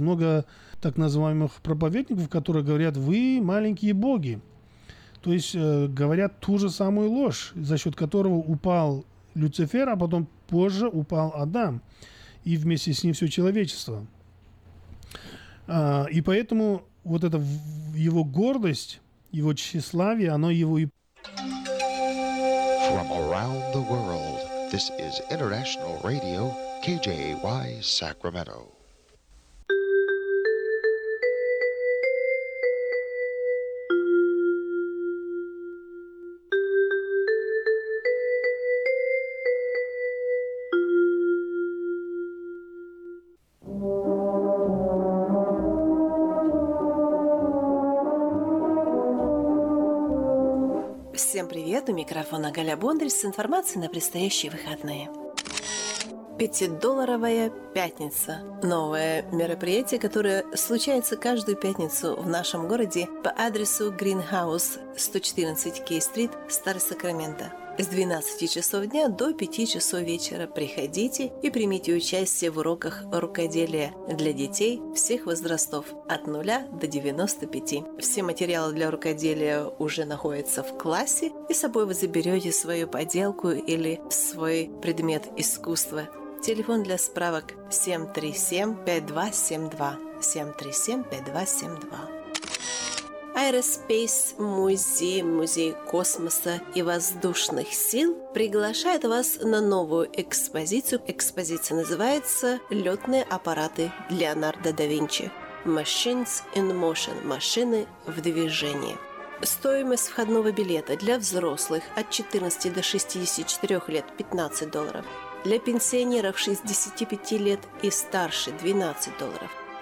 Много так называемых проповедников, которые говорят, вы маленькие боги. То есть э, говорят ту же самую ложь, за счет которого упал Люцифер, а потом позже упал Адам. И вместе с ним все человечество. А, и поэтому вот эта его гордость, его тщеславие, оно его и... From around the world, this is International Radio, KJY, Sacramento. Привет! У микрофона Галя Бондарь с информацией на предстоящие выходные. Пятидолларовая пятница. Новое мероприятие, которое случается каждую пятницу в нашем городе по адресу Greenhouse 114 Кей-стрит, Старый Сакраменто. С 12 часов дня до 5 часов вечера приходите и примите участие в уроках рукоделия для детей всех возрастов от 0 до 95. Все материалы для рукоделия уже находятся в классе, и с собой вы заберете свою поделку или свой предмет искусства. Телефон для справок 737 5272 737 5272. Aerospace Музей, Музей космоса и воздушных сил приглашает вас на новую экспозицию. Экспозиция называется «Летные аппараты Леонардо да Винчи». Machines in Motion – машины в движении. Стоимость входного билета для взрослых от 14 до 64 лет – 15 долларов. Для пенсионеров 65 лет и старше – 12 долларов –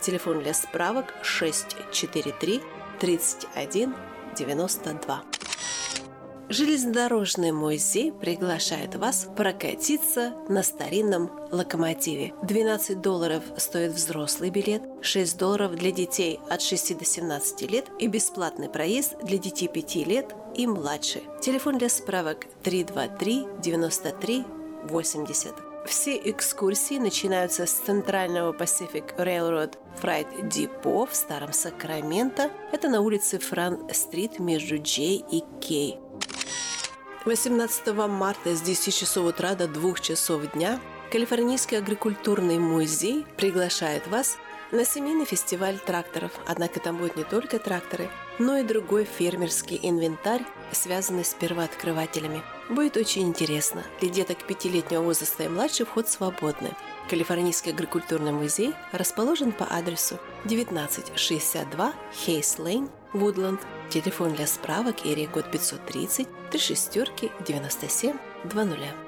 Телефон для справок 643 31 92. Железнодорожный музей приглашает вас прокатиться на старинном локомотиве. 12 долларов стоит взрослый билет, 6 долларов для детей от 6 до 17 лет и бесплатный проезд для детей 5 лет и младше. Телефон для справок 323 93 80. Все экскурсии начинаются с центрального Pacific Railroad Freight Depot в Старом Сакраменто. Это на улице Фран-стрит между Джей и Кей. 18 марта с 10 часов утра до 2 часов дня Калифорнийский агрокультурный музей приглашает вас на семейный фестиваль тракторов. Однако там будут не только тракторы, но и другой фермерский инвентарь, связанный с первооткрывателями. Будет очень интересно. Для деток пятилетнего возраста и младше вход свободный. Калифорнийский агрокультурный музей расположен по адресу 1962 Хейс Лейн, Вудланд. Телефон для справок и код 530 3 шестерки 97 20.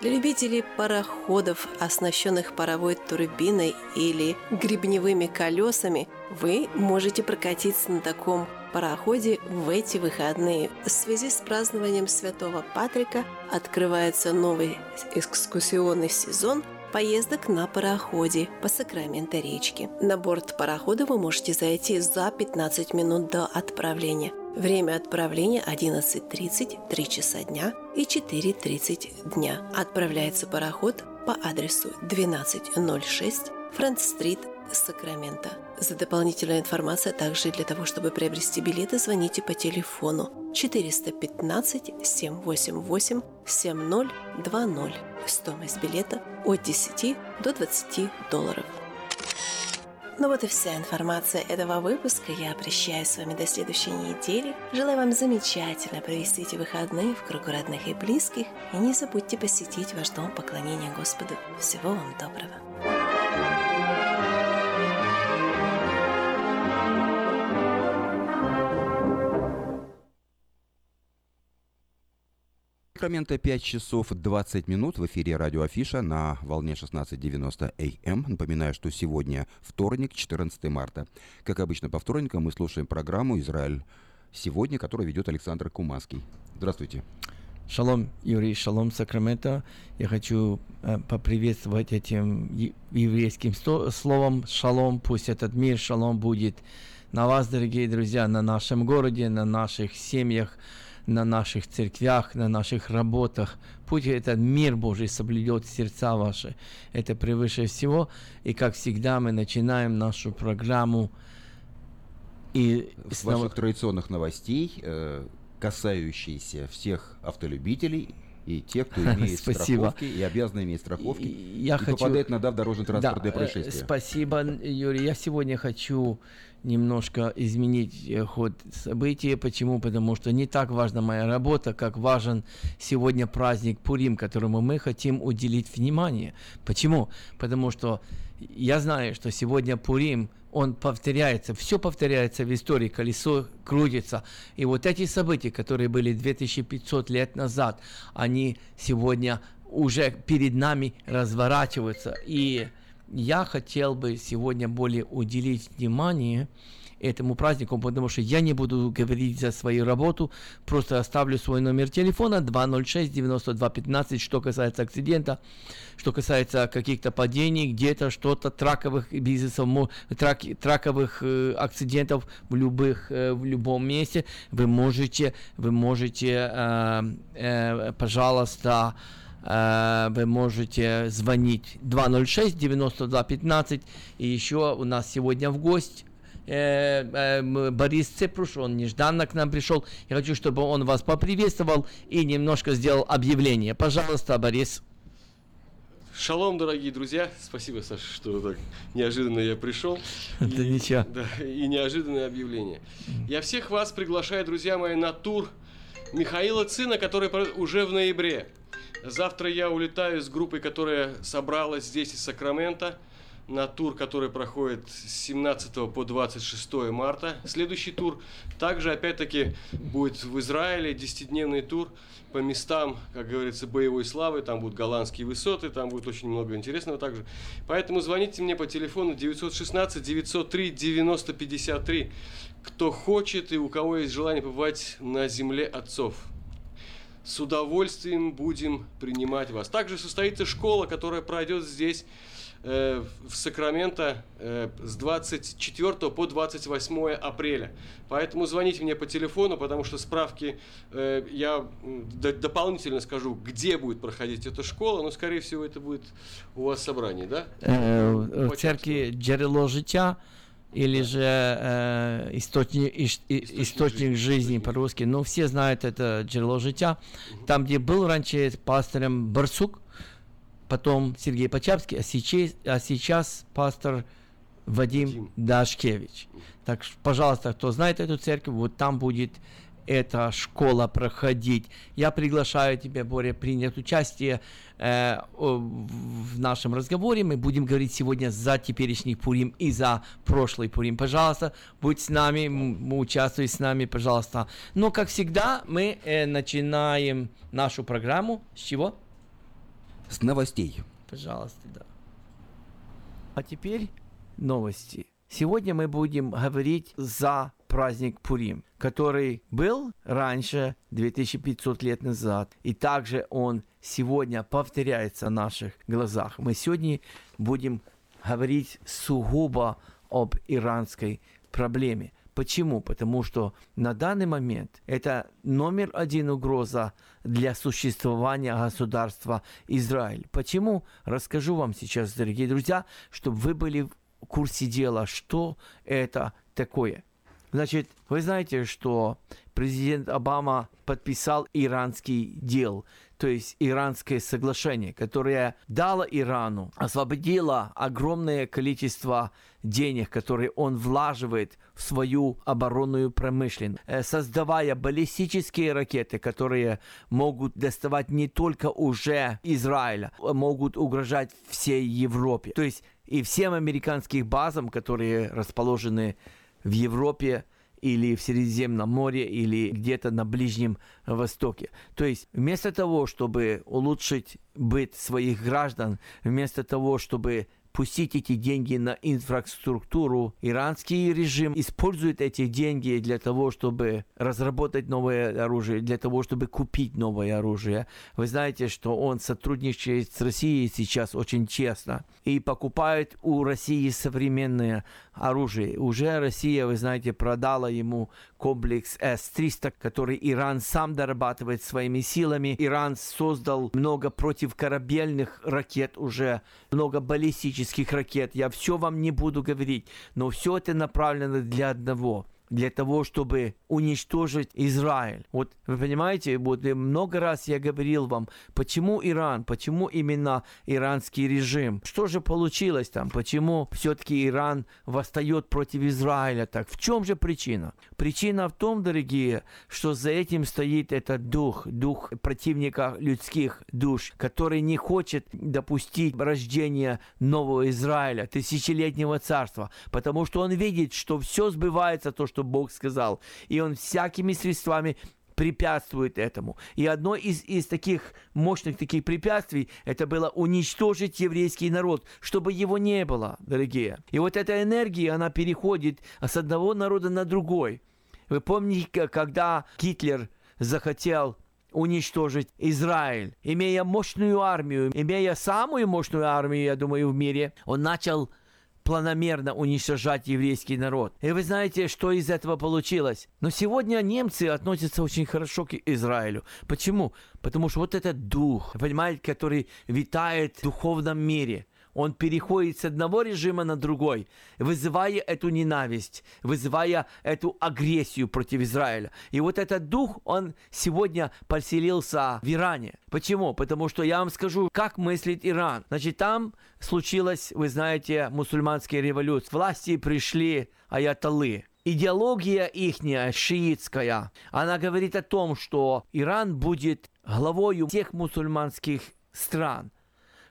Для любителей пароходов, оснащенных паровой турбиной или гребневыми колесами, вы можете прокатиться на таком пароходе в эти выходные. В связи с празднованием Святого Патрика открывается новый экскурсионный сезон поездок на пароходе по Сакраменто речке. На борт парохода вы можете зайти за 15 минут до отправления. Время отправления 11.30, 3 часа дня и 4.30 дня. Отправляется пароход по адресу 1206 Франц-стрит, Сакраменто. За дополнительной информацией, а также для того, чтобы приобрести билеты, звоните по телефону 415 788 7020. Стоимость билета от 10 до 20 долларов. Ну вот и вся информация этого выпуска. Я прощаюсь с вами до следующей недели. Желаю вам замечательно провести эти выходные в кругу родных и близких. И не забудьте посетить ваш дом поклонения Господу. Всего вам доброго. Сакраменто 5 часов 20 минут в эфире радио Афиша на волне 16.90 АМ. Эм. Напоминаю, что сегодня вторник, 14 марта. Как обычно по вторникам мы слушаем программу «Израиль сегодня», которую ведет Александр Кумаский. Здравствуйте. Шалом, Юрий, шалом, Сакраменто. Я хочу э, поприветствовать этим еврейским словом шалом. Пусть этот мир шалом будет на вас, дорогие друзья, на нашем городе, на наших семьях, на наших церквях, на наших работах. Пусть этот мир Божий соблюдет сердца ваши. Это превыше всего. И как всегда мы начинаем нашу программу. И с ваших традиционных новостей, э, касающиеся всех автолюбителей и те, кто имеет Спасибо. страховки и обязаны иметь страховки, я и хочу... попадает на в дорожно-транспортное да, происшествие. Спасибо, Юрий. Я сегодня хочу немножко изменить э, ход событий. Почему? Потому что не так важна моя работа, как важен сегодня праздник Пурим, которому мы хотим уделить внимание. Почему? Потому что я знаю, что сегодня Пурим, он повторяется, все повторяется в истории, колесо крутится. И вот эти события, которые были 2500 лет назад, они сегодня уже перед нами разворачиваются. И я хотел бы сегодня более уделить внимание этому празднику, потому что я не буду говорить за свою работу, просто оставлю свой номер телефона 206-9215, что касается акцидента, что касается каких-то падений, где-то что-то, траковых бизнесов, трак, траковых э, акцидентов в, любых, э, в любом месте, вы можете, вы можете, э, э, пожалуйста, Э, вы можете звонить 206-92-15. И еще у нас сегодня в гость э, э, Борис Цепруш, он нежданно к нам пришел. Я хочу, чтобы он вас поприветствовал и немножко сделал объявление. Пожалуйста, Борис. Шалом, дорогие друзья. Спасибо, Саша, что так неожиданно я пришел. Да и, ничего. Да, и неожиданное объявление. Я всех вас приглашаю, друзья мои, на тур Михаила Цина, который уже в ноябре. Завтра я улетаю с группой, которая собралась здесь из Сакрамента на тур, который проходит с 17 по 26 марта. Следующий тур также, опять-таки, будет в Израиле, 10-дневный тур по местам, как говорится, боевой славы. Там будут голландские высоты, там будет очень много интересного также. Поэтому звоните мне по телефону 916 903 90 53, кто хочет и у кого есть желание побывать на земле отцов с удовольствием будем принимать вас. Также состоится школа, которая пройдет здесь э, в Сакраменто э, с 24 по 28 апреля. Поэтому звоните мне по телефону, потому что справки э, я дополнительно скажу, где будет проходить эта школа, но скорее всего это будет у вас собрание, да? Э, в церкви Джерело життя или же э, источник, иш, источник, источник жизни, жизни по-русски. Ну, все знают это «Джерело життя». Там, где был раньше пастором Барсук, потом Сергей Почапский, а сейчас, а сейчас пастор Вадим, Вадим. Дашкевич. Так, пожалуйста, кто знает эту церковь, вот там будет эта школа проходить. Я приглашаю тебя, Боря, принять участие э, в нашем разговоре. Мы будем говорить сегодня за теперешний Пурим и за прошлый Пурим. Пожалуйста, будь с нами, участвуй с нами, пожалуйста. Но, как всегда, мы э, начинаем нашу программу с чего? С новостей. Пожалуйста, да. А теперь новости. Сегодня мы будем говорить за праздник Пурим, который был раньше, 2500 лет назад, и также он сегодня повторяется в наших глазах. Мы сегодня будем говорить сугубо об иранской проблеме. Почему? Потому что на данный момент это номер один угроза для существования государства Израиль. Почему? Расскажу вам сейчас, дорогие друзья, чтобы вы были в курсе дела, что это такое. Значит, вы знаете, что президент Обама подписал иранский дел, то есть иранское соглашение, которое дало Ирану, освободило огромное количество денег, которые он влаживает в свою оборонную промышленность, э, создавая баллистические ракеты, которые могут доставать не только уже Израиля, а могут угрожать всей Европе. То есть и всем американским базам, которые расположены в Европе или в Средиземном море, или где-то на Ближнем Востоке. То есть вместо того, чтобы улучшить быт своих граждан, вместо того, чтобы пустить эти деньги на инфраструктуру. Иранский режим использует эти деньги для того, чтобы разработать новое оружие, для того, чтобы купить новое оружие. Вы знаете, что он сотрудничает с Россией сейчас очень честно и покупает у России современное оружие. Уже Россия, вы знаете, продала ему комплекс С-300, который Иран сам дорабатывает своими силами. Иран создал много противокорабельных ракет уже, много баллистических ракет. Я все вам не буду говорить, но все это направлено для одного – для того, чтобы уничтожить Израиль. Вот вы понимаете, вот много раз я говорил вам, почему Иран, почему именно иранский режим, что же получилось там, почему все-таки Иран восстает против Израиля так, в чем же причина? Причина в том, дорогие, что за этим стоит этот дух, дух противника людских душ, который не хочет допустить рождения нового Израиля, тысячелетнего царства, потому что он видит, что все сбывается, то, что что Бог сказал. И он всякими средствами препятствует этому. И одно из, из таких мощных таких препятствий, это было уничтожить еврейский народ, чтобы его не было, дорогие. И вот эта энергия, она переходит с одного народа на другой. Вы помните, когда Гитлер захотел уничтожить Израиль, имея мощную армию, имея самую мощную армию, я думаю, в мире, он начал планомерно уничтожать еврейский народ. И вы знаете, что из этого получилось? Но сегодня немцы относятся очень хорошо к Израилю. Почему? Потому что вот этот дух, понимаете, который витает в духовном мире – он переходит с одного режима на другой, вызывая эту ненависть, вызывая эту агрессию против Израиля. И вот этот дух, он сегодня поселился в Иране. Почему? Потому что я вам скажу, как мыслит Иран. Значит, там случилась, вы знаете, мусульманская революция. Власти пришли аятоллы. Идеология ихняя, шиитская, она говорит о том, что Иран будет главою всех мусульманских стран –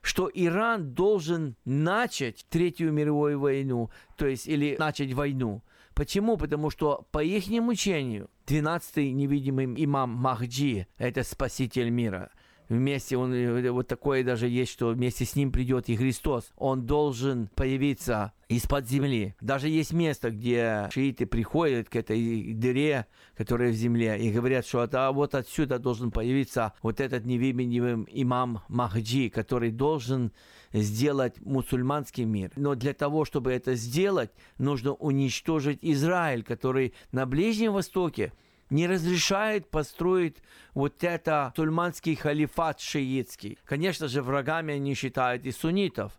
что Иран должен начать Третью мировую войну, то есть или начать войну. Почему? Потому что по их учению 12-й невидимый имам Махджи – это спаситель мира – вместе, он э, вот такое даже есть, что вместе с ним придет и Христос. Он должен появиться из-под земли. Даже есть место, где шииты приходят к этой дыре, которая в земле, и говорят, что а вот отсюда должен появиться вот этот невидимый имам Махджи, который должен сделать мусульманский мир. Но для того, чтобы это сделать, нужно уничтожить Израиль, который на Ближнем Востоке не разрешает построить вот это тульманский халифат шиитский. Конечно же, врагами они считают и суннитов.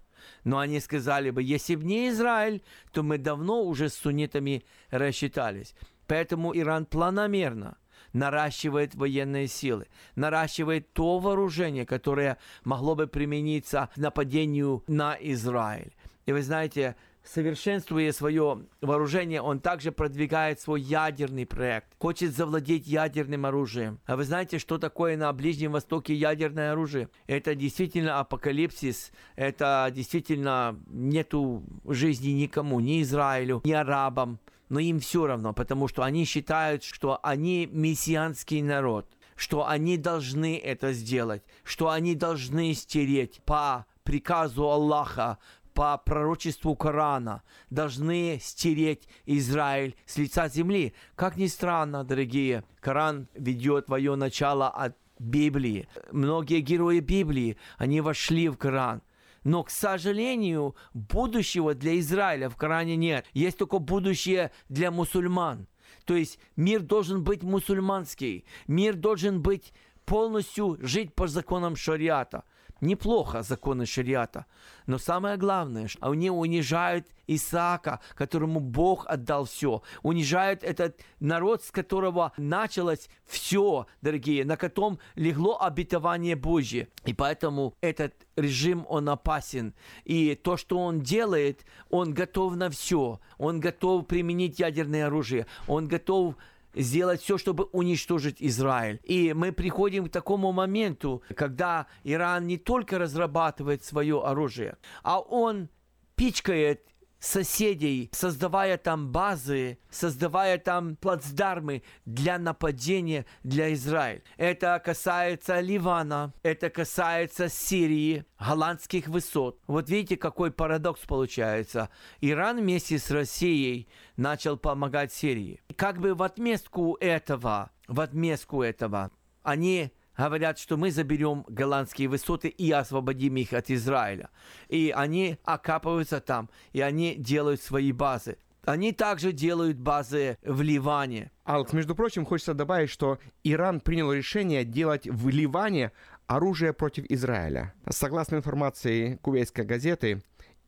Но они сказали бы, если бы не Израиль, то мы давно уже с суннитами рассчитались. Поэтому Иран планомерно наращивает военные силы, наращивает то вооружение, которое могло бы примениться к нападению на Израиль. И вы знаете, совершенствуя свое вооружение, он также продвигает свой ядерный проект, хочет завладеть ядерным оружием. А вы знаете, что такое на Ближнем Востоке ядерное оружие? Это действительно апокалипсис, это действительно нету жизни никому, ни Израилю, ни арабам, но им все равно, потому что они считают, что они мессианский народ, что они должны это сделать, что они должны стереть по приказу Аллаха по пророчеству Корана должны стереть Израиль с лица земли. Как ни странно, дорогие, Коран ведет свое начало от Библии. Многие герои Библии, они вошли в Коран. Но, к сожалению, будущего для Израиля в Коране нет. Есть только будущее для мусульман. То есть мир должен быть мусульманский. Мир должен быть полностью жить по законам шариата неплохо законы шариата. Но самое главное, что они унижают Исаака, которому Бог отдал все. Унижают этот народ, с которого началось все, дорогие, на котором легло обетование Божье. И поэтому этот режим, он опасен. И то, что он делает, он готов на все. Он готов применить ядерное оружие. Он готов сделать все, чтобы уничтожить Израиль. И мы приходим к такому моменту, когда Иран не только разрабатывает свое оружие, а он пичкает соседей, создавая там базы, создавая там плацдармы для нападения для Израиля. Это касается Ливана, это касается Сирии, голландских высот. Вот видите, какой парадокс получается. Иран вместе с Россией начал помогать Сирии. Как бы в отместку этого, в отместку этого, они говорят, что мы заберем голландские высоты и освободим их от Израиля. И они окапываются там, и они делают свои базы. Они также делают базы в Ливане. Алекс, между прочим, хочется добавить, что Иран принял решение делать в Ливане оружие против Израиля. Согласно информации кувейской газеты,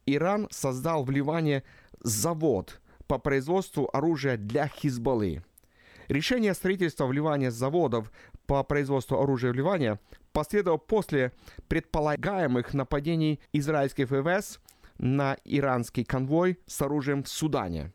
Иран создал в Ливане завод по производству оружия для Хизбаллы. Решение строительства в Ливане заводов по производству оружия в Ливане последовало после предполагаемых нападений израильских ВВС на иранский конвой с оружием в Судане.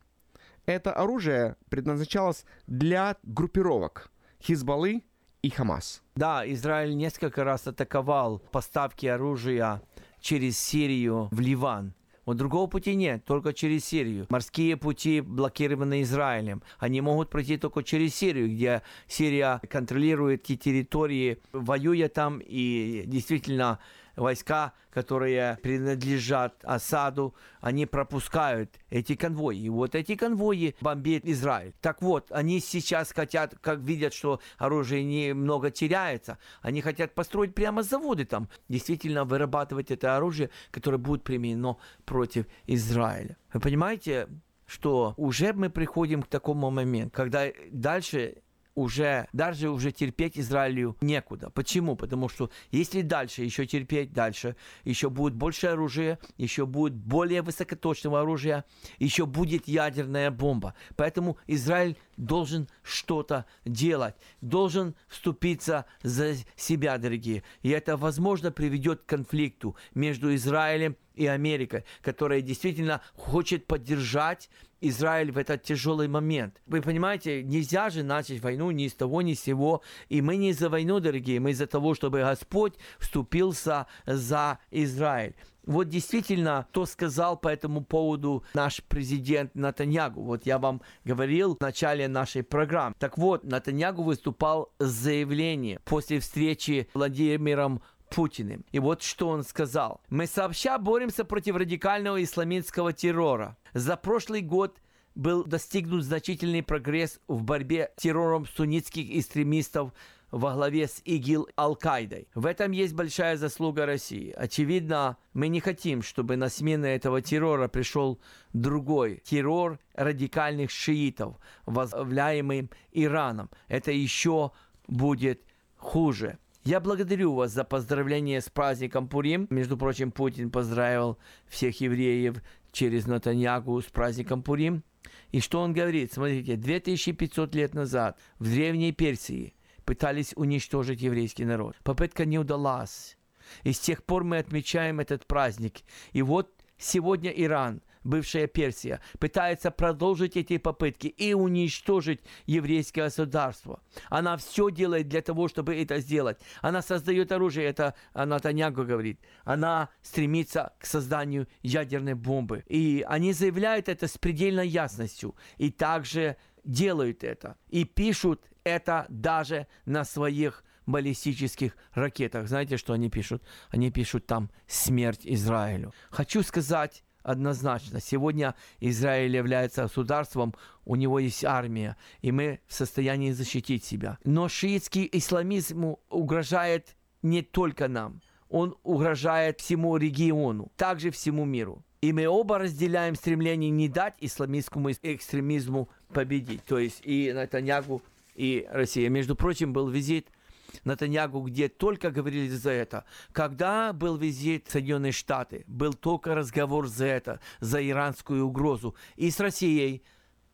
Это оружие предназначалось для группировок Хизбаллы и Хамас. Да, Израиль несколько раз атаковал поставки оружия через Сирию в Ливан. Вот другого пути нет, только через Сирию. Морские пути блокированы Израилем. Они могут пройти только через Сирию, где Сирия контролирует эти территории, воюя там и действительно войска, которые принадлежат Асаду, они пропускают эти конвои. И вот эти конвои бомбит Израиль. Так вот, они сейчас хотят, как видят, что оружие немного теряется, они хотят построить прямо заводы там, действительно вырабатывать это оружие, которое будет применено против Израиля. Вы понимаете, что уже мы приходим к такому моменту, когда дальше уже, даже уже терпеть Израилю некуда. Почему? Потому что если дальше еще терпеть, дальше еще будет больше оружия, еще будет более высокоточного оружия, еще будет ядерная бомба. Поэтому Израиль должен что-то делать, должен вступиться за себя, дорогие. И это, возможно, приведет к конфликту между Израилем и Америкой, которая действительно хочет поддержать Израиль в этот тяжелый момент. Вы понимаете, нельзя же начать войну ни с того, ни с сего. И мы не за войну, дорогие, мы за того, чтобы Господь вступился за Израиль. Вот действительно, кто сказал по этому поводу наш президент Натаньягу. Вот я вам говорил в начале нашей программы. Так вот, Натаньягу выступал с заявлением после встречи с Владимиром Путиным. И вот что он сказал. «Мы сообща боремся против радикального исламистского террора. За прошлый год был достигнут значительный прогресс в борьбе с террором суннитских экстремистов во главе с ИГИЛ Ал-Каидой. В этом есть большая заслуга России. Очевидно, мы не хотим, чтобы на смену этого террора пришел другой террор радикальных шиитов, возглавляемый Ираном. Это еще будет хуже. Я благодарю вас за поздравление с праздником Пурим. Между прочим, Путин поздравил всех евреев через Натаньягу с праздником Пурим. И что он говорит? Смотрите, 2500 лет назад в Древней Персии пытались уничтожить еврейский народ. Попытка не удалась. И с тех пор мы отмечаем этот праздник. И вот сегодня Иран бывшая Персия, пытается продолжить эти попытки и уничтожить еврейское государство. Она все делает для того, чтобы это сделать. Она создает оружие, это Натаньягу говорит. Она стремится к созданию ядерной бомбы. И они заявляют это с предельной ясностью. И также делают это. И пишут это даже на своих баллистических ракетах. Знаете, что они пишут? Они пишут там «Смерть Израилю». Хочу сказать, однозначно. Сегодня Израиль является государством, у него есть армия, и мы в состоянии защитить себя. Но шиитский исламизм угрожает не только нам, он угрожает всему региону, также всему миру. И мы оба разделяем стремление не дать исламистскому экстремизму победить. То есть и Натаньягу, и Россия. Между прочим, был визит Натаньягу, где только говорили за это. Когда был визит в Соединенные Штаты, был только разговор за это, за иранскую угрозу. И с Россией,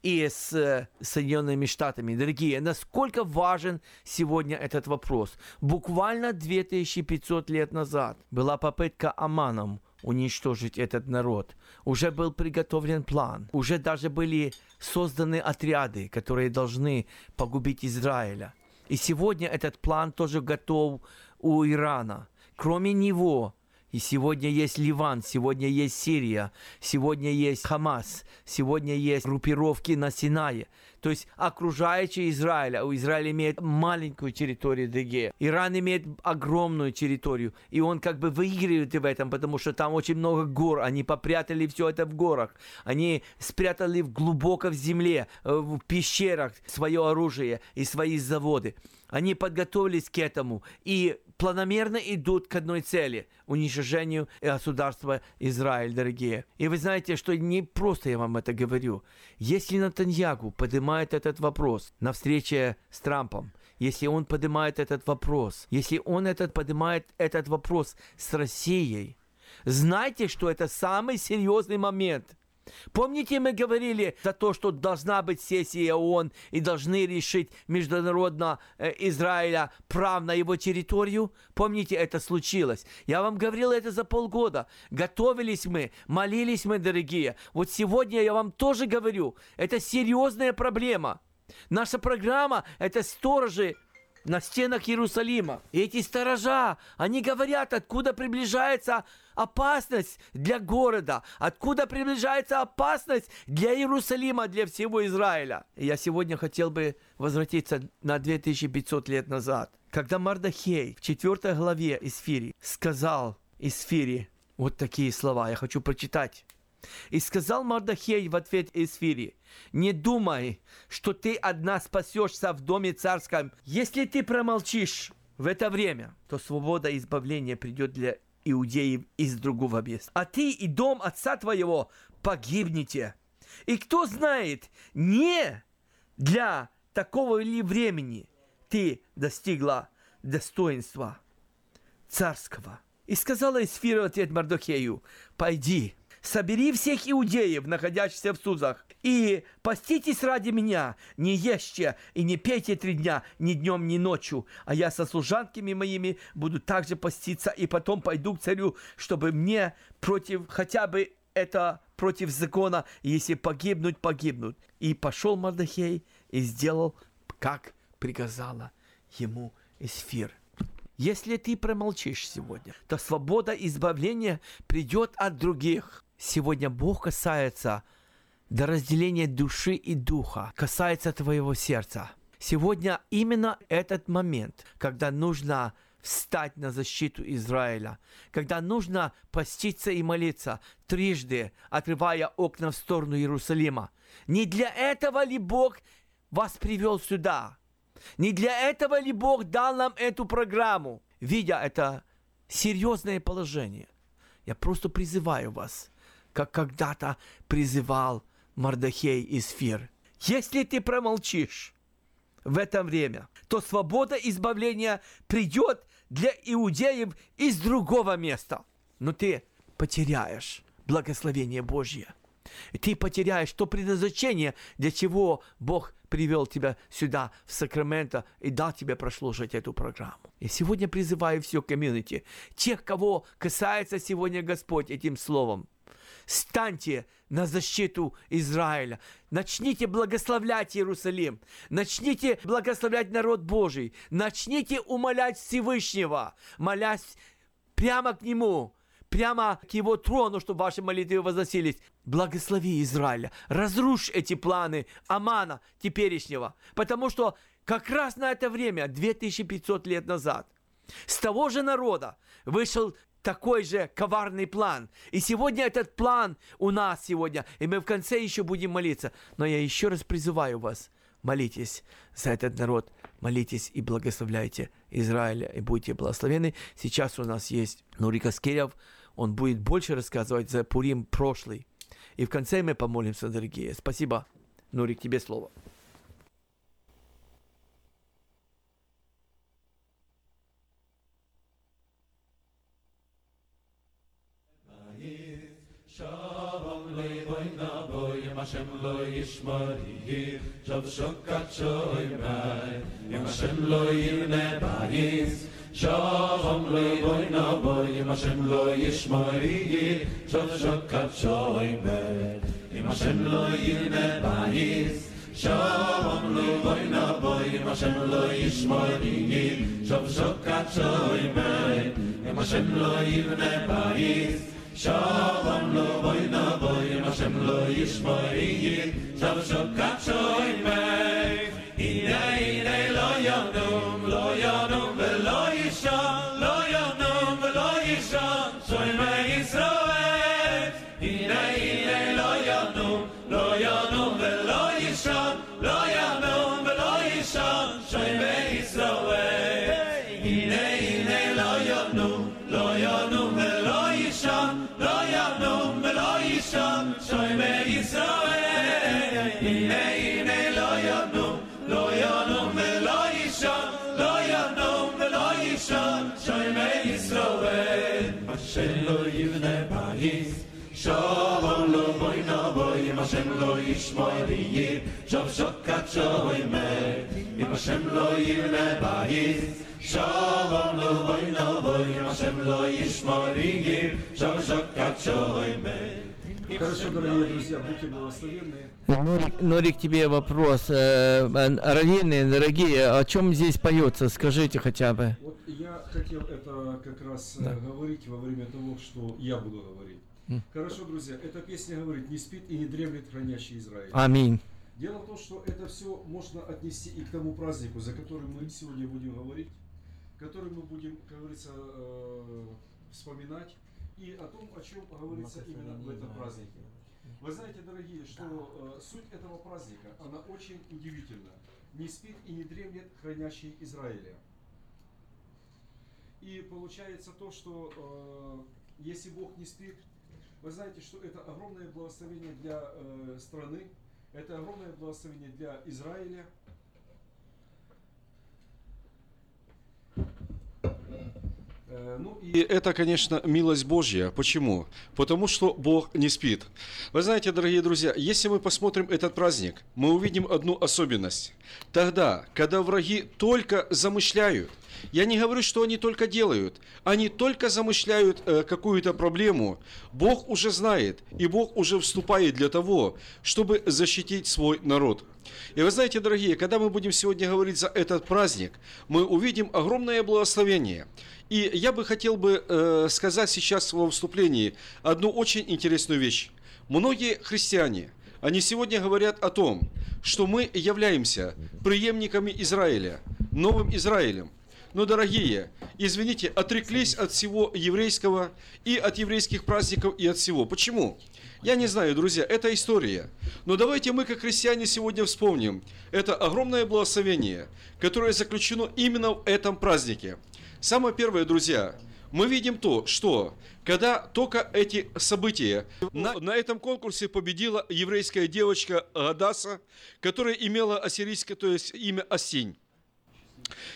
и с э, Соединенными Штатами. Дорогие, насколько важен сегодня этот вопрос? Буквально 2500 лет назад была попытка Аманом уничтожить этот народ. Уже был приготовлен план. Уже даже были созданы отряды, которые должны погубить Израиля. И сегодня этот план тоже готов у Ирана. Кроме него, И сегодня есть Ливан, сегодня есть Сирия, сегодня есть Хамас, сегодня есть группировки на Синае. То есть окружающие Израиля. У Израиля имеет маленькую территорию ДГ. Иран имеет огромную территорию. И он как бы выигрывает в этом, потому что там очень много гор. Они попрятали все это в горах. Они спрятали глубоко в земле, э, в пещерах свое оружие и свои заводы. Они подготовились к этому и планомерно идут к одной цели – уничтожению государства Израиль, дорогие. И вы знаете, что не просто я вам это говорю. Если Натаньягу поднимает этот вопрос на встрече с Трампом, если он поднимает этот вопрос, если он этот поднимает этот вопрос с Россией, знайте, что это самый серьезный момент – Помните, мы говорили за то, что должна быть сессия ООН и должны решить международно э, Израиля прав на его территорию? Помните, это случилось. Я вам говорил это за полгода. Готовились мы, молились мы, дорогие. Вот сегодня я вам тоже говорю, это серьезная проблема. Наша программа – это сторожи на стенах Иерусалима. И эти сторожа, они говорят, откуда приближается опасность для города, откуда приближается опасность для Иерусалима, для всего Израиля. И я сегодня хотел бы возвратиться на 2500 лет назад, когда Мардахей в 4 главе Исфири сказал Исфири вот такие слова, я хочу прочитать. И сказал Мардахей в ответ Эсфири, «Не думай, что ты одна спасешься в доме царском. Если ты промолчишь в это время, то свобода и избавление придет для иудеев из другого места. А ты и дом отца твоего погибнете. И кто знает, не для такого ли времени ты достигла достоинства царского. И сказала Исфира ответ Мардохею, пойди, собери всех иудеев, находящихся в Сузах, и поститесь ради меня, не ешьте и не пейте три дня, ни днем, ни ночью, а я со служанками моими буду также поститься, и потом пойду к царю, чтобы мне против хотя бы это против закона, если погибнуть, погибнуть. И пошел Мардахей и сделал, как приказала ему Эсфир. Если ты промолчишь сегодня, то свобода избавления придет от других. Сегодня Бог касается до разделения души и духа, касается твоего сердца. Сегодня именно этот момент, когда нужно встать на защиту Израиля, когда нужно поститься и молиться трижды, отрывая окна в сторону Иерусалима. Не для этого ли Бог вас привел сюда? Не для этого ли Бог дал нам эту программу? Видя это серьезное положение, я просто призываю вас – как когда-то призывал Мардахей из Фир. Если ты промолчишь в это время, то свобода избавления придет для иудеев из другого места. Но ты потеряешь благословение Божье. Ты потеряешь то предназначение, для чего Бог привел тебя сюда, в Сакраменто, и дал тебе прослушать эту программу. И сегодня призываю все комьюнити, тех, кого касается сегодня Господь этим словом, станьте на защиту Израиля. Начните благословлять Иерусалим. Начните благословлять народ Божий. Начните умолять Всевышнего, молясь прямо к Нему, прямо к Его трону, чтобы ваши молитвы возносились. Благослови Израиля. Разрушь эти планы Амана теперешнего. Потому что как раз на это время, 2500 лет назад, с того же народа вышел такой же коварный план. И сегодня этот план у нас сегодня, и мы в конце еще будем молиться. Но я еще раз призываю вас, молитесь за этот народ, молитесь и благословляйте Израиля, и будьте благословены. Сейчас у нас есть Нурика Скирев, он будет больше рассказывать за Пурим прошлый. И в конце мы помолимся, дорогие. Спасибо. Нурик, тебе слово. Hashem lo yishmor yir Shav shokat shoy bai Yim Hashem lo yirne bayis Shalom lo boy na boy. Yim Hashem lo yishmor yir Shav shokat shoy bai Yim Hashem lo yirne bayis Shalom lo boy na boy. Hashem lo yishmor Shav shokat shoy bai אם השם לא יבנה בית, שלום לא בואי נבוא, אם השם לא ישמור עיר, שב שוקת שוי Hashem lo yishmoy li yir, shov shokat shoy me. Im Hashem lo yir le bayis, shalom lo boy lo boy. Im Hashem lo yishmoy li yir, shov. Хорошо, дорогие друзья, будьте благословенны. Норик, тебе вопрос. Э, Раввины, дорогие, о чем здесь поется? Скажите хотя бы. Вот я хотел это как раз э, да. говорить во время того, что я буду говорить. Хорошо, друзья, эта песня говорит, не спит и не дремлет хранящий Израиль. Аминь. Дело в том, что это все можно отнести и к тому празднику, за который мы сегодня будем говорить, который мы будем, как говорится, э, вспоминать, и о том, о чем говорится именно в этом празднике. Вы знаете, дорогие, что э, суть этого праздника, она очень удивительна. Не спит и не дремлет хранящий Израиля. И получается то, что э, если Бог не спит, вы знаете, что это огромное благословение для э, страны, это огромное благословение для Израиля. Э, Ну и это, конечно, милость Божья. Почему? Потому что Бог не спит. Вы знаете, дорогие друзья, если мы посмотрим этот праздник, мы увидим одну особенность. Тогда, когда враги только замышляют, я не говорю, что они только делают, они только замышляют э, какую-то проблему. Бог уже знает, и Бог уже вступает для того, чтобы защитить свой народ. И вы знаете, дорогие, когда мы будем сегодня говорить за этот праздник, мы увидим огромное благословение. И я бы хотел бы э, сказать сейчас во вступлении одну очень интересную вещь. Многие христиане, они сегодня говорят о том, что мы являемся преемниками Израиля, новым Израилем. Но, дорогие, извините, отреклись от всего еврейского и от еврейских праздников и от всего. Почему? Я не знаю, друзья, это история. Но давайте мы, как христиане, сегодня вспомним это огромное благословение, которое заключено именно в этом празднике. Самое первое, друзья, мы видим то, что когда только эти события, на, на этом конкурсе победила еврейская девочка Гадаса, которая имела ассирийское, то есть имя Осень.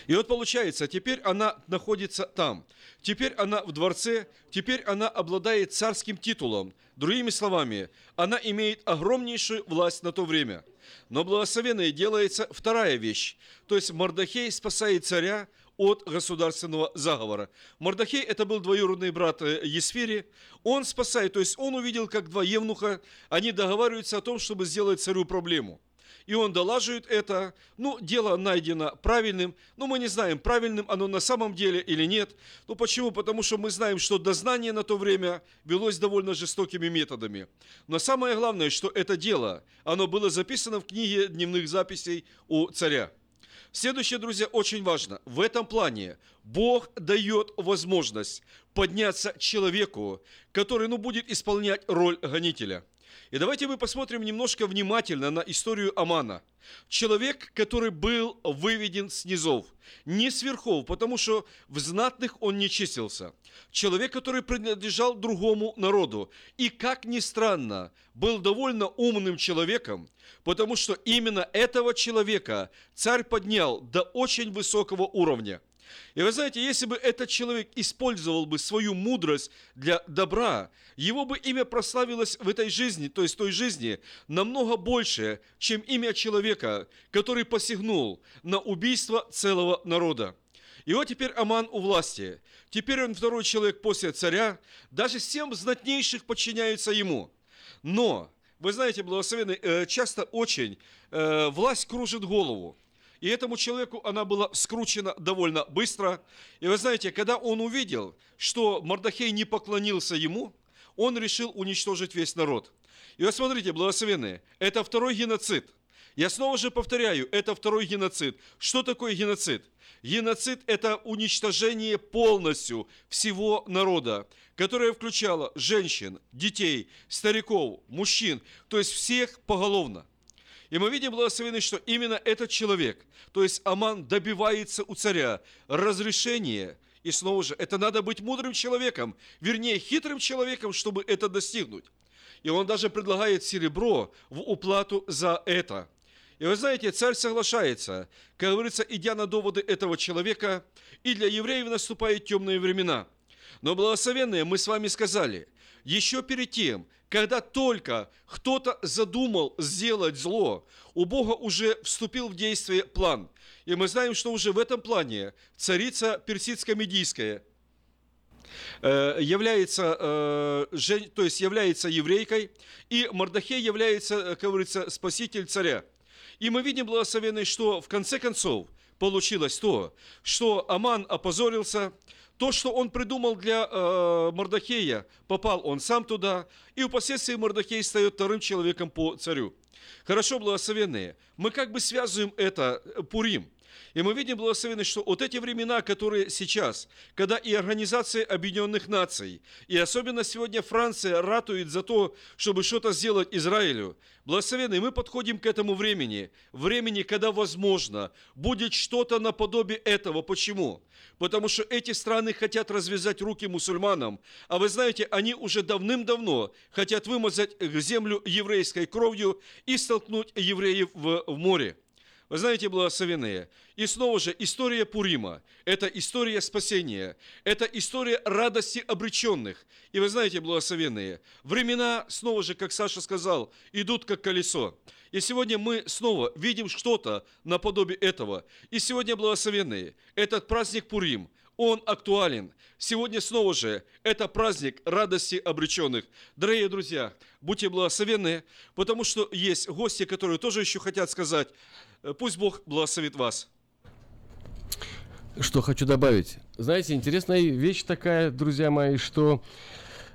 И вот получается, теперь она находится там. Теперь она в дворце, теперь она обладает царским титулом. Другими словами, она имеет огромнейшую власть на то время. Но благословенной делается вторая вещь. То есть Мордахей спасает царя от государственного заговора. Мордахей это был двоюродный брат э, Есфири. Он спасает, то есть он увидел, как два евнуха, они договариваются о том, чтобы сделать царю проблему и он долаживает это. Ну, дело найдено правильным, но мы не знаем, правильным оно на самом деле или нет. Ну, почему? Потому что мы знаем, что дознание на то время велось довольно жестокими методами. Но самое главное, что это дело, оно было записано в книге дневных записей у царя. Следующее, друзья, очень важно. В этом плане Бог дает возможность подняться человеку, который ну, будет исполнять роль гонителя – и давайте мы посмотрим немножко внимательно на историю Амана. Человек, который был выведен с низов, не с верхов, потому что в знатных он не числился. Человек, который принадлежал другому народу. И, как ни странно, был довольно умным человеком, потому что именно этого человека царь поднял до очень высокого уровня – и вы знаете, если бы этот человек использовал бы свою мудрость для добра, его бы имя прославилось в этой жизни, то есть той жизни, намного больше, чем имя человека, который посягнул на убийство целого народа. И вот теперь Аман у власти. Теперь он второй человек после царя. Даже семь знатнейших подчиняются ему. Но, вы знаете, благословенный, э, часто очень э, власть кружит голову. И этому человеку она была скручена довольно быстро. И вы знаете, когда он увидел, что Мардахей не поклонился ему, он решил уничтожить весь народ. И вот смотрите, благословенные, это второй геноцид. Я снова же повторяю, это второй геноцид. Что такое геноцид? Геноцид – это уничтожение полностью всего народа, которое включало женщин, детей, стариков, мужчин, то есть всех поголовно. И мы видим, благословенный, что именно этот человек, то есть Аман добивается у царя разрешения, и снова же, это надо быть мудрым человеком, вернее, хитрым человеком, чтобы это достигнуть. И он даже предлагает серебро в уплату за это. И вы знаете, царь соглашается, как говорится, идя на доводы этого человека, и для евреев наступают темные времена. Но благословенные, мы с вами сказали, еще перед тем, когда только кто-то задумал сделать зло, у Бога уже вступил в действие план. И мы знаем, что уже в этом плане царица персидско-медийская э, является, э, то есть является еврейкой, и Мардахей является, э, как говорится, спаситель царя. И мы видим, благословенный, что в конце концов получилось то, что Аман опозорился, то, что он придумал для э, Мордахея, попал он сам туда, и впоследствии Мордахей стает вторым человеком по царю. Хорошо, благословенные, мы как бы связываем это э, Пурим – и мы видим, благословенный, что вот эти времена, которые сейчас, когда и Организация Объединенных Наций, и особенно сегодня Франция ратует за то, чтобы что-то сделать Израилю, благословенный, мы подходим к этому времени, времени, когда, возможно, будет что-то наподобие этого. Почему? Потому что эти страны хотят развязать руки мусульманам, а вы знаете, они уже давным-давно хотят вымазать землю еврейской кровью и столкнуть евреев в, в море. Вы знаете, благословенные, и снова же история Пурима – это история спасения, это история радости обреченных. И вы знаете, благословенные, времена, снова же, как Саша сказал, идут как колесо. И сегодня мы снова видим что-то наподобие этого. И сегодня, благословенные, этот праздник Пурим, он актуален. Сегодня снова же это праздник радости обреченных. Дорогие друзья, будьте благословенны, потому что есть гости, которые тоже еще хотят сказать пусть Бог благословит вас. Что хочу добавить. Знаете, интересная вещь такая, друзья мои, что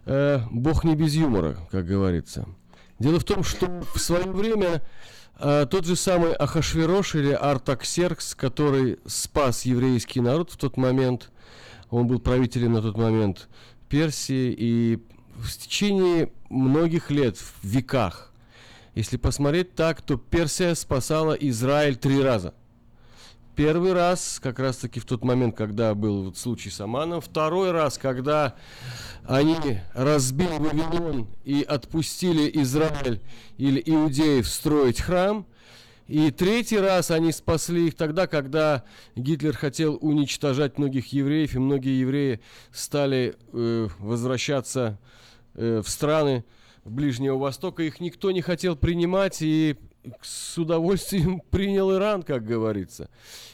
э, Бог не без юмора, как говорится. Дело в том, что в свое время э, тот же самый Ахашверош или Артаксеркс, который спас еврейский народ в тот момент, он был правителем на тот момент Персии, и в течение многих лет, в веках, если посмотреть так, то Персия спасала Израиль три раза. Первый раз, как раз таки в тот момент, когда был вот случай с Аманом. Второй раз, когда они разбили Вавилон и отпустили Израиль или иудеев строить храм. И третий раз они спасли их тогда, когда Гитлер хотел уничтожать многих евреев, и многие евреи стали э, возвращаться э, в страны, Ближнего Востока, их никто не хотел принимать, и с удовольствием принял Иран, как говорится.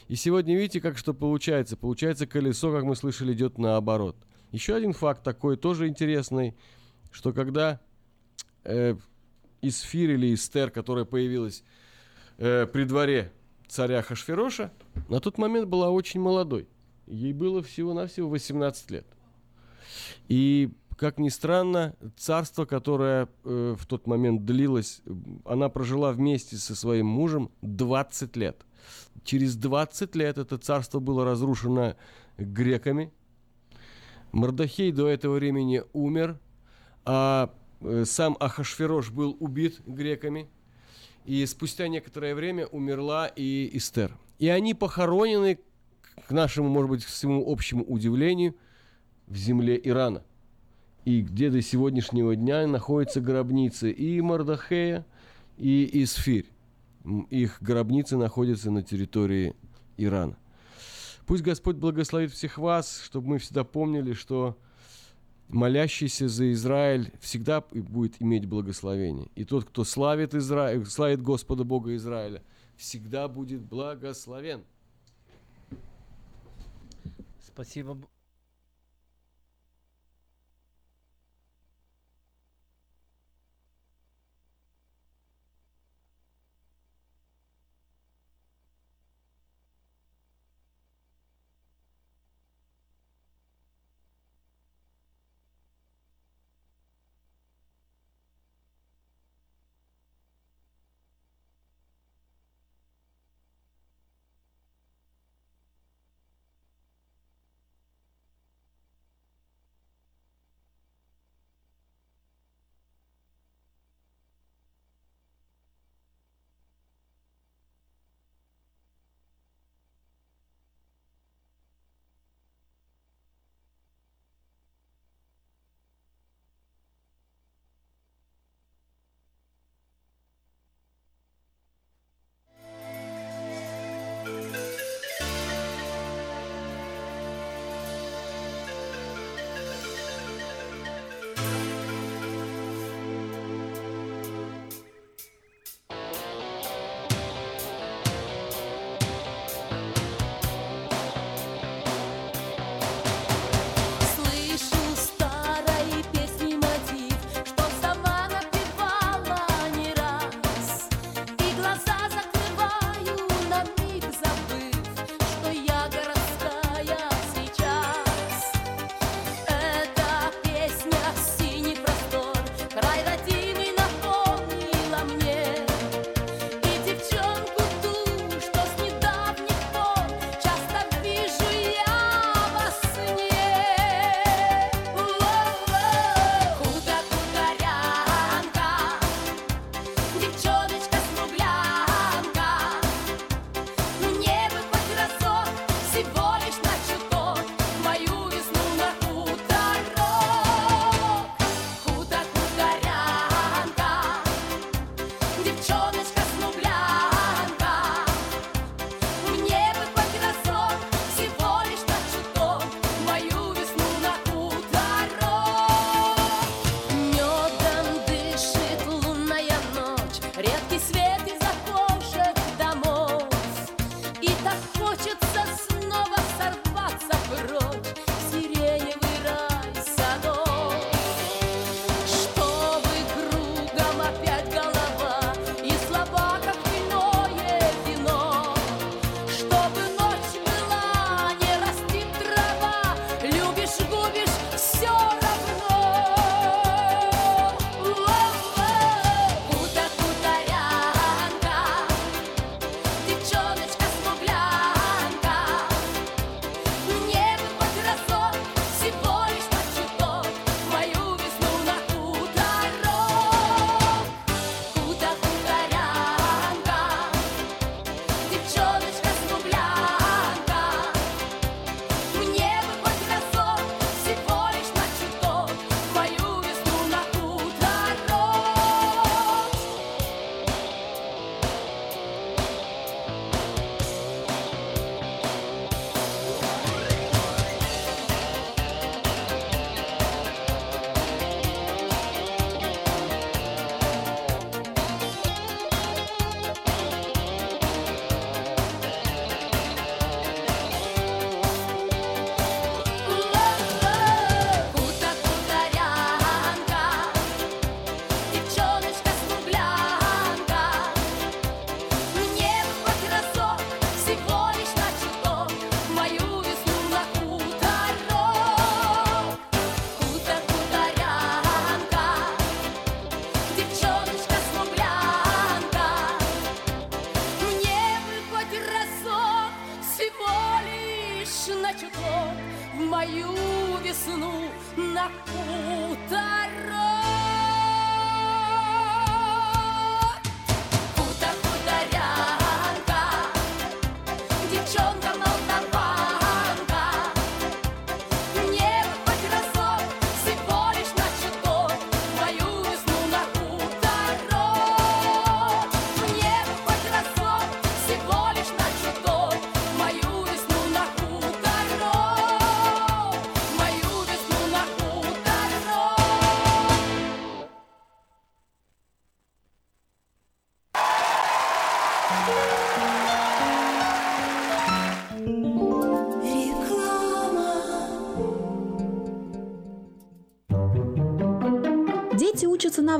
И сегодня видите, как что получается. Получается, колесо, как мы слышали, идет наоборот. Еще один факт такой, тоже интересный, что когда э, Исфир или Истер, которая появилась э, при дворе царя Хашфероша, на тот момент была очень молодой. Ей было всего-навсего 18 лет. И как ни странно, царство, которое э, в тот момент длилось, она прожила вместе со своим мужем 20 лет. Через 20 лет это царство было разрушено греками. Мордахей до этого времени умер, а э, сам Ахашферош был убит греками. И спустя некоторое время умерла и Эстер. И они похоронены, к нашему, может быть, к своему общему удивлению, в земле Ирана и где до сегодняшнего дня находятся гробницы и Мардахея, и Исфирь. Их гробницы находятся на территории Ирана. Пусть Господь благословит всех вас, чтобы мы всегда помнили, что молящийся за Израиль всегда будет иметь благословение. И тот, кто славит, Израиль, славит Господа Бога Израиля, всегда будет благословен. Спасибо.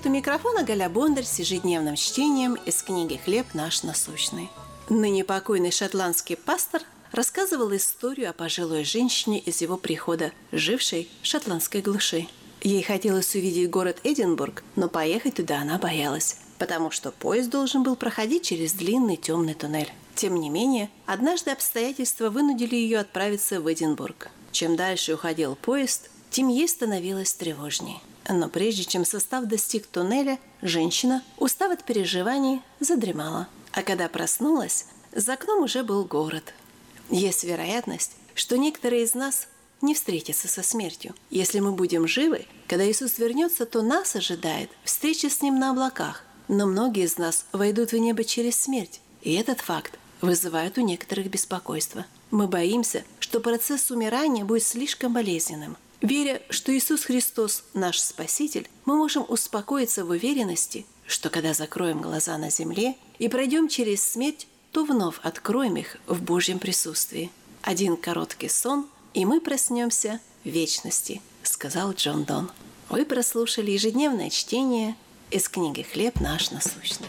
Привет! У микрофона Галя Бондарь с ежедневным чтением из книги «Хлеб наш насущный». Ныне покойный шотландский пастор рассказывал историю о пожилой женщине из его прихода, жившей в шотландской глуши. Ей хотелось увидеть город Эдинбург, но поехать туда она боялась, потому что поезд должен был проходить через длинный темный туннель. Тем не менее, однажды обстоятельства вынудили ее отправиться в Эдинбург. Чем дальше уходил поезд, тем ей становилось тревожнее. Но прежде чем состав достиг туннеля, женщина, устав от переживаний, задремала. А когда проснулась, за окном уже был город. Есть вероятность, что некоторые из нас не встретятся со смертью. Если мы будем живы, когда Иисус вернется, то нас ожидает встреча с Ним на облаках. Но многие из нас войдут в небо через смерть. И этот факт вызывает у некоторых беспокойство. Мы боимся, что процесс умирания будет слишком болезненным. Веря, что Иисус Христос – наш Спаситель, мы можем успокоиться в уверенности, что когда закроем глаза на земле и пройдем через смерть, то вновь откроем их в Божьем присутствии. Один короткий сон, и мы проснемся в вечности, сказал Джон Дон. Вы прослушали ежедневное чтение из книги «Хлеб наш насущный».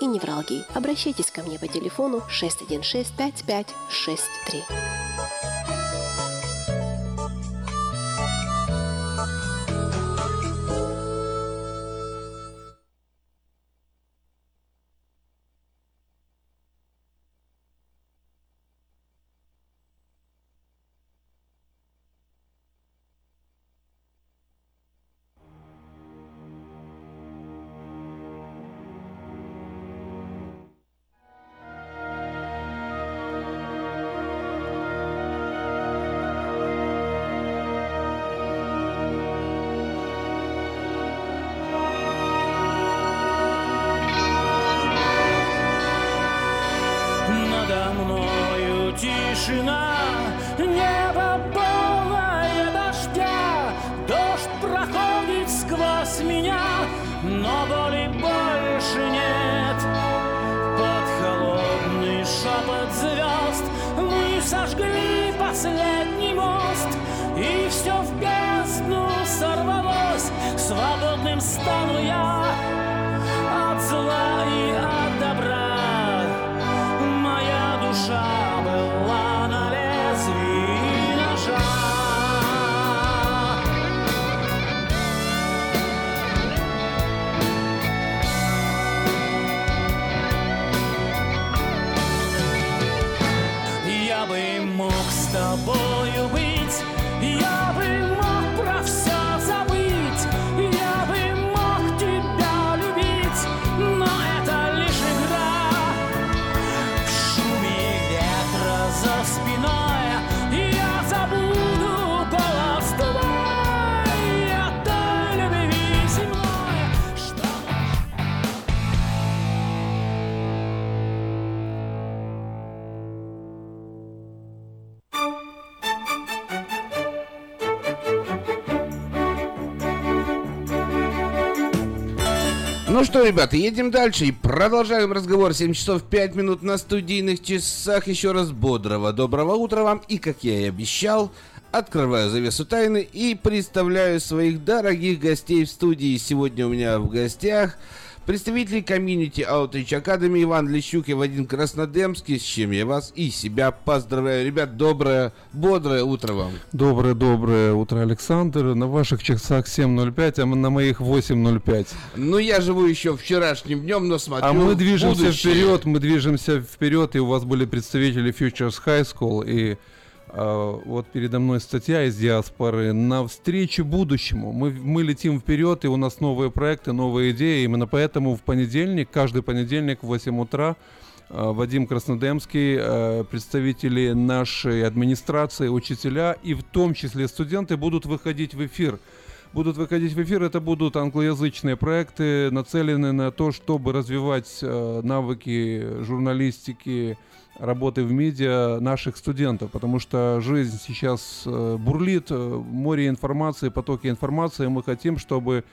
и невралгии. Обращайтесь ко мне по телефону 616 5563. Ну что, ребята, едем дальше и продолжаем разговор. 7 часов 5 минут на студийных часах. Еще раз бодрого, доброго утра вам. И, как я и обещал, открываю завесу тайны и представляю своих дорогих гостей в студии. Сегодня у меня в гостях представители комьюнити Outreach Academy Иван Лещук и Вадим Краснодемский, с чем я вас и себя поздравляю. Ребят, доброе, бодрое утро вам. Доброе-доброе утро, Александр. На ваших часах 7.05, а на моих 8.05. Ну, я живу еще вчерашним днем, но смотрю А мы движемся будущее. вперед, мы движемся вперед, и у вас были представители Futures High School, и вот передо мной статья из диаспоры «Навстречу будущему». Мы, мы летим вперед, и у нас новые проекты, новые идеи. Именно поэтому в понедельник, каждый понедельник в 8 утра а, Вадим Краснодемский, а, представители нашей администрации, учителя и в том числе студенты будут выходить в эфир. Будут выходить в эфир, это будут англоязычные проекты, нацеленные на то, чтобы развивать навыки журналистики, работы в медиа наших студентов, потому что жизнь сейчас э, бурлит, э, море информации, потоки информации. Мы хотим, чтобы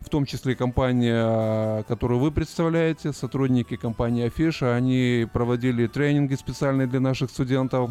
в том числе компания, которую вы представляете, сотрудники компании Афиша, они проводили тренинги специальные для наших студентов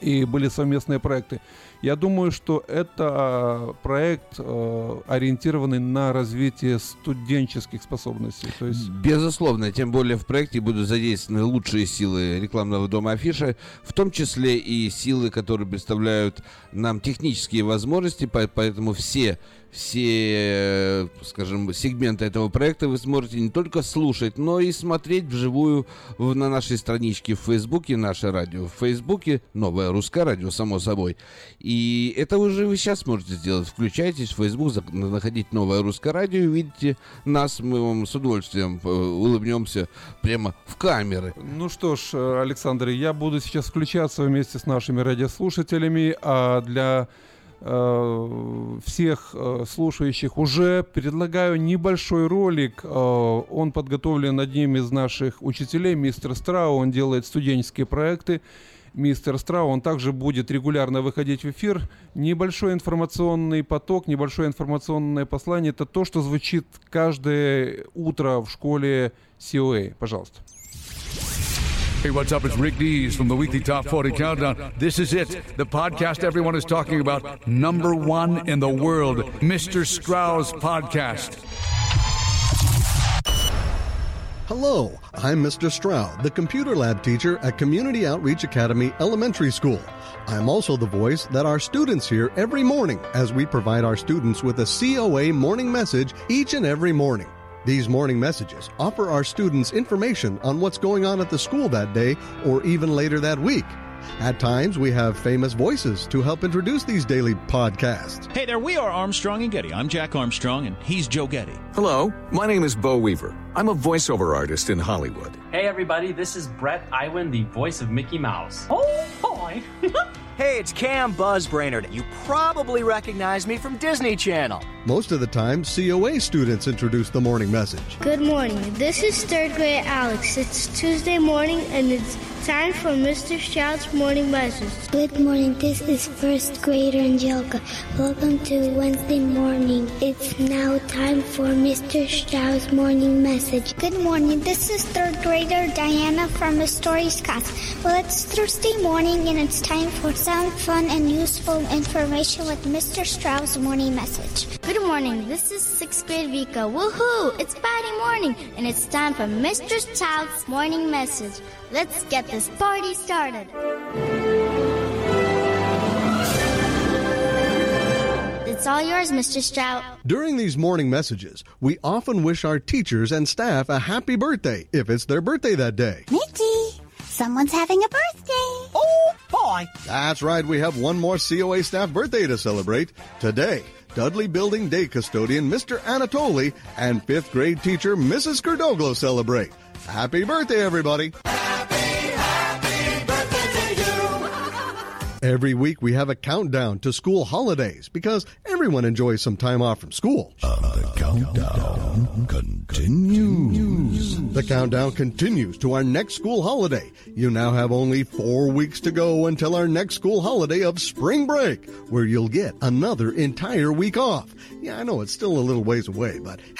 и были совместные проекты. Я думаю, что это проект, э, ориентированный на развитие студенческих способностей. То есть Безусловно, тем более в проекте будут задействованы лучшие силы рекламного дома Афиша, в том числе и силы, которые представляют нам технические возможности, по- поэтому все все, э, скажем, сегменты этого проекта вы сможете не только слушать, но и смотреть вживую на нашей страничке в Фейсбуке, наше радио в Фейсбуке, новое русское радио, само собой. И это уже вы сейчас можете сделать. Включайтесь в Фейсбук, находите новое русское радио, и увидите нас, мы вам с удовольствием э, улыбнемся прямо в камеры. Ну что ж, э, Александр, я буду сейчас включаться вместе с нашими радиослушателями, а для всех э, слушающих уже предлагаю небольшой ролик. Э, он подготовлен одним из наших учителей, мистер Страу. Он делает студенческие проекты. Мистер Страу, он также будет регулярно выходить в эфир. Небольшой информационный поток, небольшое информационное послание. Это то, что звучит каждое утро в школе COA. Пожалуйста. Hey, what's up? It's Rick Dees from the weekly Top 40 Countdown. This is it, the podcast everyone is talking about. Number one in the world, Mr. Strauss Podcast. Hello, I'm Mr. Stroud, the computer lab teacher at Community Outreach Academy Elementary School. I'm also the voice that our students hear every morning as we provide our students with a COA morning message each and every morning. These morning messages offer our students information on what's going on at the school that day or even later that week. At times, we have famous voices to help introduce these daily podcasts. Hey there, we are Armstrong and Getty. I'm Jack Armstrong, and he's Joe Getty. Hello, my name is Bo Weaver. I'm a voiceover artist in Hollywood. Hey everybody, this is Brett Iwan, the voice of Mickey Mouse. Oh boy! hey, it's Cam Buzz Brainerd. You probably recognize me from Disney Channel. Most of the time, COA students introduce the morning message. Good morning. This is third grade Alex. It's Tuesday morning and it's time for Mr. Stroud's morning message. Good morning. This is first grader Angelica. Welcome to Wednesday morning. It's now time for Mr. Strauss morning message. Good morning. This is third grader Diana from the Stories class. Well, it's Thursday morning and it's time for some fun and useful information with Mr. Strauss morning message. Good morning. This is sixth grade Vika. Woohoo! It's party morning and it's time for Mr. Stroud's morning message. Let's get this party started. It's all yours, Mr. Stroud. During these morning messages, we often wish our teachers and staff a happy birthday if it's their birthday that day. Mickey, someone's having a birthday. Oh, boy. That's right, we have one more COA staff birthday to celebrate. Today, Dudley Building Day Custodian Mr. Anatoli and fifth grade teacher Mrs. Cardoglo celebrate. Happy birthday, everybody! Every week we have a countdown to school holidays because everyone enjoys some time off from school. Uh, the countdown continues. The countdown continues to our next school holiday. You now have only four weeks to go until our next school holiday of spring break, where you'll get another entire week off. Yeah, I know it's still a little ways away, but hey,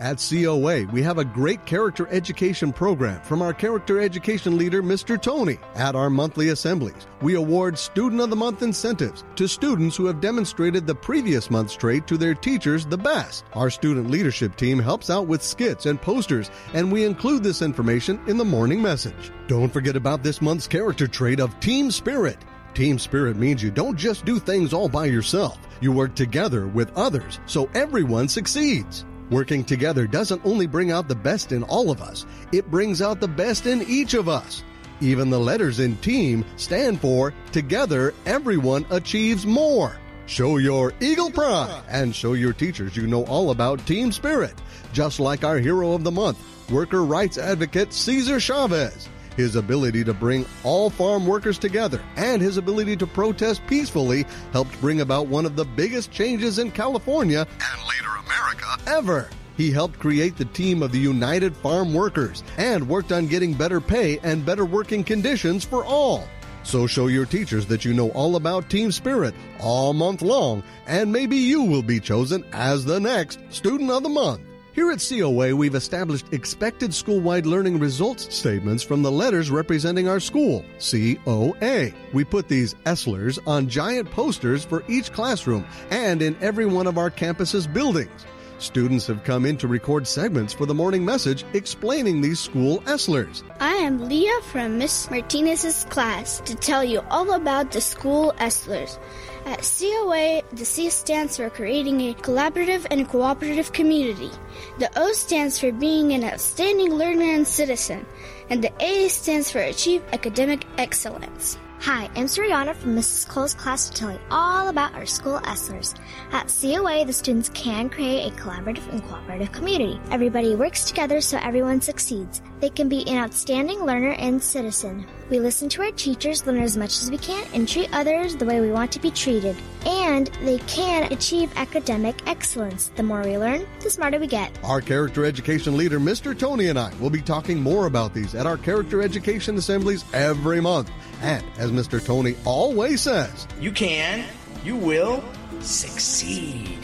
at COA, we have a great character education program from our character education leader, Mr. Tony. At our monthly assemblies, we award Student of the Month incentives to students who have demonstrated the previous month's trait to their teachers the best. Our student leadership team helps out with skits and posters, and we include this information in the morning message. Don't forget about this month's character trait of team spirit. Team spirit means you don't just do things all by yourself. You work together with others so everyone succeeds. Working together doesn't only bring out the best in all of us, it brings out the best in each of us. Even the letters in team stand for Together Everyone Achieves More. Show your eagle pride and show your teachers you know all about team spirit, just like our hero of the month, worker rights advocate Cesar Chavez. His ability to bring all farm workers together and his ability to protest peacefully helped bring about one of the biggest changes in California and later America ever. He helped create the team of the United Farm Workers and worked on getting better pay and better working conditions for all. So show your teachers that you know all about team spirit all month long, and maybe you will be chosen as the next Student of the Month. Here at COA, we've established expected school-wide learning results statements from the letters representing our school, COA. We put these Esslers on giant posters for each classroom and in every one of our campus's buildings. Students have come in to record segments for the morning message explaining these school Esslers. I am Leah from Miss Martinez's class to tell you all about the school Esslers. At COA, the C stands for creating a collaborative and cooperative community. The O stands for being an outstanding learner and citizen, and the A stands for achieve academic excellence. Hi, I'm Suriana from Mrs. Cole's class to tell you all about our school Esslers. At COA, the students can create a collaborative and cooperative community. Everybody works together so everyone succeeds. They can be an outstanding learner and citizen. We listen to our teachers, learn as much as we can, and treat others the way we want to be treated. And they can achieve academic excellence. The more we learn, the smarter we get. Our character education leader, Mr. Tony, and I will be talking more about these at our character education assemblies every month. And as Mr. Tony always says, You can, you will succeed.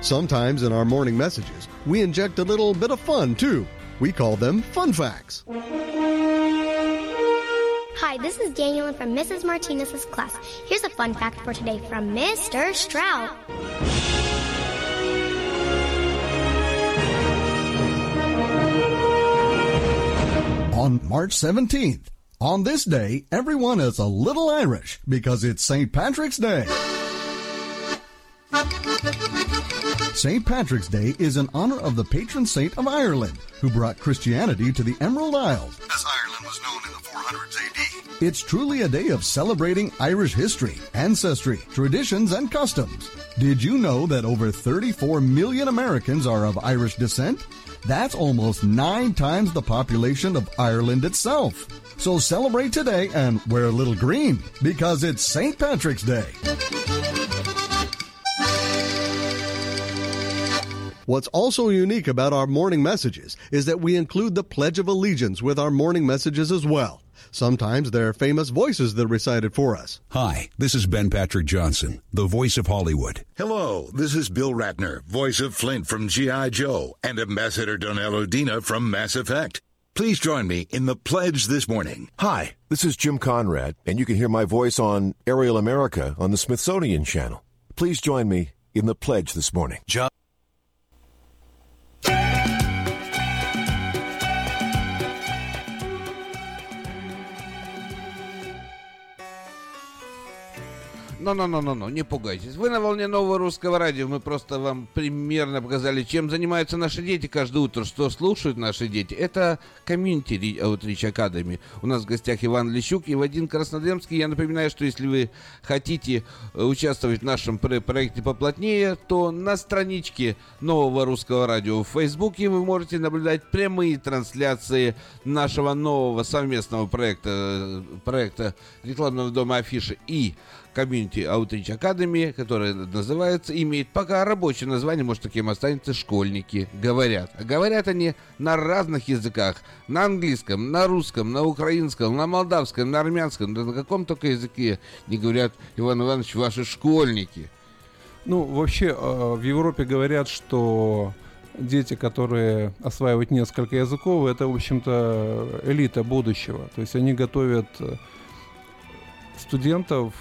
sometimes in our morning messages, we inject a little bit of fun too. We call them fun facts. Hi, this is Daniel from Mrs. Martinez's class. Here's a fun fact for today from Mr. Stroud. On March 17th, on this day, everyone is a little Irish because it's St. Patrick's Day. St. Patrick's Day is in honor of the patron saint of Ireland, who brought Christianity to the Emerald Isles, as Ireland was known in the 400s AD. It's truly a day of celebrating Irish history, ancestry, traditions, and customs. Did you know that over 34 million Americans are of Irish descent? That's almost nine times the population of Ireland itself. So celebrate today and wear a little green because it's St. Patrick's Day. What's also unique about our morning messages is that we include the Pledge of Allegiance with our morning messages as well. Sometimes there are famous voices that recite it for us. Hi, this is Ben Patrick Johnson, the voice of Hollywood. Hello, this is Bill Ratner, voice of Flint from G.I. Joe and Ambassador Donello Dina from Mass Effect. Please join me in the pledge this morning. Hi, this is Jim Conrad, and you can hear my voice on Aerial America on the Smithsonian Channel. Please join me in the pledge this morning. John. Но-но-но-но-но, не пугайтесь. Вы на волне нового русского радио. Мы просто вам примерно показали, чем занимаются наши дети каждое утро, что слушают наши дети. Это комьюнити Outreach Academy. У нас в гостях Иван Лещук и Вадим Краснодемский. Я напоминаю, что если вы хотите э, участвовать в нашем про- проекте поплотнее, то на страничке нового русского радио в Фейсбуке вы можете наблюдать прямые трансляции нашего нового совместного проекта, э, проекта рекламного дома Афиши и Community Outreach Academy, которая называется, имеет пока рабочее название, может, таким останется «Школьники говорят». Говорят они на разных языках. На английском, на русском, на украинском, на молдавском, на армянском, да на каком только языке не говорят, Иван Иванович, ваши школьники. Ну, вообще, э, в Европе говорят, что дети, которые осваивают несколько языков, это, в общем-то, элита будущего. То есть они готовят э, студентов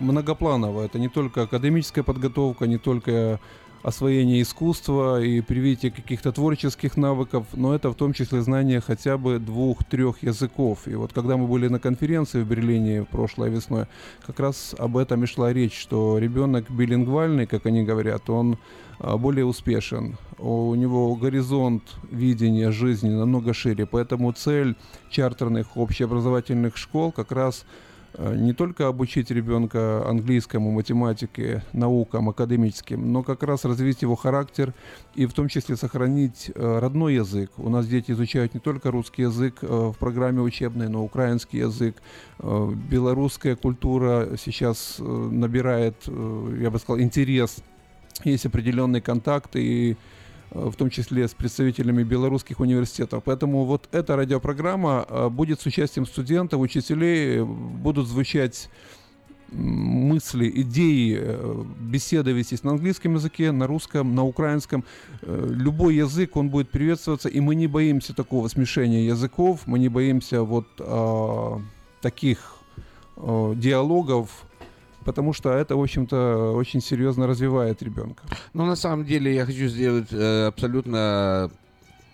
многопланово. Это не только академическая подготовка, не только освоение искусства и привитие каких-то творческих навыков, но это в том числе знание хотя бы двух-трех языков. И вот когда мы были на конференции в Берлине прошлой весной, как раз об этом и шла речь, что ребенок билингвальный, как они говорят, он а, более успешен, у него горизонт видения жизни намного шире, поэтому цель чартерных общеобразовательных школ как раз Э, не только обучить ребенка английскому, математике, наукам, академическим, но как раз развить его характер и в том числе сохранить э, родной язык. У нас дети изучают не только русский язык э, в программе учебной, но украинский язык. Белорусская культура сейчас набирает, я бы сказал, интерес. Есть определенный контакт и Э, в том числе с представителями белорусских университетов. Поэтому вот эта радиопрограмма э, будет с участием студентов, учителей, э, будут звучать мысли, идеи, беседы вестись на английском языке, на русском, на украинском. Любой язык, он будет приветствоваться, и мы не боимся такого смешения языков, мы не боимся вот а, таких диалогов, потому что это, в общем-то, очень серьезно развивает ребенка. Ну, на самом деле, я хочу сделать э, абсолютно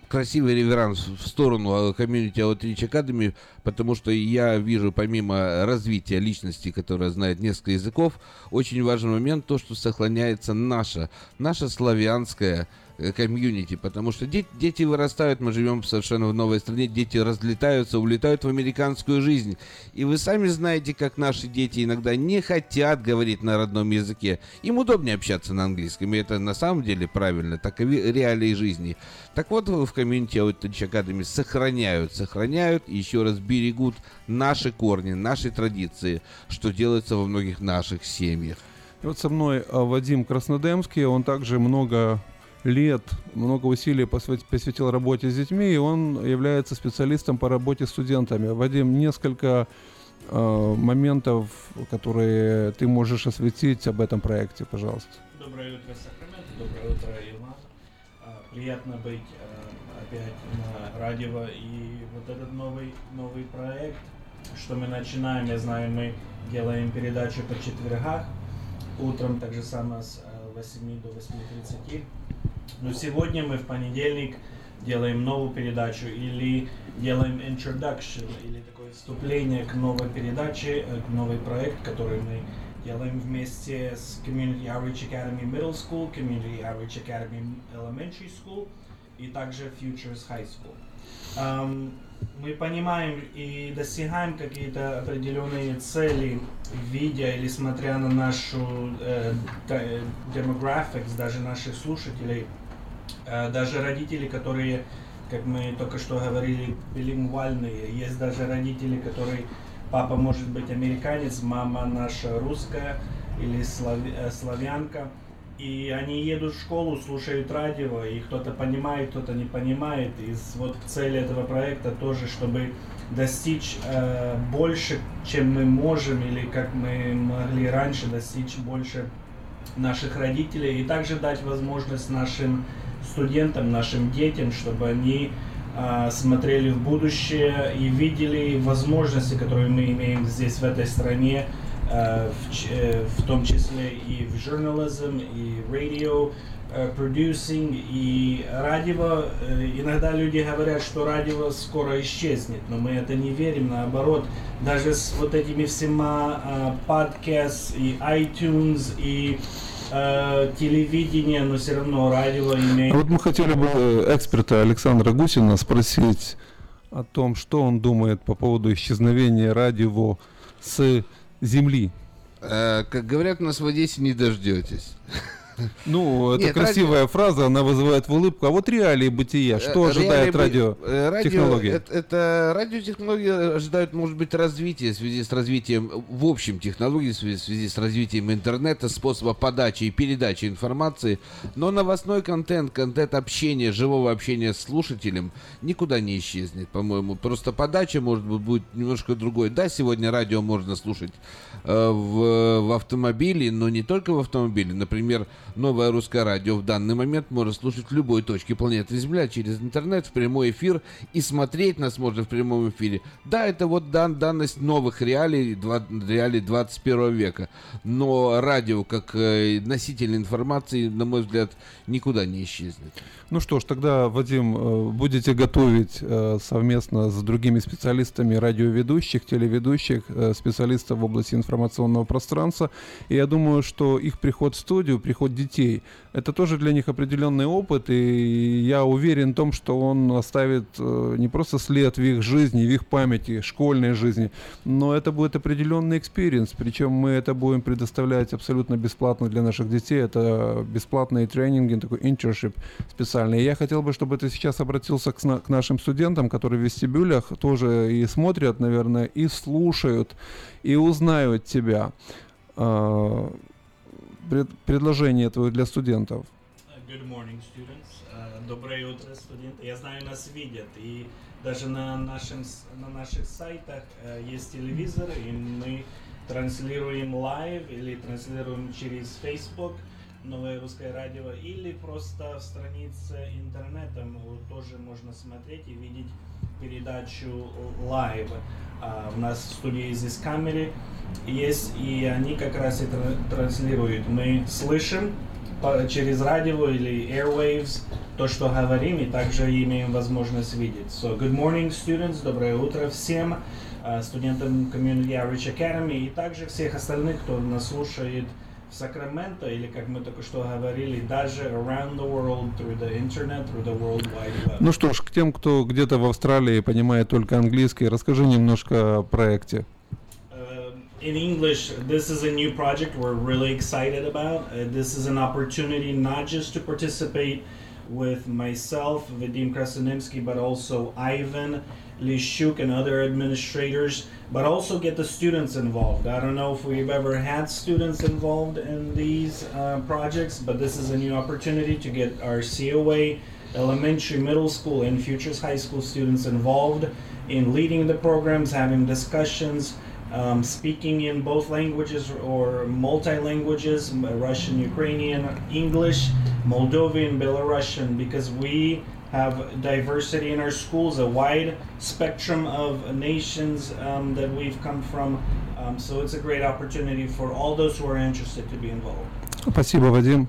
красивый реверанс в сторону комьюнити Outreach Academy, потому что я вижу, помимо развития личности, которая знает несколько языков, очень важный момент то, что сохраняется наша, наша славянская Э, комьюнити, потому что дети, дети вырастают, мы живем совершенно в новой стране, дети разлетаются, улетают в американскую жизнь. И вы сами знаете, как наши дети иногда не хотят говорить на родном языке. Им удобнее общаться на английском, и это на самом деле правильно, таковы реалии жизни. Так вот, в комьюнити Outreach Academy сохраняют, сохраняют и еще раз берегут наши корни, наши традиции, что делается во многих наших семьях. И вот со мной а, Вадим Краснодемский, он также много лет, много усилий посвятил работе с детьми, и он является специалистом по работе с студентами. Вадим, несколько э, моментов, которые ты можешь осветить об этом проекте, пожалуйста. Доброе утро, Сакраменто, доброе утро, Илма. А, приятно быть а, опять на радио, и вот этот новый, новый проект, что мы начинаем, я знаю, мы делаем передачу по четвергах, утром так же самое с 8 до 8.30. Но сегодня мы в понедельник делаем новую передачу или делаем introduction, или такое вступление к новой передаче, э, к новый проект, который мы делаем вместе с Community Outreach Academy Middle School, Community Outreach Academy Elementary School и также Futures High School. Um, мы понимаем и достигаем какие-то определенные цели, видя или смотря на нашу э, demographics, даже наших слушателей, э, даже родители, которые, как мы только что говорили, билингвальные. Есть даже родители, которые, папа может быть американец, мама наша русская или э, славянка. И они едут в школу, слушают радио, и кто-то понимает, кто-то не понимает. И вот цель этого проекта тоже, чтобы достичь э, больше, чем мы можем, или как мы могли раньше достичь больше наших родителей, и также дать возможность нашим студентам, нашим детям, чтобы они э, смотрели в будущее и видели возможности, которые мы имеем здесь, в этой стране, в, э, в том числе и в журнализм, и радио, продюсинг и радио. Э, иногда люди говорят, что радио скоро исчезнет, но мы это не верим, наоборот. Даже с вот этими всеми подкаст и iTunes и э, телевидение, но все равно радио имеет... Вот мы хотели бы эксперта Александра Гусина спросить о том, что он думает по поводу исчезновения радио с земли. Э, как говорят у нас в Одессе, не дождетесь. Ну, это Нет, красивая радио... фраза, она вызывает в улыбку. А вот реалии бытия, что э, ожидает радио... Э, радиотехнологии? Это, это радиотехнологии ожидают, может быть, развития в связи с развитием, в общем, технологий, в связи, в связи с развитием интернета, способа подачи и передачи информации. Но новостной контент, контент общения, живого общения с слушателем никуда не исчезнет, по-моему. Просто подача, может быть, будет немножко другой. Да, сегодня радио можно слушать э, в, в автомобиле, но не только в автомобиле. Например, Новое русское радио в данный момент можно слушать в любой точке планеты Земля через интернет в прямой эфир и смотреть нас можно в прямом эфире. Да, это вот дан, данность новых реалий, два, реалий 21 века. Но радио, как э, носитель информации, на мой взгляд, никуда не исчезнет. Ну что ж, тогда, Вадим, э, будете готовить э, совместно с другими специалистами радиоведущих, телеведущих, э, специалистов в области информационного пространства. И я думаю, что их приход в студию, приход детей, это тоже для них определенный опыт. И я уверен в том, что он оставит не просто след в их жизни, в их памяти, школьной жизни, но это будет определенный experience. Причем мы это будем предоставлять абсолютно бесплатно для наших детей. Это бесплатные тренинги, такой internship специальный специальные. Я хотел бы, чтобы ты сейчас обратился к, к нашим студентам, которые в вестибюлях тоже и смотрят, наверное, и слушают, и узнают тебя. Пред, предложение твое для студентов. Good morning, students. Uh, доброе утро, студенты. Я знаю, нас видят, и даже на, нашем, на наших сайтах uh, есть телевизор, и мы транслируем live или транслируем через Facebook – Новое русское радио, или просто в странице интернета тоже можно смотреть и видеть передачу. Uh, у нас в студии здесь камеры есть, и они как раз и транслируют. Мы слышим через радио или airwaves то, что говорим, и также имеем возможность видеть. So, good morning, students, доброе утро всем uh, студентам Community Outreach Academy и также всех остальных, кто нас слушает Сакраменто, или как мы только что говорили, даже around the world, through the internet, through the world wide web. Ну что ж, к тем, кто где-то в Австралии понимает только английский, расскажи немножко о проекте. Uh, in English, this is a new project we're really excited about. Uh, this is an opportunity not just to participate with myself, Vadim Krasnodemsky, but also Ivan Lishuk and other administrators, but also get the students involved. I don't know if we've ever had students involved in these uh, projects, but this is a new opportunity to get our COA, elementary, middle school, and futures high school students involved in leading the programs, having discussions, um, speaking in both languages or multi-languages, Russian, Ukrainian, English, Moldovan, Belarusian, because we have diversity in our schools, a wide spectrum of nations um, that we've come from. Um, so it's a great opportunity for all those who are interested to be involved. Спасибо, Вадим.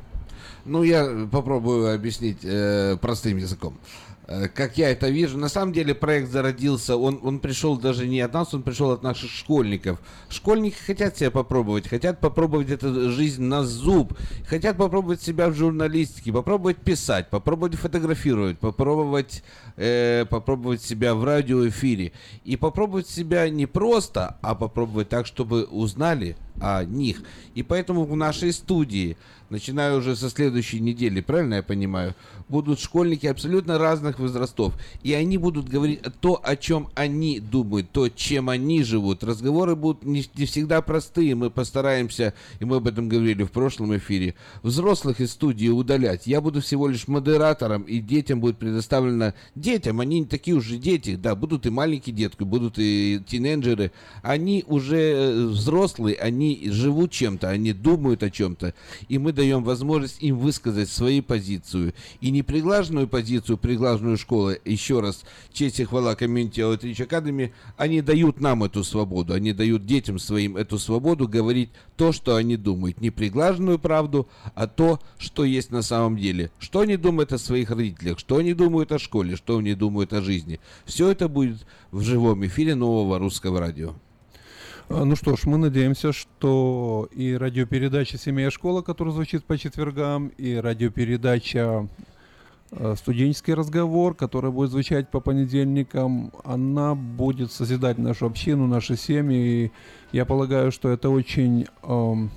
Ну, я попробую объяснить э, простым языком. Э, Как я это вижу, на самом деле проект зародился, он, он пришел даже не от нас, он пришел от наших школьников. Школьники хотят себя попробовать, хотят попробовать эту жизнь на зуб, хотят попробовать себя в журналистике, попробовать писать, попробовать фотографировать, попробовать, э, попробовать себя в радиоэфире. И попробовать себя не просто, а попробовать так, чтобы узнали о них. И поэтому в нашей студии начиная уже со следующей недели, правильно я понимаю, будут школьники абсолютно разных возрастов. И они будут говорить то, о чем они думают, то, чем они живут. Разговоры будут не, не всегда простые. Мы постараемся, и мы об этом говорили в прошлом эфире, взрослых из студии удалять. Я буду всего лишь модератором, и детям будет предоставлено... Детям, они не такие уже дети, да, будут и маленькие детки, будут и тинейджеры. Они уже э, взрослые, они живут чем-то, они думают о чем-то. И мы даем возможность им высказать свою позицию. И не приглаженную позицию, приглаженную школы, еще раз, честь и хвала комьюнити Outreach Academy, они дают нам эту свободу, они дают детям своим эту свободу говорить то, что они думают. Не приглаженную правду, а то, что есть на самом деле. Что они думают о своих родителях, что они думают о школе, что они думают о жизни. Все это будет в живом эфире нового русского радио. А, ну что ж, мы надеемся, что и радиопередача «Семья школа», которая звучит по четвергам, и радиопередача э, «Студенческий разговор», которая будет звучать по понедельникам, она будет созидать нашу общину, наши семьи. И я полагаю, что это очень эм,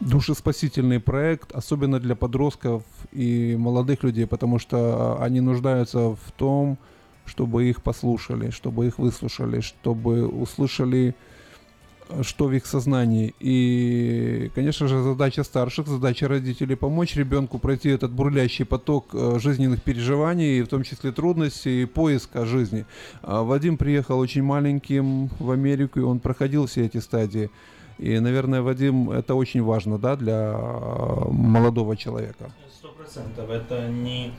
душеспасительный проект, особенно для подростков и молодых людей, потому что они нуждаются в том, чтобы их послушали, чтобы их выслушали, чтобы услышали что в их сознании. И, конечно же, задача старших, задача родителей помочь ребенку пройти этот бурлящий поток э, жизненных переживаний, в том числе трудностей и поиска жизни. А Вадим приехал очень маленьким в Америку, и он проходил все эти стадии. И, наверное, Вадим, это очень важно, да, для э, молодого человека. Процентов. Это не,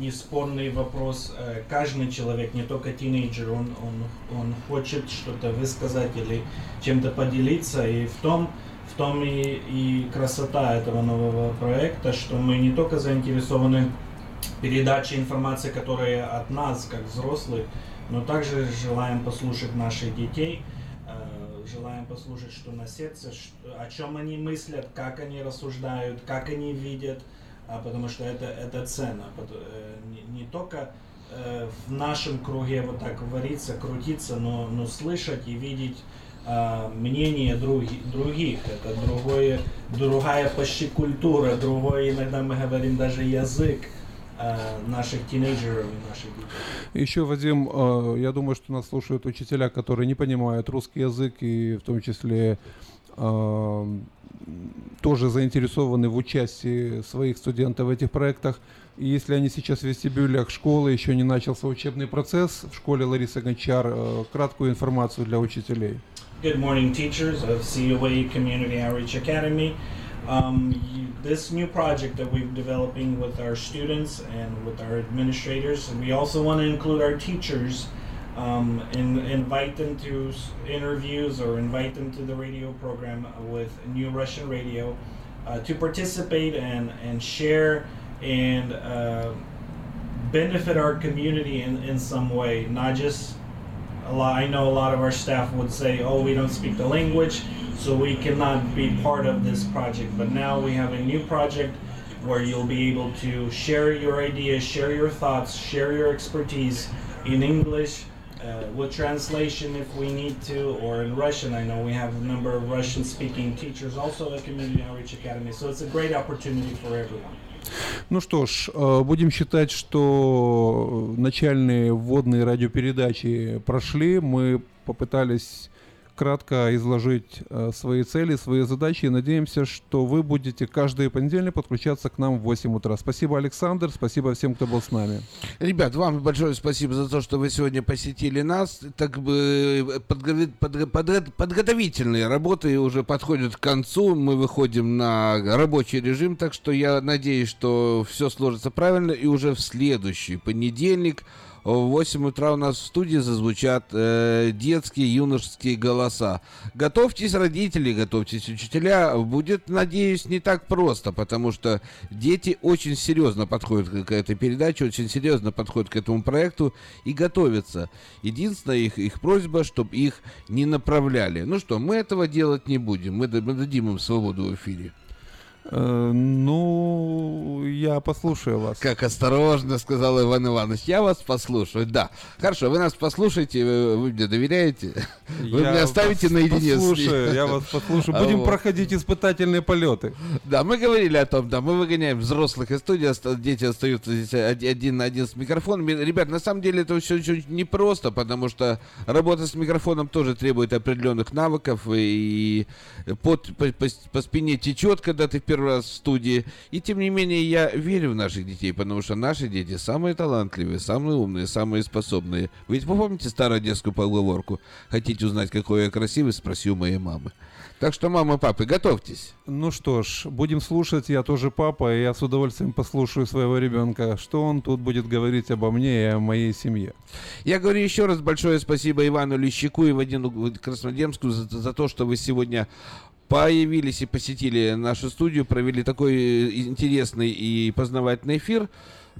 не спорный вопрос. Э, Каждый человек, не только тинейджер, он, он, он хочет что-то высказать или чем-то поделиться. И в том, в том и, и красота этого нового проекта, что мы не только заинтересованы в передаче информации, которая от нас, как взрослых, но также желаем послушать наших детей, э, желаем послушать, что на сердце, о чем они мыслят, как они рассуждают, как они видят, а, потому что это, это. Пот- э, Не, не только э, в нашем круге вот так вариться, крутиться, но, но слышать и видеть а, мнение други- других. Это другое, другая почти культура, другой, иногда мы говорим даже язык наших тинейджеров и наших детей. Еще, Вадим, э, я думаю, что нас слушают учителя, которые не понимают русский язык и в том числе э, тоже заинтересованы в участии своих студентов в этих проектах. И если они сейчас в вестибюлях школы, еще не начался учебный процесс, в школе Ларисы Гончар, э, краткую информацию для учителей. Good morning, teachers of COA Community Outreach Academy. Um, this new project that we're developing with our students and with our administrators, we also want to include our teachers um, and invite them to interviews or invite them to the radio program with New Russian Radio uh, to participate and, and share and uh, benefit our community in, in some way, not just a lot. I know a lot of our staff would say, "Oh, we don't speak the language, so we cannot be part of this project." But now we have a new project where you'll be able to share your ideas, share your thoughts, share your expertise in English. Uh, with translation if we need to, or in Russian. I know we have a number of Russian speaking teachers also at Community Outreach Academy, so it's a great opportunity for everyone. Ну что ж, э, будем считать, что начальные вводные радиопередачи прошли. Мы попытались кратко изложить э, свои цели, свои задачи и надеемся, что вы будете каждый понедельник подключаться к нам в 8 утра. Спасибо, Александр, спасибо всем, кто был с нами. Ребят, вам большое спасибо за то, что вы сегодня посетили нас. Так бы подго- подго- подго- подготовительные работы уже подходят к концу. Мы выходим на рабочий режим, так что я надеюсь, что все сложится правильно. И уже в следующий понедельник в 8 утра у нас в студии зазвучат э, детские, юношеские голоса. Готовьтесь, родители, готовьтесь, учителя. Будет, надеюсь, не так просто, потому что дети очень серьезно подходят к, этой передаче, очень серьезно подходят к этому проекту и готовятся. Единственная их, их просьба, чтобы их не направляли. Ну что, мы этого делать не будем. Мы, мы дадим им свободу в эфире. Э, ну, я послушаю вас. Как осторожно сказал Иван Иванович. Я вас послушаю. Да. Хорошо, вы нас послушаете, вы, вы мне доверяете? Вы Я меня оставите наедине с послушаю, ней? я вас послушаю. А Будем вот. проходить испытательные полеты. Да, мы говорили о том, да, мы выгоняем взрослых из студии, дети остаются здесь оди- один на один с микрофоном. Ребят, на самом деле это все очень непросто, потому что работа с микрофоном тоже требует определенных навыков, и пот по, по- по спине течет, когда ты в первый раз в студии. И тем не менее я верю в наших детей, потому что наши дети самые талантливые, самые умные, самые способные. Вы ведь помните старую детскую поговорку? Хотите узнать, какой я красивый, спроси у моей мамы. Так что, мама, папы, готовьтесь. Ну что ж, будем слушать. Я тоже папа, и я с удовольствием послушаю своего ребенка, что он тут будет говорить обо мне и о моей семье. Я говорю еще раз большое спасибо Ивану Лещику и Вадину Краснодемскую за, за то, что вы сегодня появились и посетили нашу студию, провели такой э, интересный и познавательный эфир.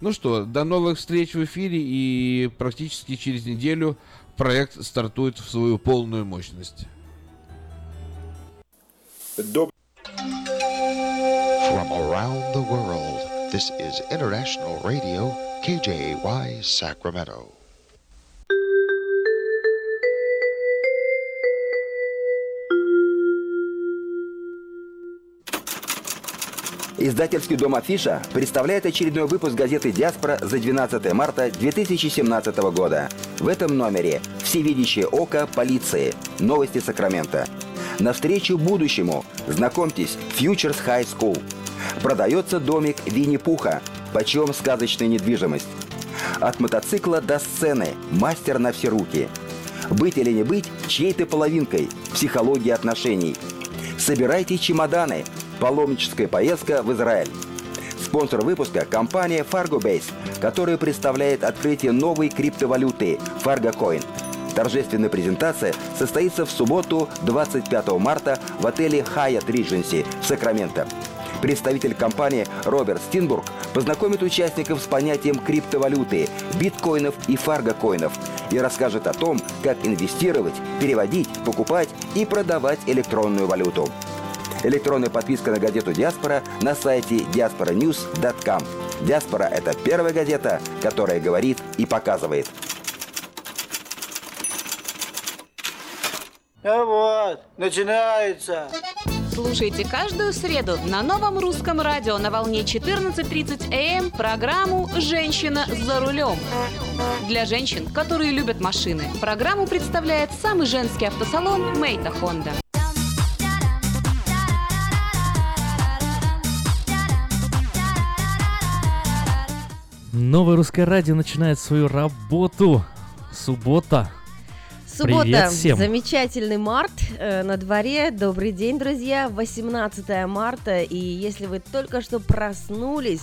Ну что, до новых встреч в эфире и практически через неделю проект стартует в свою полную мощность. From around the world, this is International Radio, KJY Sacramento. Издательский дом «Афиша» представляет очередной выпуск газеты «Диаспора» за 12 марта 2017 года. В этом номере «Всевидящее око полиции. Новости Сакрамента». Навстречу будущему. Знакомьтесь, Futures High School. Продается домик Винни-Пуха. Почем сказочная недвижимость. От мотоцикла до сцены. Мастер на все руки. Быть или не быть чьей-то половинкой. Психология отношений. Собирайте чемоданы. Паломническая поездка в Израиль. Спонсор выпуска – компания FargoBase, которая представляет открытие новой криптовалюты FargoCoin. Торжественная презентация состоится в субботу 25 марта в отеле Hyatt Regency в Сакраменто. Представитель компании Роберт Стинбург познакомит участников с понятием криптовалюты, биткоинов и фаргокоинов и расскажет о том, как инвестировать, переводить, покупать и продавать электронную валюту. Электронная подписка на газету «Диаспора» на сайте diasporanews.com. «Диаспора» — это первая газета, которая говорит и показывает. А вот, начинается. Слушайте каждую среду на новом русском радио на волне 14.30 АМ программу «Женщина за рулем». Для женщин, которые любят машины, программу представляет самый женский автосалон «Мейта Хонда». Новое русское радио начинает свою работу. Суббота. Суббота, Привет всем. замечательный март э, на дворе. Добрый день, друзья. 18 марта. И если вы только что проснулись,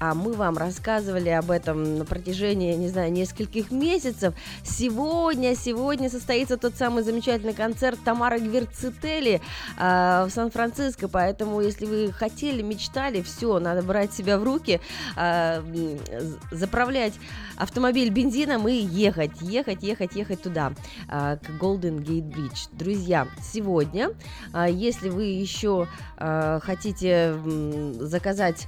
а мы вам рассказывали об этом на протяжении, не знаю, нескольких месяцев, сегодня, сегодня состоится тот самый замечательный концерт Тамары Гверцители э, в Сан-Франциско. Поэтому, если вы хотели, мечтали, все, надо брать себя в руки, э, заправлять автомобиль бензином и ехать, ехать, ехать, ехать туда. А, к Golden Gate Bridge. Друзья, сегодня, а, если вы еще а, хотите заказать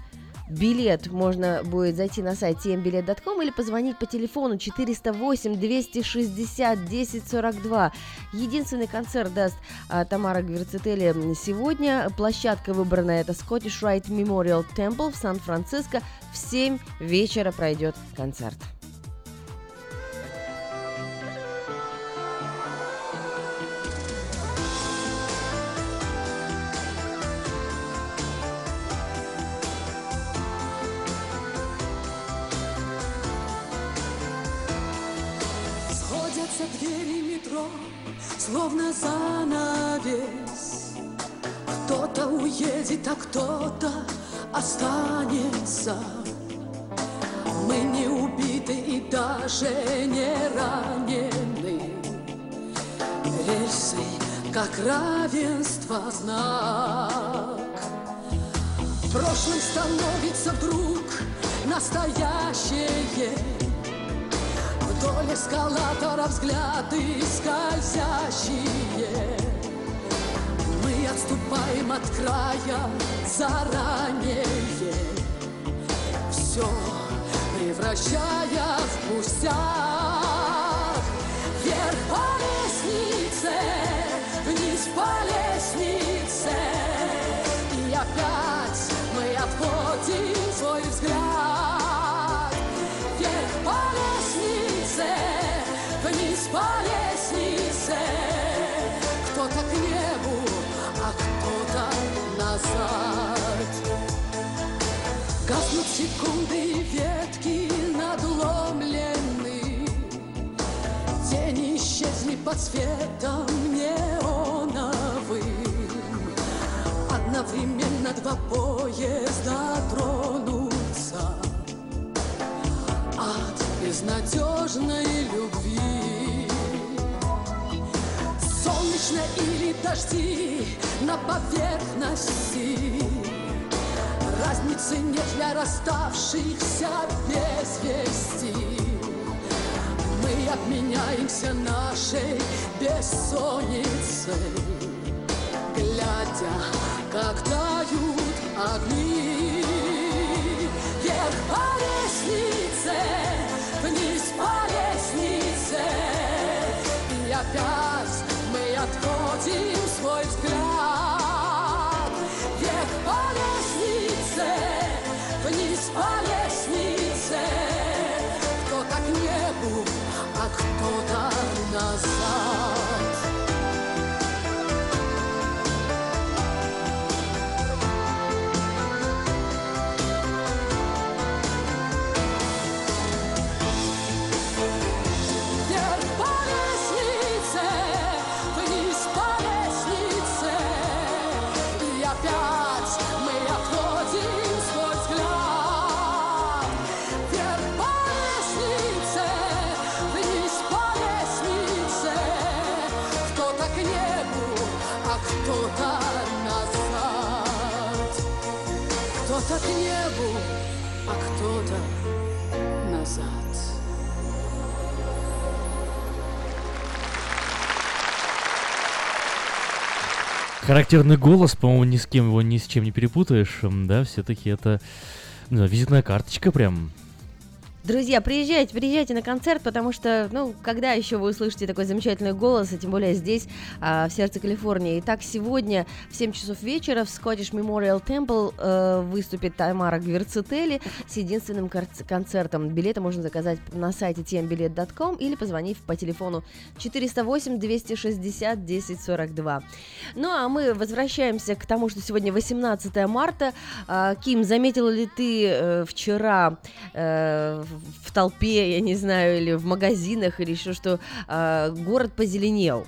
билет можно будет зайти на сайт tmbilet.com или позвонить по телефону 408 260 1042. Единственный концерт даст а, Тамара Гверцители сегодня. Площадка выбрана это Scottish Rite Memorial Temple в Сан-Франциско. В 7 вечера пройдет концерт. Словно занавес. Кто-то уедет, а кто-то останется. Мы не убиты и даже не ранены. Рельсы, как равенство знак. Прошлым становится вдруг настоящее Вдоль эскалатора взгляды скользящие. Мы отступаем от края заранее. Все превращая в пустяк. Вверх по лестнице, вниз по лестнице назад. Гаснут секунды ветки надломлены. Тени исчезли под светом неоновым. Одновременно два поезда тронутся. От безнадежной любви Солнечно или дожди на поверхности. Разницы нет для расставшихся без вести. Мы обменяемся нашей бессонницей Глядя, как тают огни. Вверх по лестнице, see. Характерный голос, по-моему, ни с кем его ни с чем не перепутаешь, да, все-таки это ну, визитная карточка прям. Друзья, приезжайте, приезжайте на концерт, потому что, ну, когда еще вы услышите такой замечательный голос, и тем более здесь, а, в сердце Калифорнии. Итак, сегодня в 7 часов вечера в Scottish Memorial Temple э, выступит Тамара Гверцетели с единственным концертом. Билеты можно заказать на сайте tmbilet.com или позвонив по телефону 408-260-1042. Ну, а мы возвращаемся к тому, что сегодня 18 марта. А, Ким, заметила ли ты э, вчера э, в- толпе, я не знаю, или в магазинах, или еще что, а, город позеленел?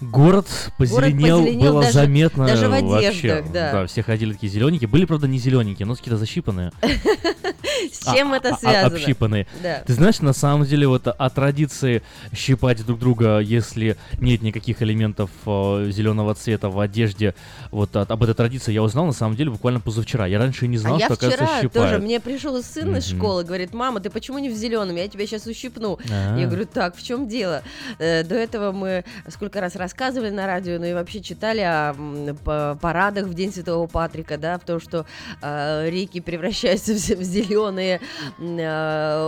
Город позеленел, позеленел было даже- заметно даже в вообще. одеждах, да. все ходили такие зелененькие. Были, правда, не зелененькие, но какие-то защипанные. С чем А- это а- а- связано? Общипанные. Да. Ты знаешь, на самом деле, вот о традиции щипать друг друга, если нет никаких элементов зеленого цвета в одежде, вот от- об этой традиции я узнал, на самом деле, буквально позавчера. Я раньше не знал, а я что, оказывается, вчера щипают. тоже, мне пришел сын из школы, говорит, мама, ты почему не в зеленом? Я тебя сейчас ущипну. А. Я говорю, так, в чем дело? Э, До этого мы сколько раз рассказывали на радио, ну и вообще читали о м, парадах в День Святого Патрика, да, в том, что э, реки превращаются в, зеленые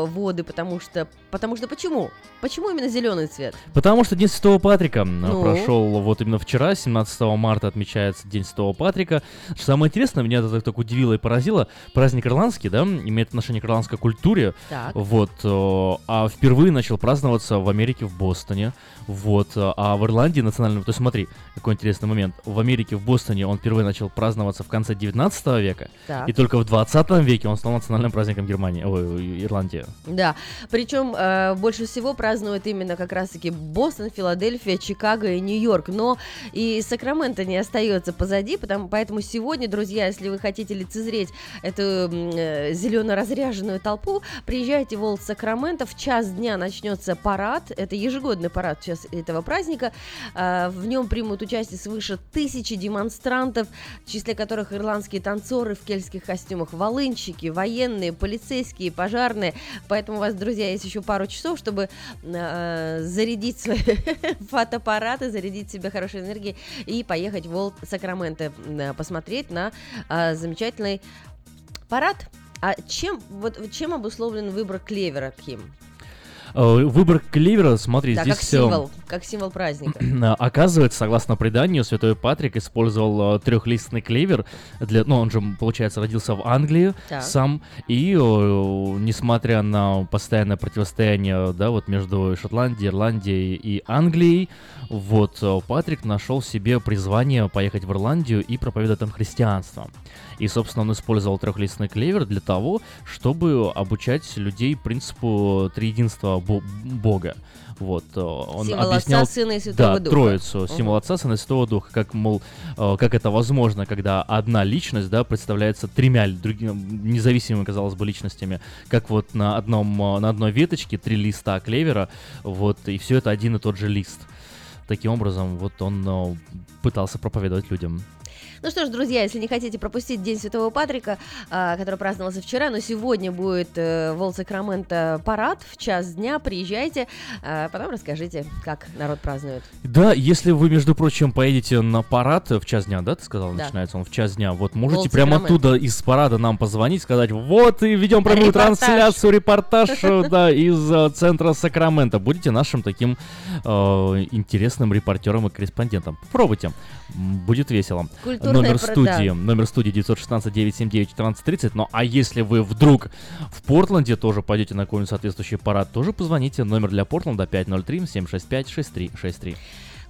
воды, потому что, потому что почему? Почему именно зеленый цвет? Потому что День Святого Патрика м, Ну? прошел вот именно вчера, 17 марта отмечается День Святого Патрика. Что самое интересное, меня это так, удивило и поразило, праздник ирландский, да, имеет отношение к ирландской культуре. Так. Вот, э, а впервые начал праздноваться в Америке, в Бостоне. Вот, э, а в Ирландии национальным, то есть смотри, какой интересный момент. В Америке, в Бостоне он впервые начал праздноваться в конце 19 века, Так. и только в 20 веке он стал национальным праздником Германии, ой, Ирландии. Да, причем э, больше всего празднуют именно как раз-таки Бостон, Филадельфия, Чикаго и Нью-Йорк, но и Сакраменто не остается позади, потому, поэтому сегодня, друзья, если вы хотите лицезреть эту зелено-разряженную толпу, приезжайте в Олд Сакраменто, в час дня начнется парад, это ежегодный парад сейчас этого праздника, Э, в нем примут участие свыше тысячи демонстрантов, в числе которых ирландские танцоры в кельтских костюмах, волынщики, военные, полицейские, пожарные. Поэтому у вас, друзья, есть еще пару часов, чтобы э, зарядить свои фотоаппараты, зарядить себя хорошей энергией и поехать в Волт Сакраменто э, посмотреть на э, замечательный парад. А чем, вот, чем обусловлен выбор клевера, Ким? Э, Выбор клевера, смотри, да, здесь... как символ, как символ праздника. Оказывается, согласно преданию, святой Патрик использовал э, трехлистный клевер для, ну, он же, получается, родился в Англии Так. сам, и э, несмотря на постоянное противостояние, да, вот между Шотландией, Ирландией и Англией, вот Патрик нашел себе призвание поехать в Ирландию и проповедовать там христианство. И, собственно, он использовал трехлистный клевер для того, чтобы обучать людей принципу триединства Бо- Бога. Вот, э, он Символ объяснял, Отца, Сына и Святого да, Духа. Троицу, символ Отца, Сына и Святого Духа, как, мол, э, как это возможно, когда одна личность, да, представляется тремя другими, независимыми, казалось бы, личностями, как вот на одном, э, на одной веточке три листа клевера, вот, и все это один и тот же лист. Таким образом, вот он пытался проповедовать людям. Ну что ж, друзья, если не хотите пропустить День Святого Патрика, а, который праздновался вчера, но сегодня будет э, в Волл Сакраменто парад в час дня, приезжайте, а потом расскажите, как народ празднует. Да, если вы, между прочим, поедете на парад в час дня, да, ты сказал, Да. начинается он в час дня, вот можете прямо оттуда из парада нам позвонить, сказать, вот и ведем прямую Репортаж. трансляцию, репортаж, э, да, из э, центра Сакрамента. Будете нашим таким э, интересным репортером и корреспондентом. Попробуйте, будет весело. Культурная номер студии, номер студии 916-979-1430. Ну а если вы вдруг в Портленде тоже пойдете на какой-нибудь соответствующий парад, тоже позвоните. Номер для Портленда 503-765-6363.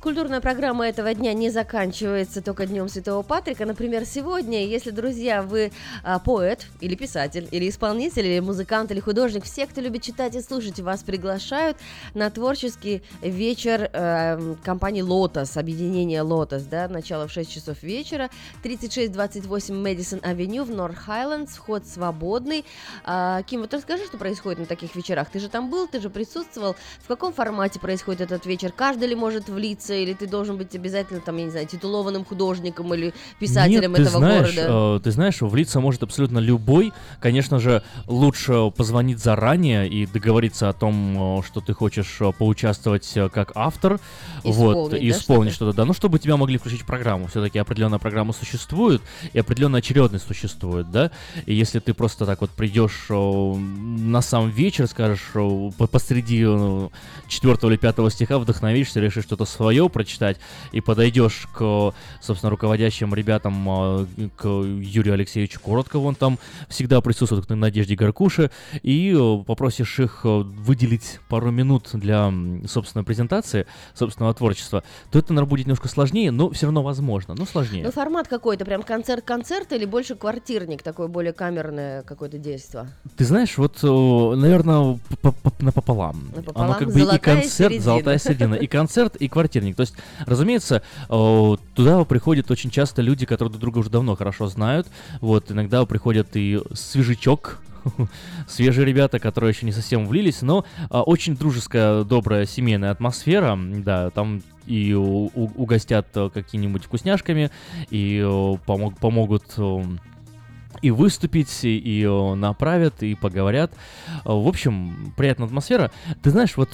Культурная программа этого дня не заканчивается только Днем Святого Патрика. Например, сегодня, если, друзья, вы а, поэт или писатель, или исполнитель, или музыкант, или художник, все, кто любит читать и слушать, вас приглашают на творческий вечер э, компании Lotus, объединение Lotus, да, начало в 6 часов вечера, 3628 Мэдисон Авеню в Норт Хайлендс, вход свободный. А, Ким, вот расскажи, что происходит на таких вечерах. Ты же там был, ты же присутствовал. В каком формате происходит этот вечер? Каждый ли может влиться, или ты должен быть обязательно, там, я не знаю, титулованным художником или писателем Нет, ты этого знаешь, города? э, ты знаешь, влиться может абсолютно любой. Конечно же, лучше позвонить заранее и договориться о том, э, что ты хочешь э, поучаствовать э, как автор, вот, Исполнить, и да, исполнить что-то, да, ну, чтобы тебя могли включить в программу. Все-таки определенная программа существует, и определенная очередность существует, да. И если ты просто так вот придешь на сам вечер, скажешь, по- посреди четвертого или пятого стиха вдохновишься, решишь что-то свое прочитать, и подойдешь к, собственно, руководящим ребятам, э, к Юрию Алексеевичу Короткову, он там всегда присутствует, к Надежде Гаркуше, и э, попросишь их э, выделить пару минут для, м, собственно, презентации, собственного творчества, то это, наверное, будет немножко сложнее, но все равно возможно, но сложнее. Ну, формат какой-то, прям концерт-концерт или больше квартирник, такое более камерное какое-то действие? Ты знаешь, вот, наверное, напополам. Напополам? Оно как бы и концерт, середина. золотая середина, и концерт, и квартирник. То есть, разумеется, э, туда приходят очень часто люди, которые друг друга уже давно хорошо знают. Вот, иногда приходят и свежачок, свежие ребята, которые еще не совсем влились, но а, очень дружеская, добрая семейная атмосфера, да, там и угостят э, какими-нибудь вкусняшками, и э, помог- помогут и выступить, и, направят, и поговорят. В общем, приятная атмосфера. Ты знаешь, вот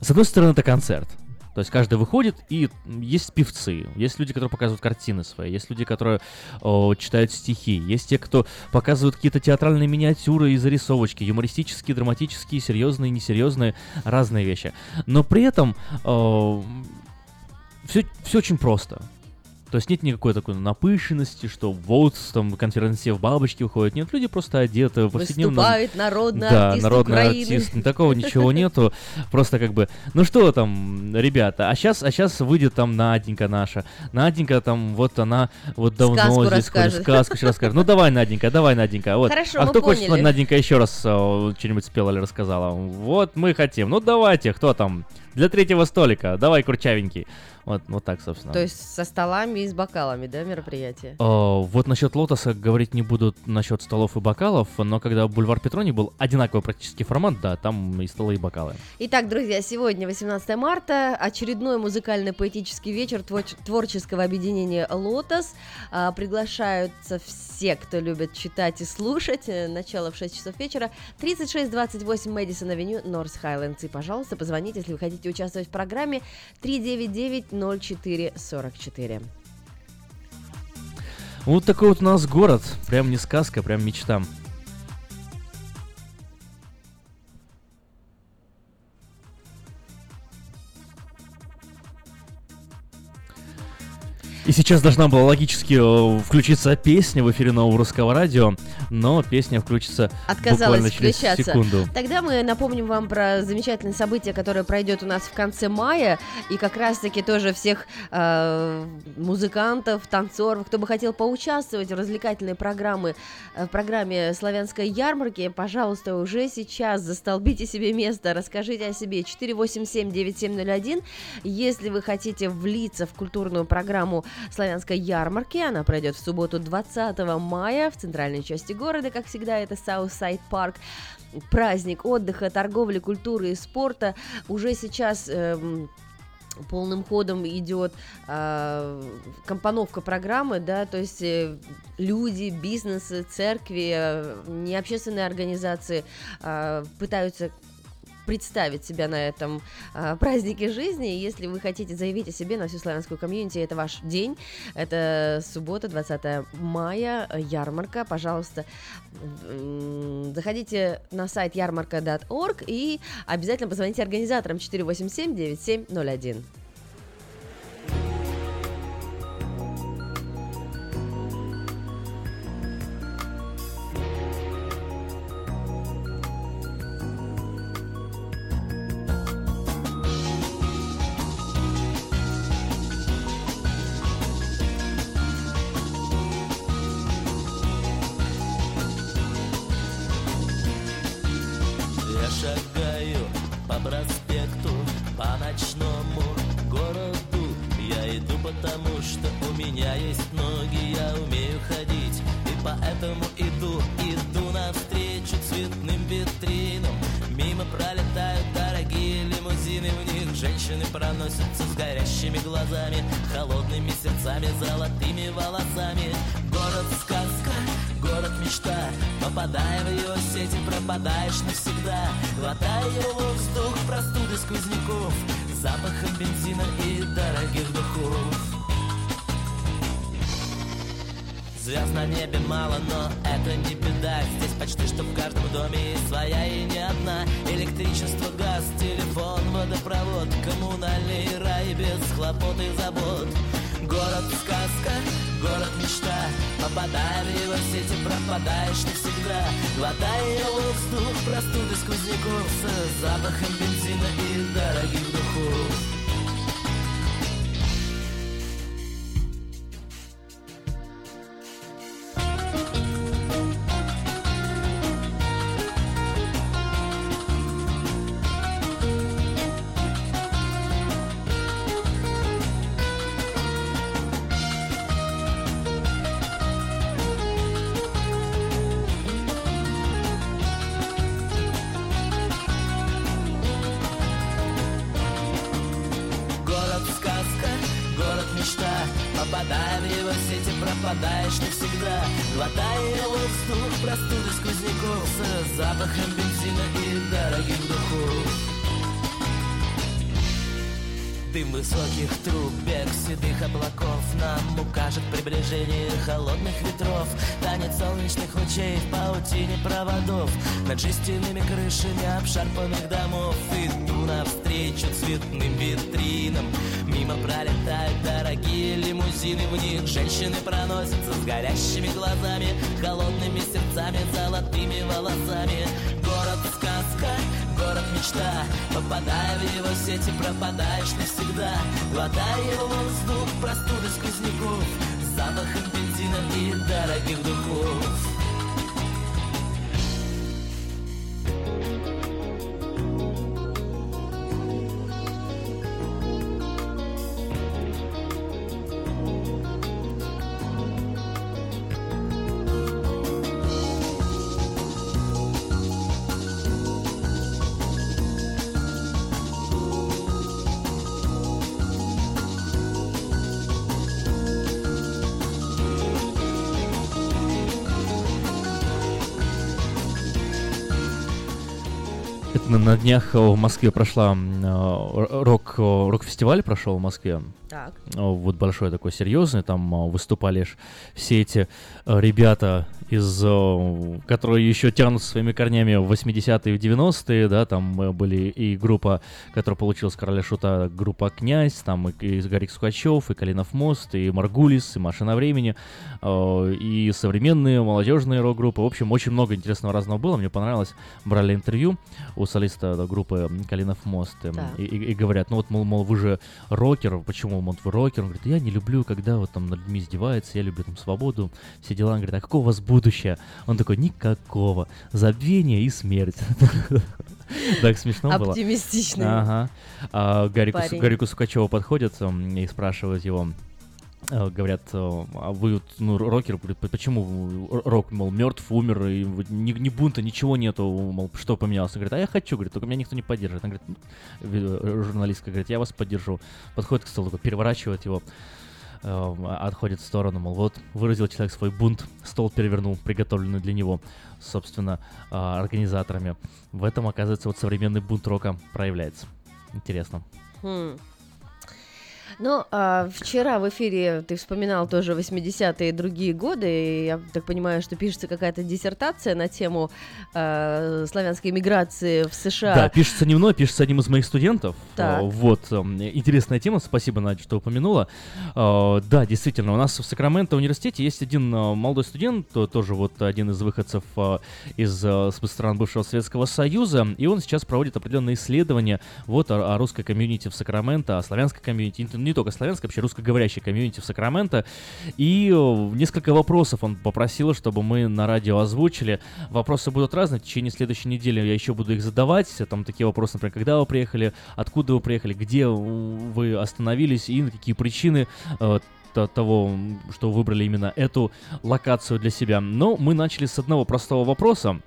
с одной стороны это концерт. То есть каждый выходит, и есть певцы, есть люди, которые показывают картины свои, есть люди, которые о, читают стихи, есть те, кто показывают какие-то театральные миниатюры и зарисовочки, юмористические, драматические, серьезные, несерьезные, разные вещи. Но при этом все, все очень просто. То есть нет никакой такой напыщенности, что вот там конференция в бабочке выходит. Нет, люди просто одеты в повседневном... Выступает народный да, артист народный Украины. артист. Такого ничего нету. Просто как бы, ну что там, ребята, а сейчас, а сейчас выйдет там Наденька наша. Наденька там, вот она вот давно Сказку здесь расскажет. сказку сейчас расскажет. Ну давай, Наденька, давай, Наденька. Вот. Хорошо, а кто хочет, поняли. Наденька еще раз э, что-нибудь спела или рассказала? Вот мы хотим. Ну давайте, кто там? Для третьего столика. Давай, курчавенький. Вот, вот так, собственно. То есть со столами и с бокалами, да, мероприятие? Э, Вот насчет лотоса говорить не буду насчет столов и бокалов, но когда бульвар Петрони был одинаковый практически формат, да, там и столы, и бокалы. Итак, друзья, сегодня 18 марта, очередной музыкально-поэтический вечер твор- творческого объединения «Лотос». А, Приглашаются все, кто любит читать и слушать. Э, Начало в 6 часов вечера. 3628 Мэдисон Авеню, Норс Хайлендс. И, пожалуйста, позвоните, если вы хотите участвовать в программе 399-04-44. Вот такой вот у нас город, прям не сказка, прям мечта. И сейчас должна была логически э, включиться песня в эфире нового русского радио, но песня включится Отказалась буквально через включаться. секунду. Тогда мы напомним вам про замечательное событие, которое пройдет у нас в конце мая, и как раз-таки тоже всех э, музыкантов, танцоров, кто бы хотел поучаствовать в развлекательной программы, э, в программе славянской ярмарки, пожалуйста, уже сейчас застолбите себе место, расскажите о себе 487-9701. Если вы хотите влиться в культурную программу славянской ярмарки, она пройдет в субботу 20 мая в центральной части города, как всегда, это Southside Park праздник отдыха, торговли, культуры и спорта. Уже сейчас эм, полным ходом идет э, компоновка программы, да, то есть э, люди, бизнесы, церкви, э, необщественные организации э, пытаются представить себя на этом э, празднике жизни. Если вы хотите заявить о себе на всю славянскую комьюнити, это ваш день. Это суббота, 20 мая, ярмарка. Пожалуйста, заходите на сайт ярмарка.org и обязательно позвоните организаторам 487 9701. Сквозняков Запахом бензина и дорогих духов. Звезд на небе мало, но это не беда. Здесь почти что в каждом доме есть своя и не одна. Электричество, газ, телефон, водопровод Коммунальный рай без хлопот и забот. Город сказка, город мечта. Попадая в его сети, пропадаешь навсегда Глотая воздух, простуды сквозняков С запахом бензина и дорогих духов Город проводов Над жестяными крышами обшарпанных домов. Иду навстречу цветным витринам. Мимо пролетают дорогие лимузины. В них женщины проносятся с горящими глазами Холодными сердцами, золотыми волосами. Город сказка, город мечта. Попадая в его сети, пропадаешь навсегда. Глотая его воздух, простуды сквозняков. Запахом бензина и дорогих духов на, днях в Москве прошла э, рок-фестиваль прошел в Москве. Так. Вот большой такой серьезный, там э, выступали все эти э, ребята из, э, которые еще тянут своими корнями в 80-е и в 90-е, да, там э, были и группа, которая получилась Короля Шута, группа Князь, там и, и Гарик Сукачев, и Калинов мост, и Маргулис, и Машина времени, и современные молодежные рок-группы. В общем, очень много интересного разного было. Мне понравилось. Брали интервью у солиста группы Калинов мост э, Так. и, и- и говорят, ну вот, мол, мол, вы же рокер, почему, мол, вы рокер? Он говорит, я не люблю, когда вот там над людьми издеваются, я люблю там свободу, все дела. Он говорит, а какого у вас будущее? Он такой, никакого, забвение и смерть. Так смешно было. Оптимистичный. Ага. А Гарику Сукачеву подходят м, и спрашивают его, говорят, э, а вы ну, рокер, говорит, «П- почему рок, мол, мертв, умер, и ни, ни бунта, ничего нету, мол, что поменялось? Он говорит, а я хочу, говорит, только меня никто не поддерживает. Он говорит, «Ну, э, журналистка говорит, я вас поддержу. Подходит к столу, такой, переворачивает его, э, отходит в сторону, мол, вот, выразил человек свой бунт, стол перевернул, приготовленный для него, собственно, а, организаторами. В этом, оказывается, вот современный бунт рока проявляется. Интересно. Хм. Ну, а, вчера в эфире ты вспоминал тоже 80-е и другие годы, и я так понимаю, что пишется какая-то диссертация на тему а, славянской миграции в США. Да, пишется не мной, пишется одним из моих студентов. Так. А, Вот, эм, интересная тема, спасибо, Надя, что упомянула. А, Да, действительно, у нас в Сакраменто университете есть один молодой студент, то- тоже вот один из выходцев из стран бывшего Советского Союза, и он сейчас проводит определенные исследования вот о, о русской комьюнити в Сакраменто, о славянской комьюнити, не- только славянской, вообще русскоговорящей комьюнити в Сакраменто. И э, несколько вопросов он попросил, чтобы мы на радио озвучили. Вопросы будут разные. В течение следующей недели я еще буду их задавать. Там такие вопросы, например, когда вы приехали, откуда вы приехали, где вы остановились и на какие причины э, то- того, что выбрали именно эту локацию для себя. Но мы начали с одного простого вопроса.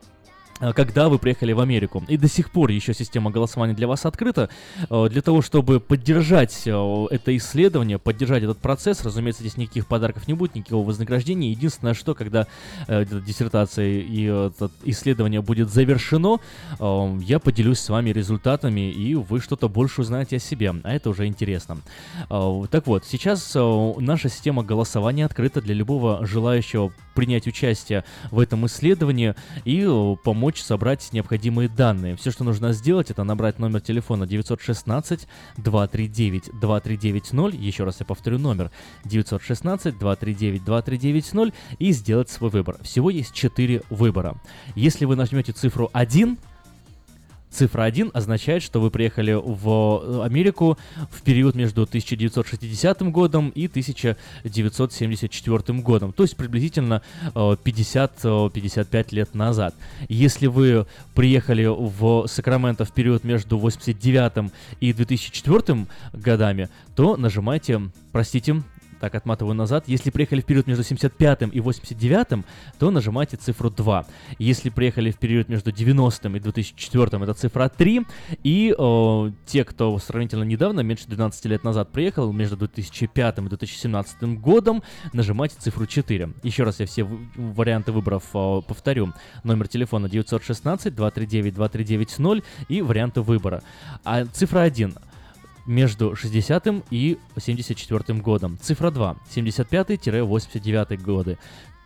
Э, когда вы приехали в Америку. И до сих пор еще система голосования для вас открыта. Э, Для того, чтобы поддержать э, это исследование, поддержать этот процесс, разумеется, здесь никаких подарков не будет, никакого вознаграждения. Единственное, что когда э, эта диссертация и э, это исследование будет завершено, я поделюсь с вами результатами, и вы что-то больше узнаете о себе. А это уже интересно. Так вот, сейчас наша система голосования открыта для любого желающего принять участие в этом исследовании и э, помочь собрать необходимые данные. Все, что нужно сделать, это набрать номер телефона 916 239 2390. Еще раз я повторю номер 916 239 2390 и сделать свой выбор. Всего есть 4 выбора. Если вы нажмете цифру 1, Цифра 1 означает, что вы приехали в Америку в период между 1960 годом и 1974 годом, то есть приблизительно э, 50-55 лет назад. Если вы приехали в Сакраменто в период между 89 и 2004 годами, то нажимайте, простите, так, отматываю назад. Если приехали в период между 75 и 89, то нажимайте цифру 2. Если приехали в период между 90 и 2004, это цифра 3. И э, те, кто сравнительно недавно, меньше 12 лет назад приехал, между 2005 и 2017 годом, нажимайте цифру 4. Еще раз я все варианты выборов э, повторю. Номер телефона 916-239-2390 и варианты выбора. А цифра 1 между 60 и 74 годом. Цифра 2 75-89 годы.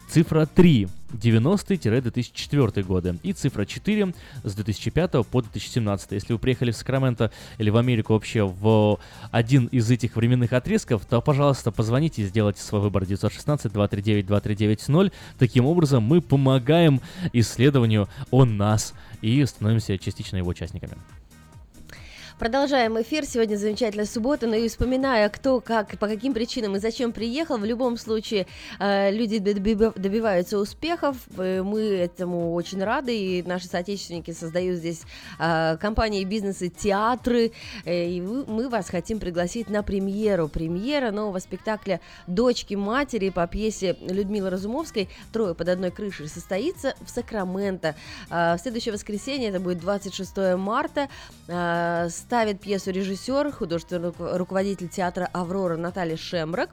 Цифра 3 90-2004 годы. И цифра 4 с 2005 по 2017. Если вы приехали в Сакраменто или в Америку вообще в один из этих временных отрезков, то, пожалуйста, позвоните и сделайте свой выбор 916-239-2390. Таким образом, мы помогаем исследованию о нас и становимся частично его участниками. Продолжаем эфир. Сегодня замечательная суббота, но и вспоминая, кто, как, по каким причинам и зачем приехал, в любом случае э, люди доби- добиваются успехов. Э, Мы этому очень рады, и наши соотечественники создают здесь э, компании, бизнесы, театры. И мы вас хотим пригласить на премьеру. Премьера нового спектакля «Дочки матери» по пьесе Людмилы Разумовской «Трое под одной крышей» состоится в Сакраменто. В следующее воскресенье, это будет 26 марта, ставит пьесу режиссер, художественный руко- руководитель театра «Аврора» Наталья Шемрак,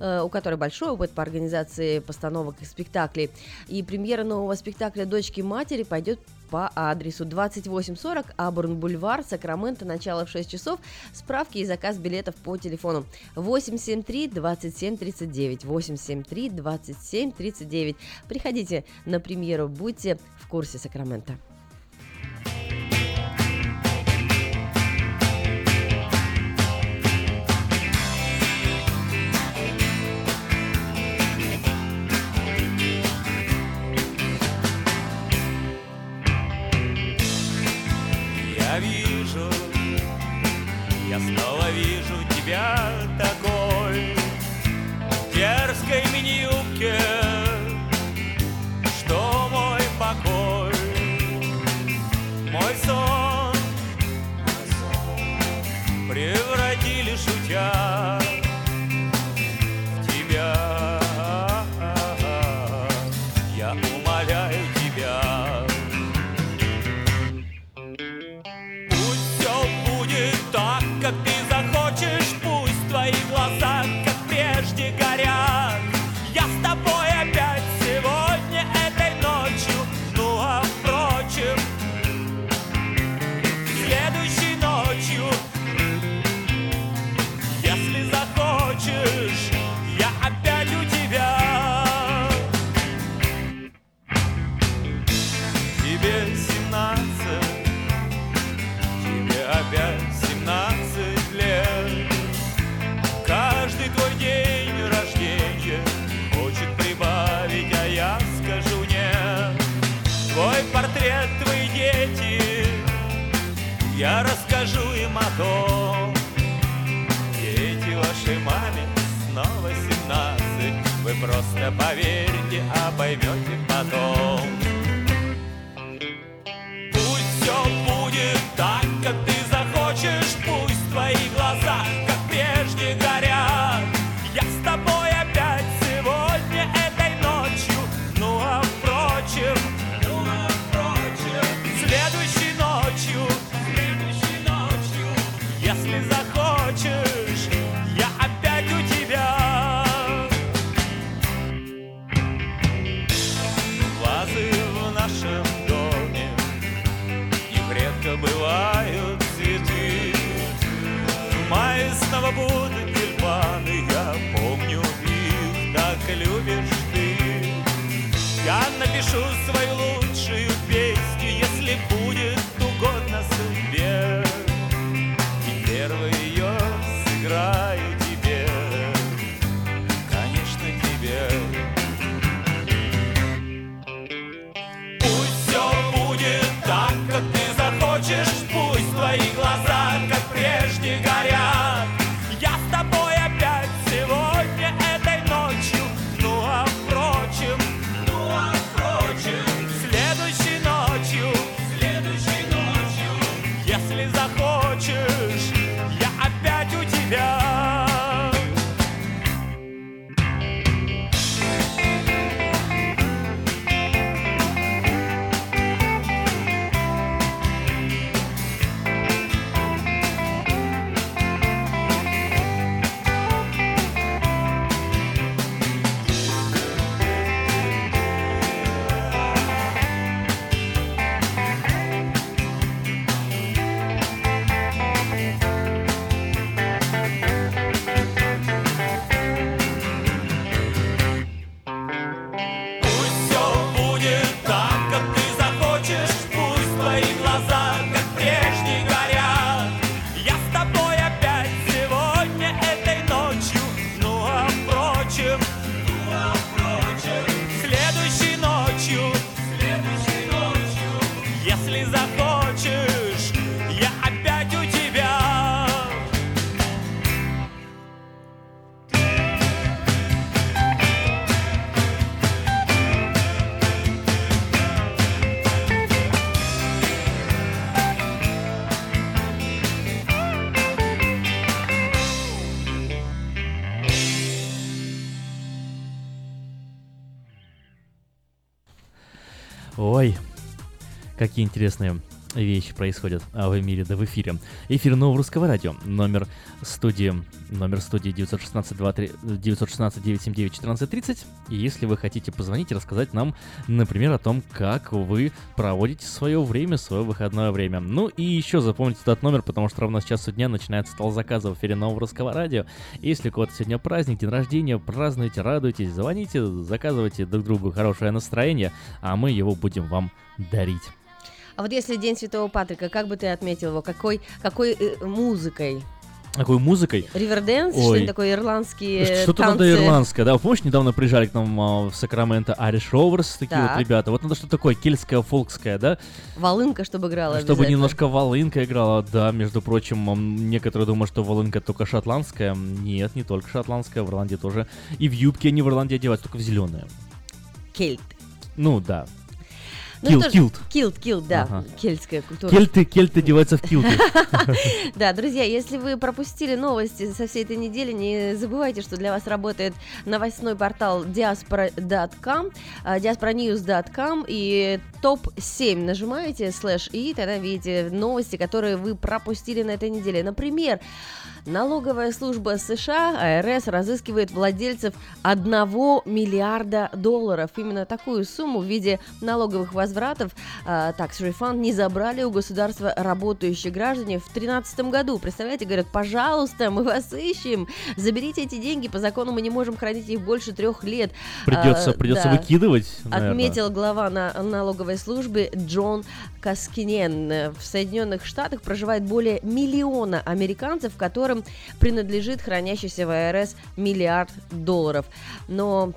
э, у которой большой опыт по организации постановок и спектаклей. И премьера нового спектакля «Дочки матери» пойдет по адресу 2840 Абурн Бульвар, Сакраменто, начало в 6 часов. Справки и заказ билетов по телефону 873 27 39 873 27 39. Приходите на премьеру, будьте в курсе Сакрамента. Я снова вижу тебя такой в дерзкой мини-юбке, что мой покой, мой сон. Превратили шутя Я расскажу им о том Дети вашей маме снова семнадцать. Вы просто поверьте, а поймете какие интересные вещи происходят а, в мире, да в эфире. Эфир нового русского радио. Номер студии, номер студии 916 23 916 979 1430. И если вы хотите позвонить и рассказать нам, например, о том, как вы проводите свое время, свое выходное время. Ну и еще запомните этот номер, потому что ровно с часу дня начинается стол заказа в эфире нового русского радио. Если у кого-то сегодня праздник, день рождения, празднуйте, радуйтесь, звоните, заказывайте друг другу хорошее настроение, а мы его будем вам дарить. А вот если День Святого Патрика, как бы ты отметил его? Какой, какой э, музыкой? Какой музыкой? Риверденс, что-нибудь такое ирландские Что-то танцы? надо ирландское, да? Помнишь, недавно приезжали к нам а, в Сакраменто Irish Rovers, такие Так. вот ребята. Вот надо что-то такое, кельтское, фолкское, да? Волынка, чтобы играла Чтобы немножко волынка играла, да, между прочим, некоторые думают, что волынка только шотландская. Нет, не только шотландская, в Ирландии тоже. И в юбке они в Ирландии одевают, только в зеленые. Кельт. Ну, да. Ну, Килт, что ж, килт. Килт, килт, да. Ага. Кельтская культура. Кельты, кельты одеваются в килты. Да, друзья, если вы пропустили новости со всей этой недели, не забывайте, что для вас работает новостной портал diaspora.com, а, diasporanews.com и топ-7 нажимаете, слэш, и тогда видите новости, которые вы пропустили на этой неделе. Например, Налоговая служба США, АРС, разыскивает владельцев 1 миллиарда долларов. Именно такую сумму в виде налоговых возвратов а, tax refund не забрали у государства работающие граждане в 2013 году. Представляете, говорят, пожалуйста, мы вас ищем, заберите эти деньги, по закону мы не можем хранить их больше трех лет. Придется, А, придется да. выкидывать, наверное. Отметил глава на налоговой службы Джон Каскинен. В Соединенных Штатах проживает более миллиона американцев, которым принадлежит хранящийся в АРС миллиард долларов. Но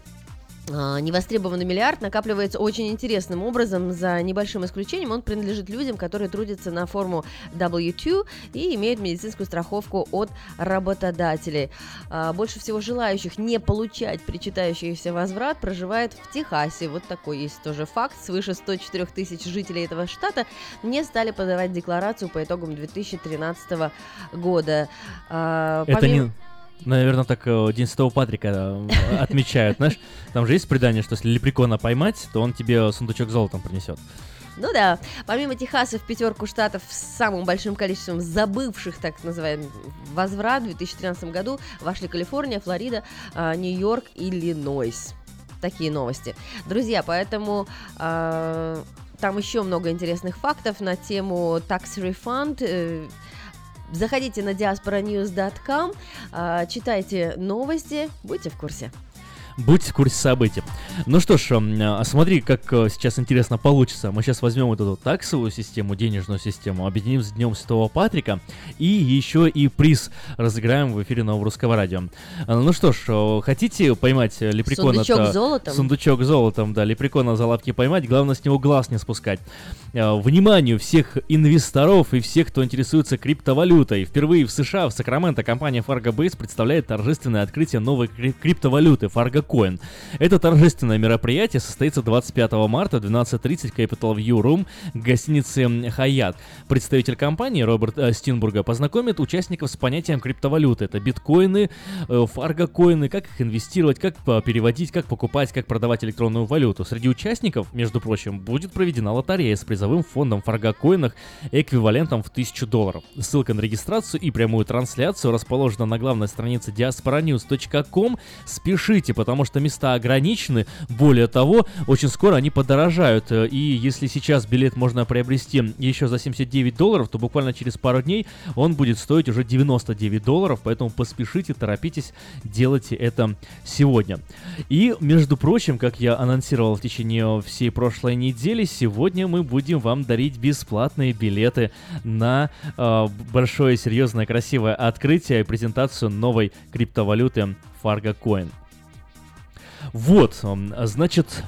Невостребованный миллиард накапливается очень интересным образом, за небольшим исключением. Он принадлежит людям, которые трудятся на форму W2 и имеют медицинскую страховку от работодателей. А, Больше всего желающих не получать причитающийся возврат проживает в Техасе. Вот такой есть тоже факт. Свыше 104 тысяч жителей этого штата не стали подавать декларацию по итогам 2013 года. А, Это помимо- не... Наверное, так э, День Святого Патрика э, отмечают, знаешь. Там же есть предание, что если лепрекона поймать, то он тебе сундучок золотом принесет. Ну да, помимо Техаса в пятерку штатов с самым большим количеством забывших, так называемый, возврат в 2013 году вошли Калифорния, Флорида, а, Нью-Йорк, Иллинойс. Такие новости. Друзья, поэтому а, там еще много интересных фактов на тему tax refund. Э, Заходите на diasporanews.com, а, читайте новости, будьте в курсе. Будьте в курсе событий. Ну что ж, а смотри, как э, сейчас интересно получится. Мы сейчас возьмем вот эту таксовую систему, денежную систему, объединим с Днем Святого Патрика и еще и приз разыграем в эфире Нового Русского Радио. Э, Ну что ж, э, хотите поймать лепрекона? Сундучок с золотом? Сундучок золотом, да, лепрекона за лапки поймать, главное с него глаз не спускать. Э, Вниманию всех инвесторов и всех, кто интересуется криптовалютой. Впервые в США, в Сакраменто, компания Fargo Base представляет торжественное открытие новой кри- криптовалюты Fargo Coin. Это торжественное мероприятие состоится 25 марта в 12.30 Capital View Room гостиницы Hyatt. Представитель компании Роберт э, Стинбурга познакомит участников с понятием криптовалюты. Это биткоины, э, фарго-коины, как их инвестировать, как э, переводить, как покупать, как продавать электронную валюту. Среди участников, между прочим, будет проведена лотерея с призовым фондом в фарго-коинах эквивалентом в 1000 долларов. Ссылка на регистрацию и прямую трансляцию расположена на главной странице diasporanews.com. Спешите, потому что места ограничены. Более того, очень скоро они подорожают. Э, И если сейчас билет можно приобрести еще за 79 долларов, то буквально через пару дней он будет стоить уже 99 долларов. Поэтому поспешите, торопитесь, делайте это сегодня. И, между прочим, как я анонсировал в течение всей прошлой недели, сегодня мы будем вам дарить бесплатные билеты на э, большое, серьезное, красивое открытие и презентацию новой криптовалюты Fargo Coin. Вот, значит,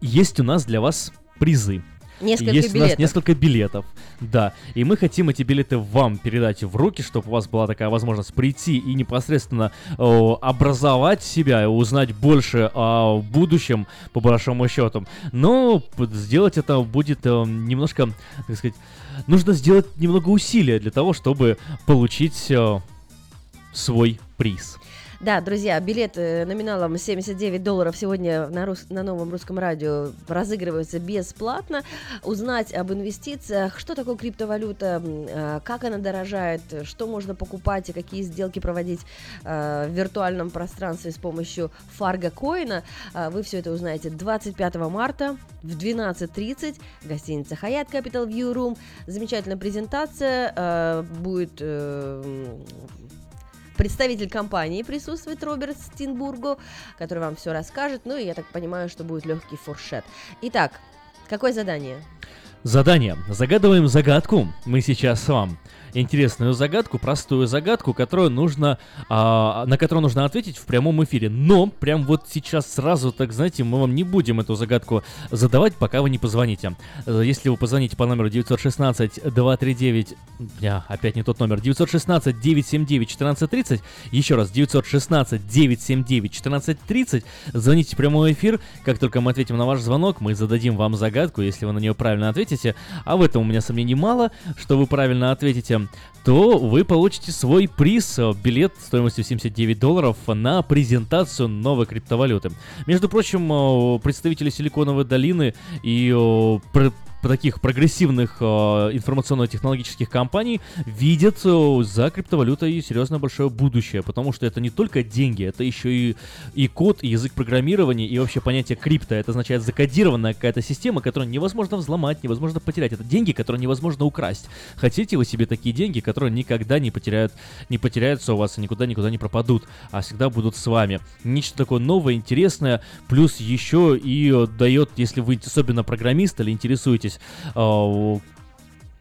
есть у нас для вас призы. Несколько есть у нас билетов. несколько билетов, да. И мы хотим эти билеты вам передать в руки, чтобы у вас была такая возможность прийти и непосредственно э, образовать себя, и узнать больше о будущем, по большому счету. Но сделать это будет э, немножко, так сказать, нужно сделать немного усилия для того, чтобы получить э, свой приз. Да, друзья, билет э, номиналом 79 долларов сегодня на, рус- на новом русском радио разыгрывается бесплатно. Узнать об инвестициях, что такое криптовалюта, э, как она дорожает, что можно покупать и какие сделки проводить э, в виртуальном пространстве с помощью Coin. Э, Вы все это узнаете 25 марта в 12.30. Гостиница Hyatt Capital View Room. Замечательная презентация. э, Будет э, Представитель компании присутствует Роберт Стинбурго, который вам все расскажет. Ну и я так понимаю, что будет легкий фуршет. Итак, какое задание? Задание. Загадываем загадку. Мы сейчас вам интересную загадку, простую загадку, которую нужно, а, на которую нужно ответить в прямом эфире. Но прям вот сейчас сразу, так знаете, мы вам не будем эту загадку задавать, пока вы не позвоните. Э, Если вы позвоните по номеру 916-239, я опять не тот номер, 916-979-1430, еще раз, 916-979-1430, звоните в прямой эфир, как только мы ответим на ваш звонок, мы зададим вам загадку, если вы на нее правильно ответите, а в этом у меня сомнений мало, что вы правильно ответите, то вы получите свой приз, э, билет стоимостью 79 долларов на презентацию новой криптовалюты. Между прочим, э, представители Силиконовой долины и э, таких прогрессивных э, информационно-технологических компаний видят э, за криптовалютой серьезно большое будущее, потому что это не только деньги, это еще и, и код, и язык программирования, и вообще понятие крипто. Это означает закодированная какая-то система, которую невозможно взломать, невозможно потерять. Это деньги, которые невозможно украсть. Хотите вы себе такие деньги, которые никогда не потеряют, не потеряются у вас и никуда никуда не пропадут, а всегда будут с вами. Нечто такое новое, интересное, плюс еще и э, дает, если вы особенно программист или интересуетесь э,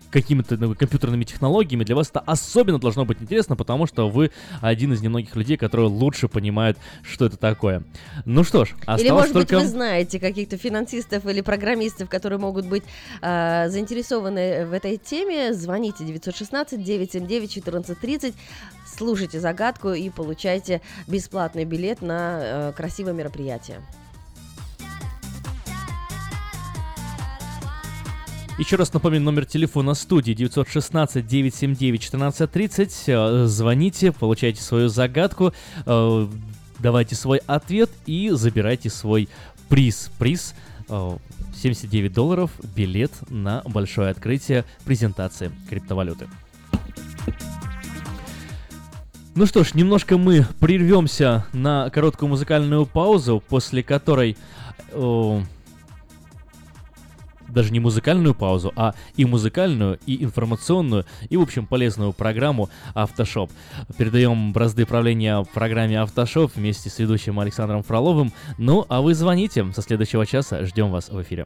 какими-то ну, компьютерными технологиями, для вас это особенно должно быть интересно, потому что вы один из немногих людей, которые лучше понимают, что это такое. Ну что ж, осталось Или, может только... быть, вы знаете каких-то финансистов или программистов, которые могут быть э, заинтересованы в этой теме. Звоните 916-979-1430, слушайте загадку и получайте бесплатный билет на э, красивое мероприятие. Еще раз напомню номер телефона студии 916-979-1430. Э, Звоните, получайте свою загадку, э, давайте свой ответ и забирайте свой приз. Приз э, 79 долларов, билет на большое открытие презентации криптовалюты. Ну что ж, немножко мы прервемся на короткую музыкальную паузу, после которой... э, даже не музыкальную паузу, а и музыкальную, и информационную, и, в общем, полезную программу «Автошоп». Передаем бразды правления программе «Автошоп» вместе с ведущим Александром Фроловым. Ну, а вы звоните со следующего часа. Ждем вас в эфире.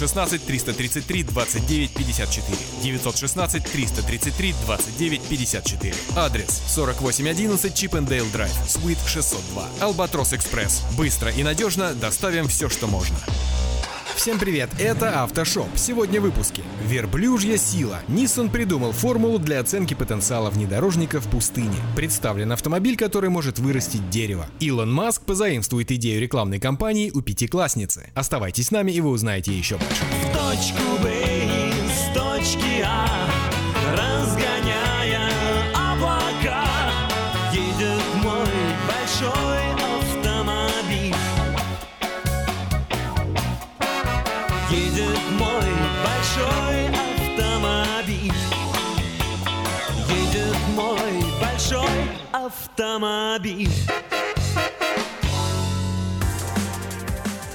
916 333 29 54. 916 333 29 954. Адрес 4811 Чипендейл Драйв, Суит 602. Албатрос Экспресс. Быстро и надежно доставим все, что можно. Всем привет, это Автошоп. Сегодня в выпуске. Верблюжья сила. Nissan придумал формулу для оценки потенциала внедорожника в пустыне. Представлен автомобиль, который может вырастить дерево. Илон Маск позаимствует идею рекламной кампании у пятиклассницы. Оставайтесь с нами, и вы узнаете еще больше. В точку Б из точки А автомобиль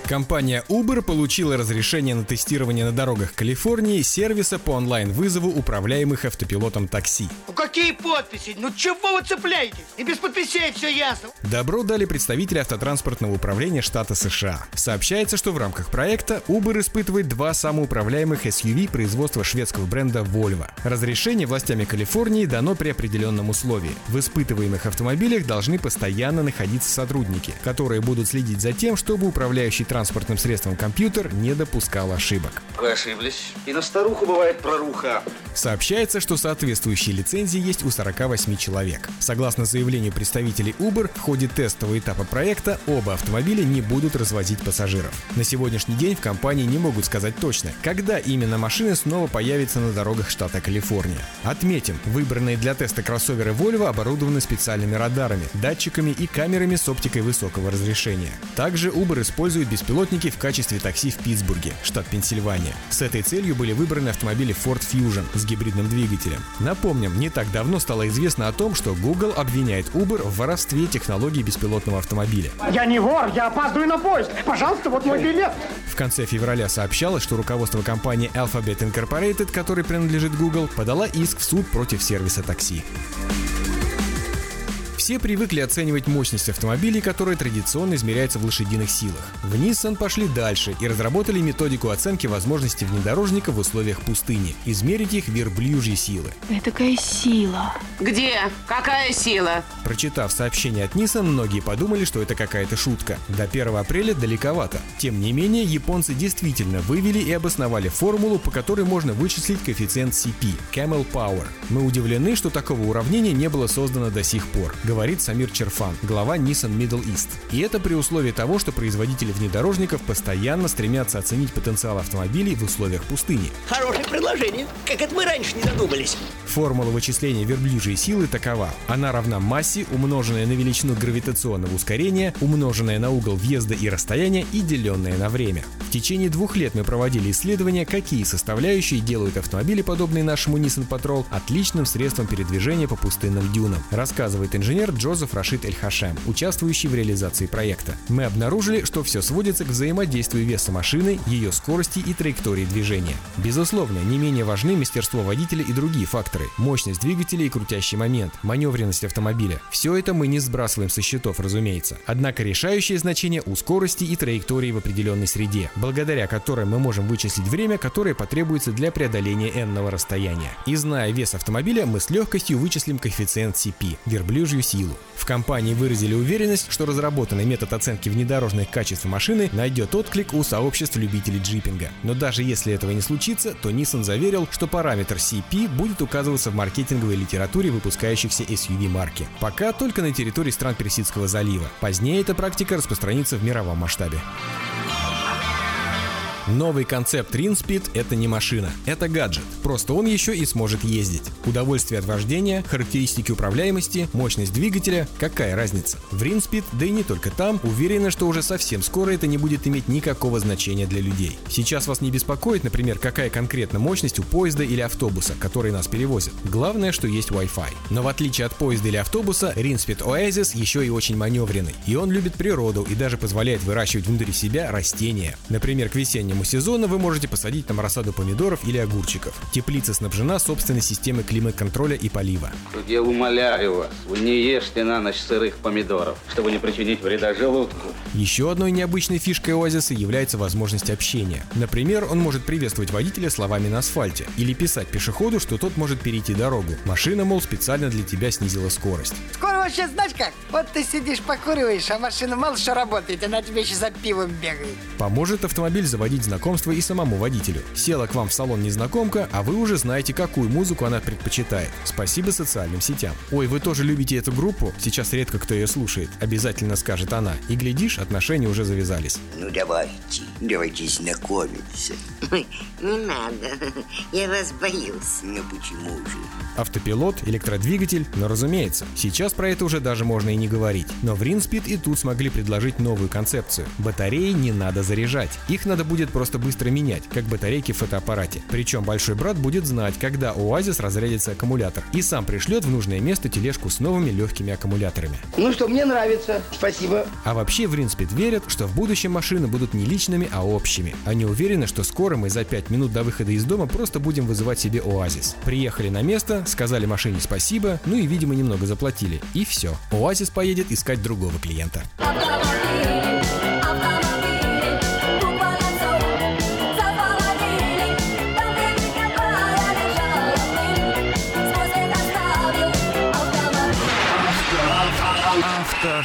Компания Uber получила разрешение на тестирование на дорогах Калифорнии сервиса по онлайн-вызову управляемых автопилотом такси. Ну какие подписи? Ну чего вы цепляетесь? И без подписей все ясно. Добро дали представители автотранспортного управления штата США. Сообщается, что в рамках проекта Uber испытывает два самоуправляемых SUV производства шведского бренда Volvo. Разрешение властями Калифорнии дано при определенном условии. В испытываемых автомобилях должны постоянно находиться сотрудники, которые будут следить за тем, чтобы управляющий транспортным средством компьютер не допускал ошибок. Вы ошиблись. И на старуху бывает проруха. Сообщается, что соответствующие лицензии есть у 48 человек. Согласно заявлению представителей Uber, в ходе тестового этапа проекта оба автомобиля не будут развозить пассажиров. На сегодняшний день в компании не могут сказать точно, когда именно машины снова появятся на дорогах штата Калифорния. Отметим, выбранные для теста кроссоверы Volvo оборудованы специальными радарами, датчиками и камерами с оптикой высокого разрешения. Также Uber использует беспилотники в качестве такси в Питтсбурге, штат Пенсильвания. С этой целью были выбраны автомобили Ford Fusion с гибридным двигателем. Напомним, не так давно стало известно о том, что Google обвиняет Uber в воровстве технологий беспилотного автомобиля. Я не вор, я опаздываю на поезд. Пожалуйста, вот мой билет. В конце февраля сообщалось, что руководство компании Alphabet Incorporated, которой принадлежит Google, подала иск в суд против сервиса такси. Все привыкли оценивать мощность автомобилей, которая традиционно измеряется в лошадиных силах. В Nissan пошли дальше и разработали методику оценки возможностей внедорожника в условиях пустыни. Измерить их верблюжьи силы. Это такая сила. Где? Какая сила? Прочитав сообщение от Nissan, многие подумали, что это какая-то шутка. До 1 апреля далековато. Тем не менее, японцы действительно вывели и обосновали формулу, по которой можно вычислить коэффициент CP – Camel Power. Мы удивлены, что такого уравнения не было создано до сих пор, говорит Самир Черфан, глава Nissan Middle East. И это при условии того, что производители внедорожников постоянно стремятся оценить потенциал автомобилей в условиях пустыни. Хорошее предложение. Как это мы раньше не додумались? Формула вычисления верблюжьей силы такова. Она равна массе, умноженная на величину гравитационного ускорения, умноженная на угол въезда и расстояния и деленная на время. В течение двух лет мы проводили исследования, какие составляющие делают автомобили, подобные нашему Nissan Patrol, отличным средством передвижения по пустынным дюнам, рассказывает инженер инженер Джозеф Рашид Эль-Хашем, участвующий в реализации проекта. Мы обнаружили, что все сводится к взаимодействию веса машины, ее скорости и траектории движения. Безусловно, не менее важны мастерство водителя и другие факторы – мощность двигателя и крутящий момент, маневренность автомобиля. Все это мы не сбрасываем со счетов, разумеется. Однако решающее значение у скорости и траектории в определенной среде, благодаря которой мы можем вычислить время, которое потребуется для преодоления n-ного расстояния. И зная вес автомобиля, мы с легкостью вычислим коэффициент CP – верблюжью силу. В компании выразили уверенность, что разработанный метод оценки внедорожных качеств машины найдет отклик у сообществ любителей джипинга. Но даже если этого не случится, то Nissan заверил, что параметр CP будет указываться в маркетинговой литературе выпускающихся SUV марки. Пока только на территории стран Персидского залива. Позднее эта практика распространится в мировом масштабе. Новый концепт RinSpeed – это не машина, это гаджет. Просто он еще и сможет ездить. Удовольствие от вождения, характеристики управляемости, мощность двигателя – какая разница? В RinSpeed, да и не только там, уверены, что уже совсем скоро это не будет иметь никакого значения для людей. Сейчас вас не беспокоит, например, какая конкретно мощность у поезда или автобуса, который нас перевозит. Главное, что есть Wi-Fi. Но в отличие от поезда или автобуса, RinSpeed Oasis еще и очень маневренный. И он любит природу и даже позволяет выращивать внутри себя растения. Например, к весеннему сезону вы можете посадить там рассаду помидоров или огурчиков. Теплица снабжена собственной системой климат-контроля и полива. Я умоляю вас, вы не ешьте на ночь сырых помидоров, чтобы не причинить вреда желудку. Еще одной необычной фишкой Оазиса является возможность общения. Например, он может приветствовать водителя словами на асфальте или писать пешеходу, что тот может перейти дорогу. Машина, мол, специально для тебя снизила скорость. Скоро вообще знаешь как? Вот ты сидишь, покуриваешь, а машина мало что работает, она тебе еще за пивом бегает. Поможет автомобиль заводить знакомство и самому водителю. Села к вам в салон незнакомка, а вы уже знаете, какую музыку она предпочитает. Спасибо социальным сетям. Ой, вы тоже любите эту группу? Сейчас редко кто ее слушает. Обязательно скажет она. И глядишь, отношения уже завязались. Ну давайте, давайте знакомиться. Ой, не надо, я вас боюсь. Ну почему же? Автопилот, электродвигатель, но разумеется, сейчас про это уже даже можно и не говорить. Но в Ринспид и тут смогли предложить новую концепцию. Батареи не надо заряжать. Их надо будет просто быстро менять, как батарейки в фотоаппарате. Причем большой брат будет знать, когда у Оазис разрядится аккумулятор. И сам пришлет в нужное место тележку с новыми легкими аккумуляторами. Ну что, мне нравится, спасибо. А вообще в Ринспид верят, что в будущем машины будут не личными, а общими. Они уверены, что скоро мы за 5 минут до выхода из дома просто будем вызывать себе Оазис. Приехали на место, сказали машине спасибо, ну и, видимо, немного заплатили. И все. Оазис поедет искать другого клиента.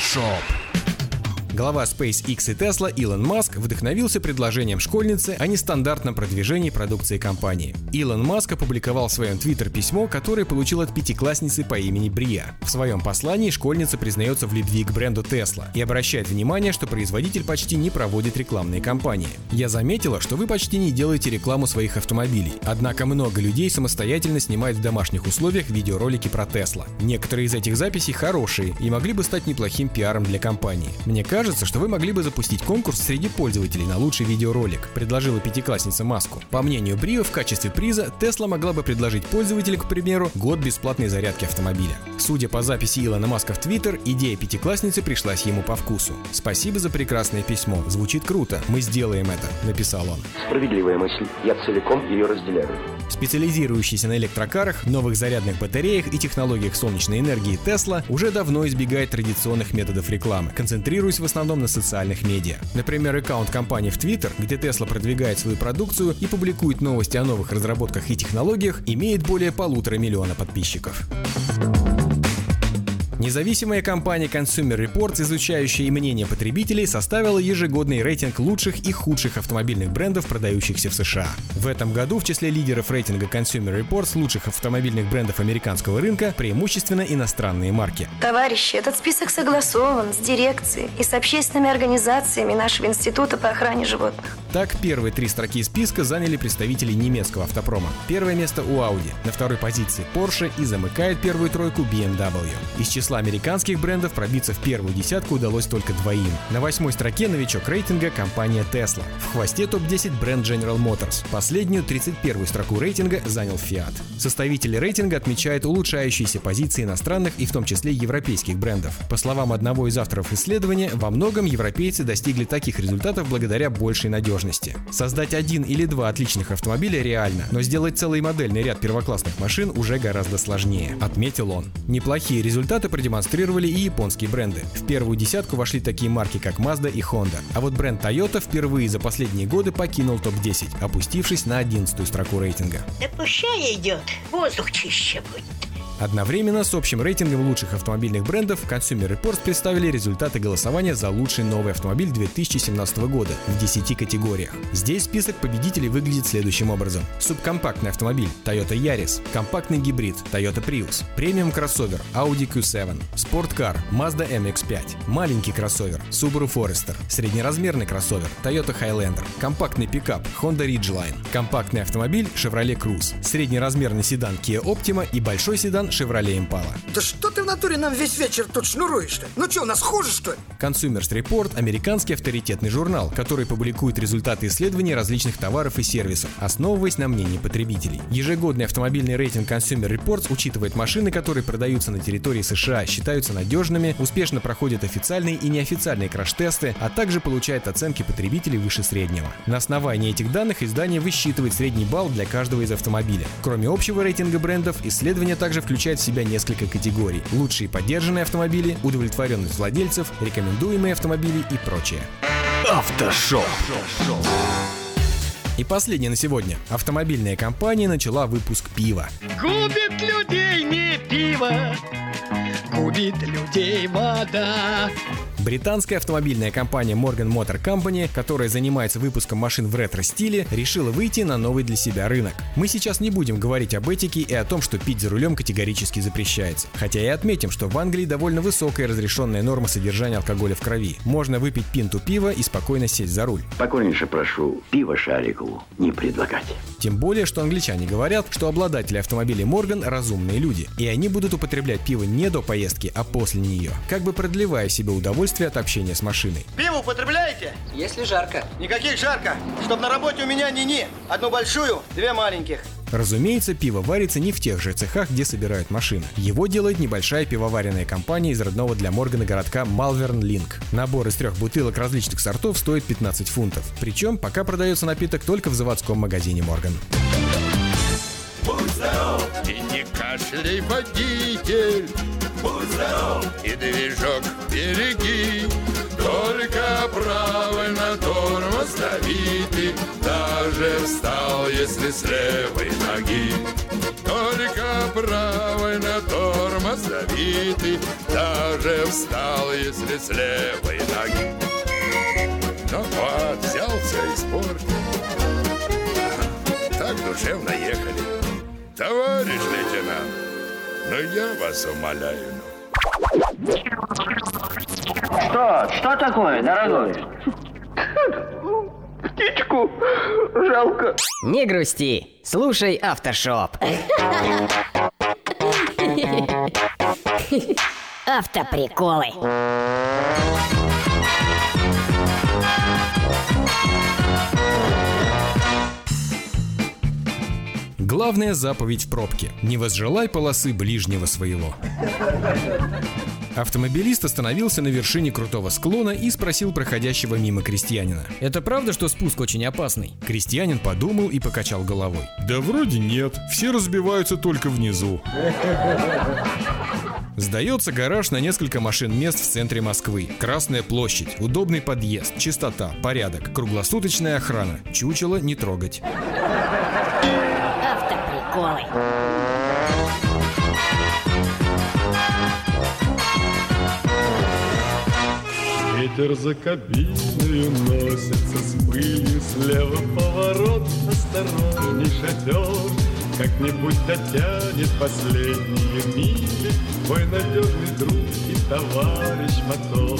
Автошоп. Глава SpaceX и Tesla Илон Маск вдохновился предложением школьницы о нестандартном продвижении продукции компании. Илон Маск опубликовал в своем твиттер письмо, которое получил от пятиклассницы по имени Брия. В своем послании школьница признается в любви к бренду Tesla и обращает внимание, что производитель почти не проводит рекламные кампании. «Я заметила, что вы почти не делаете рекламу своих автомобилей, однако много людей самостоятельно снимают в домашних условиях видеоролики про Tesla. Некоторые из этих записей хорошие и могли бы стать неплохим пиаром для компании. Мне кажется, кажется, что вы могли бы запустить конкурс среди пользователей на лучший видеоролик, предложила пятиклассница Маску. По мнению Брио, в качестве приза Тесла могла бы предложить пользователю, к примеру, год бесплатной зарядки автомобиля. Судя по записи Илона Маска в Твиттер, идея пятиклассницы пришлась ему по вкусу. «Спасибо за прекрасное письмо. Звучит круто. Мы сделаем это», — написал он. Справедливая мысль. Я целиком ее разделяю. Специализирующийся на электрокарах, новых зарядных батареях и технологиях солнечной энергии Tesla уже давно избегает традиционных методов рекламы, концентрируясь в основном на социальных медиа. Например, аккаунт компании в Twitter, где Tesla продвигает свою продукцию и публикует новости о новых разработках и технологиях, имеет более полутора миллиона подписчиков. Независимая компания Consumer Reports, изучающая мнение потребителей, составила ежегодный рейтинг лучших и худших автомобильных брендов, продающихся в США. В этом году в числе лидеров рейтинга Consumer Reports лучших автомобильных брендов американского рынка преимущественно иностранные марки. Товарищи, этот список согласован с дирекцией и с общественными организациями нашего Института по охране животных. Так, первые три строки списка заняли представители немецкого автопрома. Первое место у Audi, на второй позиции Porsche и замыкает первую тройку BMW. Из числа американских брендов пробиться в первую десятку удалось только двоим. На восьмой строке новичок рейтинга компания Tesla. В хвосте топ-10 бренд General Motors. Последнюю, 31-ю строку рейтинга занял Fiat. Составители рейтинга отмечают улучшающиеся позиции иностранных и в том числе европейских брендов. По словам одного из авторов исследования, во многом европейцы достигли таких результатов благодаря большей надежности. Создать один или два отличных автомобиля реально, но сделать целый модельный ряд первоклассных машин уже гораздо сложнее, отметил он. Неплохие результаты продемонстрировали и японские бренды. В первую десятку вошли такие марки, как Mazda и Honda. А вот бренд Toyota впервые за последние годы покинул топ-10, опустившись на 11 строку рейтинга. Да пущай идет, воздух чище будет. Одновременно с общим рейтингом лучших автомобильных брендов Consumer Reports представили результаты голосования за лучший новый автомобиль 2017 года в 10 категориях. Здесь список победителей выглядит следующим образом. Субкомпактный автомобиль Toyota Yaris, компактный гибрид Toyota Prius, премиум кроссовер Audi Q7, спорткар Mazda MX-5, маленький кроссовер Subaru Forester, среднеразмерный кроссовер Toyota Highlander, компактный пикап Honda Ridgeline, компактный автомобиль Chevrolet Cruze, среднеразмерный седан Kia Optima и большой седан Chevrolet Impala. Да что ты в натуре нам весь вечер тут шнуруешь-то? Ну что, у нас хуже, что ли? Consumers Report – американский авторитетный журнал, который публикует результаты исследований различных товаров и сервисов, основываясь на мнении потребителей. Ежегодный автомобильный рейтинг Consumer Reports учитывает машины, которые продаются на территории США, считаются надежными, успешно проходят официальные и неофициальные краш-тесты, а также получает оценки потребителей выше среднего. На основании этих данных издание высчитывает средний балл для каждого из автомобиля. Кроме общего рейтинга брендов, исследование также включает в себя несколько категорий. Лучшие поддержанные автомобили, удовлетворенность владельцев, рекомендуемые автомобили и прочее. Автошоп. И последнее на сегодня. Автомобильная компания начала выпуск пива. Губит людей не пиво, губит людей вода. Британская автомобильная компания Morgan Motor Company, которая занимается выпуском машин в ретро-стиле, решила выйти на новый для себя рынок. Мы сейчас не будем говорить об этике и о том, что пить за рулем категорически запрещается. Хотя и отметим, что в Англии довольно высокая разрешенная норма содержания алкоголя в крови. Можно выпить пинту пива и спокойно сесть за руль. Покорнейше прошу, пиво Шарикову не предлагать. Тем более, что англичане говорят, что обладатели автомобилей Morgan разумные люди, и они будут употреблять пиво не до поездки, а после нее, как бы продлевая себе удовольствие от общения с машиной. Пиво употребляете? Если жарко. Никаких жарко. Чтоб на работе у меня ни-ни. Одну большую, две маленьких. Разумеется, пиво варится не в тех же цехах, где собирают машины. Его делает небольшая пивоваренная компания из родного для Моргана городка Malvern Link. Набор из трех бутылок различных сортов стоит 15 фунтов. Причем пока продается напиток только в заводском магазине Морган. Будь здоров и не кашляй, водитель. Будь здоров и движок береги. Только правильно тормоз дави ты, даже встал, если с левой ноги. Только правильно тормоз дави ты, даже встал, если с левой ноги. Ну вот, взял все испортил. Так душевно ехали. Товарищ лейтенант, ну я вас умоляю, ну. Что? Что такое, дорогой? Птичку жалко. Не грусти, слушай автошоп. Автоприколы. Главная заповедь в пробке – не возжелай полосы ближнего своего. Автомобилист остановился на вершине крутого склона и спросил проходящего мимо крестьянина. Это правда, что спуск очень опасный? Крестьянин подумал и покачал головой. Да вроде нет, все разбиваются только внизу. Сдается гараж на несколько машин мест в центре Москвы. Красная площадь, удобный подъезд, чистота, порядок, круглосуточная охрана. Чучело не трогать. Автоприколы. Ветер за кабиною носится с пылью Слева поворот, осторожней шофер Как-нибудь дотянет последние мили Мой надежный друг и товарищ мотор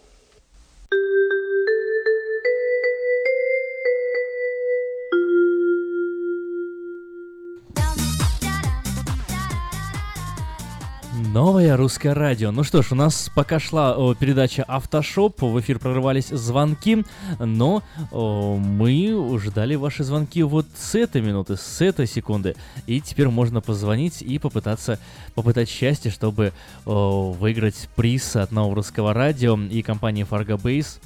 Новое русское радио. Ну что ж, у нас пока шла о, передача Автошоп, в эфир прорывались звонки, но о, мы ждали ваши звонки вот с этой минуты, с этой секунды. И теперь можно позвонить и попытаться попытать счастье, чтобы о, выиграть приз от нового русского радио и компании Fargo Base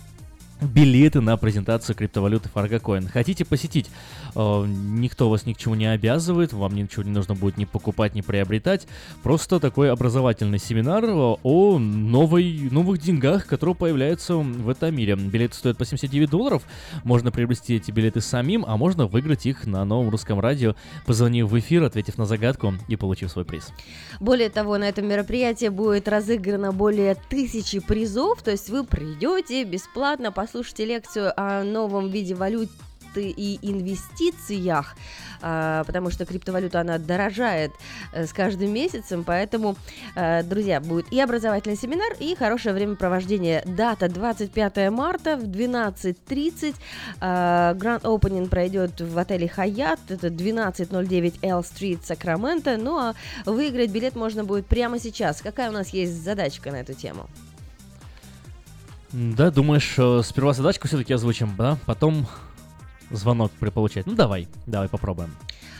билеты на презентацию криптовалюты Fargocoin. Хотите посетить? Э, никто вас ни к чему не обязывает, вам ничего не нужно будет ни покупать, ни приобретать. Просто такой образовательный семинар о новой, новых деньгах, которые появляются в этом мире. Билеты стоят по 79 долларов. Можно приобрести эти билеты самим, а можно выиграть их на новом русском радио, позвонив в эфир, ответив на загадку и получив свой приз. Более того, на этом мероприятии будет разыграно более тысячи призов, то есть вы придете бесплатно, послушайте лекцию о новом виде валют и инвестициях, а, потому что криптовалюта, она дорожает э, с каждым месяцем, поэтому, э, друзья, будет и образовательный семинар, и хорошее времяпровождение. Дата 25 марта в 12.30. Гранд Opening пройдет в отеле Хаят, это 1209 L Street, Сакраменто. Ну а выиграть билет можно будет прямо сейчас. Какая у нас есть задачка на эту тему? Да, думаешь, э, сперва задачку все-таки озвучим, да? Потом звонок получать. Ну давай, давай попробуем.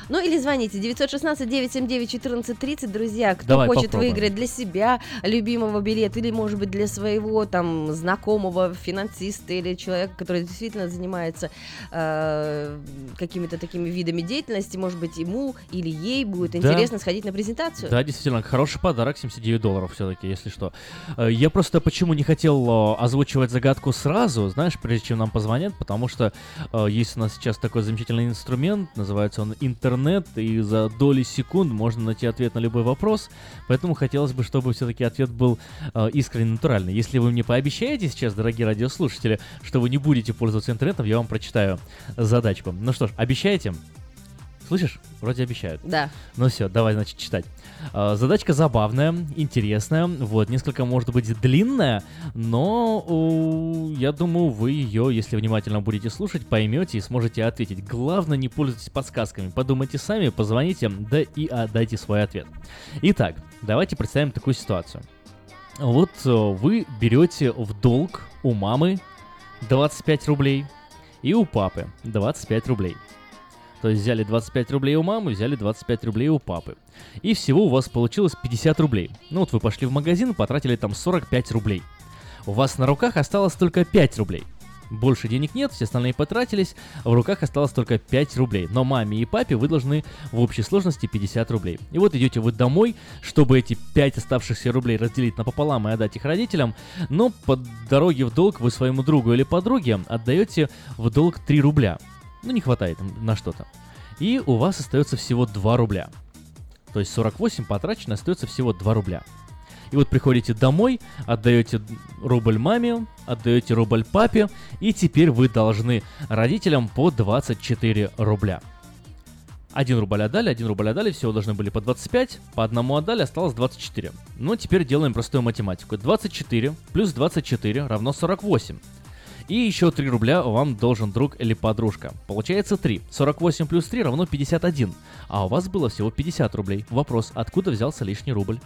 Ну или звоните 916-979-1430, друзья, кто Давай хочет попробуем. выиграть для себя любимого билета или, может быть, для своего там знакомого финансиста или человека, который действительно занимается э, какими-то такими видами деятельности, может быть, ему или ей будет Да. интересно сходить на презентацию. Да, действительно, хороший подарок, 79 долларов все-таки, если что. Э, Я просто почему не хотел э, озвучивать загадку сразу, знаешь, прежде чем нам позвонят, потому что э, есть у нас сейчас такой замечательный инструмент, называется он интернет, и за доли секунд можно найти ответ на любой вопрос, поэтому хотелось бы, чтобы все-таки ответ был э, искренне натуральный. Если вы мне пообещаете сейчас, дорогие радиослушатели, что вы не будете пользоваться интернетом, я вам прочитаю задачку. Ну что ж, обещаете? Слышишь? Вроде обещают. Да. Ну все, давай, значит, читать. А, Задачка забавная, интересная, вот, несколько, может быть, длинная, но я думаю, вы ее, если внимательно будете слушать, поймете и сможете ответить. Главное, не пользуйтесь подсказками, подумайте сами, позвоните, да и отдайте свой ответ. Итак, давайте представим такую ситуацию. Вот э, вы берете в долг у мамы 25 рублей и у папы 25 рублей. То есть взяли 25 рублей у мамы, взяли 25 рублей у папы. И всего у вас получилось 50 рублей. Ну вот вы пошли в магазин, потратили там 45 рублей. У вас на руках осталось только 5 рублей. Больше денег нет, все остальные потратились, в руках осталось только 5 рублей. Но маме и папе вы должны в общей сложности 50 рублей. И вот идете вы домой, чтобы эти 5 оставшихся рублей разделить напополам и отдать их родителям, но по дороге в долг вы своему другу или подруге отдаете в долг 3 рубля. Ну, не хватает на что-то. И у вас остается всего 2 рубля. То есть 48 потрачено, остается всего 2 рубля. И вот приходите домой, отдаете рубль маме, отдаете рубль папе, и теперь вы должны родителям по 24 рубля. Один рубль отдали, один рубль отдали, всего должны были по 25, по одному отдали, осталось 24. Ну, теперь делаем простую математику. 24 плюс 24 равно 48. И еще 3 рубля вам должен друг или подружка. Получается 3. 48 плюс 3 равно 51. А у вас было всего 50 рублей. Вопрос, откуда взялся лишний рубль?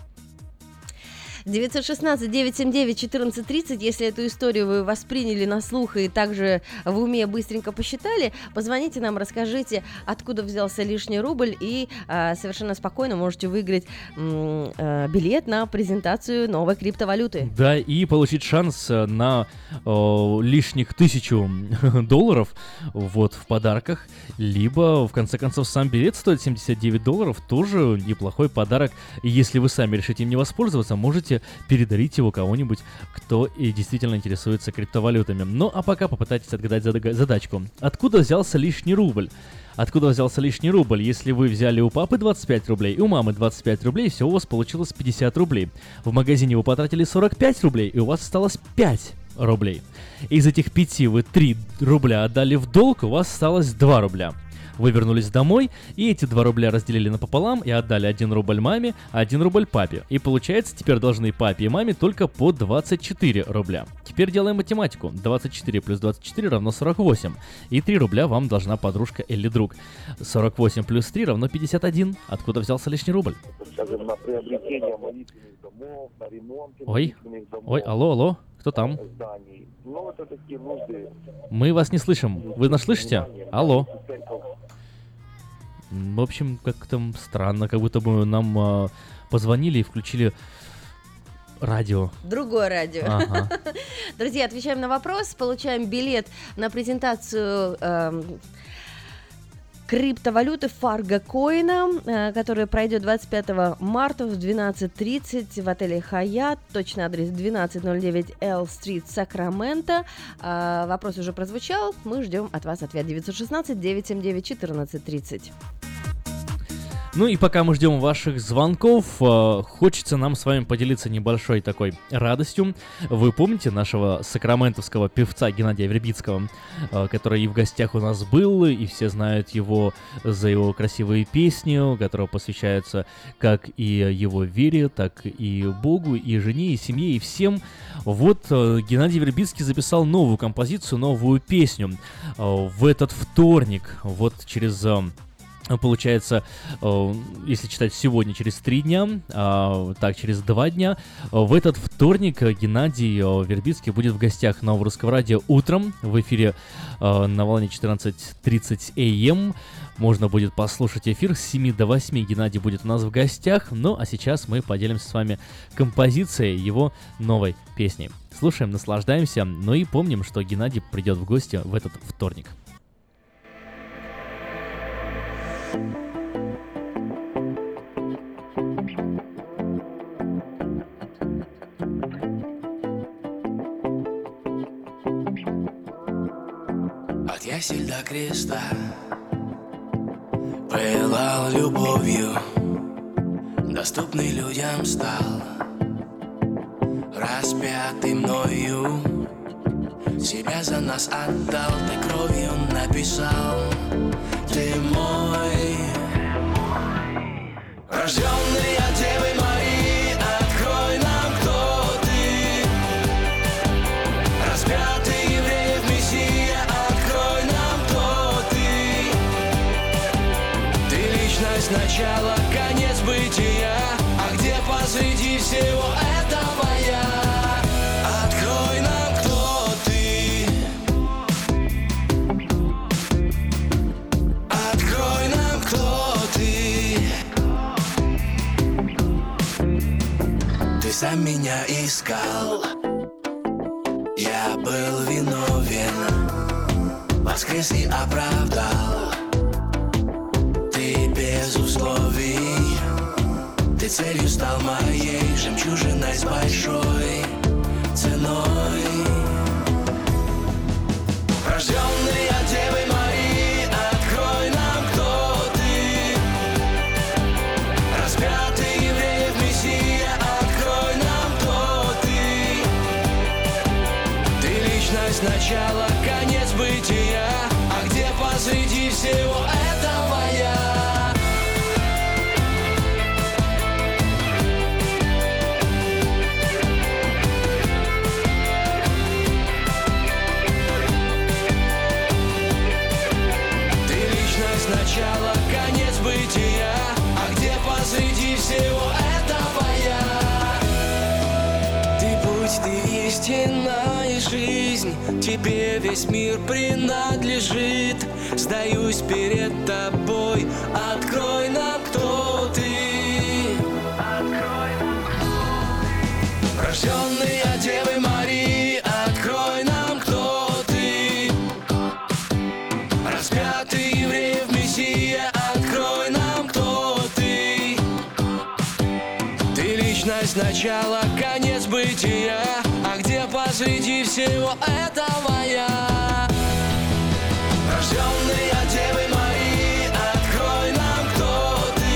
916-979-1430, если эту историю вы восприняли на слух и также в уме быстренько посчитали, позвоните нам, расскажите, откуда взялся лишний рубль и а, совершенно спокойно можете выиграть а, билет на презентацию новой криптовалюты. Да, и получить шанс э, на э, лишних тысячу долларов вот в подарках, либо в конце концов сам билет стоит 79 долларов, тоже неплохой подарок. Если вы сами решите им не воспользоваться, можете передарить его кого-нибудь, кто и действительно интересуется криптовалютами. Ну а пока попытайтесь отгадать зада- задачку. Откуда взялся лишний рубль? Откуда взялся лишний рубль? Если вы взяли у папы 25 рублей, у мамы 25 рублей, все у вас получилось 50 рублей. В магазине вы потратили 45 рублей, и у вас осталось 5 рублей. Из этих 5 вы 3 рубля отдали в долг, у вас осталось 2 рубля. Вы вернулись домой, и эти 2 рубля разделили напополам и отдали 1 рубль маме, а 1 рубль папе. И получается, теперь должны папе и маме только по 24 рубля. Теперь делаем математику. 24 плюс 24 равно 48. И 3 рубля вам должна подружка или друг. 48 плюс 3 равно 51. Откуда взялся лишний рубль? Ой, ой, алло, алло, кто там? Ну. Мы вас не слышим. Вы нас слышите? Алло. В общем, как там странно, как будто бы нам а, позвонили и включили радио. Другое радио. Ага. Друзья, отвечаем на вопрос, получаем билет на презентацию эм, криптовалюты Fargo Coin, э, которая пройдет 25 марта в 12.30 в отеле Хаят. Точный адрес 1209 L Street, Сакраменто. А, Вопрос уже прозвучал. Мы ждем от вас ответ 916 979 1430. Ну и пока мы ждем ваших звонков, э, хочется нам с вами поделиться небольшой такой радостью. Вы помните нашего сакраментовского певца Геннадия Вербицкого, э, который и в гостях у нас был, и все знают его за его красивые песни, которые посвящаются как и его вере, так и Богу, и жене, и семье, и всем. Вот э, Геннадий Вербицкий записал новую композицию, новую песню в этот вторник, вот через... Получается, э, если читать сегодня через три дня, а, так через два дня, в этот вторник Геннадий э, Вербицкий будет в гостях на Русском радио утром в эфире э, на волне 14.30 АМ. Можно будет послушать эфир с 7 до 8. Геннадий будет у нас в гостях. Ну а сейчас мы поделимся с вами композицией его новой песни. Слушаем, наслаждаемся, ну и помним, что Геннадий придет в гости в этот вторник. От ясель до креста Пылал любовью. Доступный людям стал Распятый мною. Себя за нас отдал Ты кровью написал Ты мой. Рожденный от Марии Открой нам, кто ты. Распятый евреев Мессия, открой нам, кто ты. Ты личность начала, конец бытия, а где посреди всего этого сам меня искал. Я был виновен, воскрес и оправдал. Ты без условий, ты целью стал моей жемчужиной с большой ценой. Рожденный от Девы начала, конец бытия, а где посреди всего этого я? Ты личность начала, конец бытия, а где посреди всего этого я? истинная жизнь Тебе весь мир принадлежит. Сдаюсь перед тобой Открой нам, кто ты. Рожденный от Девы Марии всего этого я? Рожденный от Девы Марии Открой нам, кто ты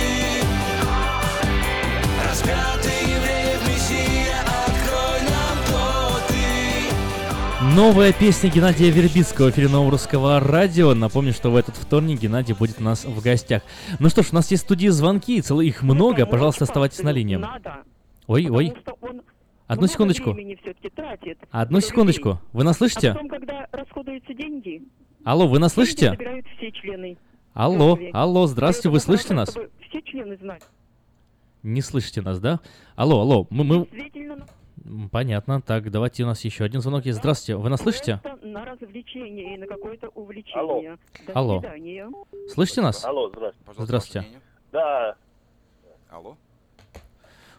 Распятый евреев Мессия Открой нам, кто ты Новая песня Геннадия Вербицкого в эфире Нового Русского Радио. Напомню, что в этот вторник Геннадий будет у нас в гостях. Ну что ж, у нас есть студии звонки, целых их много. Пожалуйста, оставайтесь на линии. Ой, ой. Одну секундочку. времени все-таки тратит. Одну секундочку. Вы нас А слышите? потом, когда расходуются деньги, Алло, вы нас слышите? все члены. Алло, церкви. алло, здравствуйте, вы слышите нас? Все члены знали. Не слышите нас, да? Алло, алло, мы... мы... М, Понятно. Так, давайте у нас еще один звонок есть. Здравствуйте, вы нас слышите? просто на развлечение и на какое-то увлечение. До Алло. свидания. Слышите нас? Алло, здравствуйте. Здравствуйте. Да. Алло.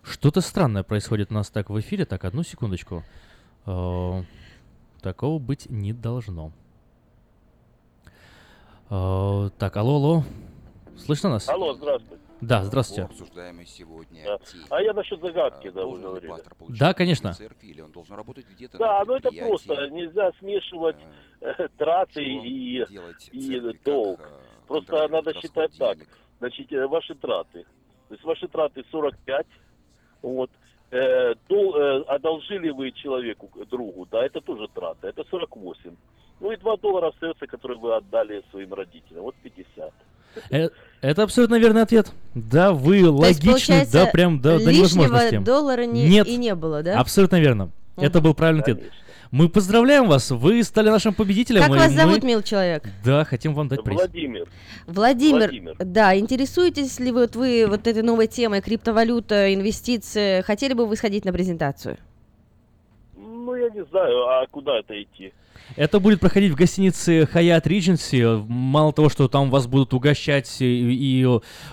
Что-то странное происходит у нас так в эфире. Так, одну секундочку. Э, Такого быть не должно. Э, Так, алло, алло. Слышно нас? Алло, здравствуйте. Да, здравствуйте. Обсуждаемый сегодня Да. А я насчет загадки, да, вы должен ли говорили. Да, конечно. церкви, или он должен работать где-то Да, на ну это просто. Нельзя смешивать э, траты и, и долг. Просто надо считать так. Значит, ваши траты. То есть ваши траты 45. Вот. Э, дол- э, одолжили вы человеку, э, другу, да, это тоже траты, это 48. Ну и 2 доллара остается, которые вы отдали своим родителям. Вот 50. Э, Это абсолютно верный ответ. Да, вы То есть, логичны, получается, да, прям до, до невозможности. доллара не- Нет, и не было, да? Абсолютно верно. Это был правильный ответ. Мы поздравляем вас, вы стали нашим победителем. Как вас мы- зовут, мил человек? Да, хотим вам дать приз. Владимир. Владимир, Владимир. да, интересуетесь ли вот вы вот этой новой темой криптовалюта, инвестиции? Хотели бы вы сходить на презентацию? Ну, я не знаю, а куда это идти? Это будет проходить в гостинице Hyatt Regency. Мало того, что там вас будут угощать и, и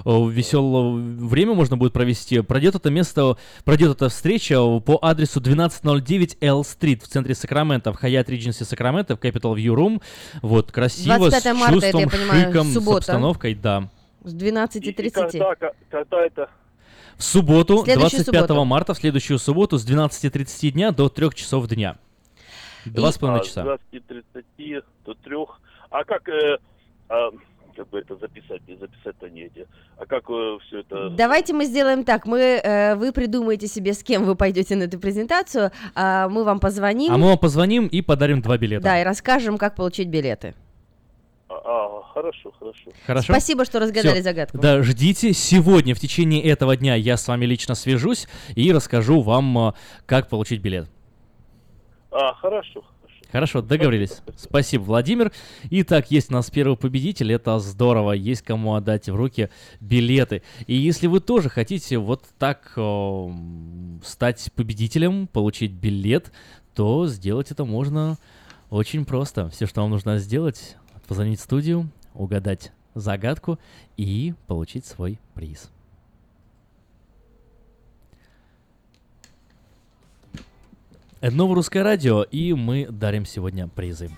веселое время можно будет провести, пройдет это место, пройдет эта встреча по адресу 1209 L Street в центре Сакрамента, в Hyatt Regency Сакраменто, в Capital View Room. Вот, красиво, 25 с марта, это, я чувством, понимаю, шиком, с суббота. обстановкой, да. С И 12.30. когда, ка- когда это? В субботу, Следующую 25 субботу. марта, в следующую субботу с 12.30 дня до 3 часов дня. Два с половиной А, часа. С 20.30 до 3. А как, э, а, как бы это записать? Не записать-то не эти. А как все это... Давайте мы сделаем так. Мы, э, вы придумаете себе, с кем вы пойдете на эту презентацию, а мы вам позвоним. А мы вам позвоним и подарим два билета. Да, и расскажем, как получить билеты. А, а, хорошо, хорошо. Хорошо? Спасибо, что разгадали Всё. загадку. Да, ждите. Сегодня, в течение этого дня, я с вами лично свяжусь и расскажу вам, а, как получить билет. А, хорошо. Хорошо, договорились. Спасибо, Владимир. Итак, есть у нас первый победитель, это здорово, есть кому отдать в руки билеты. И если вы тоже хотите вот так э, стать победителем, получить билет, то сделать это можно очень просто. Все, что вам нужно сделать, позвонить в студию, угадать загадку и получить свой приз. Это новое русское радио, и мы дарим сегодня призы.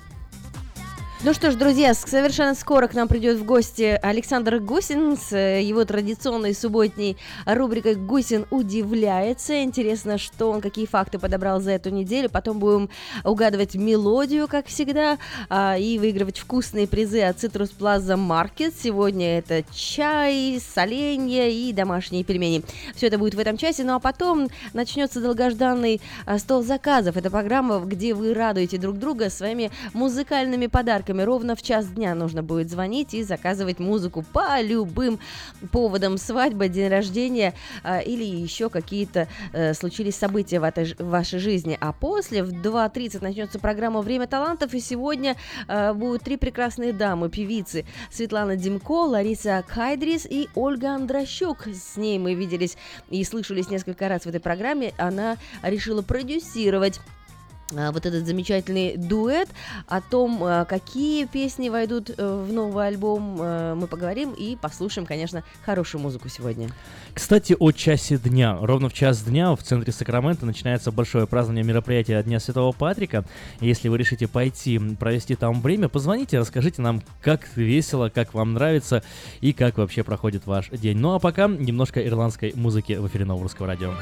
Ну что ж, друзья, совершенно скоро к нам придет в гости Александр Гусин с э, его традиционной субботней рубрикой «Гусин удивляется». Интересно, что он, какие факты подобрал за эту неделю. Потом будем угадывать мелодию, как всегда, а, и выигрывать вкусные призы от Citrus Plaza Market. Сегодня это чай, соленья и домашние пельмени. Все это будет в этом часе. Ну а потом начнется долгожданный а, стол заказов. Это программа, где вы радуете друг друга своими музыкальными подарками. Ровно в час дня нужно будет звонить и заказывать музыку по любым поводам. Свадьба, день рождения а, или еще какие-то э, случились события в, этой в вашей жизни. А после в 2.30 начнется программа «Время талантов». И сегодня э, будут три прекрасные дамы, певицы. Светлана Димко, Лариса Кайдрис и Ольга Андрощук. С ней мы виделись и слышались несколько раз в этой программе. Она решила продюсировать вот этот замечательный дуэт. О том, а, какие песни войдут э, в новый альбом, э, мы поговорим и послушаем, конечно, хорошую музыку сегодня. Кстати, о часе дня. Ровно в час дня в центре Сакрамента начинается большое празднование мероприятия Дня Святого Патрика. Если вы решите пойти провести там время, позвоните, расскажите нам, как весело, как вам нравится и как вообще проходит ваш день. Ну а пока немножко ирландской музыки в эфире Нового Русского радио.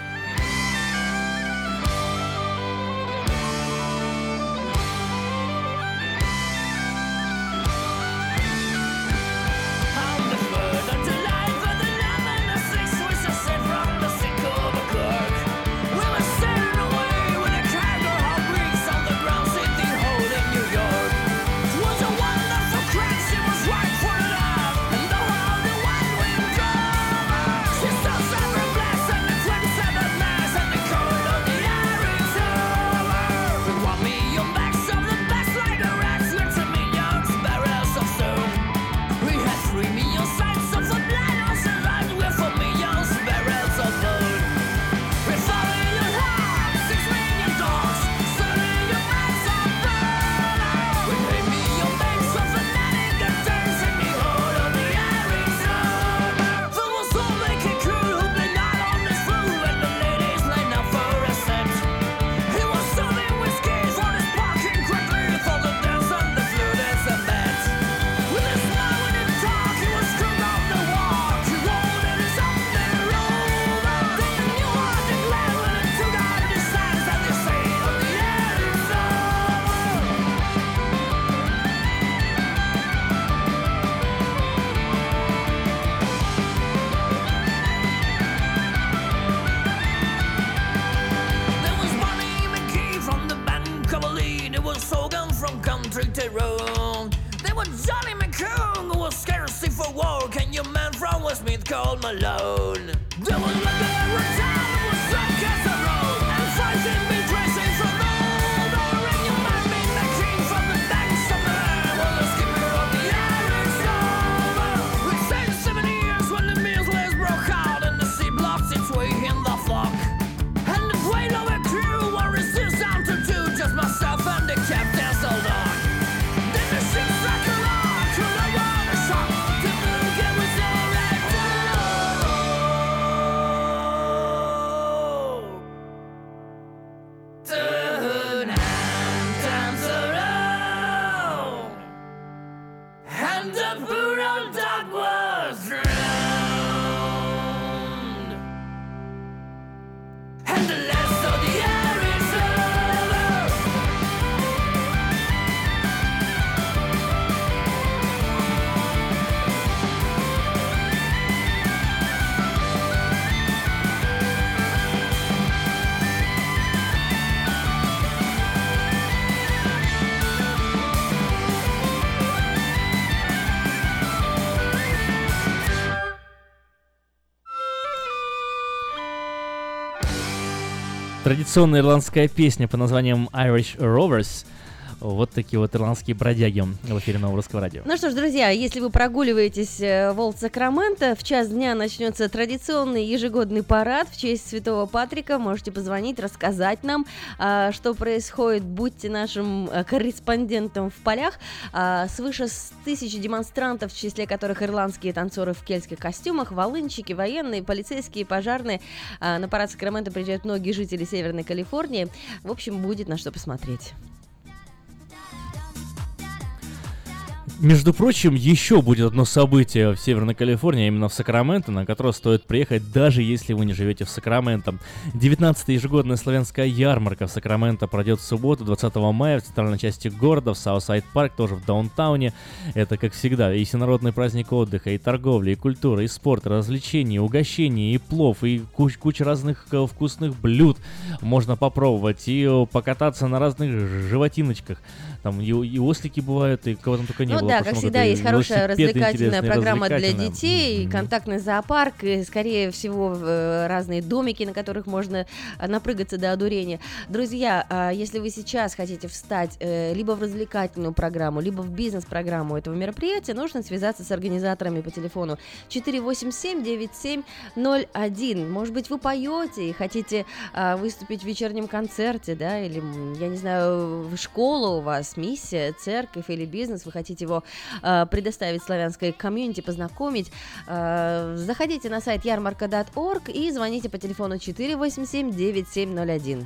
Традиционная ирландская песня под названием Irish Rovers – вот такие вот ирландские бродяги в эфире Нового Русского радио. Ну что ж, друзья, если вы прогуливаетесь э, в Олд Сакраменто, в час дня начнется традиционный ежегодный парад в честь Святого Патрика. Можете позвонить, рассказать нам, а, что происходит. Будьте нашим э, корреспондентом в полях. А, свыше тысячи демонстрантов, в числе которых ирландские танцоры в кельтских костюмах, волынщики, военные, полицейские, пожарные. А, на парад Сакраменто приезжают многие жители Северной Калифорнии. В общем, будет на что посмотреть. Между прочим, еще будет одно событие в Северной Калифорнии, а именно в Сакраменто, на которое стоит приехать, даже если вы не живете в Сакраменто. 19-я ежегодная славянская ярмарка в Сакраменто пройдет в субботу, 20 мая, в центральной части города, в Southside Park, тоже в даунтауне. Это, как всегда, и всенародный праздник отдыха, и торговли, и культуры, и спорта, развлечений, и угощений, и плов, и куч куча разных э, вкусных блюд можно попробовать, и покататься на разных животиночках. Там и, и ослики бывают, и кого там только не ну было. да, в как всегда, есть хорошая развлекательная программа для развлекательные. детей, Мгм. контактный зоопарк, и, скорее всего, э, разные домики, на которых можно э, напрыгаться до одурения. Друзья, а если вы сейчас хотите встать э, либо в развлекательную программу, либо в бизнес-программу этого мероприятия, нужно связаться с организаторами по телефону 487-9701. Может быть, вы поете и хотите а, выступить в вечернем концерте, да, или, я не знаю, в школу у вас, миссия, церковь или бизнес, вы хотите его а, предоставить славянской комьюнити, познакомить, а, заходите на сайт ярмарка.орг и звоните по телефону 487-9701.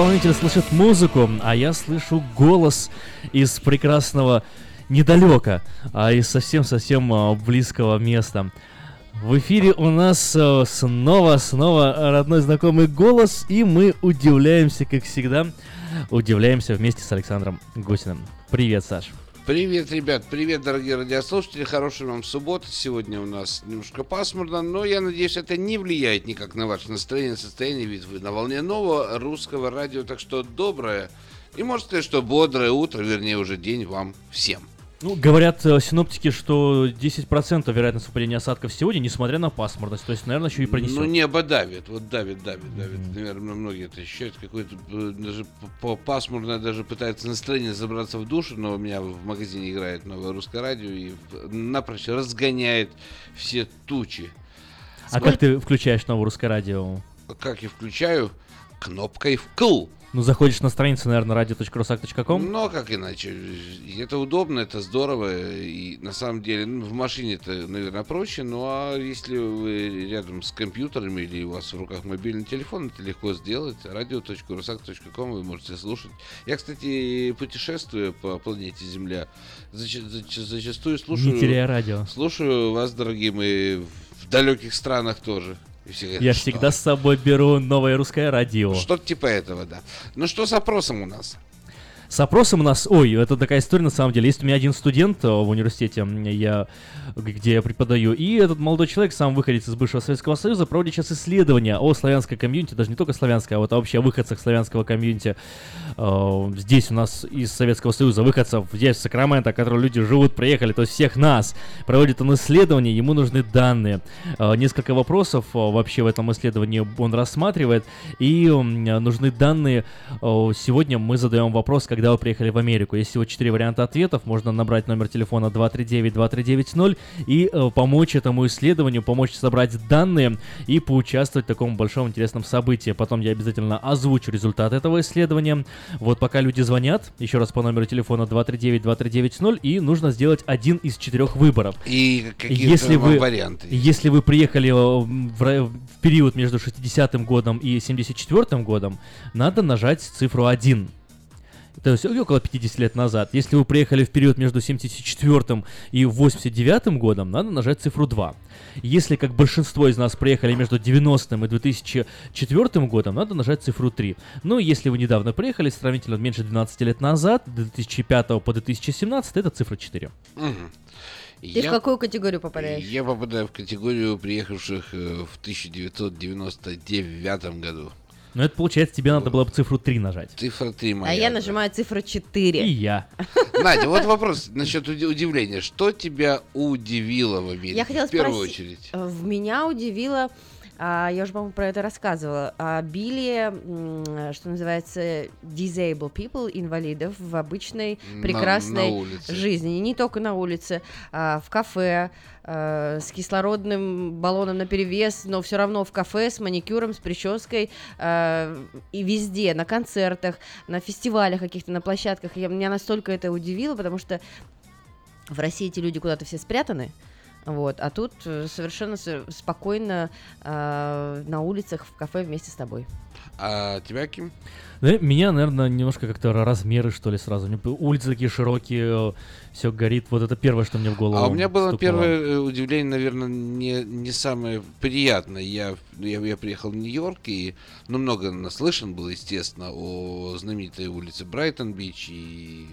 Исполнитель слышит музыку, а я слышу голос из прекрасного недалека, а из совсем-совсем а, близкого места. В эфире у нас снова-снова родной знакомый голос, и мы удивляемся, как всегда, удивляемся вместе с Александром Гусиным. Привет, Саш. Привет, ребят, привет, дорогие радиослушатели, хорошей вам субботы. Сегодня у нас немножко пасмурно, но я надеюсь, это не влияет никак на ваше настроение, состояние, ведь вы на волне нового русского радио, так что доброе и, можно сказать, что бодрое утро, вернее, уже день вам всем. Ну, говорят э, синоптики, что 10% вероятность выпадения осадков сегодня, несмотря на пасмурность. То есть, наверное, еще и пронесет. Ну, небо давит, вот давит, давит, давит. Наверное, многие это ощущают, какое-то э, даже по пасмурно даже пытается настроение забраться в душу, но у меня в магазине играет новое русское радио и напрочь разгоняет все тучи. А как ты включаешь новое русское радио? Как я включаю? Кнопкой вкл. Ну, заходишь на страницу, наверное, radio.rusak.com. Ну, а как иначе? Это удобно, это здорово. И на самом деле, ну, в машине это, наверное, проще. Ну, а если вы рядом с компьютером или у вас в руках мобильный телефон, это легко сделать. radio.rusak.com вы можете слушать. Я, кстати, путешествую по планете Земля. Зач- зач- зачастую слушаю... Не радио. Слушаю вас, дорогие мои, в далеких странах тоже. И все говорят, Я «Что? всегда с собой беру новое русское радио. Что-то типа этого, да. Ну, что с опросом у нас? С опросом у нас, ой, это такая история на самом деле. Есть у меня один студент э, в университете, я, где я преподаю, и этот молодой человек, сам выходец из бывшего Советского Союза, проводит сейчас исследования о славянской комьюнити, даже не только славянской, а вот вообще о выходцах славянского комьюнити. Э, Здесь у нас из Советского Союза выходцев, здесь в Сакраменто, которые люди живут, приехали, то есть всех нас. Проводит он исследование, ему нужны данные. Э, Несколько вопросов вообще в этом исследовании он рассматривает, и нужны данные. Сегодня мы задаем вопрос, когда вы приехали в Америку. Есть всего четыре варианта ответов. Можно набрать номер телефона 239-2390 и э, помочь этому исследованию, помочь собрать данные и поучаствовать в таком большом интересном событии. Потом я обязательно озвучу результат этого исследования. Вот пока люди звонят, еще раз по номеру телефона 239-2390, и нужно сделать один из четырех выборов. И какие если вы, варианты? Если вы приехали э, в, в период между 60-м годом и 74-м годом, надо нажать цифру 1. То есть около 50 лет назад. Если вы приехали в период между 74 и 89 годом, надо нажать цифру 2. Если, как большинство из нас приехали между 90 и 2004 годом, надо нажать цифру 3. Ну, если вы недавно приехали, сравнительно меньше 12 лет назад, 2005 по 2017, это цифра 4. Мгм. Ты в какую категорию попадаешь? Я попадаю в категорию приехавших э, в 1999 году. Но это получается, тебе надо было бы цифру 3 нажать. Цифра 3 моя. А я нажимаю цифру 4. И я. Надя, вот вопрос насчет уди- удивления. Что тебя удивило в Америке? Я хотела в первую спросить, очередь. э, В меня удивило А, я уже, по-моему, про это рассказывала. Обилие, м, что называется, disabled people, инвалидов в обычной На- прекрасной на улице. жизни. И не только на улице, а в кафе, а, с кислородным баллоном на перевес, но все равно в кафе с маникюром, с прической а, и везде, на концертах, на фестивалях каких-то, на площадках. Я, меня настолько это удивило, потому что в России эти люди куда-то все спрятаны. Вот, а тут э, совершенно спокойно а, на улицах, в кафе вместе с тобой. А тебя, Ким? Да, меня, наверное, немножко как-то размеры, что ли, сразу. Улицы такие широкие, все горит. Вот это первое, что мне в голову А у меня было стукнуло. первое э, удивление, наверное, не, не самое приятное. Я, я, я приехал в Нью-Йорк и ну, много наслышан был, естественно, о знаменитой улице Брайтон-Бич и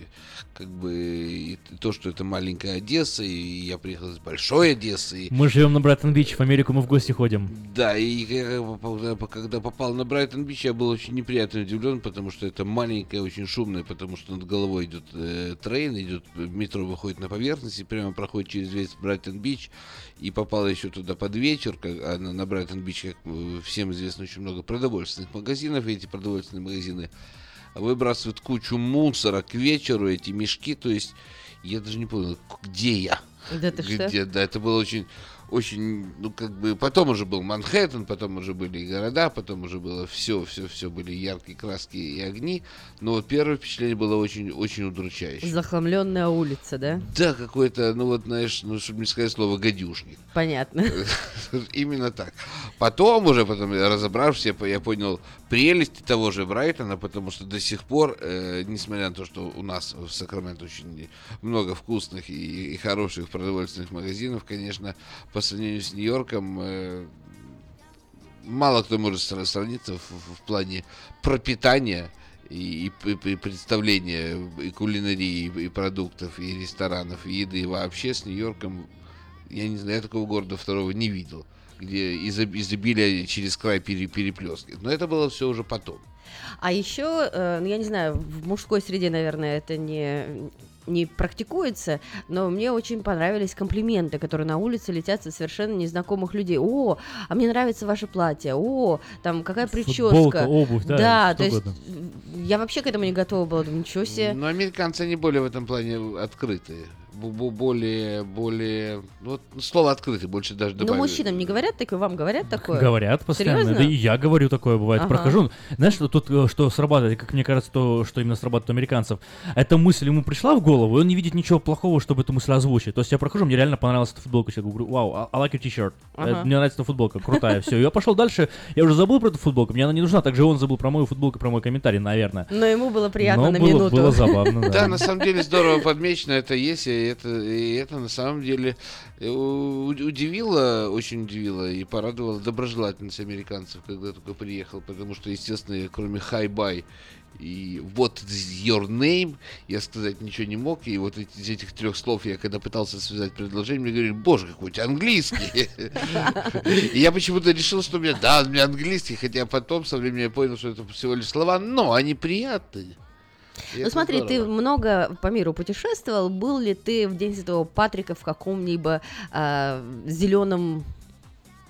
как бы и то, что это маленькая Одесса, и я приехал из большой Одессы. Мы живем на Брайтон-Бич, в Америку мы в гости ходим. Да, и я, когда попал на Брайтон-Бич, я был очень неприятно удивлен, потому что это маленькое, очень шумное, потому что над головой идет э, train, идет э, метро выходит на поверхность и прямо проходит через весь Брайтон-Бич. И попал еще туда под вечер, как, а на, на Брайтон-Бич, как э, всем известно, очень много продовольственных магазинов, и эти продовольственные магазины выбрасывают кучу мусора к вечеру, эти мешки, то есть я даже не понял, где я. Да ты что? Где, да, это было очень, очень, ну, как бы, потом уже был Манхэттен, потом уже были и города, потом уже было все, все, все были яркие краски и огни, но вот первое впечатление было очень, очень удручающее. Захламленная улица, да? Да, какой-то, ну вот, знаешь, ну, чтобы не сказать слово гадюшник. Понятно. Именно так. Потом уже, потом разобравшись, я, я понял прелести того же Брайтона, потому что до сих пор, э, несмотря на то, что у нас в Сакраменто очень много вкусных и, и хороших продовольственных магазинов, конечно, по сравнению с Нью-Йорком, э, мало кто может сра- сравниться в, в- плане пропитания и, и- и представления и кулинарии, и, и продуктов, и ресторанов, и еды вообще с Нью-Йорком. Я не знаю, я такого города второго не видел, где изоб- изобилие через край пере- переплескивает. Но это было все уже потом. А еще, э, ну, я не знаю, в мужской среде, наверное, это не не практикуется, но мне очень понравились комплименты, которые на улице летят со совершенно незнакомых людей. О, а мне нравится ваше платье. О, там какая прическа. Футболка, обувь, да, Да, что то есть я вообще к этому не готова была. Думаю, ничего себе. Но американцы, они более в этом плане открытые. Более, более... ну, Вот слово открытый больше даже Ну, добавили. мужчинам не говорят такое, вам говорят такое? Говорят постоянно. Серьезно? Да и я говорю такое бывает. Ага. Прохожу. Знаешь, что тут э, что срабатывает, как мне кажется, то, что именно срабатывает у американцев. Эта мысль ему пришла в голову, и он не видит ничего плохого, чтобы эту мысль озвучить. То есть я прохожу, мне реально понравилась эта футболка. Я говорю, вау, I I like your t-shirt. Ага. Э, Мне нравится эта футболка, крутая. Все, я пошел дальше. Я уже забыл про эту футболку, мне она не нужна. Также он забыл про мою футболку, про мой комментарий, наверное. Но ему было приятно Но на было- минуту. было забавно, да. Да, на самом деле здорово подмечено это есть, и это, и это на самом деле э, удивило, очень удивило и порадовало доброжелательность американцев, когда только приехал, потому что, естественно, кроме hi-bye и what your name, я сказать ничего не мог, и вот из этих трех слов я когда пытался связать предложение, мне говорили, боже, какой у тебя английский. И я почему-то решил, что у меня, да, у меня английский, хотя потом со временем я понял, что это всего лишь слова, но они приятные. И Ну смотри, ты здорово. много по миру путешествовал. Был ли ты в День Святого Патрика в каком-либо зеленом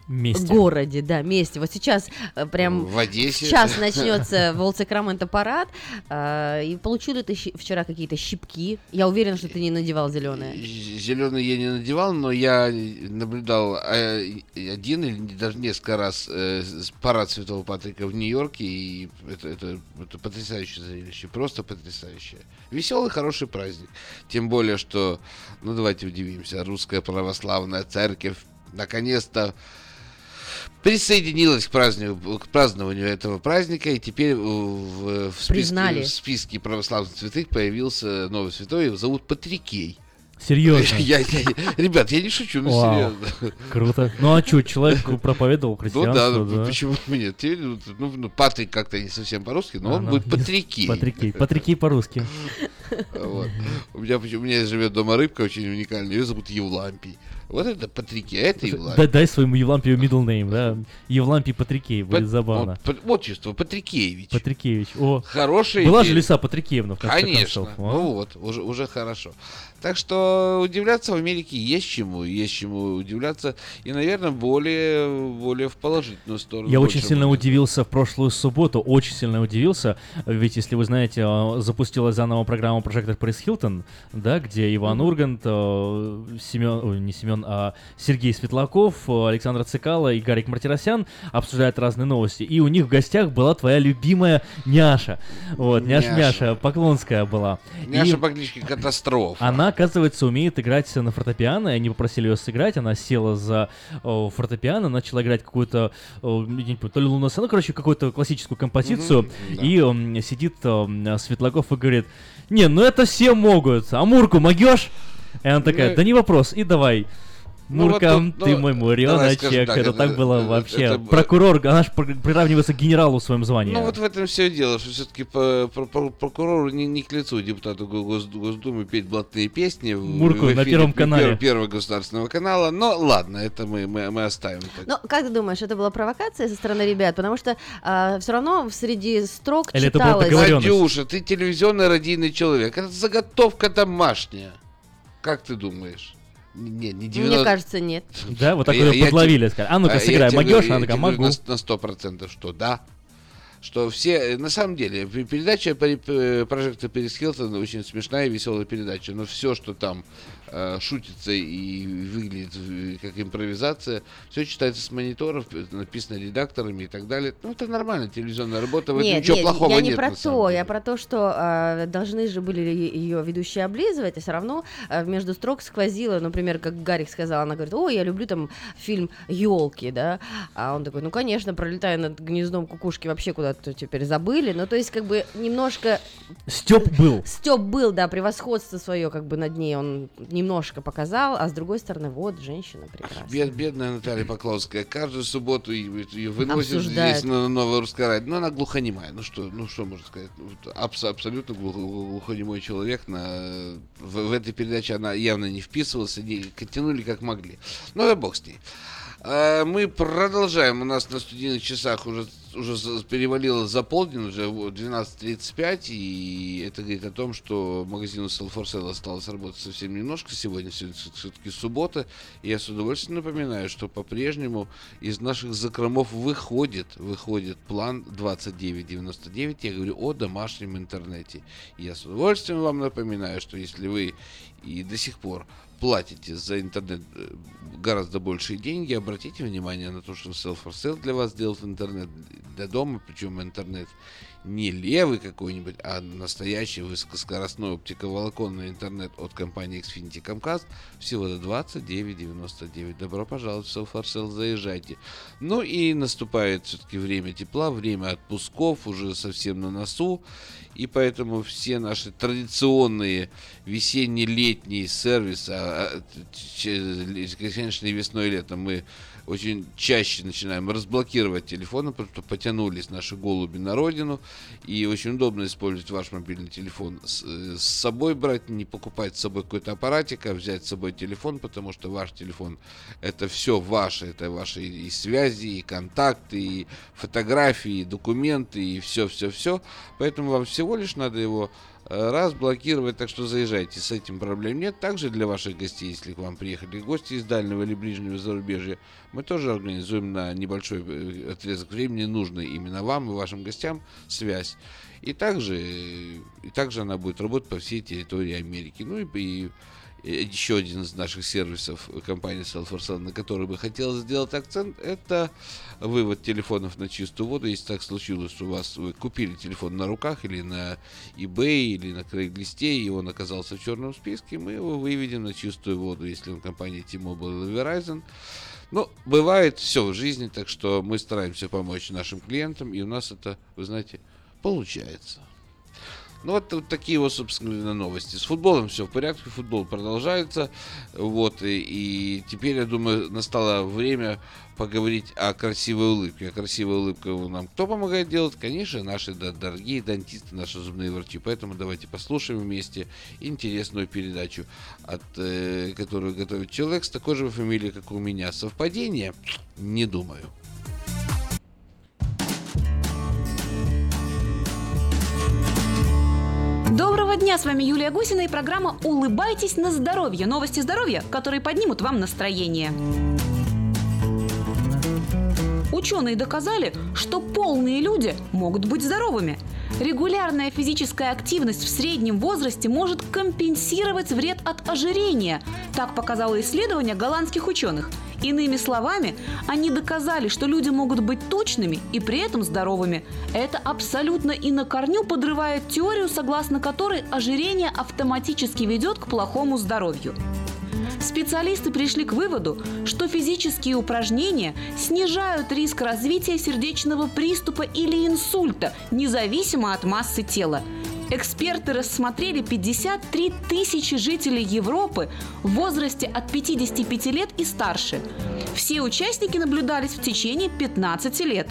Месте. городе, да, месте. Вот сейчас э, прям В Одессе. сейчас начнется Волл Сакраменто парад. а, и получил ты вчера какие-то щипки? Я уверена, что ты не надевал зеленое. Зеленый я не надевал, но я наблюдал э, один или даже несколько раз э, парад Святого Патрика в Нью-Йорке, и это, это, это потрясающее зрелище, просто потрясающее. Веселый, хороший праздник. Тем более, что, ну давайте удивимся, русская православная церковь наконец-то присоединилась к празднованию, к празднованию этого праздника, и теперь в, в- списке, Признали. в списке православных святых появился новый святой, его зовут Патрикей. Серьезно? Я- я- ребят, я не шучу, ну Вау, серьезно. Круто. Ну а что, человек проповедовал Ну христианство, да, да? ну, почему бы нет? Теперь, ну, ну, ну, Патрик как-то не совсем по-русски, но А, он ну, будет Патрикей. Патрикей. Патрикей по-русски. Вот. У меня у меня живет дома рыбка очень уникальная, ее зовут Евлампий. Вот это Патрикей, а это Евлампий. Дай, дай своему Евлампию middle name, да? Евлампий Патрикей, будет Пат- забавно. вот, Отчество Патрикеевич. Патрикеевич. О, Хорошая Была идея. же Лиса Патрикеевна, в конце Конечно. концов. Ну вот, уже, уже хорошо. Так что удивляться в Америке есть чему, есть чему удивляться, и, наверное, более, более в положительную сторону. Я очень сильно будет. удивился в прошлую субботу, очень сильно удивился, ведь, если вы знаете, э, запустилась заново программа «Прожектор Пресс Хилтон», да, где Иван Ургант, э, Семен, ой, не Семен, а Сергей Светлаков, Александр Цикало и Гарик Мартиросян обсуждают разные новости, и у них в гостях была твоя любимая Няша, вот, Няша, Няша. Няша Поклонская была. Няша И- по кличке Катастрофа. она, оказывается, умеет играть на фортепиано, и они попросили ее сыграть, она села за о, фортепиано, начала играть какую-то, о, не помню, то ли лунную сцену, короче, какую-то классическую композицию, да. и м, сидит м, Светлаков и говорит, не, ну это все могут, а Мурку могешь? И она такая, Ну, да не вопрос, и давай. Ну, вот тут, ты ну, мой муреночек, скажем так, это, это- так было это- вообще. это- Прокурор, она же приравнивается к генералу в своем звании. Ну вот в этом все дело, что все-таки по, про- про- прокурору не, не к лицу депутату Го- Гос- Госдумы петь блатные песни в, Мурку в на эфире Первом пер- канале. Первого государственного канала. Но ладно, это мы, мы, мы оставим. так. Но как ты думаешь, это была провокация со стороны ребят? Потому что все равно среди строк Или это читалось... договоренность? Надюша, ты телевизионный радийный человек. Это заготовка домашняя. Как ты думаешь? Не, не 90... Мне кажется, нет. Да, вот так Я- ее подловили, тебе- а ну-ка а, сыграй, могешь? Она такая, могу. на- сто процентов, что да. Что все, э, на самом деле, передача при- п- прожекта Перес Хилтон очень смешная и веселая передача, но все, что там э, шутится и выглядит э, как импровизация, все читается с мониторов, написано редакторами и так далее. Ну, это нормально, телевизионная работа, в этом Нет, ничего нет, плохого я не нет. про то, деле. я про то, что э, должны же были ее ведущие облизывать, а все равно э, между строк сквозило, например, как Гарик сказал, она говорит, о, я люблю там фильм елки, да, а он такой, ну конечно, пролетая над гнездом кукушки вообще куда-то теперь забыли, ну то есть как бы немножко Степ был. Степ был, да, превосходство свое как бы над ней он немножко показал, а с другой стороны, вот женщина прекрасная. Бед- бедная Наталья Поклонская. Каждую субботу ее, Обсуждают. здесь на новое русское радио. Но она глухонемая. Ну что, ну что можно сказать? Вот абс- абсолютно глухо- глухонемой человек. На, в, в этой передаче она явно не вписывалась. Они тянули как могли. Ну да бог с ней. А, Мы продолжаем. У нас на студийных часах уже, уже перевалило за полдень, уже вот 12.35, и это говорит о том, что магазину Sell for Sale осталось работать совсем немножко. Сегодня все-таки суббота, и я с удовольствием напоминаю, что по-прежнему из наших закромов выходит, выходит план 2999. Я говорю о домашнем интернете. И я с удовольствием вам напоминаю, что если вы и до сих пор платите за интернет э, гораздо большие деньги, обратите внимание на то, что Sell for Sale для вас делает интернет для дома, причем интернет не левый какой-нибудь, а настоящий высокоскоростной оптиковолоконный интернет от компании Xfinity Comcast всего за 29,99. Добро пожаловать в Sale, заезжайте. Ну и наступает все-таки время тепла, время отпусков уже совсем на носу, и поэтому все наши традиционные весенне-летние сервисы, а, а, конечно, весной и летом мы очень чаще начинаем разблокировать телефоны, потому что потянулись наши голуби на родину, и очень удобно использовать ваш мобильный телефон с, э, с собой брать, не покупать с собой какой-то аппаратик, а взять с собой телефон, потому что ваш телефон это все ваше, это ваши и связи, и контакты, и фотографии, и документы, и все-все-все, поэтому вам всего лишь надо его раз блокировать, так что заезжайте, с этим проблем нет. Также для ваших гостей, если к вам приехали гости из дальнего или ближнего зарубежья, мы тоже организуем на небольшой э, отрезок времени нужный именно вам и вашим гостям связь. И также, э, и также она будет работать по всей территории Америки. Ну и, и э, еще один из наших сервисов э, компании Sell for Sale, на который бы хотелось сделать акцент, это вывод телефонов на чистую воду. Если так случилось, что у вас вы купили телефон на руках или на eBay или на Craigslist, и он оказался в черном списке, мы его выведем на чистую воду, если он компания T-Mobile или Verizon. Ну, бывает все в жизни, так что мы стараемся помочь нашим клиентам, и у нас это, вы знаете, получается. Ну вот, вот такие вот, собственно, новости. С футболом все в порядке, футбол продолжается. Вот, и, и теперь, я думаю, настало время поговорить о красивой улыбке. А красивая улыбка нам кто помогает делать? Конечно, наши да, дорогие дантисты, наши зубные врачи. Поэтому давайте послушаем вместе интересную передачу, от, э, которую готовит человек с такой же фамилией, как у меня. Совпадение? Не думаю. Доброго дня! с вами Юлия Гусина и программа «Улыбайтесь на здоровье». Новости здоровья, которые поднимут вам настроение. Ученые доказали, что полные люди могут быть здоровыми. Регулярная физическая активность в среднем возрасте может компенсировать вред от ожирения. Так показало исследование голландских ученых. Иными словами, они доказали, что люди могут быть точными и при этом здоровыми. Это абсолютно и на корню подрывает теорию, согласно которой ожирение автоматически ведет к плохому здоровью. Специалисты пришли к выводу, что физические упражнения снижают риск развития сердечного приступа или инсульта, независимо от массы тела. Эксперты рассмотрели 53 тысячи жителей Европы в возрасте от 55 лет и старше. Все участники наблюдались в течение 15 лет.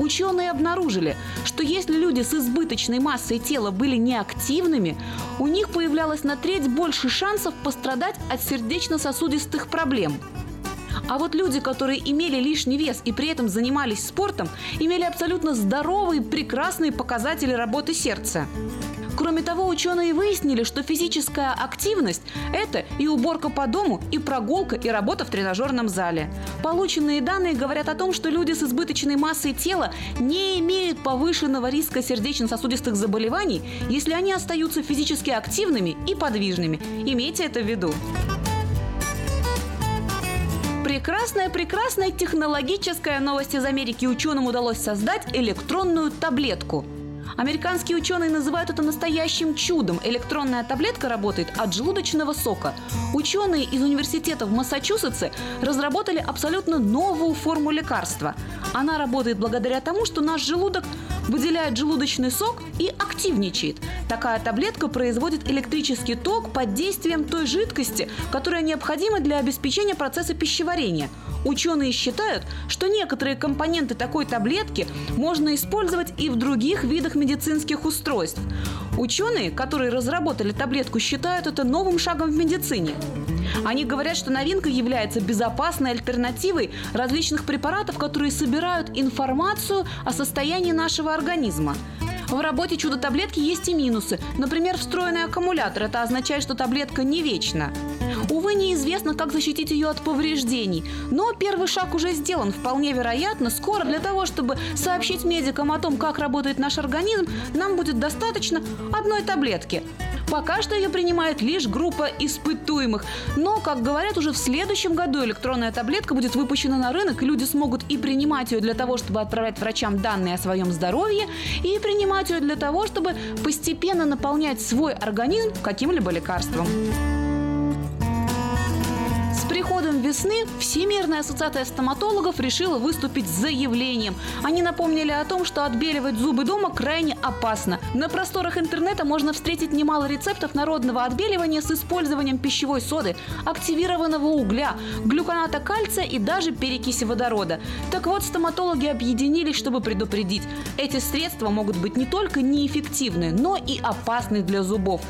Ученые обнаружили, что если люди с избыточной массой тела были неактивными, у них появлялось на треть больше шансов пострадать от сердечно-сосудистых проблем. А вот люди, которые имели лишний вес и при этом занимались спортом, имели абсолютно здоровые, прекрасные показатели работы сердца. Кроме того, ученые выяснили, что физическая активность – это и уборка по дому, и прогулка, и работа в тренажерном зале. Полученные данные говорят о том, что люди с избыточной массой тела не имеют повышенного риска сердечно-сосудистых заболеваний, если они остаются физически активными и подвижными. Имейте это в виду. Прекрасная, прекрасная технологическая новость из Америки. Ученым удалось создать электронную таблетку – Американские ученые называют это настоящим чудом. Электронная таблетка работает от желудочного сока. Ученые из университета в Массачусетсе разработали абсолютно новую форму лекарства. Она работает благодаря тому, что наш желудок выделяет желудочный сок и активничает. Такая таблетка производит электрический ток под действием той жидкости, которая необходима для обеспечения процесса пищеварения – Ученые считают, что некоторые компоненты такой таблетки можно использовать и в других видах медицинских устройств. Ученые, которые разработали таблетку, считают это новым шагом в медицине. Они говорят, что новинка является безопасной альтернативой различных препаратов, которые собирают информацию о состоянии нашего организма. В работе чудо-таблетки есть и минусы. Например, встроенный аккумулятор. Это означает, что таблетка не вечна. Увы, неизвестно, как защитить ее от повреждений. Но первый шаг уже сделан. Вполне вероятно, скоро для того, чтобы сообщить медикам о том, как работает наш организм, нам будет достаточно одной таблетки. Пока что ее принимает лишь группа испытуемых. Но, как говорят, уже в следующем году электронная таблетка будет выпущена на рынок, и люди смогут и принимать ее для того, чтобы отправлять врачам данные о своем здоровье, и принимать ее для того, чтобы постепенно наполнять свой организм каким-либо лекарством приходом весны Всемирная ассоциация стоматологов решила выступить с заявлением. Они напомнили о том, что отбеливать зубы дома крайне опасно. На просторах интернета можно встретить немало рецептов народного отбеливания с использованием пищевой соды, активированного угля, глюконата кальция и даже перекиси водорода. Так вот, стоматологи объединились, чтобы предупредить. Эти средства могут быть не только неэффективны, но и опасны для зубов.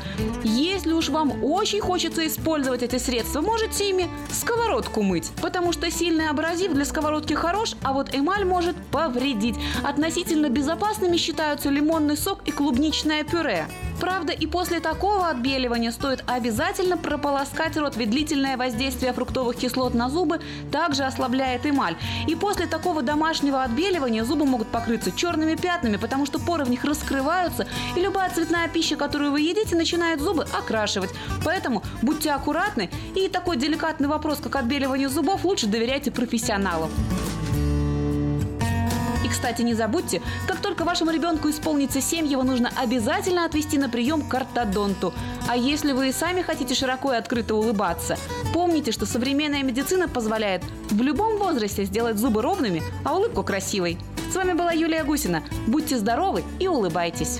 Если уж вам очень хочется использовать эти средства, можете ими сковородку мыть, потому что сильный абразив для сковородки хорош, а вот эмаль может повредить. Относительно безопасными считаются лимонный сок и клубничное пюре. Правда, и после такого отбеливания стоит обязательно прополоскать рот, ведь длительное воздействие фруктовых кислот на зубы также ослабляет эмаль. И после такого домашнего отбеливания зубы могут покрыться черными пятнами, потому что поры в них раскрываются, и любая цветная пища, которую вы едите, начинает зубы окрашивать. Поэтому будьте аккуратны, и такой деликатный вопрос, как отбеливание зубов, лучше доверяйте профессионалам. И, кстати, не забудьте, как только вашему ребенку исполнится 7, его нужно обязательно отвести на прием к ортодонту. А если вы и сами хотите широко и открыто улыбаться, помните, что современная медицина позволяет в любом возрасте сделать зубы ровными, а улыбку красивой. С вами была Юлия Гусина. Будьте здоровы и улыбайтесь.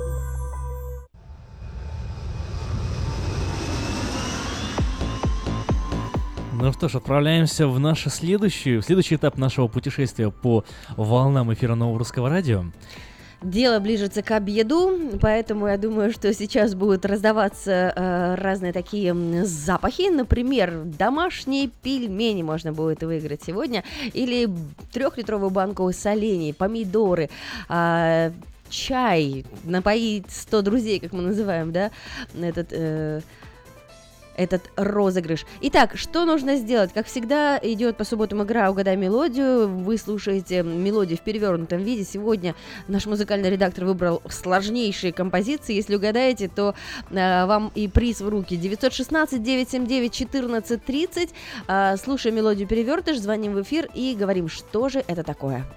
Ну что ж, отправляемся в наш следующий, следующий этап нашего путешествия по волнам эфира Нового Русского Радио. Дело ближется к обеду, поэтому я думаю, что сейчас будут раздаваться э, разные такие запахи. Например, домашние пельмени можно будет выиграть сегодня, или трехлитровую банку солений, помидоры, а, чай, напоить 100 друзей, как мы называем, да, этот... э, этот розыгрыш. Итак, что нужно сделать? Как всегда, идет по субботам игра «Угадай мелодию». Вы слушаете мелодию в перевернутом виде. Сегодня наш музыкальный редактор выбрал сложнейшие композиции. Если угадаете, то э, вам и приз в руки. 916-979-1430. Э, слушаем мелодию «Перевертыш», звоним в эфир и говорим, что же это такое.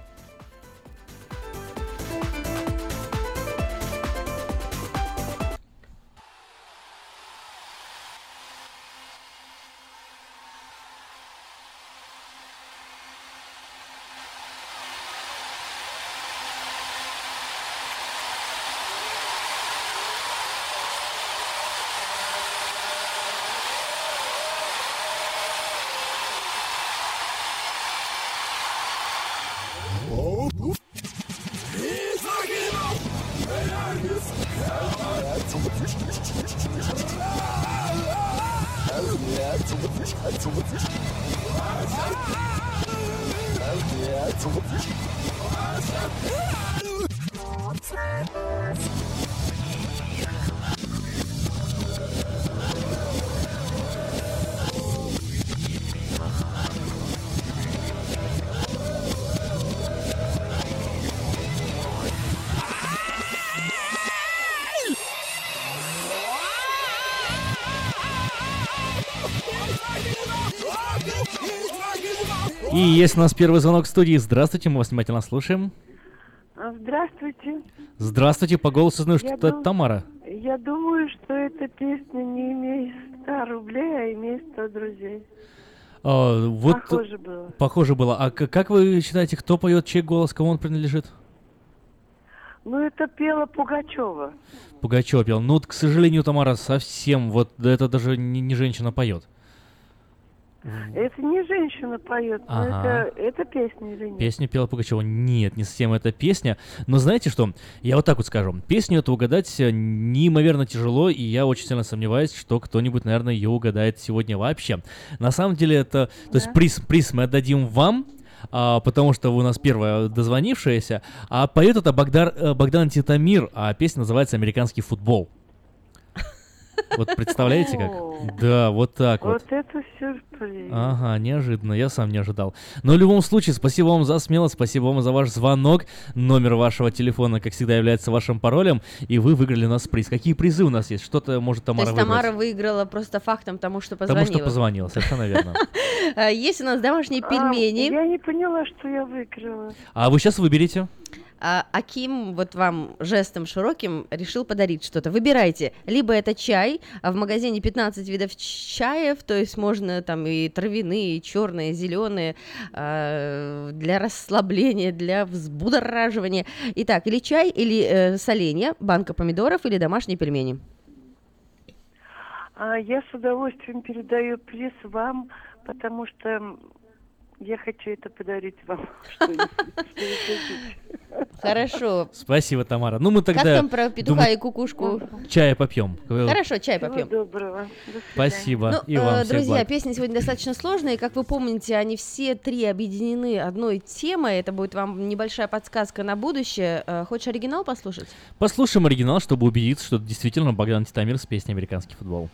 Есть у нас первый звонок в студии. Здравствуйте, мы вас внимательно слушаем. А, Здравствуйте. Здравствуйте, по голосу знаю, что Я это дум- Тамара. Я думаю, что эта песня не имеет 100 рублей, а имеет 100 друзей. А, вот Похоже было. Похоже было. А как вы считаете, кто поет, чей голос, кому он принадлежит? Ну, это пела Пугачева. Пугачев пел. Ну, вот, к сожалению, Тамара совсем, вот это даже не, не женщина поет. Это не женщина поет, но Ага. это, это песня или нет? Песню пела Пугачева. Нет, не совсем эта песня. Но знаете что? Я вот так вот скажу. Песню эту угадать э, неимоверно тяжело, и я очень сильно сомневаюсь, что кто-нибудь, наверное, ее угадает сегодня вообще. На самом деле это... То есть приз, приз мы отдадим вам, а, потому что вы у нас первая дозвонившаяся, а поет это Богдар, э, Богдан Титамир, а песня называется «Американский футбол». Вот представляете как? Да, вот так вот. Вот это сюрприз. Ага, неожиданно, я сам не ожидал. Но в любом случае, спасибо вам за смелость, спасибо вам за ваш звонок. Номер вашего телефона, как всегда, является вашим паролем, и вы выиграли у нас приз. Какие призы у нас есть? Что-то может То Тамара есть Тамара выиграла просто фактом тому, что Потому позвонила. что позвонила, совершенно верно. А, Есть у нас домашние А, пельмени. я не поняла, что я выиграла. А вы сейчас выберите. А Аким вот вам жестом широким решил подарить что-то. Выбирайте. Либо это чай, а в магазине 15 видов чаев, то есть можно там и травяные, и черные, зеленые, а, для расслабления, для взбудораживания. Итак, или чай, или э, соленья, банка помидоров, или домашние пельмени. А я с удовольствием передаю приз вам, потому что я хочу это подарить вам. Хорошо. Спасибо, Тамара. Ну, мы тогда... Как там про петуха и кукушку? Чая попьем. Хорошо, чай попьем. доброго. Спасибо. Ну, И вам э, друзья, песни сегодня достаточно сложные. Как вы помните, они все три объединены одной темой. Это будет вам небольшая подсказка на будущее. Э, Хочешь оригинал послушать? Послушаем оригинал, чтобы убедиться, что это действительно Богдан Титамир с песней «Американский футбол».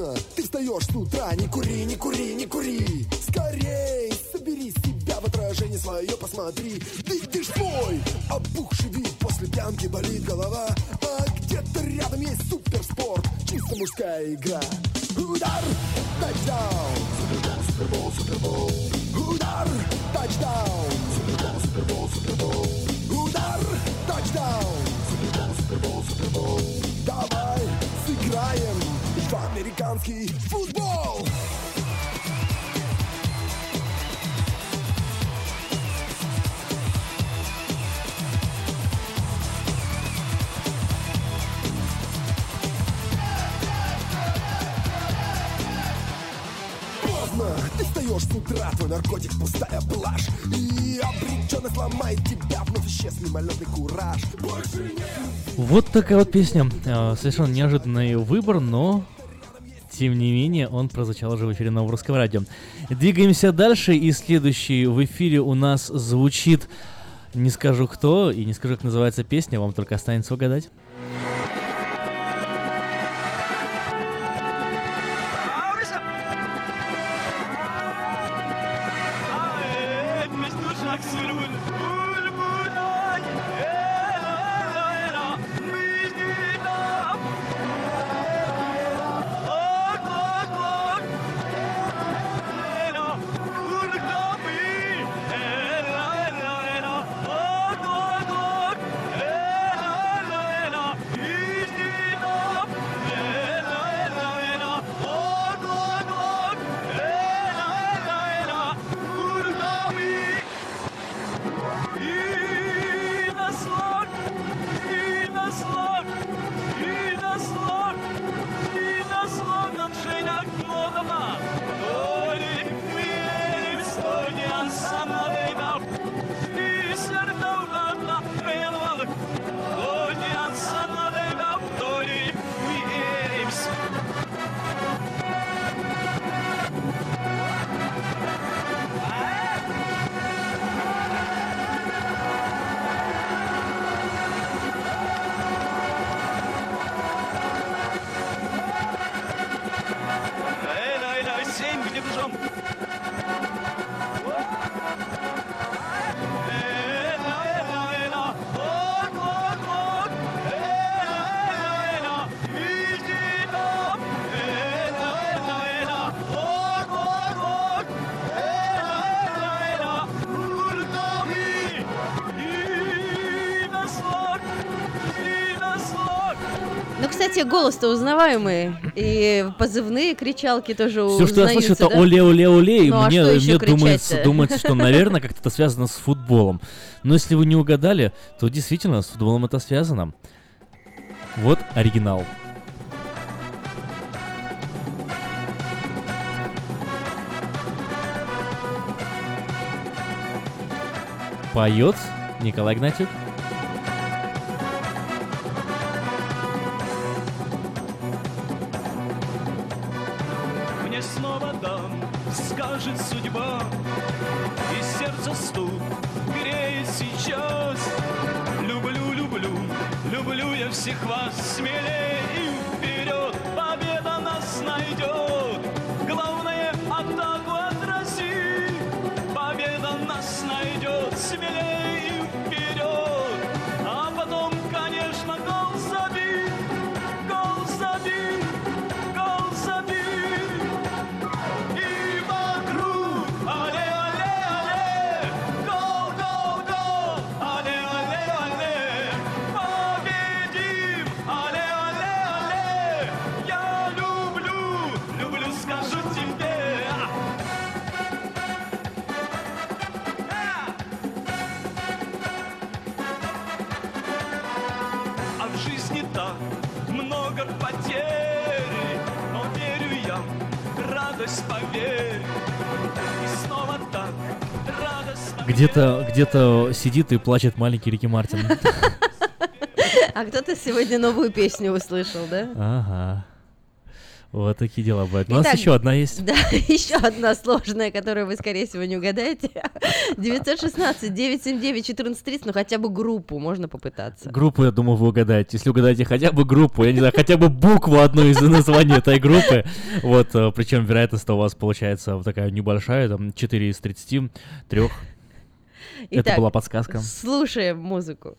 Поздно, ты встаешь с утра, не кури, не кури, не кури. Скорей, собери себя в отражение свое, посмотри. Ты видишь свой опухший вид, после пьянки болит голова. А где-то рядом есть суперспорт, чисто мужская игра. Удар, тачдаун. Супербол, супербол, супербол. Удар, тачдаун. Супербол, супербол, супербол. Удар, тачдаун. Супербол, супербол, супербол. Давай сыграем американский футбол. Поздно, ты встаешь с утра, твой наркотик пустая блажь И обреченно сломает тебя, вновь исчез мимолетный кураж Больше нет Вот такая вот песня. Э, Совершенно неожиданный выбор, но тем не менее он прозвучал уже в эфире Нового Радио. Двигаемся дальше, и следующий в эфире у нас звучит не скажу кто и не скажу, как называется песня, вам только останется угадать. Кстати, голос-то узнаваемый. И позывные кричалки тоже Все, что я слышу, это да? оле-оле-оле, и Ну, а мне, что еще мне думается, думается, что, наверное, как-то это связано с футболом. Но если вы не угадали, то действительно с футболом это связано. Вот оригинал. Поет Николай Гнатюк. Где-то где-то сидит и плачет маленький Рики Мартин. А кто-то сегодня новую песню услышал, да? Ага. Вот такие дела бывают. У нас Итак, еще одна есть. Да, еще одна сложная, которую вы, скорее всего, не угадаете. 916-979-1430, ну хотя бы группу можно попытаться. Группу, я думаю, вы угадаете. Если угадаете хотя бы группу, я не знаю, хотя бы букву одну из названия этой группы, вот, причем вероятность у вас получается вот такая небольшая, там 4 из 33. Это Итак, была подсказка. Слушаем музыку.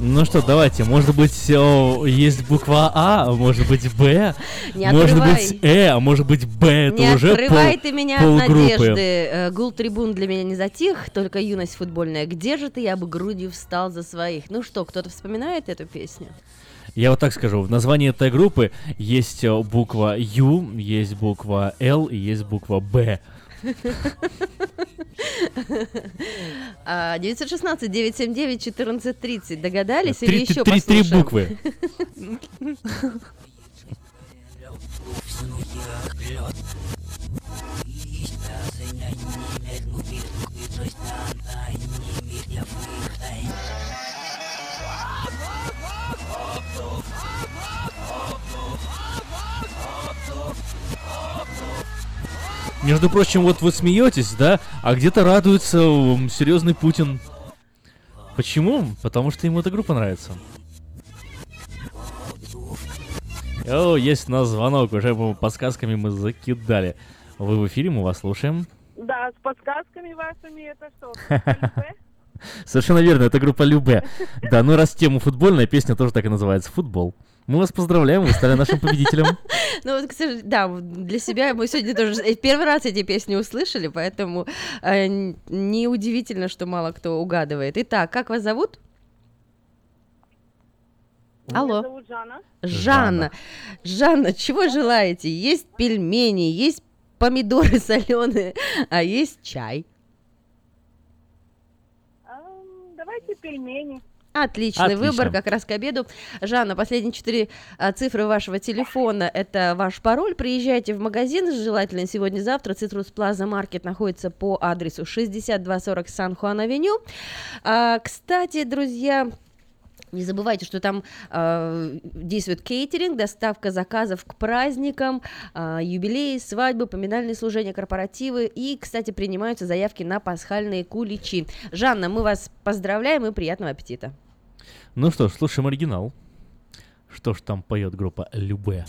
Ну что, давайте, может быть, о, есть буква А, а может быть Б, Не может быть Э, а может быть Б, это не уже отрывай пол- ты меня от полгруппы. надежды. Э, Гул трибун для меня не затих, только юность футбольная. Где же ты, я бы грудью встал за своих. Ну что, кто-то вспоминает эту песню? Я вот так скажу, в названии этой группы есть э, буква Ю, есть буква Л и есть буква Б. А, 916-979-1430. Догадались Три- или еще три- три буквы. Между прочим, вот вы смеетесь, да, а где-то радуется м, серьезный Путин. Почему? Потому что ему эта группа нравится. О, есть у нас звонок, уже по подсказками мы закидали. Вы в эфире, мы вас слушаем. Да, с подсказками вашими это что? Совершенно верно, это группа Любе. Да, ну раз тема футбольная, песня тоже так и называется, футбол. Мы вас поздравляем, вы стали нашим победителем. Ну вот, к сожалению, да, для себя мы сегодня тоже первый раз эти песни услышали, поэтому э, неудивительно, что мало кто угадывает. Итак, как вас зовут? Алло. Меня зовут Жанна. Жанна. Жанна, чего желаете? Есть пельмени, есть помидоры соленые, а есть чай. Ам, Давайте пельмени. Отличный Отлично. выбор, как раз к обеду. Жанна, последние четыре а, цифры вашего телефона – это ваш пароль. Приезжайте в магазин, желательно сегодня-завтра. Цитрус Плаза Маркет находится по адресу 6240 Сан-Хуан-Авеню. А, кстати, друзья, не забывайте, что там э, действует кейтеринг, доставка заказов к праздникам, э, юбилеи, свадьбы, поминальные служения, корпоративы. И, кстати, принимаются заявки на пасхальные куличи. Жанна, мы вас поздравляем и приятного аппетита. Ну что ж, слушаем оригинал. Что ж там поет группа Любе?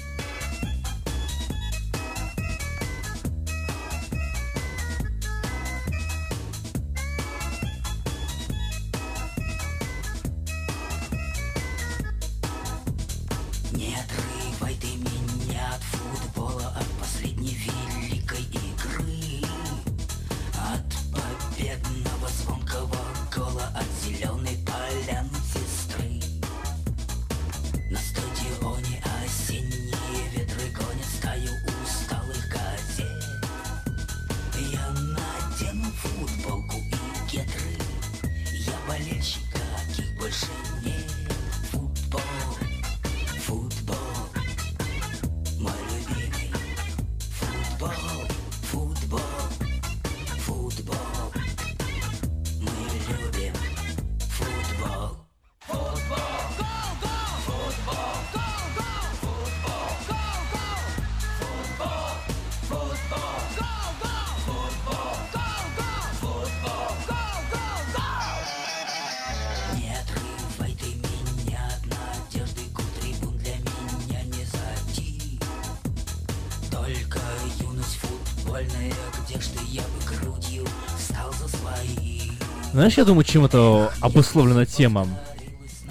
Знаешь, я думаю, чем это обусловлена тема?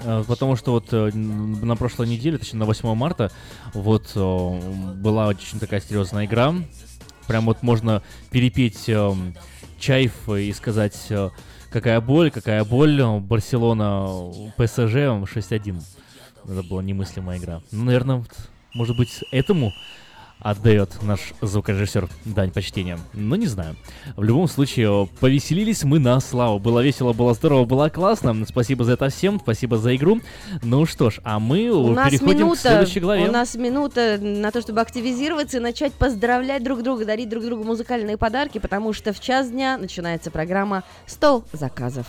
Э, Потому что вот э, на прошлой неделе, точнее на 8 марта, вот э, была очень такая серьезная игра. Прям вот можно перепеть э, Чайф и сказать, какая боль, какая боль. Барселона, ПСЖ 6-1. Это была немыслимая игра. Ну, наверное, может быть, этому отдает наш звукорежиссер дань почтения. Но не знаю. В любом случае, повеселились мы на славу. Было весело, было здорово, было классно. Спасибо за это всем, спасибо за игру. Ну что ж, а мы У нас переходим минута, к следующей главе. у нас минута на то, чтобы активизироваться и начать поздравлять друг друга, дарить друг другу музыкальные подарки, потому что в час дня начинается программа «100 заказов».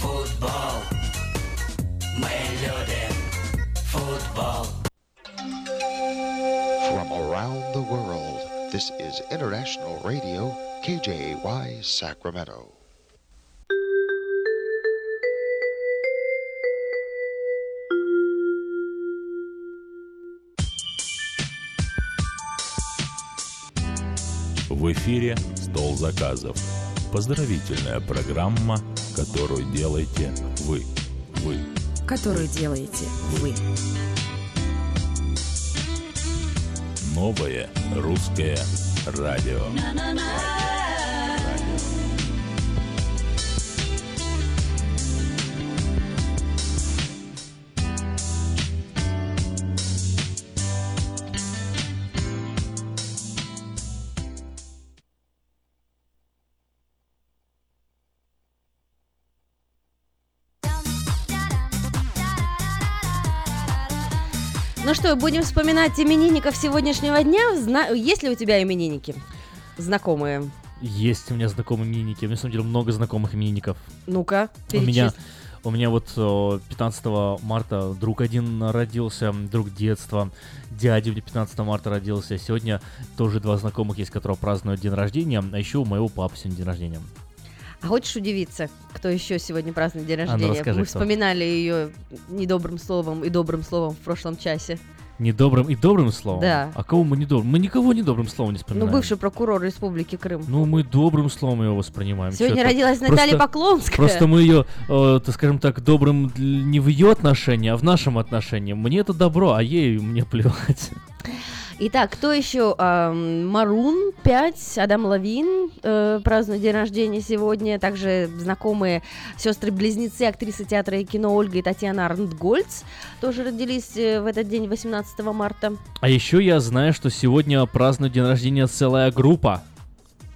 Футбол. Мы любим футбол. From around the world, this is International Radio, KJY Sacramento. В эфире «Стол заказов». Поздравительная программа, которую делаете вы. Вы. которую делаете вы. Новое русское радио. Что, будем вспоминать именинников сегодняшнего дня. Зна- Есть ли у тебя именинники? Знакомые. Есть у меня знакомые именинники. У меня, на самом деле, много знакомых именинников. Ну-ка, У меня, у меня вот о, 15 марта друг один родился, друг детства. Дядя меня 15 марта родился. Сегодня тоже два знакомых есть, которые празднуют день рождения. А еще у моего папы сегодня день рождения. А хочешь удивиться, кто еще сегодня празднует день А ну, рождения? расскажи, Мы кто. вспоминали ее недобрым словом и добрым словом в прошлом часе. Недобрым и добрым словом? Да. А кого мы недобрым? Мы никого недобрым словом не Ну, вспоминаем. бывший прокурор Республики Крым. Ну, мы добрым словом его воспринимаем. Сегодня Чё-то. родилась Наталья Поклонская. Просто мы ее, э, так скажем так, добрым не в ее отношении, а в нашем отношении. Мне это добро, а ей мне плевать. Итак, кто еще? Марун 5, Адам Лавин э, празднует день рождения сегодня. Также знакомые сестры-близнецы, актрисы театра и кино Ольга и Татьяна Арнтгольц тоже родились э, в этот день, 18 марта. А еще я знаю, что сегодня празднует день рождения целая группа.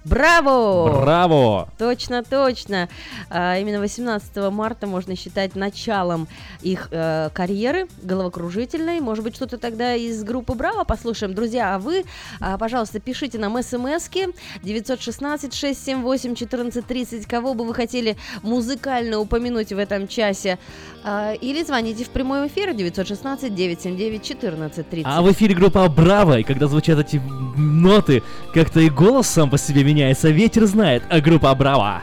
Браво! Браво! Точно, точно. А, именно 18 марта можно считать началом их э, карьеры головокружительной. Может быть, что-то тогда из группы Браво послушаем. Друзья, а вы, а, пожалуйста, пишите нам смски 916-678-1430, кого бы вы хотели музыкально упомянуть в этом часе. А, или звоните в прямой эфир 916-979-1430. А в эфире группа Браво, и когда звучат эти ноты, как-то и голос сам по себе меняется. Ветер знает, а группа Браво.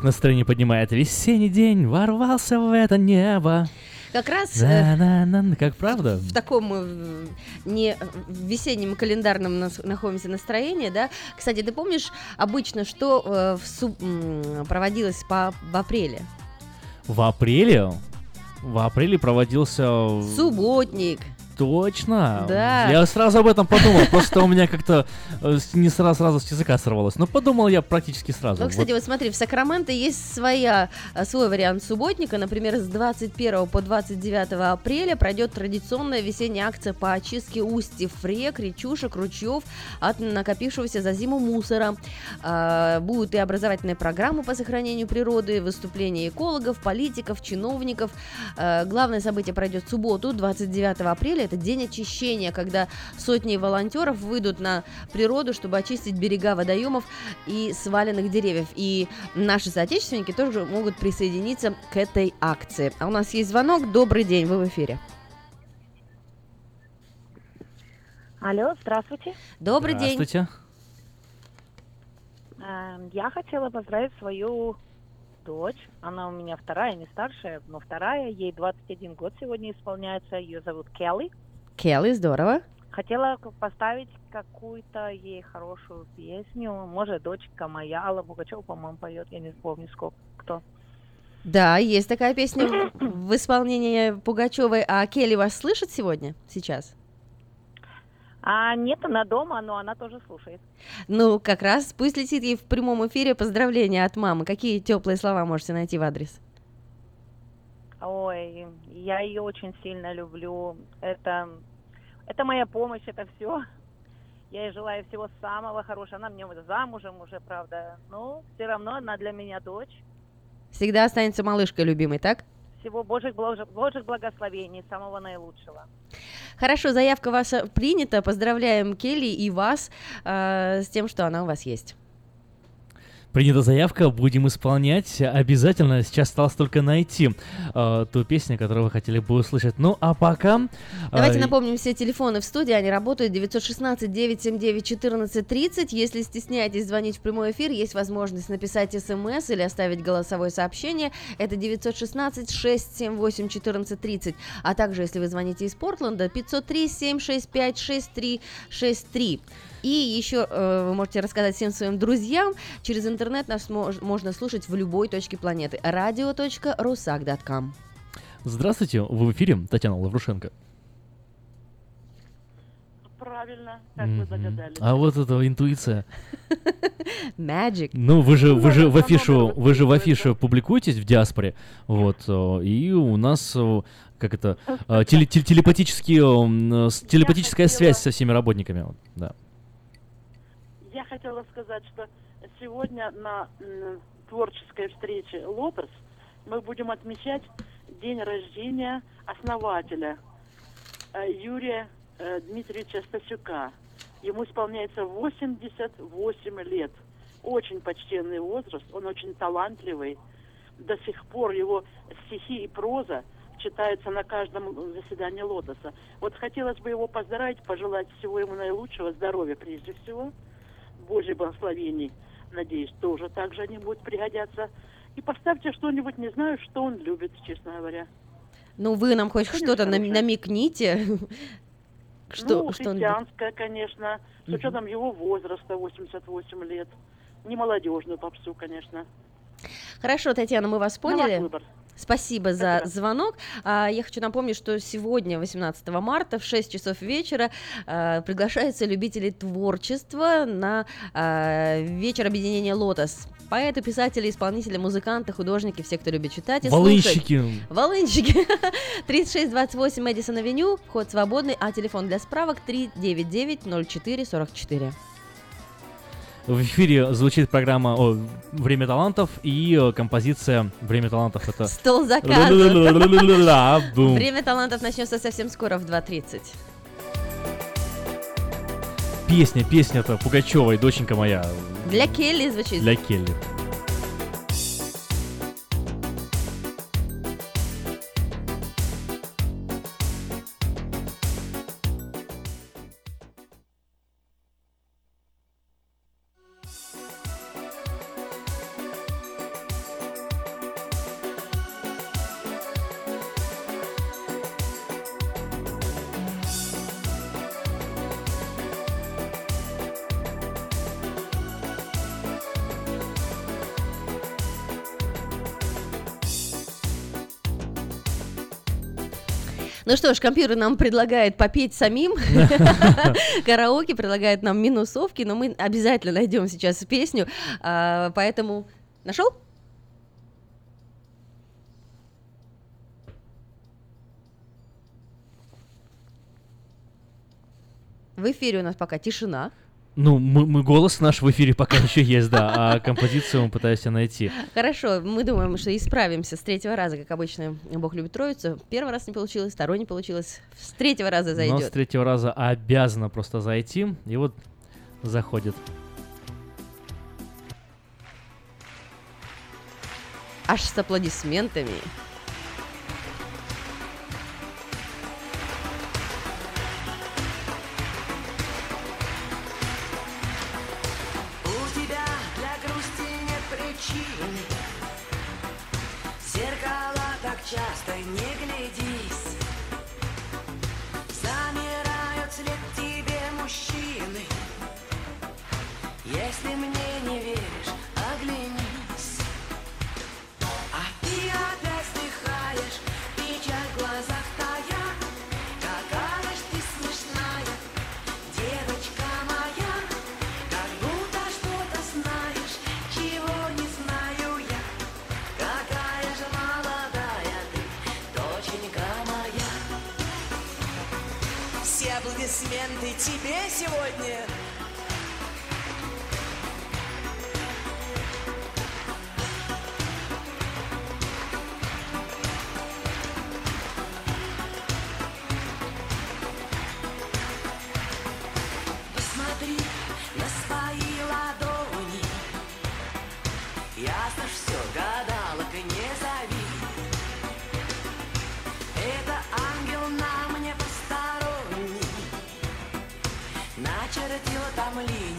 Как настроение поднимает весенний день, ворвался в это небо. Как раз э, На-на-на, как правда? в таком э, не в весеннем календарном нас- находимся настроении, да. Кстати, ты помнишь обычно, что э, в суб- проводилось по в апреле? В апреле? В апреле проводился... Субботник. Точно. Да. Я сразу об этом подумал, просто у меня как-то э, не сразу, сразу с языка сорвалось. Но подумал я практически сразу. Ну, кстати, Вот смотри, в Сакраменто есть своя, а, свой вариант субботника. Например, с 21 по 29 апреля пройдет традиционная весенняя акция по очистке устьев рек, речушек, ручьев от накопившегося за зиму мусора. А, Будут и образовательные программы по сохранению природы, выступления экологов, политиков, чиновников. А, Главное событие пройдет в субботу, 29 апреля. Это день очищения, когда сотни волонтеров выйдут на природу, чтобы очистить берега водоемов и сваленных деревьев. И наши соотечественники тоже могут присоединиться к этой акции. А у нас есть звонок. Добрый день, вы в эфире. Алло, здравствуйте. Добрый день. Здравствуйте. Эм, Я хотела поздравить свою дочь. Она у меня вторая, не старшая, но вторая. Ей 21 год сегодня исполняется. Ее зовут Келли. Келли, здорово. Хотела поставить какую-то ей хорошую песню. Может, дочка моя, Алла Пугачева, по-моему, поет. Я не помню, сколько кто. Да, есть такая песня в исполнении Пугачевой. А Келли вас слышит сегодня, сейчас? А нет, она дома, но она тоже слушает. Ну, как раз пусть летит ей в прямом эфире поздравления от мамы. Какие теплые слова можете найти в адрес? Ой, я ее очень сильно люблю. Это, это моя помощь, это все. Я ей желаю всего самого хорошего. Она мне замужем уже, правда. Но все равно она для меня дочь. Всегда останется малышкой любимой, так? Всего Божьих, Божьих благословений, самого наилучшего. Хорошо, заявка ваша принята. Поздравляем Келли и вас э, с тем, что она у вас есть. Принята заявка, будем исполнять. Обязательно сейчас осталось только найти э, ту песню, которую вы хотели бы услышать. Ну, а пока... Давайте э, напомним все телефоны в студии. Они работают 916-979-1430. Если стесняетесь звонить в прямой эфир, есть возможность написать смс или оставить голосовое сообщение. Это 916-678-1430. А также, если вы звоните из Портленда, 503-765-6363. И еще э, вы можете рассказать всем своим друзьям. Через интернет нас мож- можно слушать в любой точке планеты. radio.rusak.com Здравствуйте, вы в эфире, Татьяна Лаврушенко. Правильно, как вы догадались. А вот это интуиция. Magic. Ну, вы же, вы же в афишу, вы же в афише публикуетесь в диаспоре, вот, э, и у нас, э, как это, э, теле- теле- телепатические, телепатическая связь со всеми работниками, да. Хотела сказать, что сегодня на творческой встрече «Лотос» мы будем отмечать день рождения основателя э, Юрия э, Дмитриевича Стасюка. Ему исполняется 88 лет. Очень почтенный возраст, он очень талантливый. До сих пор его стихи и проза читаются на каждом заседании «Лотоса». Вот хотелось бы его поздравить, пожелать всего ему наилучшего, здоровья прежде всего, Божьих благословений. Надеюсь, тоже так же они будут пригодятся. И поставьте что-нибудь, не знаю, что он любит, честно говоря. Ну, вы нам хоть что-то намекните. Что, ну, что христианская, конечно, с учетом его возраста, 88 лет. Не молодежную попсу, конечно. Хорошо, Татьяна, мы вас На ваш поняли. выбор. Спасибо за звонок. А, я хочу напомнить, что сегодня, 18 марта, в 6 часов вечера, а, приглашаются любители творчества на а, вечер объединения «Лотос». Поэты, писатели, исполнители, музыканты, художники, все, кто любит читать и Волынщики. слушать. Волынщики. 3628 Мэдисон Авеню, вход свободный, а телефон для справок 399-04-44. В эфире звучит программа о, «Время талантов» и э, композиция «Время талантов» это... Стол заказов. Время талантов начнется совсем скоро в 2.30. Песня, песня-то Пугачевой, доченька моя, Для Келли звучит. для Келли. Что ж, компьютер нам предлагает попеть самим. Караоке предлагает нам минусовки, но мы обязательно найдем сейчас песню. А, Поэтому нашел? В эфире у нас пока тишина. Ну, мы, мы голос наш в эфире пока еще есть, да, а композицию мы пытаемся найти. Хорошо, мы думаем, что исправимся с третьего раза, как обычно. Бог любит троицу. Первый раз не получилось, второй не получилось. С третьего раза Но с зайдет. третьего раза обязана просто зайти, и вот заходит. Аж с аплодисментами. Тебе сегодня Molly.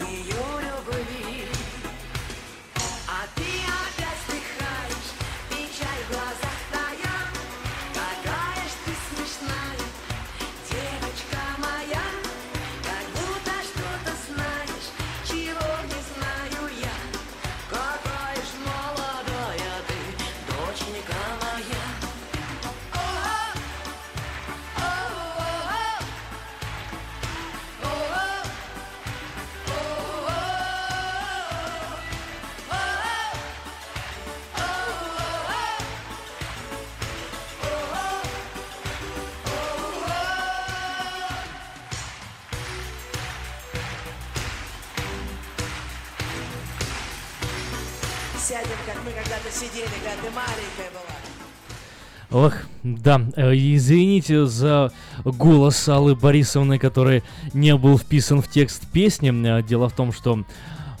Да, э, извините за голос Аллы Борисовны, который не был вписан в текст песни. Дело в том, что...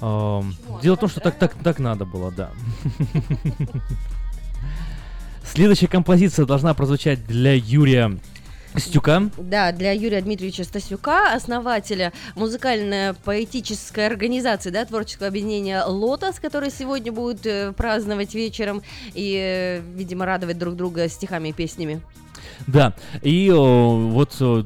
э, дело в том, что так, так, так надо было, да. Следующая композиция должна прозвучать для Юрия Стюка. Да, для Юрия Дмитриевича Стасюка, основателя музыкально-поэтической организации, да, творческого объединения «Лотос», который сегодня будет э, праздновать вечером и, э, видимо, радовать друг друга стихами и песнями. Да, и э, вот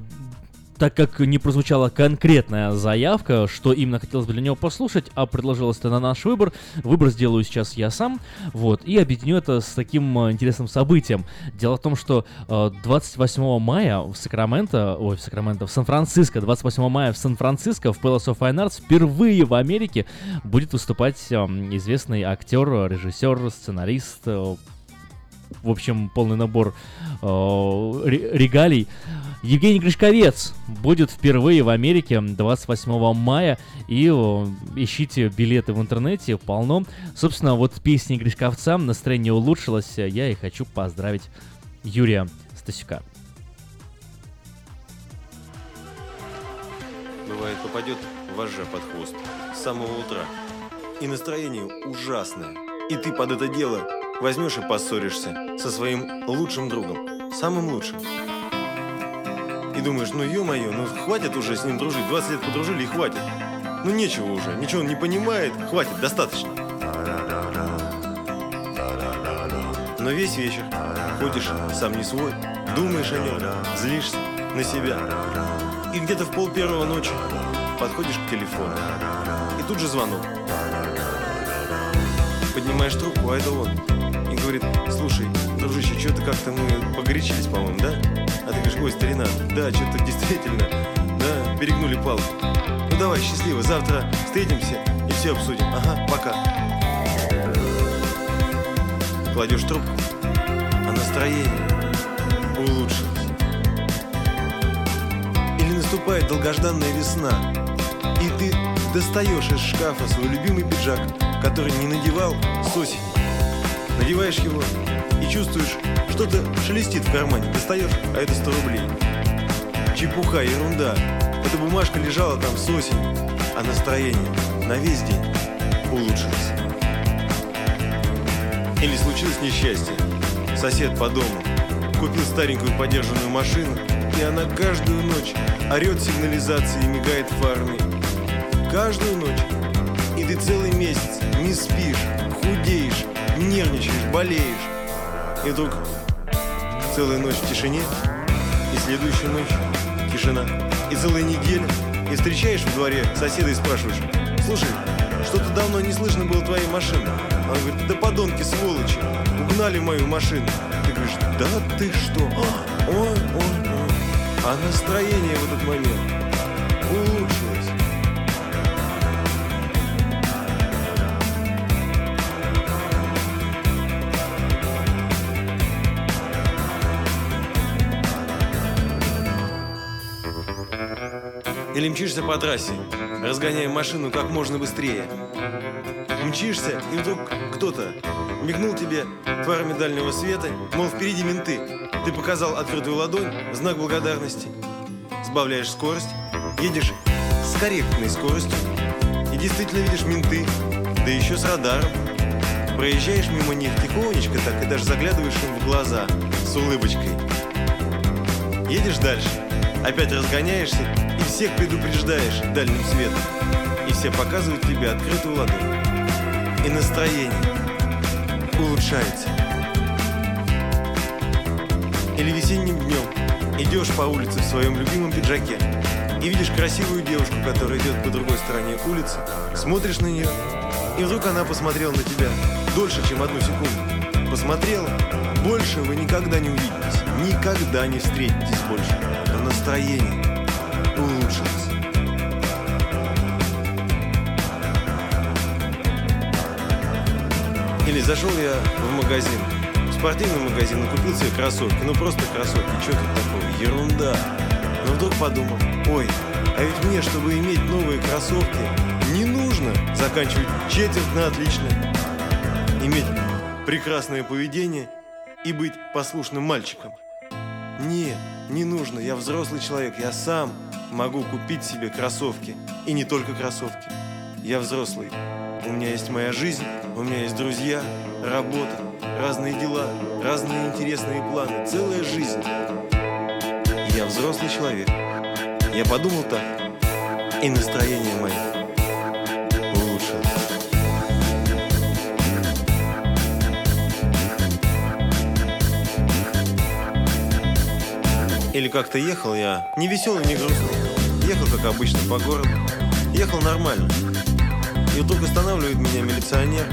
так как не прозвучала конкретная заявка, что именно хотелось бы для него послушать, а предложилось это на наш выбор, выбор сделаю сейчас я сам, вот, и объединю это с таким э, интересным событием. Дело в том, что э, 28 мая в Сакраменто, ой, в Сакраменто, в Сан-Франциско, 28 мая в Сан-Франциско в Palace of Fine Arts впервые в Америке будет выступать э, известный актер, режиссер, сценарист, э, в общем, полный набор э, ре- регалий. Евгений Гришковец будет впервые в Америке 28 мая. И ищите билеты в интернете, полно. Собственно, вот песни Гришковца, настроение улучшилось. Я и хочу поздравить Юрия Стасюка. Бывает, попадет вожжа под хвост с самого утра. И настроение ужасное. И ты под это дело возьмешь и поссоришься со своим лучшим другом. Самым лучшим. И думаешь, ну ё-моё, ну хватит уже с ним дружить. 20 лет подружили и хватит. Ну нечего уже, ничего он не понимает. Хватит, достаточно. Но весь вечер ходишь сам не свой, думаешь о нем, злишься на себя. И где-то в пол первого ночи подходишь к телефону. И тут же звонок. Поднимаешь трубку, а это он. И говорит, слушай, дружище, что-то как-то мы погорячились, по-моему, да? А ты говоришь, ой, старина, да, что-то действительно, да, перегнули палку. Ну давай, счастливо, завтра встретимся и все обсудим. Ага, пока. Кладешь трубку, а настроение улучшилось. Или наступает долгожданная весна, и ты достаешь из шкафа свой любимый пиджак, который не надевал с осени. Надеваешь его и чувствуешь, что-то шелестит в кармане. Достаешь, а это 100 рублей. Чепуха, ерунда. Эта бумажка лежала там с осени, а настроение на весь день улучшилось. Или случилось несчастье. Сосед по дому купил старенькую подержанную машину, и она каждую ночь орет сигнализацией и мигает фарами. Каждую ночь. И ты целый месяц не спишь, худеешь, нервничаешь, болеешь. И вдруг целая ночь в тишине, и следующую ночь тишина. И целая неделя, и встречаешь в дворе соседа и спрашиваешь, слушай, что-то давно не слышно было твоей машины. Он говорит, да подонки, сволочи, угнали мою машину. Ты говоришь, да ты что? А, ой, ой, ой. А настроение в этот момент Или мчишься по трассе, разгоняя машину как можно быстрее. Мчишься, и вдруг кто-то мигнул тебе фарами дальнего света, мол, впереди менты. Ты показал открытую ладонь, знак благодарности. Сбавляешь скорость, едешь с корректной скоростью и действительно видишь менты, да еще с радаром. Проезжаешь мимо них тихонечко так и даже заглядываешь им в глаза с улыбочкой. Едешь дальше, опять разгоняешься и всех предупреждаешь дальним светом. И все показывают тебе открытую ладонь. И настроение улучшается. Или весенним днем идешь по улице в своем любимом пиджаке и видишь красивую девушку, которая идет по другой стороне улицы, смотришь на нее, и вдруг она посмотрела на тебя дольше, чем одну секунду. Посмотрела, больше вы никогда не увидитесь, никогда не встретитесь больше. Но настроение Или зашел я в магазин, в спортивный магазин и купил себе кроссовки. Ну просто кроссовки, что тут такого? Ерунда. Но вдруг подумал, ой, а ведь мне, чтобы иметь новые кроссовки, не нужно заканчивать четверть на отлично. Иметь прекрасное поведение и быть послушным мальчиком. Нет, не нужно, я взрослый человек, я сам могу купить себе кроссовки. И не только кроссовки. Я взрослый. У меня есть моя жизнь, у меня есть друзья, работа, разные дела, разные интересные планы, целая жизнь. Я взрослый человек. Я подумал так, и настроение мое Или как-то ехал я, не веселый, не грустный. Ехал, как обычно, по городу. Ехал нормально. И вдруг останавливает меня милиционер,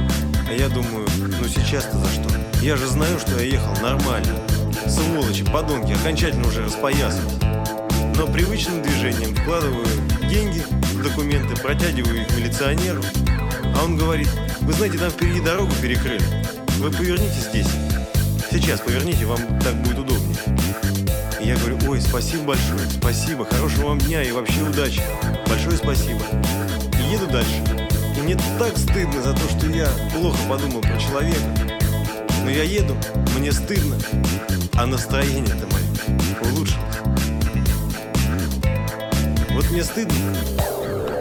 а я думаю, ну сейчас-то за что? Я же знаю, что я ехал нормально. Сволочи, подонки, окончательно уже распоясались. Но привычным движением вкладываю деньги документы, протягиваю их милиционеру, а он говорит, вы знаете, там впереди дорогу перекрыли. Вы поверните здесь. Сейчас поверните, вам так будет удобнее. И я говорю, ой, спасибо большое, спасибо, хорошего вам дня и вообще удачи. Большое спасибо. И еду дальше. И мне так стыдно за то, что я плохо подумал про человека. Но я еду, мне стыдно, а настроение-то мое улучшилось. Вот мне стыдно,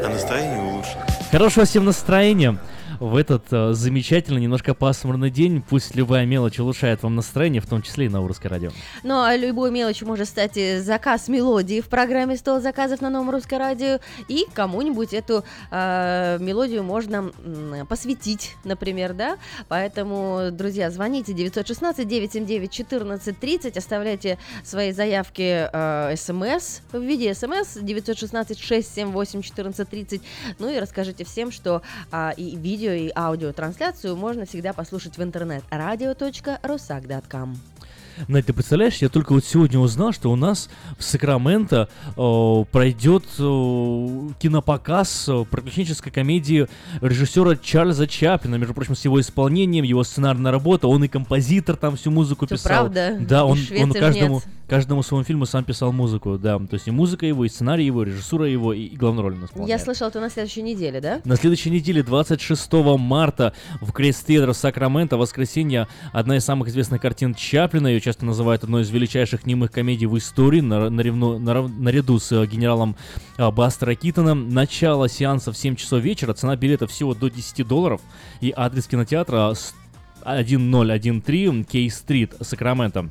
а настроение улучшилось. Хорошего всем настроения в этот э, замечательный, немножко пасмурный день. Пусть любая мелочь улучшает вам настроение, в том числе и на Урусское радио. Ну, а любой мелочью может стать и заказ мелодии в программе «100 заказов» на новом русском радио, и кому-нибудь эту э, мелодию можно м, посвятить, например, да? Поэтому, друзья, звоните 916-979-1430, оставляйте свои заявки э, смс в виде смс 916-678-1430, ну и расскажите всем, что а, и видео видео и аудиотрансляцию можно всегда послушать в интернет radio.rusak.com. Надь, ты представляешь, я только вот сегодня узнал, что у нас в Сакраменто э, пройдет э, кинопоказ приключенческой комедии режиссера Чарльза Чаплина, между прочим, с его исполнением, его сценарная работа, он и композитор там всю музыку Всё писал. правда? Да, он, он каждому, каждому своему фильму сам писал музыку, да, то есть и музыка его, и сценарий его, и режиссура его, и, и главную роль он исполняет. Я слышала, это на следующей неделе, да? На следующей неделе, 26 марта, в Крест Театр Сакраменто, воскресенье, одна из самых известных картин Чаплина, ее часто называют одной из величайших немых комедий в истории, на- наревну- нарав- наряду с э, генералом а, Бастера Китоном. Начало сеанса в 7 часов вечера, цена билета всего до 10 долларов, и адрес кинотеатра с- 1013 Кей-стрит, Сакраменто.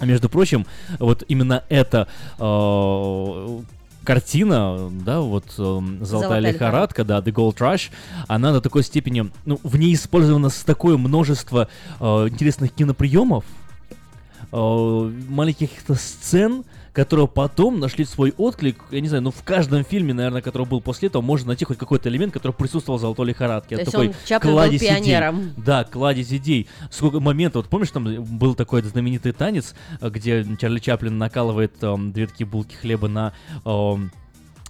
Между прочим, вот именно эта э, картина, да, вот эм, «Золотая, «Золотая лихорадка», да, «The Gold Rush», она до такой степени, ну, в ней использовано с такое множество э, интересных киноприемов, э, маленьких каких-то сцен, которые потом нашли свой отклик, я не знаю, ну в каждом фильме, наверное, который был после этого, можно найти хоть какой-то элемент, который присутствовал в «Золотой лихорадке». То есть такой он, Чаплин, был кладезь идей. пионером. Да, кладезь идей. Сколько моментов, вот помнишь, там был такой знаменитый танец, э, где Чарли Чаплин накалывает эм, две такие булки хлеба на эм,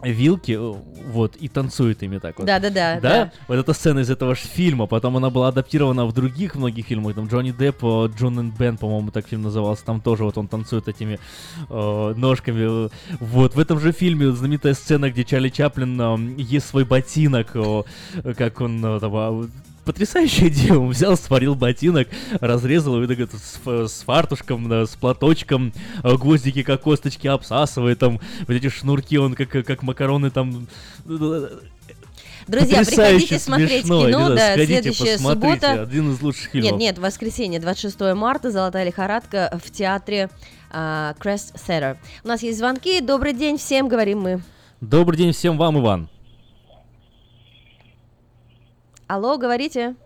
вилки, э, вот, и танцует ими так вот. Да-да-да, Да? да. Вот эта сцена из этого же фильма, потом она была адаптирована в других многих фильмах, там Джонни Депп, э, Джон и Бен, по-моему, так фильм назывался, там тоже вот он танцует этими э, ножками. Вот, в этом же фильме знаменитая сцена, где Чарли Чаплин э, ест свой ботинок, э, как он э, там, Потрясающая идея. Он взял, сварил ботинок, разрезал его так с, с фартушком, да, с платочком, э, гвоздики как косточки обсасывает, там вот эти шнурки, он как, как макароны там... Друзья, приходите смотреть смешно. кино, да, сходите, следующая суббота. Один из лучших фильмов. Нет, нет, воскресенье, 26 марта, «Золотая лихорадка» в театре Крест Theater. У нас есть звонки. Добрый день всем, говорим мы. Добрый день всем вам, Иван. Алло, говорите.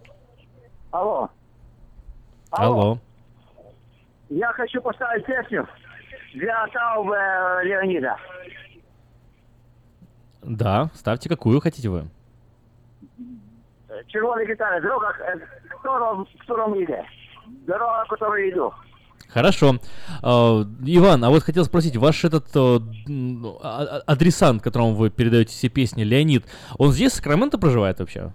Алло. Алло. Я хочу поставить песню для Таубе э, Леонида. Да, ставьте какую хотите вы. Э, Червоная гитара. Дорога, э, в котором, в котором иде. Дорога, которую иду. Хорошо. А, Иван, а вот хотел спросить, ваш этот э, а- а- адресант, которому вы передаете все песни, Леонид, он здесь, в Сакраменто проживает вообще?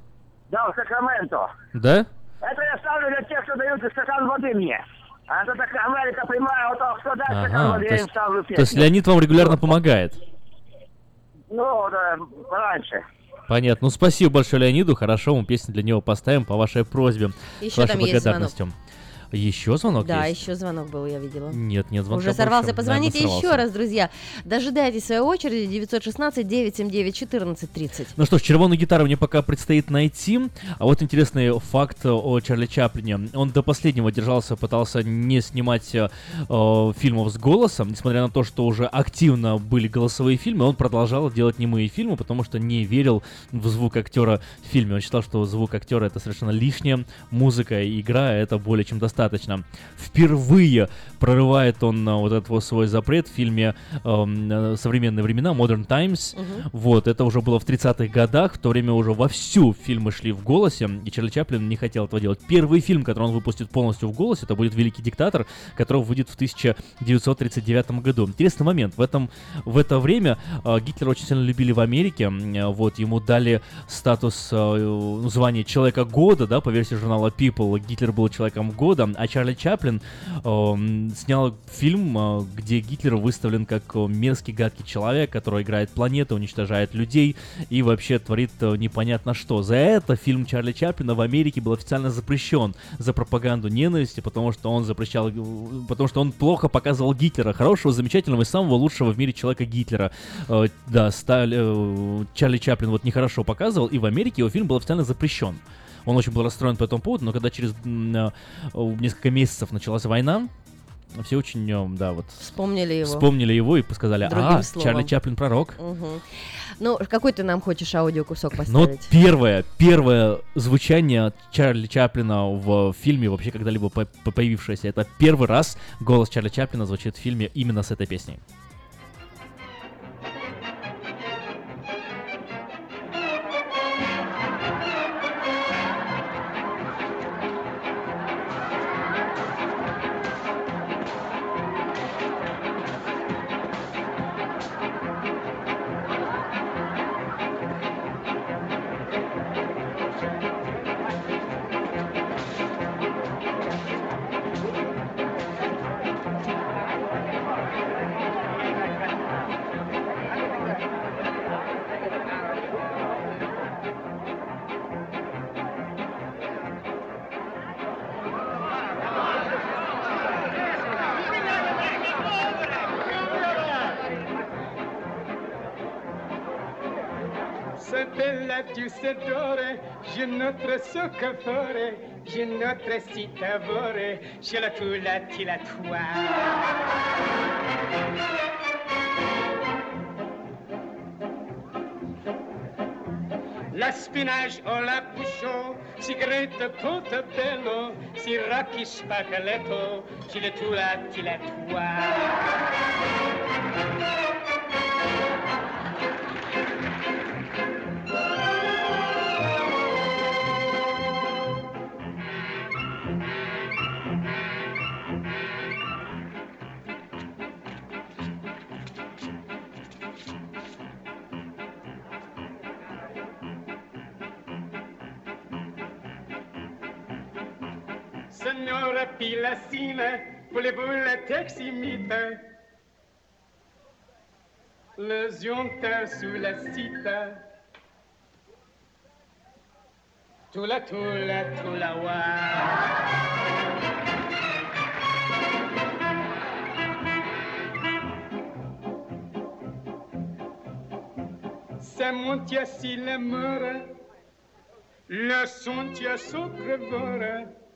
Да, в Сакраменто. Да? Это я ставлю для тех, кто дают стакан воды мне. А это такая Америка прямая, вот так, кто даст стакан Ага, воды, то я им есть, ставлю то есть песню. Леонид вам регулярно помогает. Ну, да, раньше. Понятно. Ну, спасибо большое Леониду. Хорошо, мы песню для него поставим по вашей просьбе. Еще с вашей там есть благодарностью. Еще звонок Да, есть? еще звонок был, я видела. Нет, нет, звонка Уже сорвался. больше, Позвоните наверное, еще сорвался. раз, друзья. Дожидайтесь своей очереди. 916-979-1430. Ну что ж, червоную гитару мне пока предстоит найти. А вот интересный факт о Чарли Чаплине. Он до последнего держался, пытался не снимать э, э, фильмов с голосом, несмотря на то, что уже активно были голосовые фильмы, он продолжал делать немые фильмы, потому что не верил в звук актера в фильме. Он считал, что звук актера это совершенно лишнее, музыка и игра это более чем достаточно. Впервые прорывает он э, вот этот вот свой запрет в фильме эм, э, «Современные времена», Modern Times. Мгм. Вот, это уже было в 30-х годах, в то время уже вовсю фильмы шли в голосе, и Чарли Чаплин не хотел этого делать. Первый фильм, который он выпустит полностью в голосе, это будет «Великий диктатор», который выйдет в 1939 году. Интересный момент, в, этом, в это время э, Гитлера очень сильно любили в Америке, э, вот, ему дали статус, э, ну, звание Человека Года, да, по версии журнала People, Гитлер был Человеком Года, а Чарли Чаплин э, снял фильм, э, где Гитлер выставлен как э, мерзкий, гадкий человек, который играет планеты, уничтожает людей и вообще творит э, непонятно что. За это фильм Чарли Чаплина в Америке был официально запрещен за пропаганду ненависти, потому что он запрещал, э, потому что он плохо показывал Гитлера, хорошего, замечательного и самого лучшего в мире человека Гитлера. Э, да, Сталь- э, Чарли Чаплин вот нехорошо показывал, и в Америке его фильм был официально запрещен. Он очень был расстроен по этому поводу, но когда через э, несколько месяцев началась война, все очень, э, да, вот... Вспомнили его. Вспомнили его и сказали, Другим а, словом. Чарли Чаплин пророк. Мгм. Ну, какой ты нам хочешь аудиокусок Но поставить? вот первое, первое звучание Чарли Чаплина в фильме, вообще когда-либо по- по- появившееся, это первый раз голос Чарли Чаплина звучит в фильме именно с этой песней. ce că fore Je notre sita vore je la tu la ti la tua La spinage o la bouchon Sigrette portobello Si racchi spaccaletto Ci le tu la ti Pilassina, voulez-vous la teximita? Le zionta sous la cita. Tula tula tula wa. Samontia si la mora, la sontia socrevora.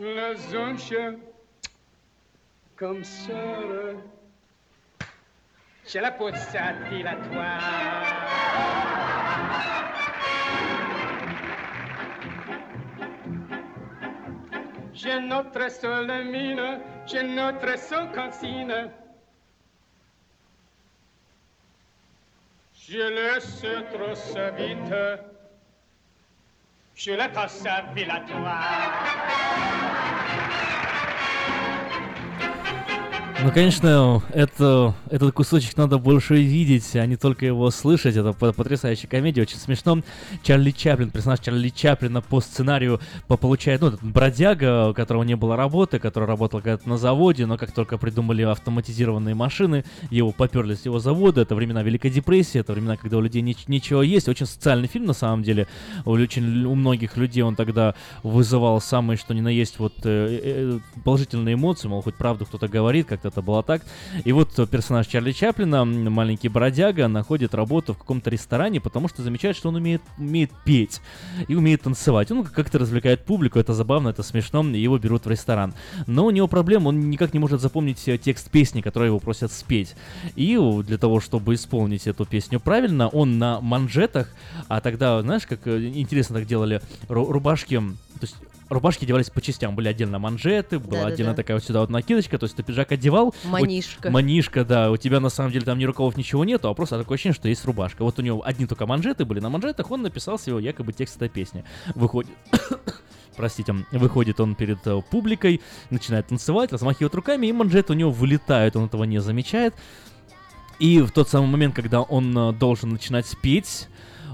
La zoncha comme ça. C'è la pozza di la tua. J'ai notre seule mine, j'ai notre seule cantine. Je laisse trop sa vite. Je la passe à Ну, конечно, это, этот кусочек надо больше видеть, а не только его слышать. Это по- потрясающая комедия, очень смешно. Чарли Чаплин, персонаж Чарли Чаплина по сценарию по- получает, ну, этот бродяга, у которого не было работы, который работал когда-то на заводе, но как только придумали автоматизированные машины, его поперли с его завода. Это времена Великой депрессии, это времена, когда у людей нич- ничего есть. Очень социальный фильм, на самом деле. Очень, у многих людей он тогда вызывал самые, что ни на есть, вот э, э, положительные эмоции, мол, хоть правду кто-то говорит, как-то это было так. И вот персонаж Чарли Чаплина, маленький бродяга, находит работу в каком-то ресторане, потому что замечает, что он умеет, умеет петь и умеет танцевать. Он как-то развлекает публику, это забавно, это смешно, его берут в ресторан. Но у него проблема, он никак не может запомнить э, текст песни, которую его просят спеть. И для того, чтобы исполнить эту песню правильно, он на манжетах, а тогда, знаешь, как э, интересно так делали ру- рубашки, то есть Рубашки одевались по частям, были отдельно манжеты, была Да-да-да. отдельно такая вот сюда вот накидочка, то есть ты пиджак одевал. у- Манишка. манишка, да, у тебя на самом деле там ни рукавов ничего нету, а просто такое ощущение, что есть рубашка. Вот у него одни только манжеты были, на манжетах он написал себе якобы текст этой песни. Выходит... Простите, выходит он перед э, публикой, начинает танцевать, размахивает руками, и манжеты у него вылетают, он этого не замечает. И в тот самый момент, когда он э, должен начинать петь,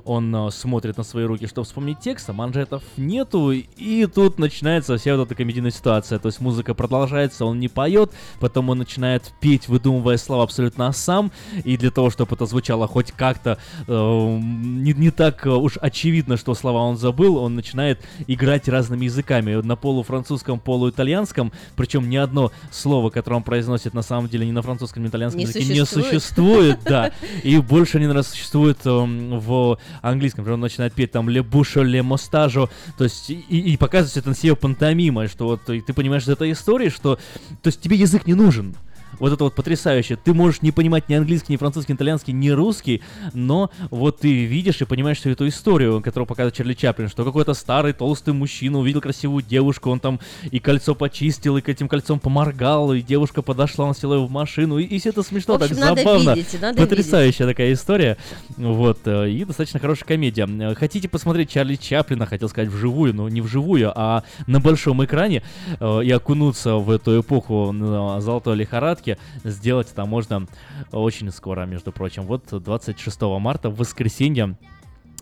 он э, смотрит на свои руки, чтобы вспомнить текст, а манжетов нету, и тут начинается вся вот эта комедийная ситуация. То есть музыка продолжается, он не поет, потом он начинает петь, выдумывая слова абсолютно сам, и для того, чтобы это звучало хоть как-то э, не, не так э, уж очевидно, что слова он забыл, он начинает играть разными языками, на полуфранцузском, полуитальянском, причем ни одно слово, которое он произносит на самом деле ни на французском, ни на итальянском Не языке не существует. существует, да, и больше один раз существует эм, в английском, например, он начинает петь там «le boucho, le mostajo», то есть и, и показывать это на себе пантомимой, что вот и ты понимаешь из этой истории, что то есть тебе язык не нужен, вот это вот потрясающе. Ты можешь не понимать ни английский, ни французский, ни итальянский, ни русский, но вот ты видишь и понимаешь всю эту историю, которую показывает Чарли Чаплин, что какой-то старый толстый мужчина увидел красивую девушку, он там и кольцо почистил, и к этим кольцом поморгал, и девушка подошла, он села его в машину, и, и все это смешно, общем, так забавно. видеть, Потрясающая такая история. Вот, э, и достаточно хорошая комедия. Хотите посмотреть Чарли Чаплина, хотел сказать вживую, но не вживую, а на большом экране э, и окунуться в эту эпоху золотой лихорадки, сделать это можно очень скоро, между прочим. Вот 26 марта, в воскресенье,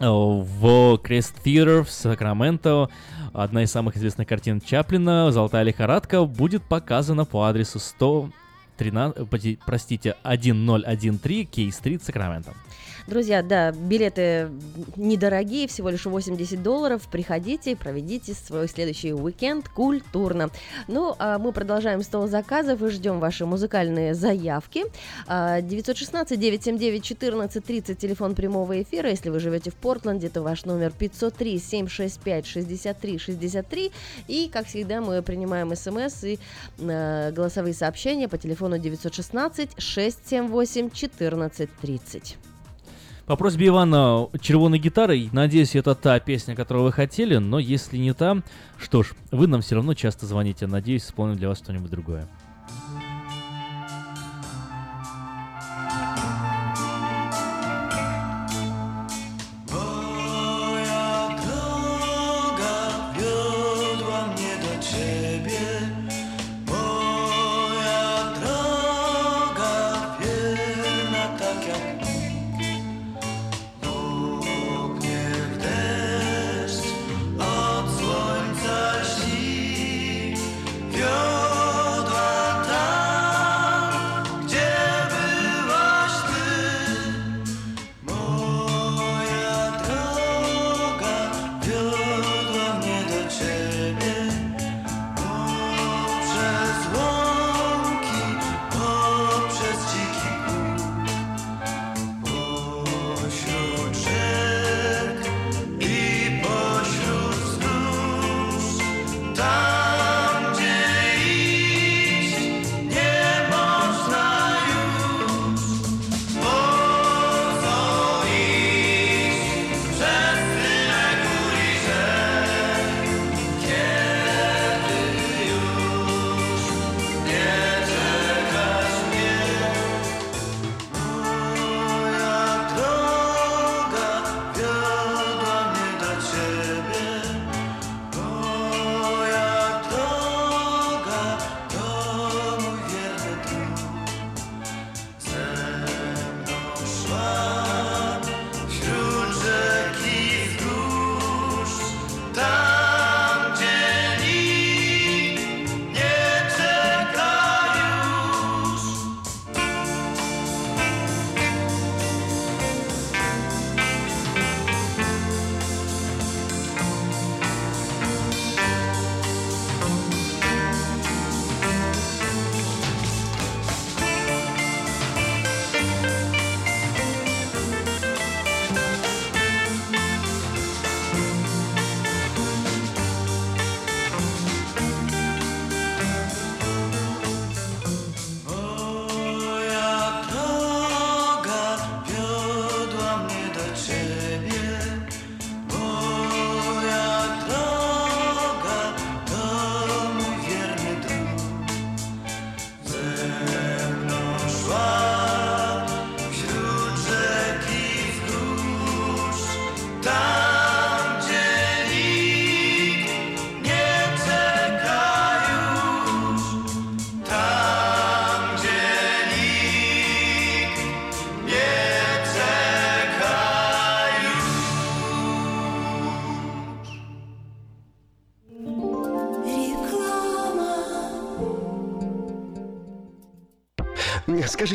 э, в Крест Theater в Сакраменто одна из самых известных картин Чаплина «Золотая лихорадка» будет показана по адресу 113, э, поди- простите, 1013 Кей-стрит, Сакраменто. Друзья, да, билеты недорогие, всего лишь 80 долларов. Приходите, проведите свой следующий уикенд культурно. Ну, а мы продолжаем стол заказов и ждем ваши музыкальные заявки. А, 916-979-1430, телефон прямого эфира. Если вы живете в Портленде, то ваш номер 503-765-63-63. И, как всегда, мы принимаем смс и э, голосовые сообщения по телефону 916-678-1430. По просьбе Ивана червоной гитарой, надеюсь, это та песня, которую вы хотели, но если не та, что ж, вы нам все равно часто звоните, надеюсь, исполним для вас что-нибудь другое.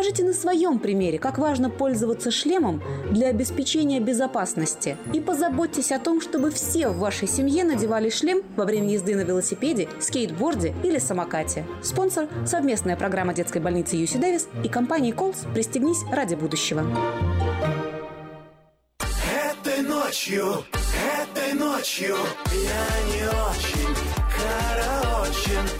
Покажите на своем примере, как важно пользоваться шлемом для обеспечения безопасности. И позаботьтесь о том, чтобы все в вашей семье надевали шлем во время езды на велосипеде, скейтборде или самокате. Спонсор – совместная программа детской больницы Юси Дэвис и компании «Колс. Пристегнись ради будущего». Этой ночью, этой ночью я не очень караочен.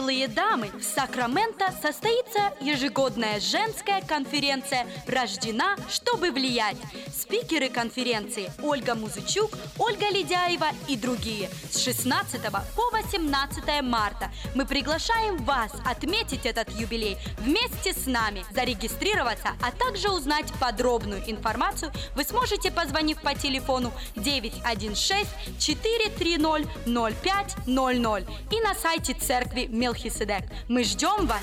Милые дамы, в Сакраменто состоится ежегодная женская конференция «Рождена, чтобы влиять». Спикеры конференции Ольга Музычук, Ольга Ледяева и другие. С 16 по 18 марта мы приглашаем вас отметить этот юбилей вместе с нами. Зарегистрироваться, а также узнать подробную информацию вы сможете, позвонив по телефону 916-430-0500 и на сайте церкви Мелхиседек. Мы ждем вас!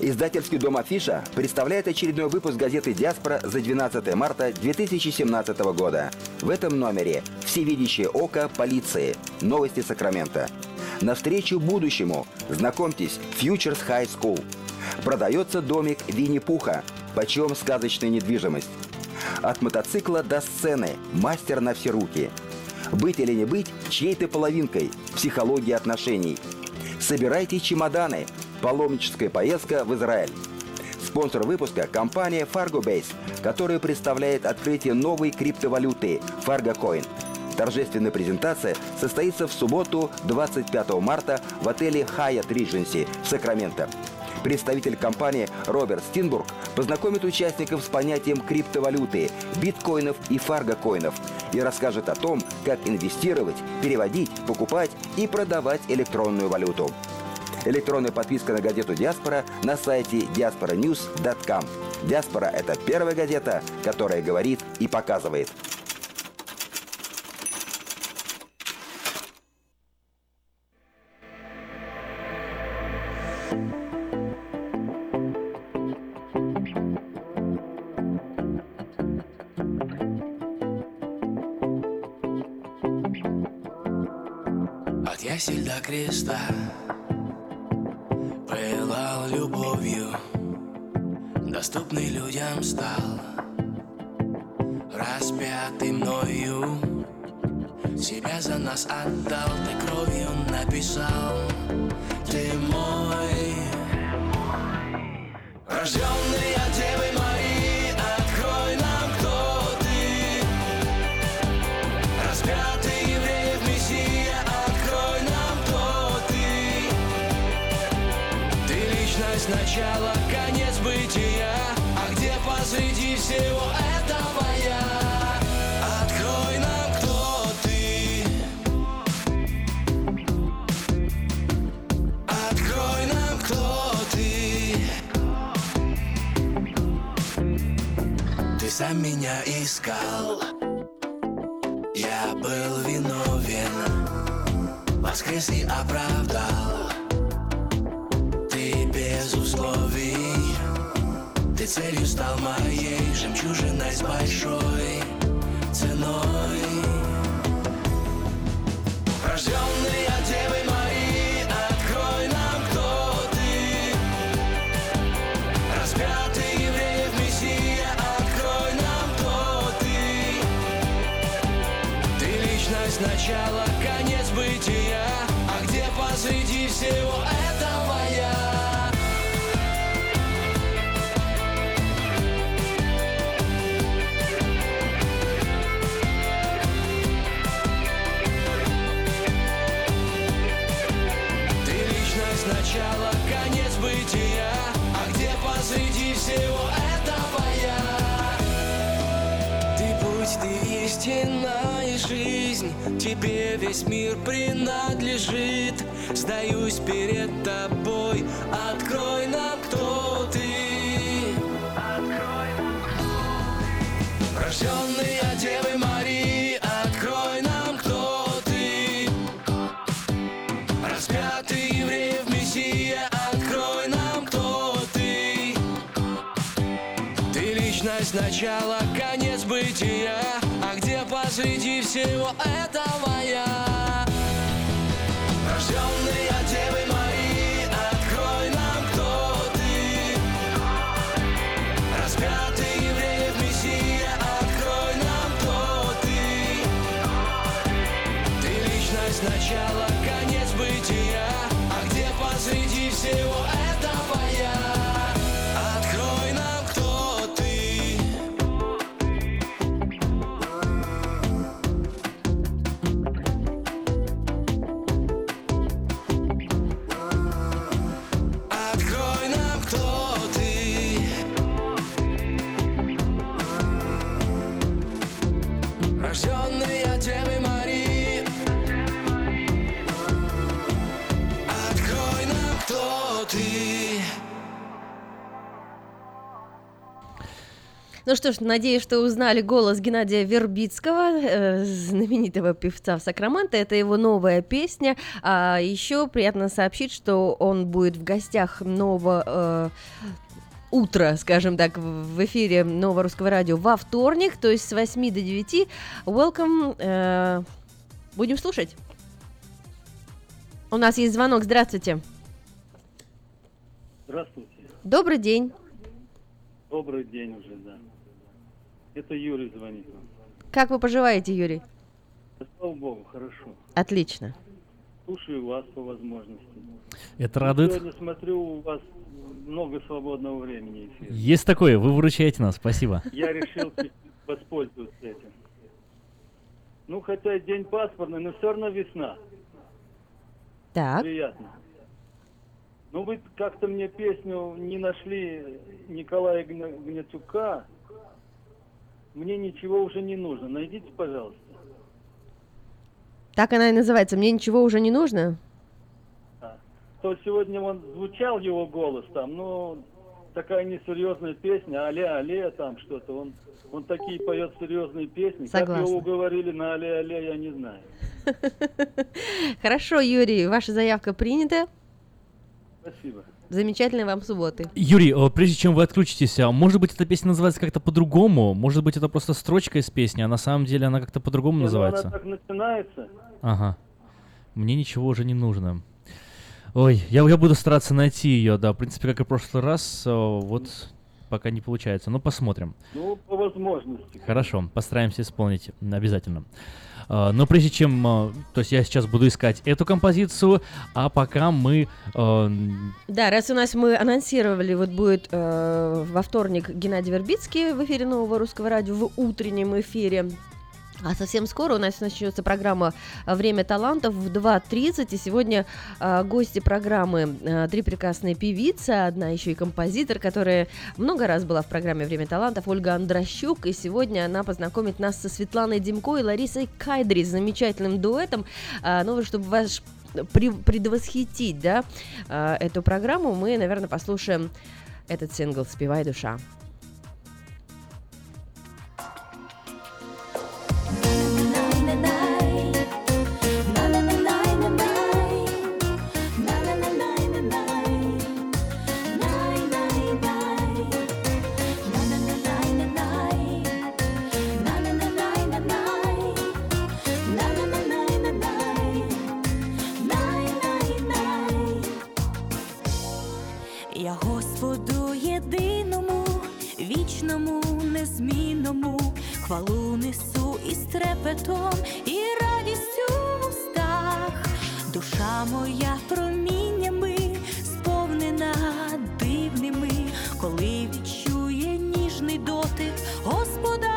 Издательский дом «Афиша» представляет очередной выпуск газеты «Диаспора» за 12 марта 2017 года. В этом номере «Всевидящее око полиции. Новости Сакрамента». Навстречу будущему. Знакомьтесь, Futures High School. Продается домик Винни-Пуха. Почем сказочная недвижимость. От мотоцикла до сцены. Мастер на все руки. Быть или не быть чьей-то половинкой. Психология отношений. Собирайте чемоданы. Паломническая поездка в Израиль. Спонсор выпуска – компания FargoBase, которая представляет открытие новой криптовалюты Fargo Coin. Торжественная презентация состоится в субботу 25 марта в отеле Hyatt Regency в Сакраменто. Представитель компании Роберт Стинбург познакомит участников с понятием криптовалюты, биткоинов и фаргокоинов и расскажет о том, как инвестировать, переводить, покупать и продавать электронную валюту. Электронная подписка на газету «Диаспора» на сайте diasporanews.com. «Диаспора» — это первая газета, которая говорит и показывает. От ясель до креста нас отдал Ты кровью написал. Ты мой. Рожденный от Девы Марии Открой нам, кто ты. Распятый евреев Мессия Открой нам, кто ты. Ты личность начала, конец бытия. А где посреди всего этого сам меня искал. Я был виновен. Воскрес и оправдал. Ты без условий. Ты целью стал моей Жемчужиной с большой ценой. Рожденный начало, конец бытия А где посреди всего этого я? Ты личность начала, конец бытия А где посреди всего этого я? Ты будь ты истина тебе весь мир принадлежит. Сдаюсь перед тобой, открой нам, кто ты. Рожденный от Девы Марии, открой нам, кто ты. Распятый евреев Мессия, открой нам, кто ты. Ты личность начала, конец бытия, посреди всего этого я? Ну что ж, надеюсь, что узнали голос Геннадия Вербицкого, э, знаменитого певца в Сакраменто. Это его новая песня. А еще приятно сообщить, что он будет в гостях нового э, утра, скажем так, в в эфире Нового Русского Радио во вторник, то есть с 8 до 9. Welcome. э, будем слушать. У нас есть звонок. Здравствуйте. Здравствуйте. Добрый день. Добрый день уже, да. Это Юрий звонит вам. Как вы поживаете, Юрий? Да, слава богу, хорошо. Отлично. Слушаю вас по возможности. Это радует. Сегодня смотрю, у вас много свободного времени эфира. Есть такое, вы выручаете нас, спасибо. Я решил воспользоваться этим. Ну, хотя день пасмурный, но все равно весна. Так. Приятно. Ну, вы как-то мне песню не нашли Николая Гна- Гнатюка. Мне ничего уже не нужно. Найдите, пожалуйста. Так она и называется. Мне ничего уже не нужно. То сегодня он звучал его голос там, ну такая несерьезная песня, але але там что-то. Он он такие поет серьезные песни. Как Согласна. его уговорили на але але, я не знаю. Хорошо, Юрий, ваша заявка принята. Спасибо. Замечательной вам субботы. Юрий, э, прежде чем вы отключитесь, а может быть эта песня называется как-то по-другому? Может быть это просто строчка из песни, а на самом деле она как-то по-другому называется? она так начинается. Ага. Мне ничего уже не нужно. Ой, я, я буду стараться найти ее, да. В принципе, как и в прошлый раз, э, вот пока не получается. Ну, посмотрим. Ну, по возможности. Хорошо, постараемся исполнить обязательно. А, Но прежде чем, а, то есть я сейчас буду искать эту композицию, а пока мы м, Да, раз у нас мы анонсировали, вот будет э, во вторник Геннадий Вербицкий в эфире Нового Русского Радио в утреннем эфире. А совсем скоро у нас начнется программа э, «Время талантов» в 2.30. И сегодня э, гости программы э, три прекрасные певицы, одна еще и композитор, которая много раз была в программе «Время талантов», Ольга Андрощук. И сегодня она познакомит нас со Светланой Демко и Ларисой Кайдри, с замечательным дуэтом. А, ну, чтобы при- предвосхитить да, э, эту программу, мы, наверное, послушаем этот сингл «Спевай, душа». Єдиному, вічному, незмінному, хвалу несу із трепетом і радістю в устах. Душа моя проміннями сповнена дивними, коли відчує ніжний дотик Господа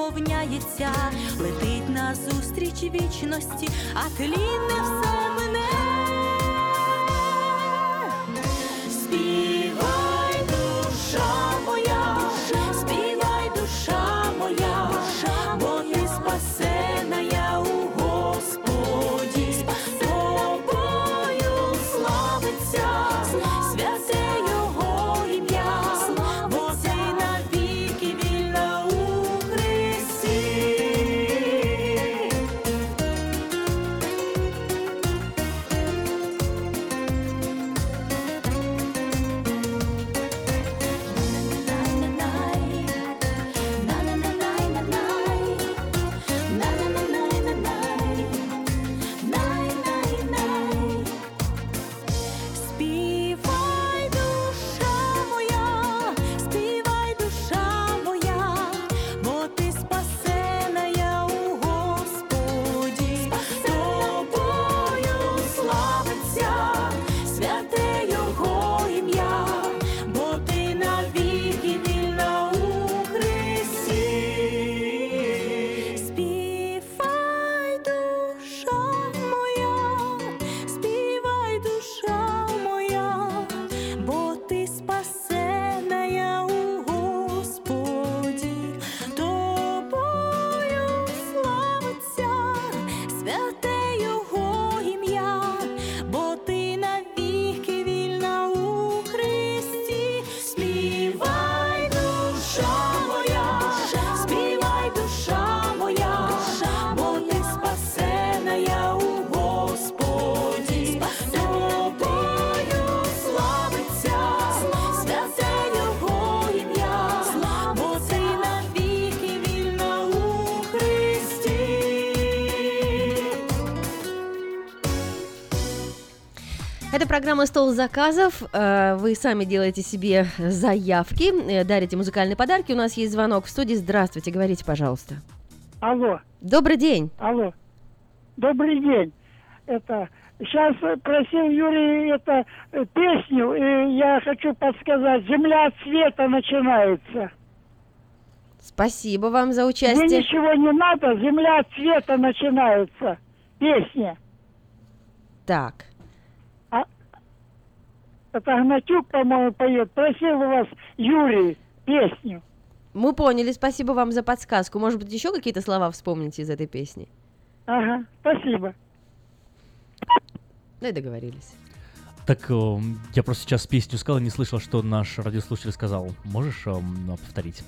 наповняється, летить назустріч вічності, а тліне все мене. Программа «Стол заказов». Э, Вы сами делаете себе заявки, э, дарите музыкальные подарки. У нас есть звонок в студии. Здравствуйте, говорите, пожалуйста. Алло. Добрый день. Алло. Добрый день. Это сейчас просил Юрий это э, песню, и я хочу подсказать. Земля от света начинается. Спасибо вам за Мне участие. ничего не надо, земля от света начинается. Песня. Так. Это Гнатюк, по-моему, поет. Просил у вас Юрий песню. Мы поняли, спасибо вам за подсказку. Может быть, еще какие-то слова вспомните из этой песни? Ага, спасибо. Ну и договорились. Так, э, я просто сейчас песню сказал и не слышал, что наш радиослушатель сказал. Можешь э, повторить?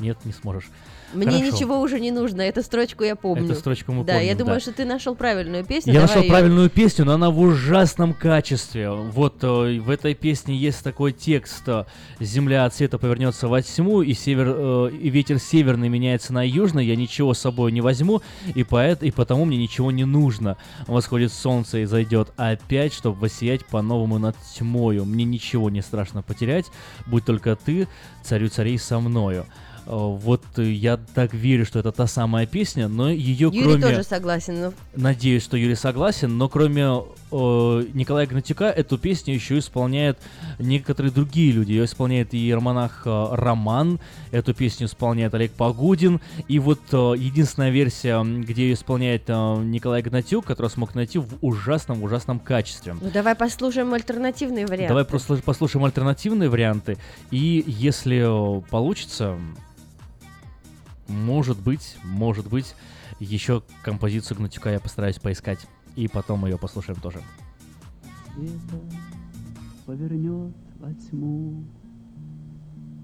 Нет, не сможешь. Мне Хорошо. ничего уже не нужно, эту строчку я помню. Эту строчку мы Да, я помним, думаю, да. что ты нашел правильную песню. Я нашел её. правильную песню, но она в ужасном качестве. Вот э, в этой песне есть такой текст: э, "Земля от света повернется во тьму, и север э, и ветер северный меняется на южный. Я ничего с собой не возьму, и поэт и потому мне ничего не нужно. Восходит солнце и зайдет опять, чтобы воссиять по-новому над тьмою. Мне ничего не страшно потерять, будь только ты, царю царей со мною." Э, Вот я так верю, что это та самая песня, но ее Юрий кроме тоже согласен. но Надеюсь, что Юрий согласен, но кроме э, Николая Гнатюка эту песню еще исполняют некоторые другие люди. Ее исполняет и иеромонах э, Роман, эту песню исполняет Олег Погудин. И вот э, единственная версия, где ее исполняет э, Николай Гнатюк, которую смог найти в ужасном-ужасном качестве. Ну давай послушаем альтернативный вариант. Давай послушаем альтернативные варианты. И если э, получится, может быть, может быть, еще композицию Гнатюка я постараюсь поискать. И потом ее послушаем тоже. света повернет во тьму,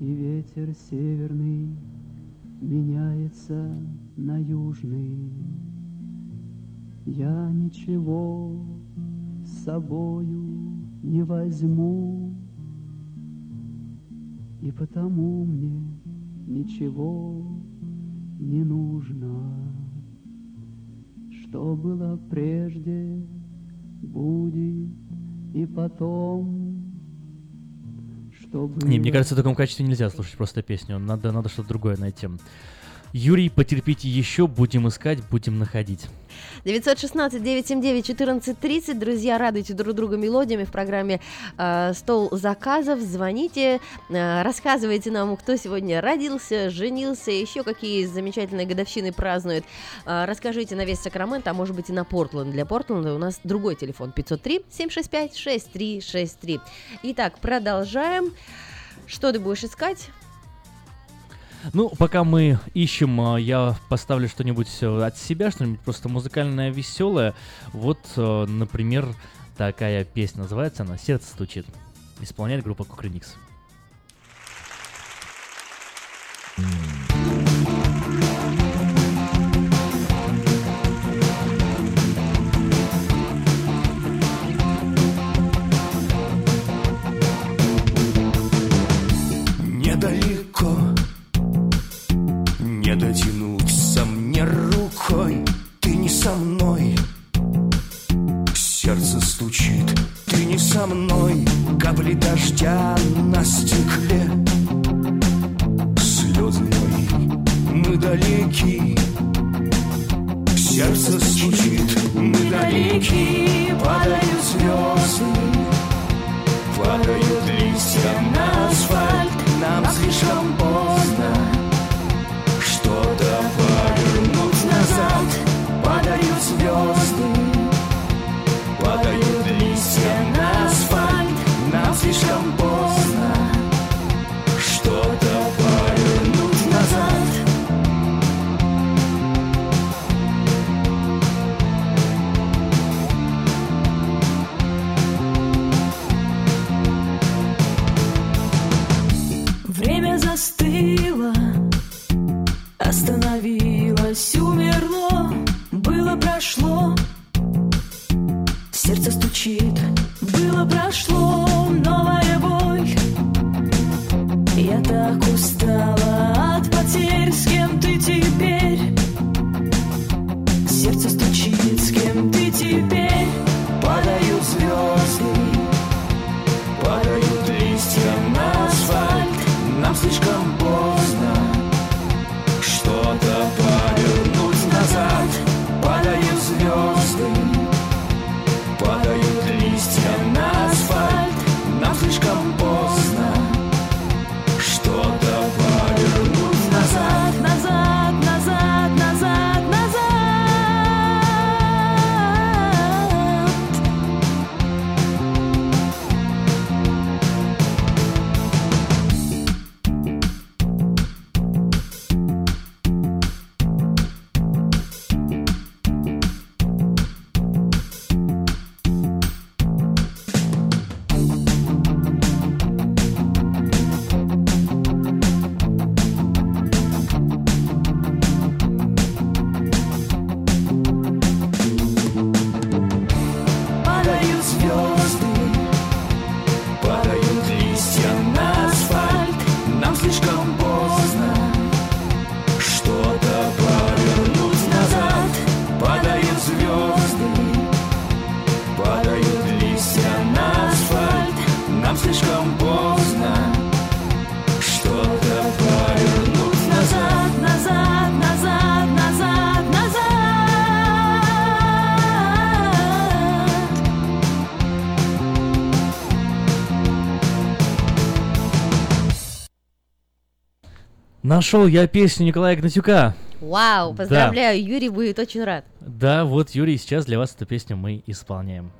И ветер северный меняется на южный. Я ничего с собою не возьму, И потому мне ничего не нужно. Что было прежде, будет и потом. Что было... Не, мне кажется, в таком качестве нельзя слушать просто песню. Надо, надо что-то другое найти. Юрий, потерпите еще, будем искать, будем находить. 916-979-1430. Друзья, радуйте друг друга мелодиями в программе э, «Стол заказов». Звоните, э, рассказывайте нам, кто сегодня родился, женился, еще какие замечательные годовщины празднует. Э, расскажите на весь Сакрамент, а может быть и на Портленд. Для Портленда у нас другой телефон 503-765-6363. Итак, продолжаем. Что ты будешь искать? Ну, пока мы ищем, а, я поставлю что-нибудь э, от себя, что-нибудь просто музыкальное, веселое. Вот, э, например, такая песня называется она «Сердце стучит». Исполняет группа Кукрыникс. Недалеко со мной. Сердце стучит Ты не со мной. Капли дождя на стекле. Слезы мои Мы далеки. Сердце стучит Мы далеки. Падают звезды Падают листья на асфальт. Нам слишком поздно звезды. Падают листья на асфальт Нам слишком поздно. Что-то повернуть назад. Время застыло, остановилось, умерло, Сердце стучит, было прошло, новая боль. Я так устала от потерь, с кем ты теперь? Сердце стучит, с кем ты теперь? Нашел я песню Николая Гнатюка. Вау, Да. поздравляю, Юрий будет очень рад. Да, вот, Юрий, сейчас для вас эту песню мы исполняем.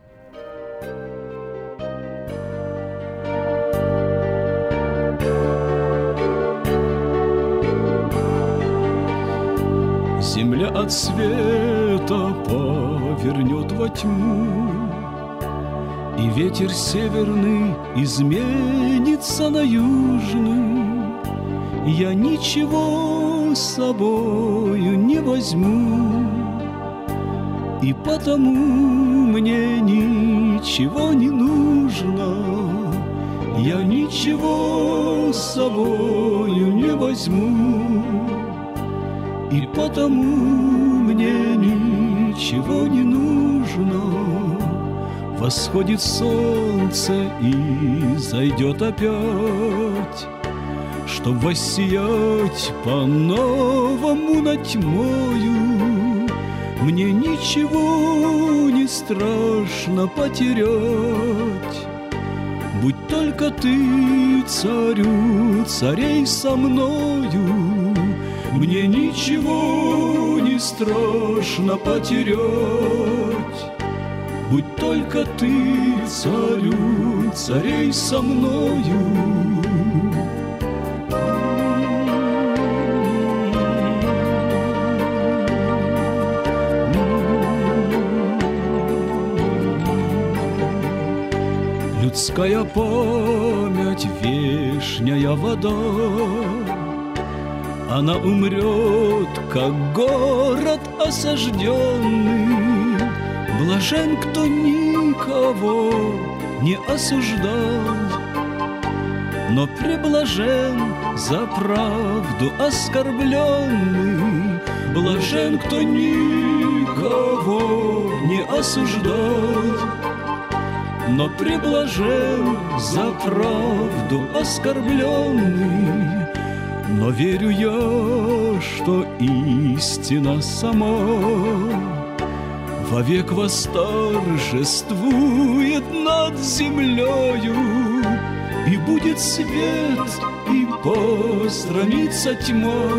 Земля от света повернет во тьму, И ветер северный изменится на южный. Я ничего с собою не возьму, И потому мне ничего не нужно. Я ничего с собою не возьму, и потому мне ничего не нужно. Восходит солнце и зайдет опять. Чтоб воссиять по-новому над тьмою, Мне ничего не страшно потерять. Будь только ты, царю, царей со мною, Мне ничего не страшно потерять. Будь только ты, царю, царей со мною, Людская память, вешняя вода, Она умрет, как город осажденный. Блажен, кто никого не осуждал, Но преблажен за правду оскорбленный. Блажен, кто никого не осуждал, но приблажен за правду оскорбленный. Но верю я, что истина сама Вовек восторжествует над землею, И будет свет, и постранится тьма,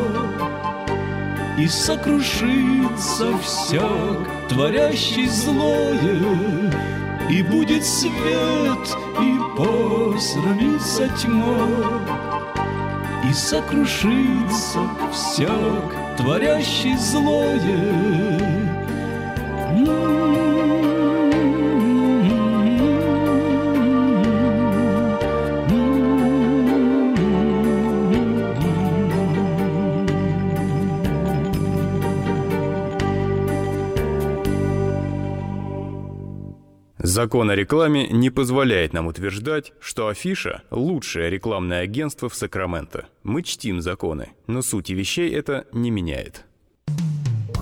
И сокрушится всяк, творящий злое, и будет свет, и посрамится тьма, И сокрушится всяк, творящий злое. Закон о рекламе не позволяет нам утверждать, что Афиша – лучшее рекламное агентство в Сакраменто. Мы чтим законы, но сути вещей это не меняет.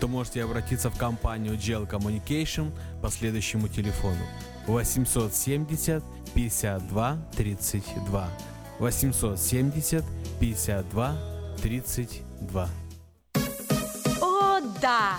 то можете обратиться в компанию Gel Communication по следующему телефону. 870 52 32 870 52 32 О, да!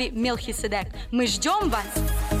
Мелхиседек. Мы ждем вас!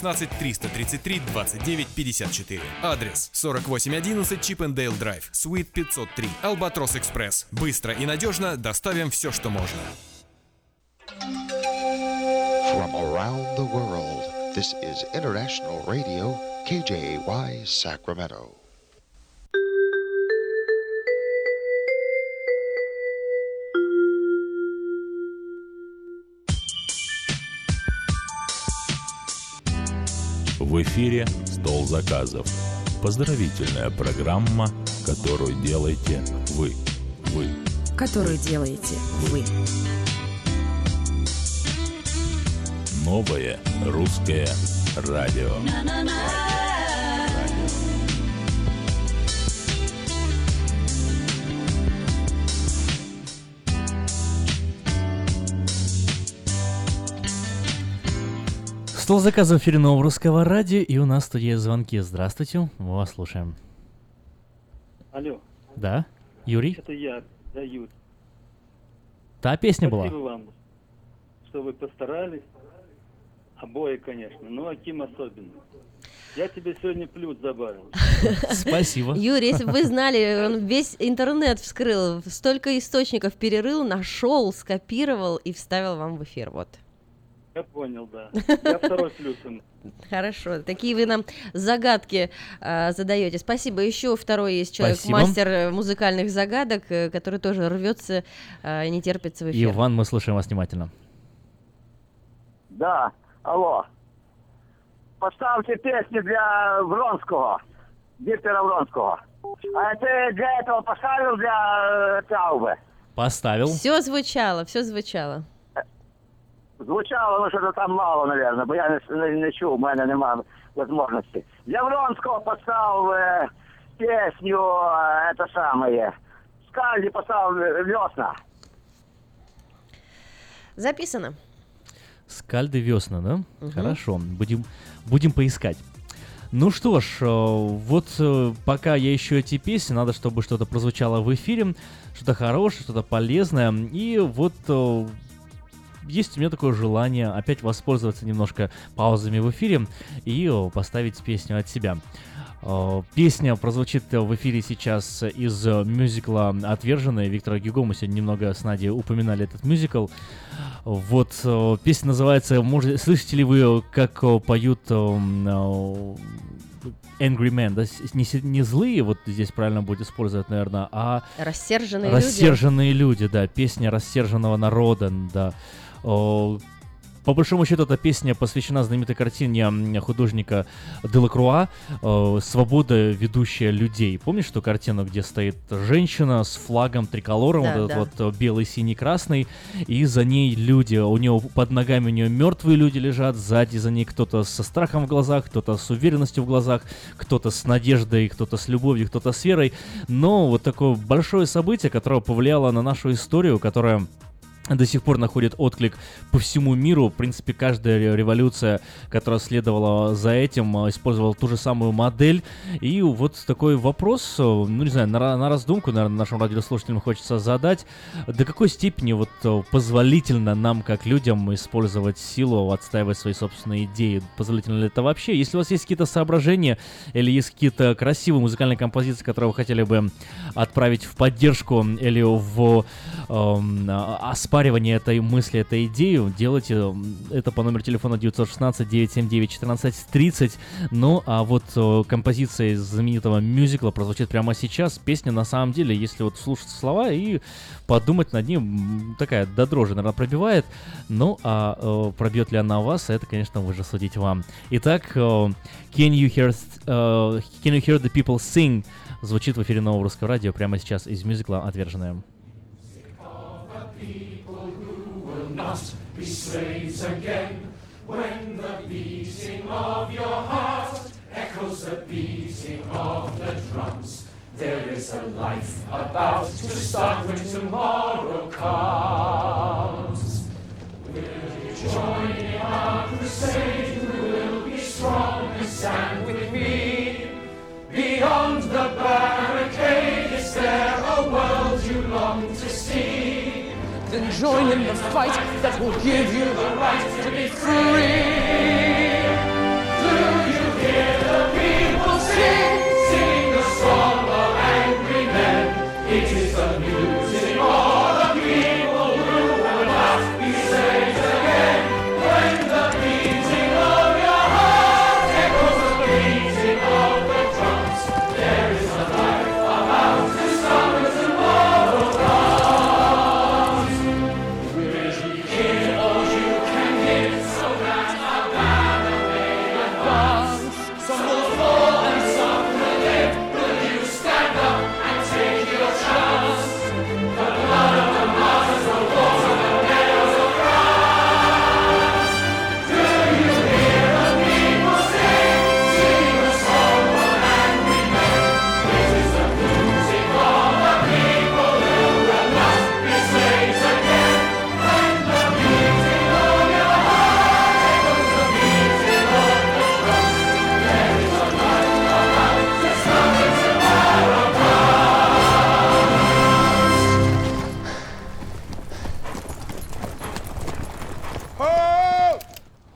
333 29 54. Адрес 4811 Чипендейл Драйв, Суит 503, Албатрос Экспресс. Быстро и надежно доставим все, что можно. From around the world, this is International Radio, KJY Sacramento. В эфире «Стол заказов». Поздравительная программа, которую делаете вы. Вы. Которую делаете вы. Новое русское радио. Стол заказов в эфире нового русского радио, и у нас тут есть звонки. Здравствуйте, мы вас слушаем. Алло. Да? Юрий? Это я, да, Юрий. Та песня была? Спасибо вам, что вы постарались. Обои, конечно, но Аким особенно. Я тебе сегодня плюс добавил. Спасибо. Юрий, если бы вы знали, он весь интернет вскрыл, столько источников перерыл, нашел, скопировал и вставил вам в эфир. Вот. Я понял, да. Я второй плюс ему. Хорошо, такие вы нам загадки э, задаете. Спасибо. Еще второй есть человек, Спасибо. мастер э, музыкальных загадок, э, который тоже рвется, э, не терпится в эфир. Иван, мы слушаем вас внимательно. Да, алло. Поставьте песню для Вронского, Виктора Вронского. А ты для этого поставил для э, Таубы? Поставил. Все звучало, все звучало. Звучало, ну що там мало, наверное, бо я не, не, не чув, у мене немає можливості. Для Вронського поставив е, пісню, е, це саме, Скальді поставив е, «Весна». Записано. Скальды весна, да? Мгм. Хорошо, будем, будем поискать. Ну что ж, э, вот э, пока я ищу эти песни, надо, чтобы что-то прозвучало в эфире, что-то хорошее, что-то полезное. И вот э, есть у меня такое желание опять воспользоваться немножко паузами в эфире и поставить песню от себя. Песня прозвучит в эфире сейчас из э, мюзикла «Отверженные» Виктора Гюго. Мы сегодня немного с Надей упоминали этот мюзикл. Вот, песня называется, может, слышите ли вы, как поют Angry Men, да, не, не злые, вот здесь правильно будет использовать, наверное, а Рассерженные люди. рассерженные люди, да, песня рассерженного народа, да. По большому счету, эта песня посвящена знаменитой картине художника Делакруа «Свобода, ведущая людей». Помнишь ту картину, где стоит женщина с флагом триколором, Да, вот да. этот вот э, белый, синий, красный, и за ней люди, у нее под ногами у нее мертвые люди лежат, сзади за ней кто-то со страхом в глазах, кто-то с уверенностью в глазах, кто-то с надеждой, кто-то с любовью, кто-то с верой. Но вот такое большое событие, которое повлияло на нашу историю, которое до сих пор находит отклик по всему миру. В принципе, каждая ре- революция, которая следовала за этим, э, использовала ту же самую модель. И вот такой вопрос, э, ну не знаю, на, на раздумку, наверное, нашим радиослушателям хочется задать. До какой степени вот э, позволительно нам, как людям, использовать силу, отстаивать свои собственные идеи? Позволительно ли это вообще? Если у вас есть какие-то соображения или есть какие-то красивые музыкальные композиции, которые вы хотели бы отправить в поддержку или в эм, а- оспаривание этой мысли, этой идеи, делайте это по номеру телефона 916-979-1430. Ну, а вот э, композиция из знаменитого мюзикла прозвучит прямо сейчас. Песня, на самом деле, если вот слушать слова и подумать над ним, такая до дрожи, наверное, пробивает. Ну, а э, пробьет ли она вас, это, конечно, вы же судить вам. Итак, э, Can You Hear, э, can you hear the People Sing? Звучит в эфире нового русского радио прямо сейчас из мюзикла «Отверженная». Not be slaves again when the beating of your heart echoes the beating of the drums. There is a life about to start when tomorrow comes. Will you join in our crusade? Who will be strong and stand with me? Beyond the barricade, is there a world you long to see? Then join in the fight that will give you the right to be free. Do you hear the people sing,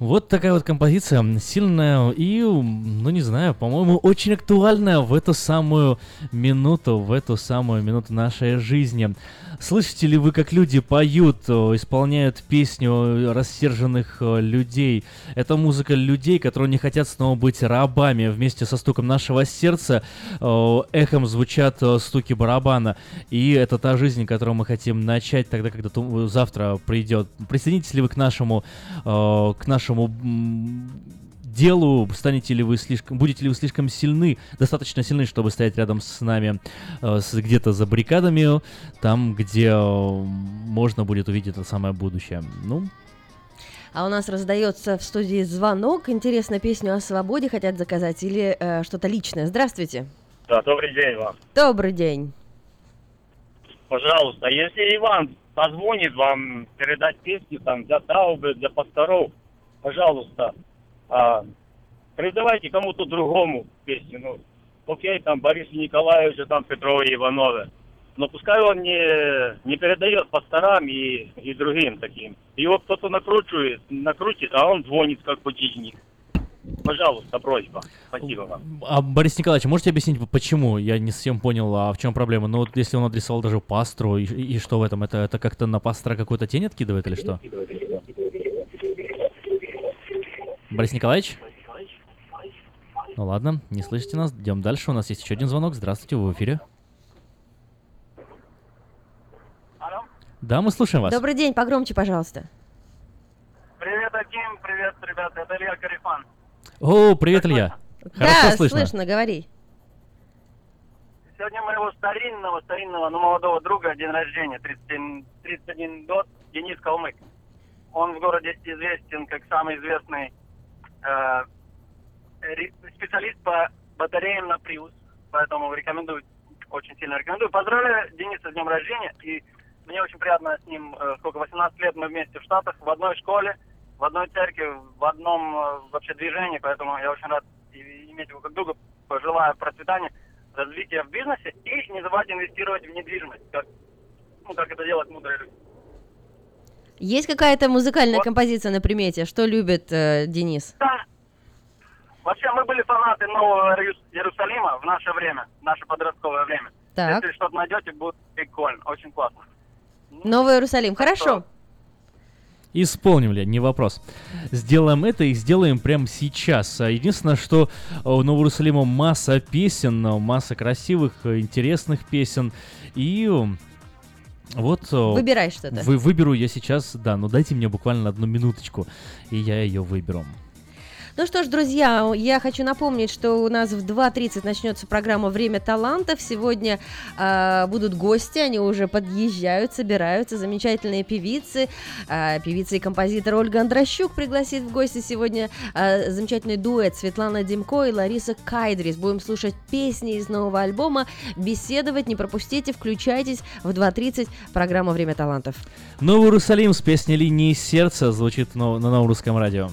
Вот такая вот композиция, сильная и, ну не знаю, по-моему, очень актуальная в эту самую минуту, в эту самую минуту нашей жизни. Слышите ли вы, как люди поют, исполняют песню рассерженных людей? Это музыка людей, которые не хотят снова быть рабами. Вместе со стуком нашего сердца эхом звучат стуки барабана. И это та жизнь, которую мы хотим начать тогда, когда завтра придет. Присоединитесь ли вы к нашему, к нашему делу, станете ли вы слишком, будете ли вы слишком сильны, достаточно сильны, чтобы стоять рядом с нами э, где-то за баррикадами, там, где э, можно будет увидеть это самое будущее. Ну, а у нас раздается в студии звонок. Интересно, песню о свободе хотят заказать или э, что-то личное? Здравствуйте. Да, добрый день вам. Добрый день. Пожалуйста, если Иван позвонит вам передать песни там для таубы, для пасторов, пожалуйста, а, передавайте кому-то другому песню. Ну, окей, там Борису Николаевичу, там Петрове Иванове. Но пускай он не, не передает пасторам и, и другим таким. Его кто-то накручивает, накрутит, а он звонит как будильник. Пожалуйста, просьба. Спасибо вам. А, Борис Николаевич, можете объяснить, почему? Я не совсем понял, а в чем проблема? Ну вот если он адресовал даже пастру, и, и что в этом? Это, это как-то на пастора какую-то тень откидывает или что? Борис Николаевич? Ну ладно, не слышите нас, идем дальше. У нас есть еще один звонок. Здравствуйте, вы в эфире. Алло? Да, мы слушаем вас. Добрый день, погромче, пожалуйста. Привет, Аким, привет, ребята, это Илья Карифан. О, привет, Илья. Хорошо да, слышно. слышно, говори. Сегодня моего старинного, старинного, но молодого друга день рождения, 31, 31 год, Денис Калмык. Он в городе известен как самый известный э, специалист по батареям на Приус, поэтому рекомендую, очень сильно рекомендую. Поздравляю Дениса с днем рождения, и мне очень приятно с ним, э, сколько, 18 лет мы вместе в Штатах, в одной школе, в одной церкви, в одном э, вообще движении, поэтому я очень рад иметь его как друга, пожелаю процветания, развития в бизнесе и не забывайте инвестировать в недвижимость, как, ну, как это делать мудрые люди. Есть какая-то музыкальная вот. композиция на примете? Что любит э, Денис? Да. Вообще, мы были фанаты Нового Иерусалима в наше время, в наше подростковое время. Так. Если что-то найдете, будет прикольно, очень классно. Новый Иерусалим, хорошо. Что? Исполним ли, не вопрос. Сделаем это и сделаем прямо сейчас. Единственное, что у Нового Иерусалима масса песен, масса красивых, интересных песен. И вот... Выбирай что-то. Вы, выберу я сейчас, да, но дайте мне буквально одну минуточку, и я ее выберу. Ну что ж, друзья, я хочу напомнить, что у нас в 2.30 начнется программа «Время талантов». Сегодня э, будут гости, они уже подъезжают, собираются, замечательные певицы. Э, певица и композитор Ольга Андрощук пригласит в гости сегодня э, замечательный дуэт Светлана Демко и Лариса Кайдрис. Будем слушать песни из нового альбома, беседовать, не пропустите, включайтесь в 2.30 программа «Время талантов». Новый Иерусалим с песней «Линии сердца» звучит на, на новом русском радио.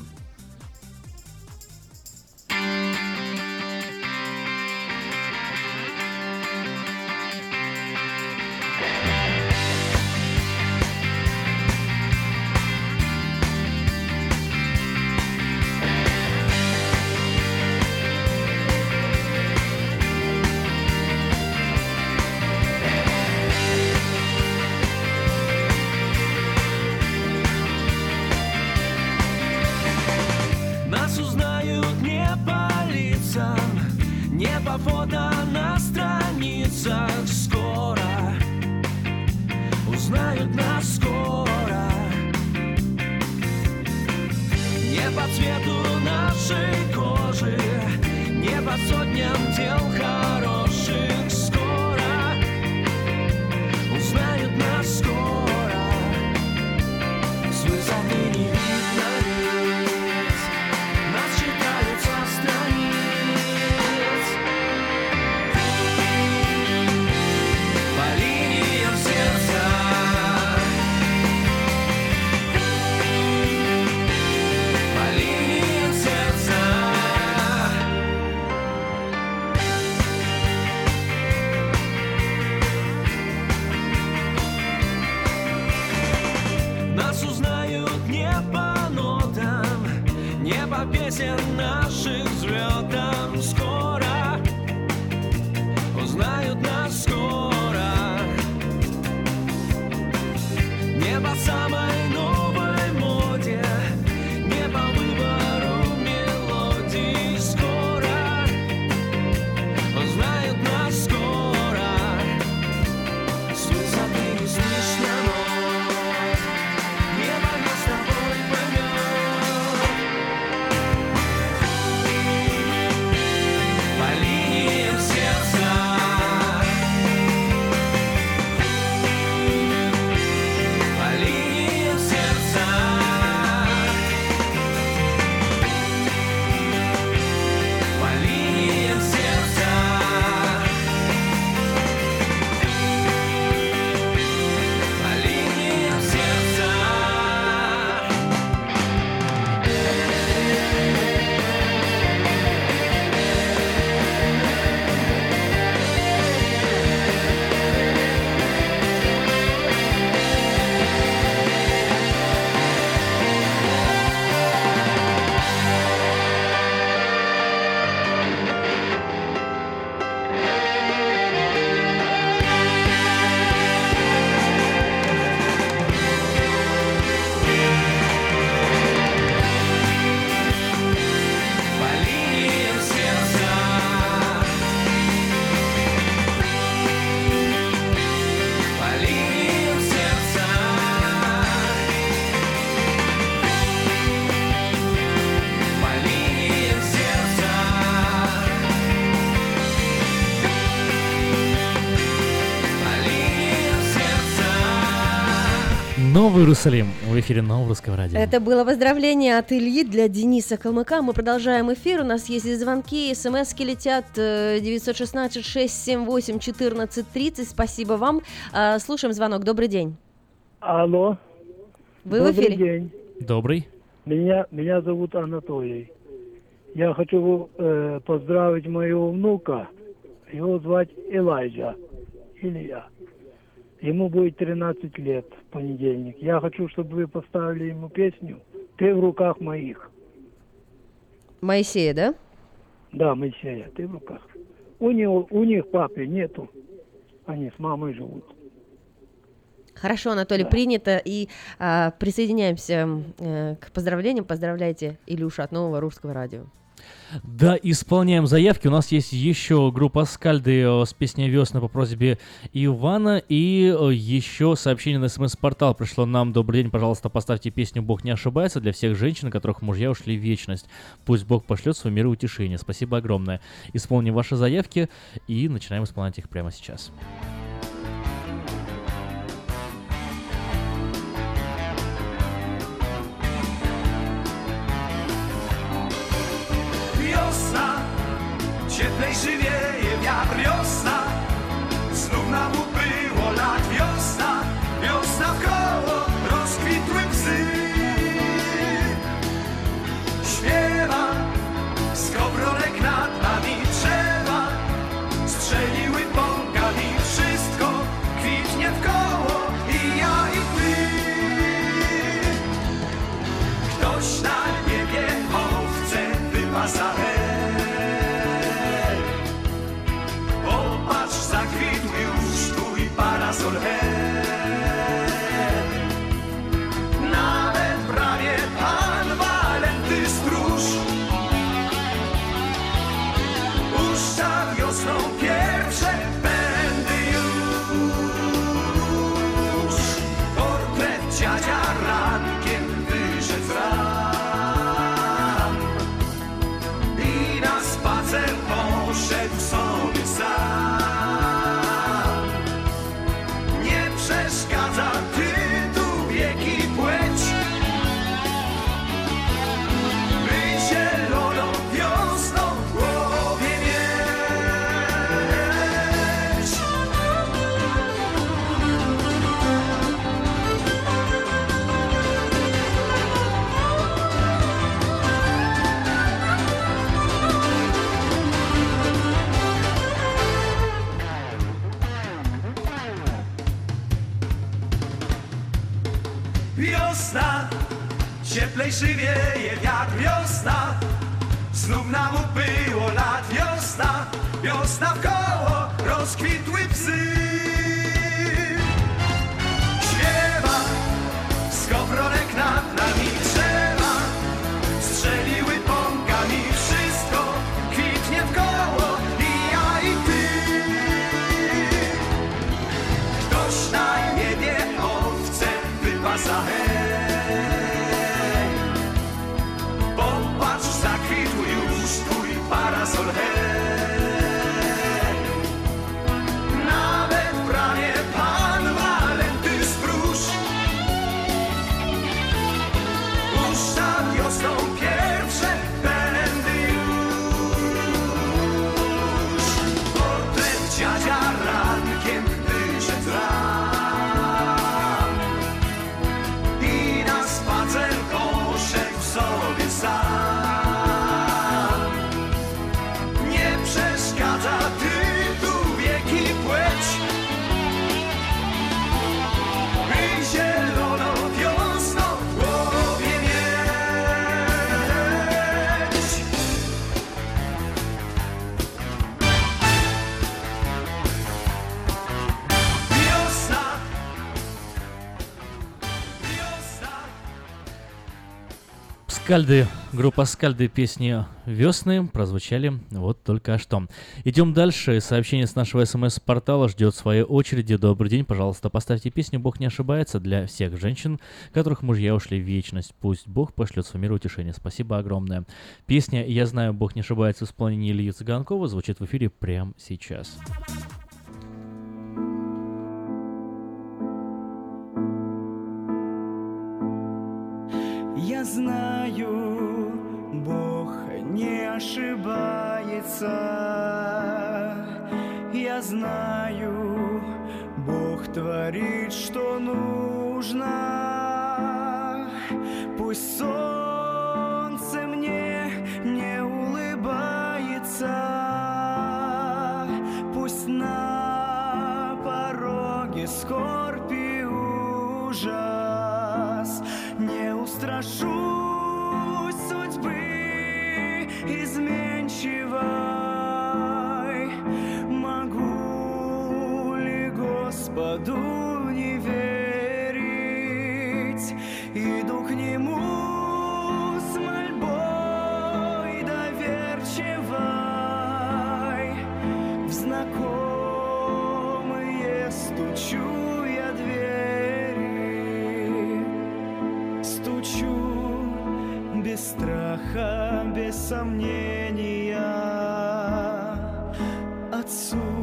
Иерусалим в эфире Нового Русского радио. Это было поздравление от Ильи для Дениса Калмыка. Мы продолжаем эфир. У нас есть звонки, смски летят э, 916-678-1430. Спасибо вам. А, Слушаем звонок. Добрый день. Алло. Вы в Добрый эфире. день. Добрый. Меня, меня зовут Анатолий. Я хочу э, поздравить моего внука. Его звать Элайджа. Илья. Ему будет 13 лет в понедельник. Я хочу, чтобы вы поставили ему песню «Ты в руках моих». Моисея, да? Да, Моисея, ты в руках. У, него, у них папы нету. Они с мамой живут. Хорошо, Анатолий, принято. И а, присоединяемся э, к поздравлениям. Поздравляйте Илюшу от нового русского радио. Да, исполняем заявки. У нас есть еще группа Скальды э, с песней «Весна» по просьбе Ивана. И э, еще сообщение на смс-портал пришло нам. Добрый день, пожалуйста, поставьте песню «Бог не ошибается» для всех женщин, которых мужья ушли в вечность. Пусть Бог пошлет свой мир и утешение. Спасибо огромное. Исполним ваши заявки и начинаем исполнять их прямо сейчас. Wiosna, cieplej żywieje wiatr, wiosna. Znów nam ubyło lat, wiosna. Wiosna w koło rozkwitły psy. Śpiewa skowronek nad nami drzewa. Strzeliły bąkami wszystko. Kwitnie w koło I ja i ty. Ktoś na niebie owce wypasa cieplejszy wieje wiatr, wiosna. Znów nam upyło lat, wiosna, wiosna w koło, rozkwitły psy. Śpiewa, skowronek nad nami drzewa, strzeliły pąkami, wszystko kwitnie w koło i ja i ty. Ktoś na niebie owce wypasa Скальды, группа Скальды, песни «Весны» прозвучали вот только что. Идем дальше. Сообщение с нашего смс-портала ждет своей очереди. Добрый день, пожалуйста, поставьте песню «Бог не ошибается» для всех женщин, которых мужья ушли в вечность. Пусть Бог пошлет свой мир утешение. Спасибо огромное. Песня «Я знаю, Бог не ошибается» в исполнении Ильи Цыганкова звучит в эфире прямо сейчас. Я знаю, Бог не ошибается. Я знаю, Бог творит, что нужно. Пусть солнце мне не улыбается, пусть на пороге скорбь и ужас устрашусь судьбы изменчивой. Могу ли Господу не верить? Иду к Нему с мольбой доверчивой. В знакомые стучу страха, без сомнения. Отцу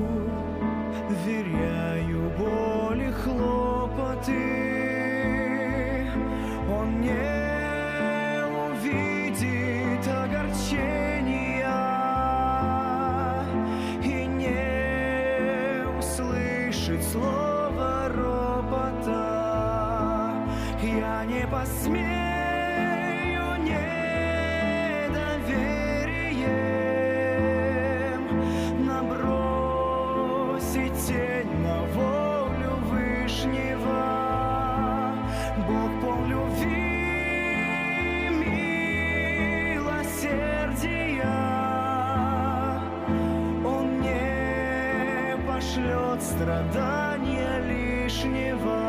страдания лишнего.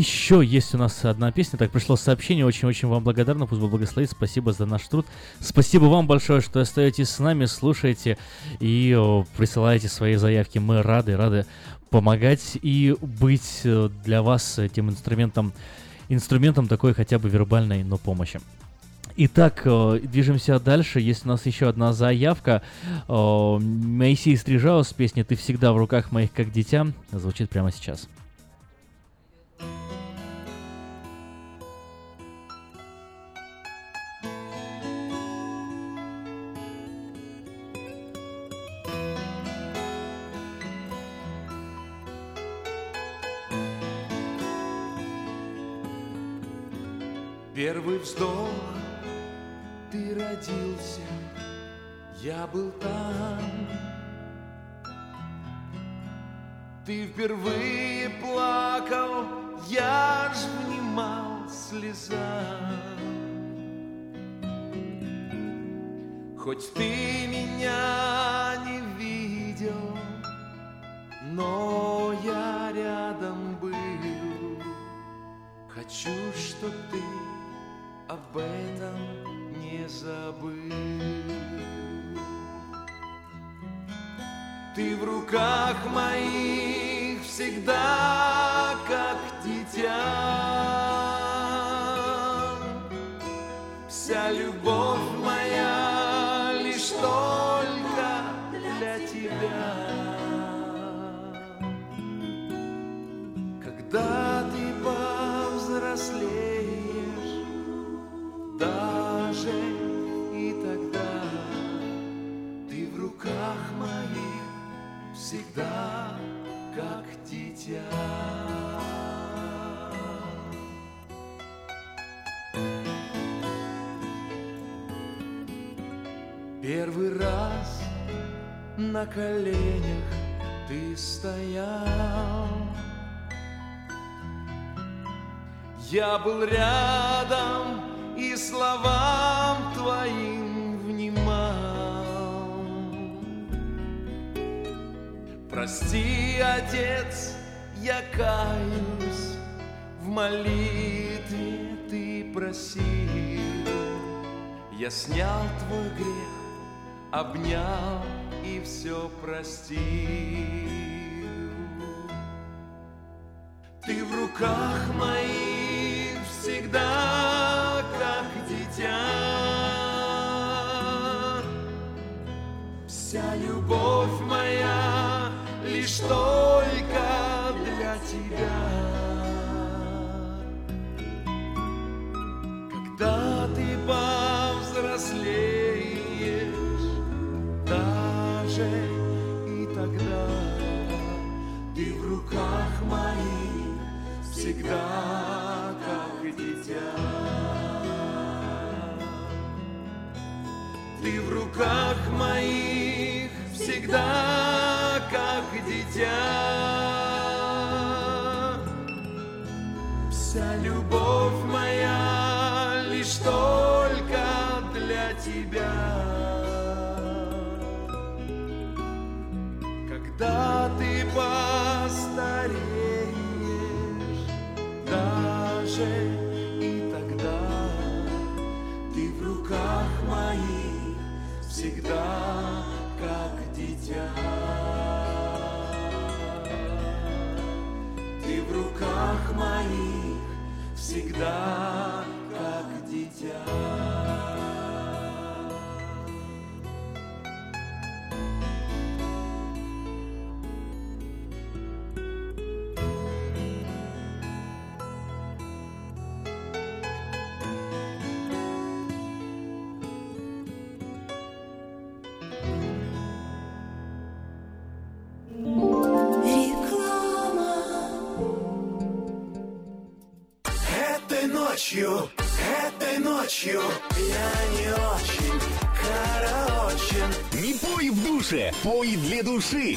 Еще есть у нас одна песня. Так, пришло сообщение. Очень-очень вам благодарна. Пусть Бог благословит. Спасибо за наш труд. Спасибо вам большое, что остаетесь с нами, слушаете и о, присылаете свои заявки. Мы рады, рады помогать и быть э, для вас этим инструментом, инструментом такой хотя бы вербальной, но помощи. Итак, э, движемся дальше. Есть у нас еще одна заявка. Э, Моисей Стрижаус с песней «Ты всегда в руках моих, как дитя» звучит прямо сейчас. —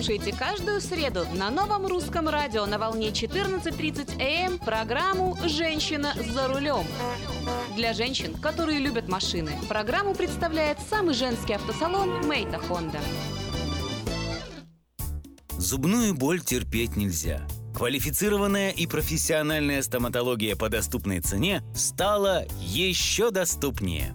Слушайте каждую среду на новом русском радио на волне 14.30 АМ программу «Женщина за рулем». Для женщин, которые любят машины, программу представляет самый женский автосалон «Мейта Хонда». Зубную боль терпеть нельзя. Квалифицированная и профессиональная стоматология по доступной цене стала еще доступнее.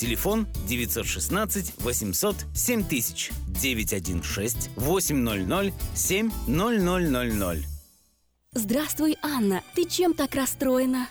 Телефон 916 800 7000 916 800 7000. Здравствуй, Анна. Ты чем так расстроена?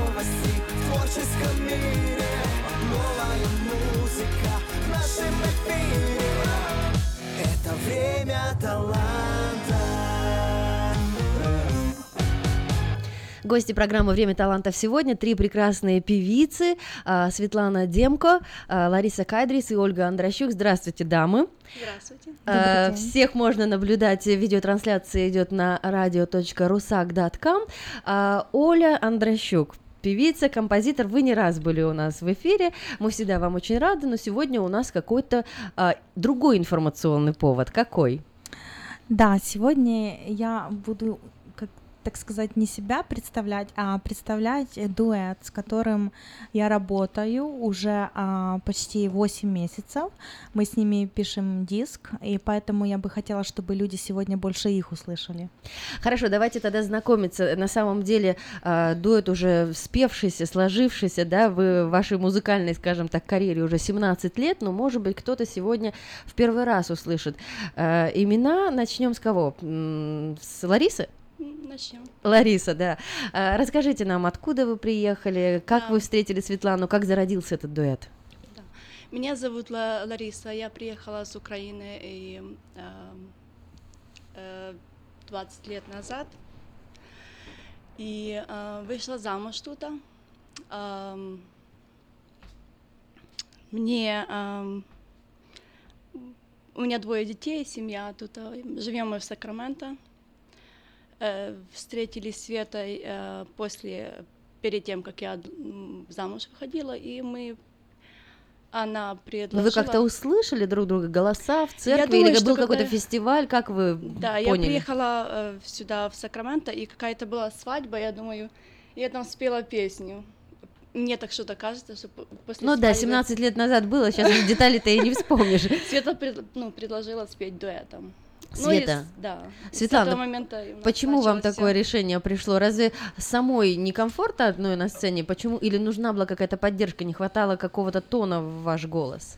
творческом мире Новая музыка в нашем эфире Это время таланта Гости программы «Время талантов» сегодня три прекрасные певицы. а, Светлана Демко, а, Лариса Кайдрис и Ольга Андрощук. Здравствуйте, дамы. Здравствуйте. А, Всех можно наблюдать, видеотрансляция идет на radio.rusak.com. Оля Андрощук, певица, композитор, вы не раз были у нас в эфире, мы всегда вам очень рады, но сегодня у нас какой-то а, другой информационный повод. Какой? Да, сегодня я буду, так сказать, не себя представлять, а представлять дуэт, с которым я работаю уже а, почти 8 месяцев. Мы с ними пишем диск, и поэтому я бы хотела, чтобы люди сегодня больше их услышали. Хорошо, давайте тогда знакомиться. На самом деле а, дуэт уже спевшийся, сложившийся, да, в вашей музыкальной, скажем так, карьере уже 17 лет, но, может быть, кто-то сегодня в первый раз услышит. А, имена начнем с кого? С Ларисы? Начнем. Лариса, да. А, Расскажите нам, откуда вы приехали, как вы встретили Светлану, как зародился этот дуэт? Меня зовут Ла- Лариса, я приехала с Украины и, э, э, 20 лет назад и э, вышла замуж тут. Эм, мне... ам, у меня двое детей, семья тут. а, Живем мы в Сакраменто. Э, Встретились с Светой э, после, перед тем, как я замуж выходила, и мы... Она предложила... Вы как-то услышали друг друга голоса в церкви думаю, или был когда какой-то я- фестиваль? Как вы Да, я поняли? приехала э, сюда, в Сакраменто, и какая-то была свадьба, я думаю, я там спела песню. Мне так что-то кажется, что по- после Ну да, свадьбы- 17 лет назад было, сейчас детали-то и не вспомнишь. Света пред- ну, предложила спеть дуэтом. Ну, и Света, с- да. И с Светлана, этого момента у нас почему вам началось такое всё. решение пришло? Разве самой некомфортно одной на сцене? Почему? Или нужна была какая-то поддержка, не хватало какого-то тона в ваш голос?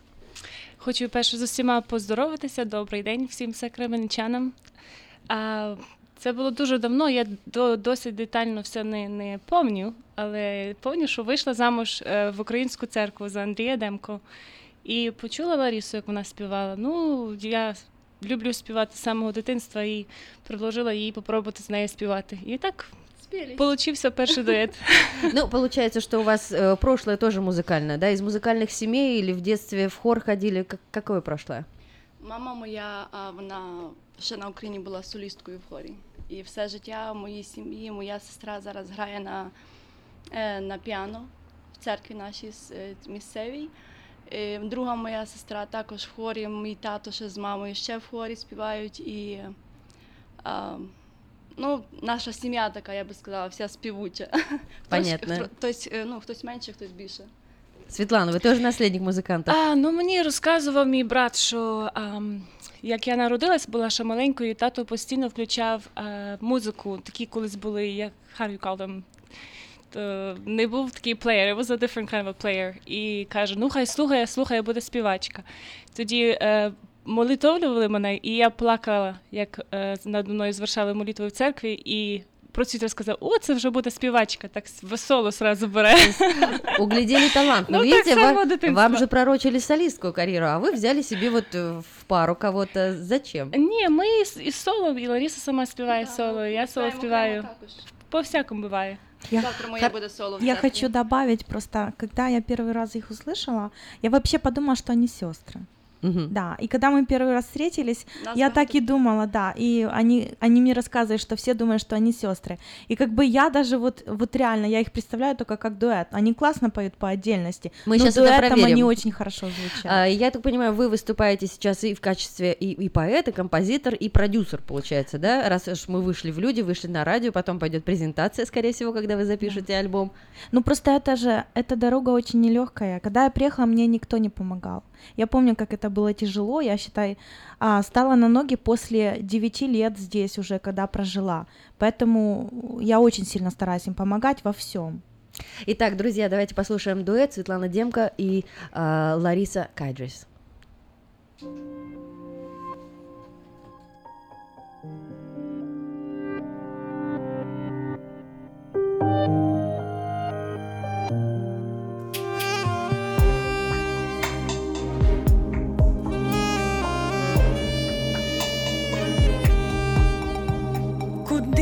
Хочу перше з усіма поздоровитися. Добрий день всім сакраменчанам. А, це було дуже давно. Я до, досить детально все не, не пам'ятаю, але пам'ятаю, що вийшла замуж е, в українську церкву за Андрія Демко і почула Ларісу, як вона співала. Ну, я люблю співати з самого дитинства і предложила їй попробувати з нею співати. І так Спелись. получився перший дует. Ну, получается, что у вас э, прошлое тоже музыкальное, да? Из музыкальных семей или в детстве в хор ходили? Как- какое прошлое? Мама моя, а, вона ще на Україні була солісткою в хорі. І все життя в моїй сім'ї, моя сестра зараз грає на, е, на піано в церкві нашій с- е, місцевій. Е, Друга моя сестра також в хорі, мій тато ще з мамою ще в хорі співають. І а, ну, наша сім'я така, я би сказала, вся співуча. Понятно. Хтось, хтось, е, ну, хтось менше, хтось більше. Светлана, вы тоже наследник музыканта? А, ну мені розказував мій брат, що ам, як я народилась, була ще маленькою, тато постійно включав е, музику. Такі колись були, як how you call them? Е, не був такий плеєр, it was a different kind of a player. І каже: ну хай слухає, слухає, буде співачка. Тоді е, молитовлювали мене, і я плакала, як е, надо мною звершали молитви в церкві, і просвітер сказав: о, це вже буде співачка, так весело сразу бере. Углядели талант. Но Ну, видите, так само ва- дитинство. вам же пророчили солистскую карьеру, а вы взяли себе вот э, в пару кого-то. Зачем? Ні, ми і, і соло, і Ларіса сама співає соло, і я соло співаю. По всякому буває. Завтра моя соло Я хочу добавить просто, когда я первый раз их услышала, я вообще подумала, что они сестры. Да, и когда мы первый раз встретились, Нас я так и думала, да, и они, они мне рассказывают, что все думают, что они сестры. И как бы я даже вот, вот реально, я их представляю только как дуэт. Они классно поют по отдельности, Мы но сейчас это дуэтом проверим. они очень хорошо звучат. А, Я так понимаю, вы выступаете сейчас и в качестве и, и поэт, и композитор, и продюсер, получается, да? Раз уж мы вышли в люди, вышли на радио, потом пойдет презентация, скорее всего, когда вы запишете альбом. Ну просто это же, эта дорога очень нелегкая. Когда я приехала, мне никто не помогал. Я помню, как это было тяжело. Я, считай, а, стала на ноги после 9 лет здесь уже, когда прожила. Поэтому я очень сильно стараюсь им помогать во всем. Итак, друзья, давайте послушаем дуэт Светлана Демко и а, Лариса Кайдрис.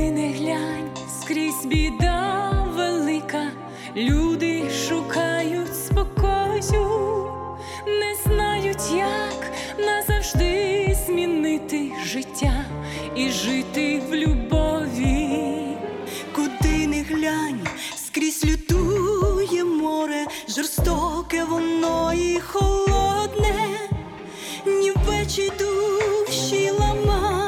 Куди не глянь, скрізь біда велика, люди шукають спокою, не знають, як назавжди змінити життя і жити в любові. Куди не глянь, скрізь лютує море, жорстоке воно і холодне, ні вечі душі ламає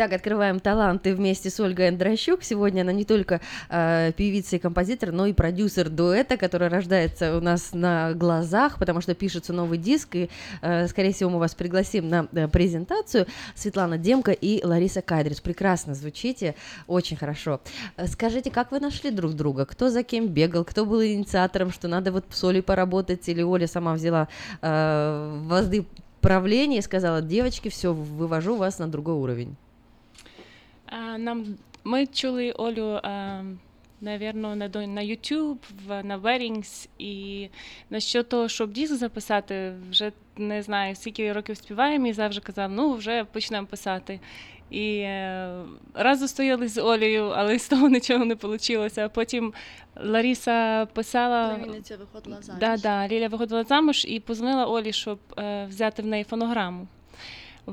Итак, открываем таланты вместе с Ольгой Андрощук. Сегодня она не только э, певица и композитор, но и продюсер дуэта, который рождается у нас на глазах, потому что пишется новый диск, и, э, скорее всего, мы вас пригласим на э, презентацию. Светлана Демка и Лариса Кайдрис. Прекрасно звучите, очень хорошо. Э, Скажите, как вы нашли друг друга? Кто за кем бегал? Кто был инициатором, что надо вот с Олей поработать? Или Оля сама взяла э, возды правления и сказала, девочки, все, вывожу вас на другой уровень? Нам ми чули Олю, а, навірно, на до- на YouTube, в на Weddings, і на що того, щоб диск записати, вже не знаю, скільки років співаємо, і завжди казав, ну вже почнемо писати. І е, раз зустрілись з Олею, але з того нічого не вийшло. А потім Ларіса писала. Племінниця виходила заміж. Да, да, Ліля виходила замуж і позвонила Олі, щоб е, взяти в неї фонограму.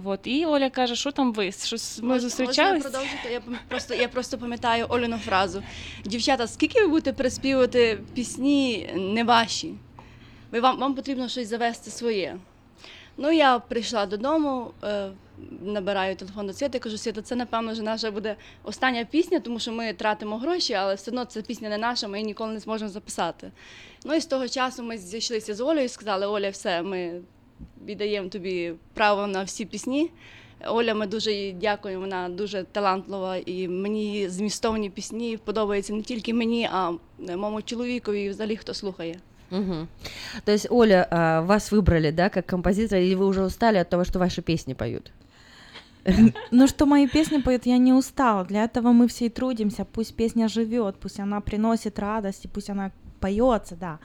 От. І Оля каже, що там ви? Щось ми Можна- зустрічались? Можна я продовжити? Я просто, я просто пам'ятаю Оліну фразу. Дівчата, скільки ви будете переспівувати пісні не ваші? Ви, вам, вам потрібно щось завести своє. Ну, я прийшла додому, е, набираю телефон до Світи, кажу, Світа, це, напевно, вже наша буде остання пісня, тому що ми тратимо гроші, але все одно ця пісня не наша, ми її ніколи не зможемо записати. Ну і з того часу ми зійшлися з Олею і сказали, Оля, все, ми віддаємо тобі право на всі пісні. Оля, ми дуже їй дякуємо, вона дуже талантлива, і мені її змістовні пісні подобаються не тільки мені, а моєму чоловікові і взагалі хто слухає. Мгм. То есть, Оля, а, вас выбрали, да, как композитора, или вы уже устали от того, что ваши песни поют? Ну, что мои песни поют, я не устала. Для этого мы все и трудимся. Пусть песня живет, пусть она приносит радость, и пусть она поется, да.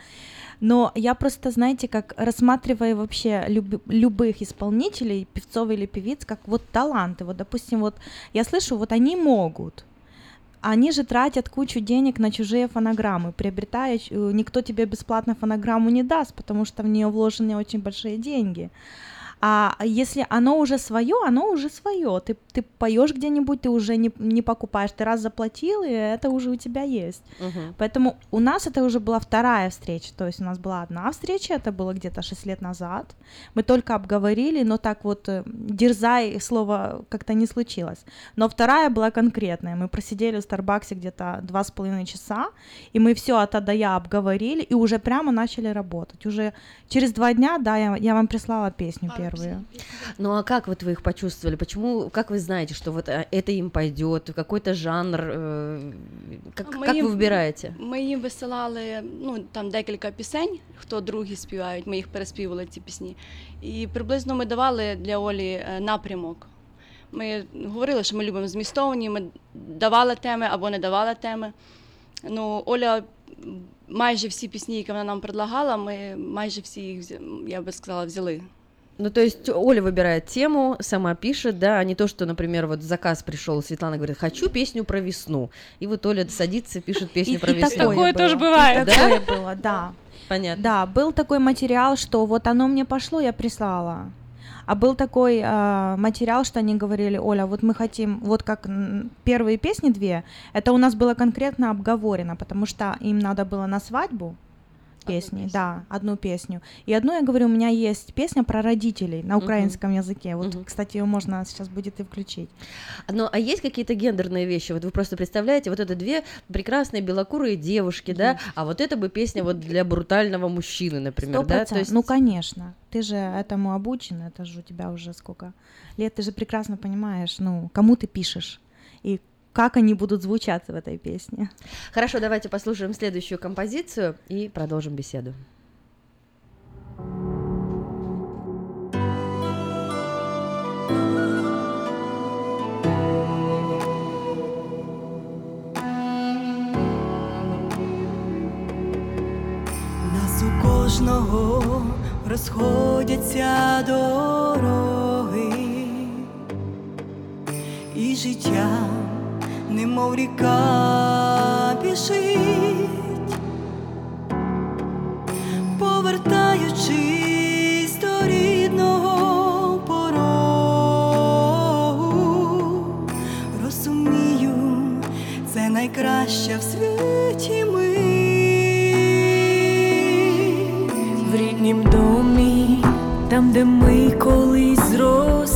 Но я просто, знаете, как рассматривая вообще люб- любых исполнителей, певцов или певиц, как вот таланты. Вот, допустим, вот я слышу, вот они могут. Они же тратят кучу денег на чужие фонограммы, приобретая, э, никто тебе бесплатно фонограмму не даст, потому что в нее вложены очень большие деньги. А если оно уже свое, оно уже свое. Ты, ты поешь где-нибудь, ты уже не, не покупаешь, ты раз заплатил, и это уже у тебя есть. Мгм. Поэтому у нас это уже была вторая встреча. То есть у нас была одна встреча, это было где-то 6 лет назад. Мы только обговорили, но так вот э, дерзай слово как-то не случилось. Но вторая была конкретная. Мы просидели в Старбаксе где-то два с половиной часа, и мы все от А до Я обговорили, и уже прямо начали работать. Уже через два дня, да, я, я вам прислала песню первую. Ну а как вот вы их почувствовали? Почему, как вы знаете, что вот а, это им пойдет, какой-то жанр? э, Как, Ми как їм- вы выбираете? Ми їм висилали ну, там декілька пісень, хто другі співають, ми їх переспівали ці пісні. І приблизно ми давали для Олі е, напрямок. Ми говорили, що ми любимо змістовні, ми давали теми або не давали теми. Ну, Оля м, майже всі пісні, які вона нам предлагала, ми майже всі їх, взя- я би сказала, взяли. Ну, то есть Оля выбирает тему, сама пишет, да, а не то, что, например, вот заказ пришел, Светлана говорит, хочу песню про весну. И вот Оля садится, пишет песню И- про и весну. такое Такое тоже бывает. И такое было, да. Понятно. Да, был такой материал, что вот оно мне пошло, я прислала. А был такой э, материал, что они говорили, Оля, вот мы хотим, вот как первые песни две, это у нас было конкретно обговорено, потому что им надо было на свадьбу, песни, да, одну песню. И одну, я говорю, у меня есть песня про родителей на украинском языке. Вот, кстати, ее можно сейчас будет и включить. Ну, а есть какие-то гендерные вещи? Вот вы просто представляете, вот это две прекрасные белокурые девушки, да, а вот это бы песня вот для брутального мужчины, например, Сто да? процентов. Ну, конечно. Ты же этому обучен, это же у тебя уже сколько лет, ты же прекрасно понимаешь, ну, кому ты пишешь и как они будут звучаться в этой песне. Хорошо, давайте послушаем следующую композицию и продолжим беседу. Нас у кожного розходяться дороги, і життя, немов ріка біжить, повертаючись до рідного порогу, розумію, це найкраща в світі ми. В ріднім домі, там, де ми колись зростали,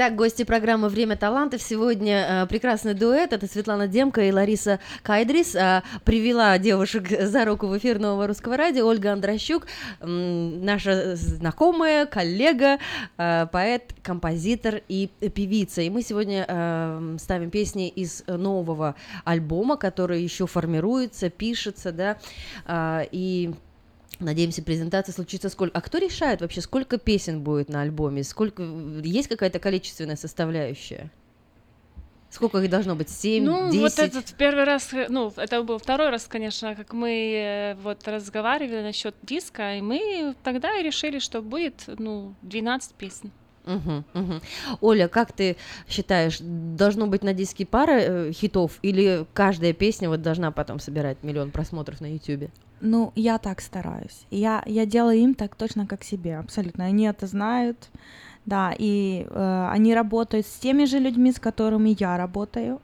Итак, гости программы «Время талантов» сегодня э, прекрасный дуэт. Это Светлана Демка и Лариса Кайдрис. А, привела девушек за руку в эфир Нового Русского Радио Ольга Андрощук, м, наша знакомая, коллега, э, поэт, композитор и певица. И мы сегодня э, ставим песни из нового альбома, который еще формируется, пишется, да, а, и Надеемся, презентация случится сколько. А кто решает вообще, сколько песен будет на альбоме? Сколько есть какая-то количественная составляющая? Сколько их должно быть? Семь, Ну, десять? вот этот первый раз, ну, это был второй раз, конечно, как мы э, вот разговаривали насчет диска, и мы тогда и решили, что будет, ну, 12 песен. Мгм, мгм. Оля, как ты считаешь, должно быть на диске пара э, хитов или каждая песня вот должна потом собирать миллион просмотров на Ютубе? Ну, я так стараюсь. Я, я делаю им так точно, как себе, абсолютно. Они это знают, да, и э, они работают с теми же людьми, с которыми я работаю.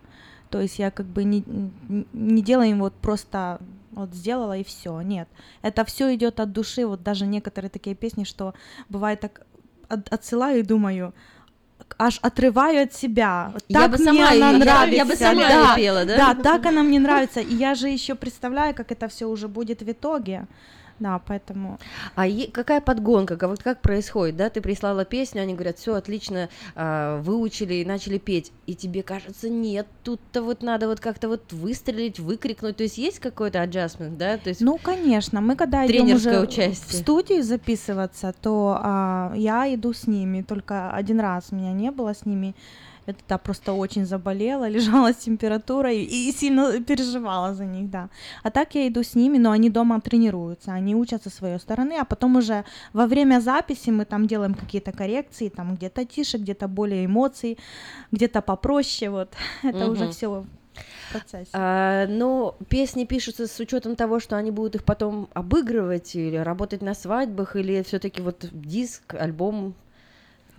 То есть я как бы не, не делаю им вот просто вот сделала и все. Нет, это все идет от души. Вот даже некоторые такие песни, что бывает так от- отсылаю и думаю, аж отрываю от себя. Я Так бы мне сама она я- нравится. я бы сама да, её пела, да? Да, так она мне нравится. И я же еще представляю, как это все уже будет в итоге. Да, поэтому. А е- какая подгонка, вот как происходит, да? Ты прислала песню, они говорят, все отлично, а, выучили и начали петь, и тебе кажется, нет, тут-то вот надо вот как-то вот выстрелить, выкрикнуть, то есть есть какой-то adjustment, да? То есть Ну, конечно, мы когда идем уже участие. в студию записываться, то а, я иду с ними. Только один раз меня не было с ними. Это да, просто очень заболела, лежала с температурой и сильно переживала за них, да. А так я иду с ними, но они дома тренируются, они учат со своей стороны, а потом уже во время записи мы там делаем какие-то коррекции, там где-то тише, где-то более эмоций, где-то попроще, вот. Это уже Мгм. все процессе. А, но песни пишутся с учетом того, что они будут их потом обыгрывать или работать на свадьбах, или все-таки вот диск, альбом,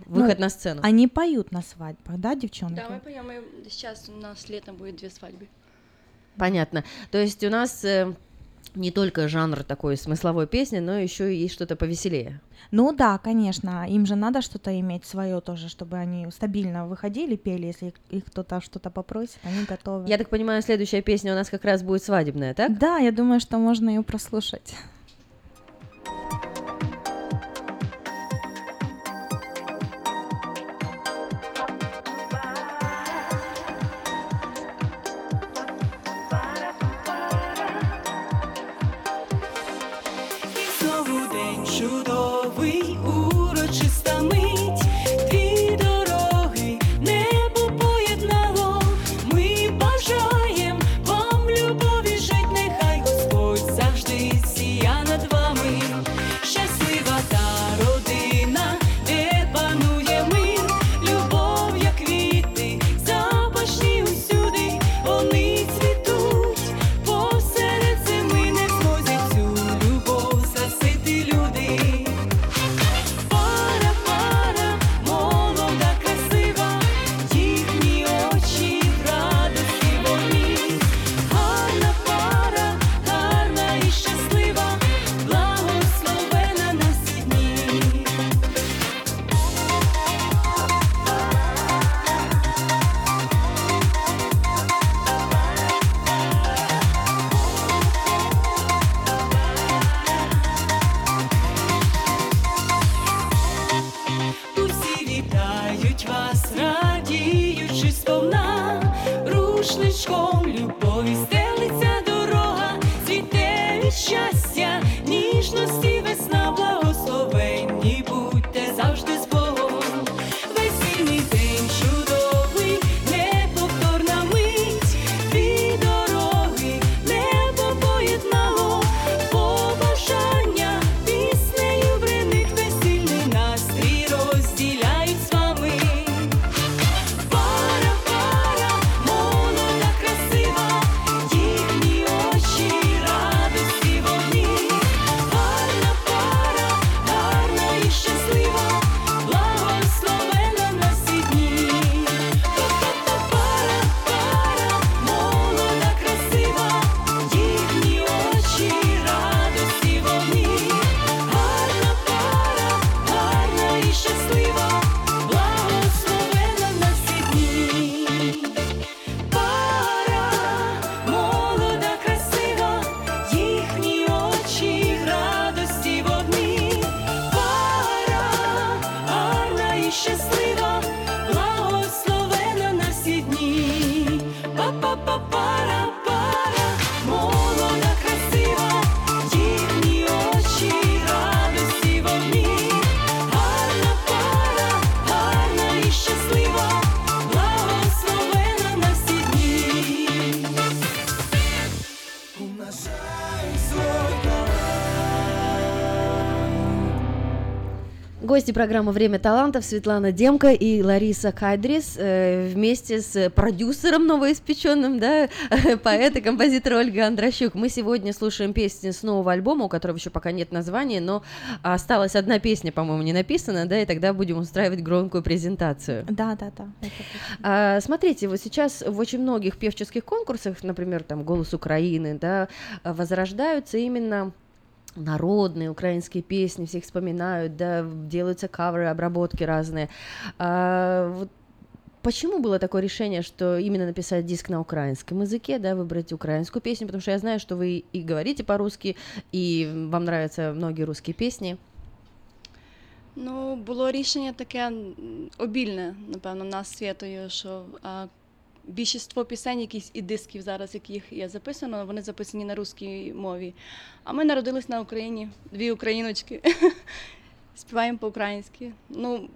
выход Ну, на сцену. Они поют на свадьбах, да, девчонки? Да, мы поем, сейчас у нас летом будет две свадьбы. Понятно. То есть у нас э, не только жанр такой смысловой песни, но еще и есть что-то повеселее. Ну да, конечно, им же надо что-то иметь свое тоже, чтобы они стабильно выходили, пели, если их кто-то что-то попросит, они готовы. Я так понимаю, следующая песня у нас как раз будет свадебная, так? Да, я думаю, что можно ее прослушать. Гости программы «Время талантов» Светлана Демка и Лариса Кайдрис э, вместе с продюсером новоиспеченным, да, поэт и композитор Ольга Андрощук. Мы сегодня слушаем песни с нового альбома, у которого еще пока нет названия, но осталась одна песня, по-моему, не написана, да, и тогда будем устраивать громкую презентацию. Да, да, да. А, смотрите, вот сейчас в очень многих певческих конкурсах, например, там «Голос Украины», да, возрождаются именно народные украинские песни, все их вспоминают, да, делаются каверы, обработки разные. А, вот Почему было такое решение, что именно написать диск на украинском языке, да, выбрать украинскую песню? Потому что я знаю, что вы и говорите по-русски, и вам нравятся многие русские песни. Ну, було рішення таке обільне, напевно, нас святою, що а, більшість пісень, якісь і дисків зараз, яких є записано, вони записані на русській мові. А ми народились на Україні, дві україночки. Співаємо по-українськи. Ну,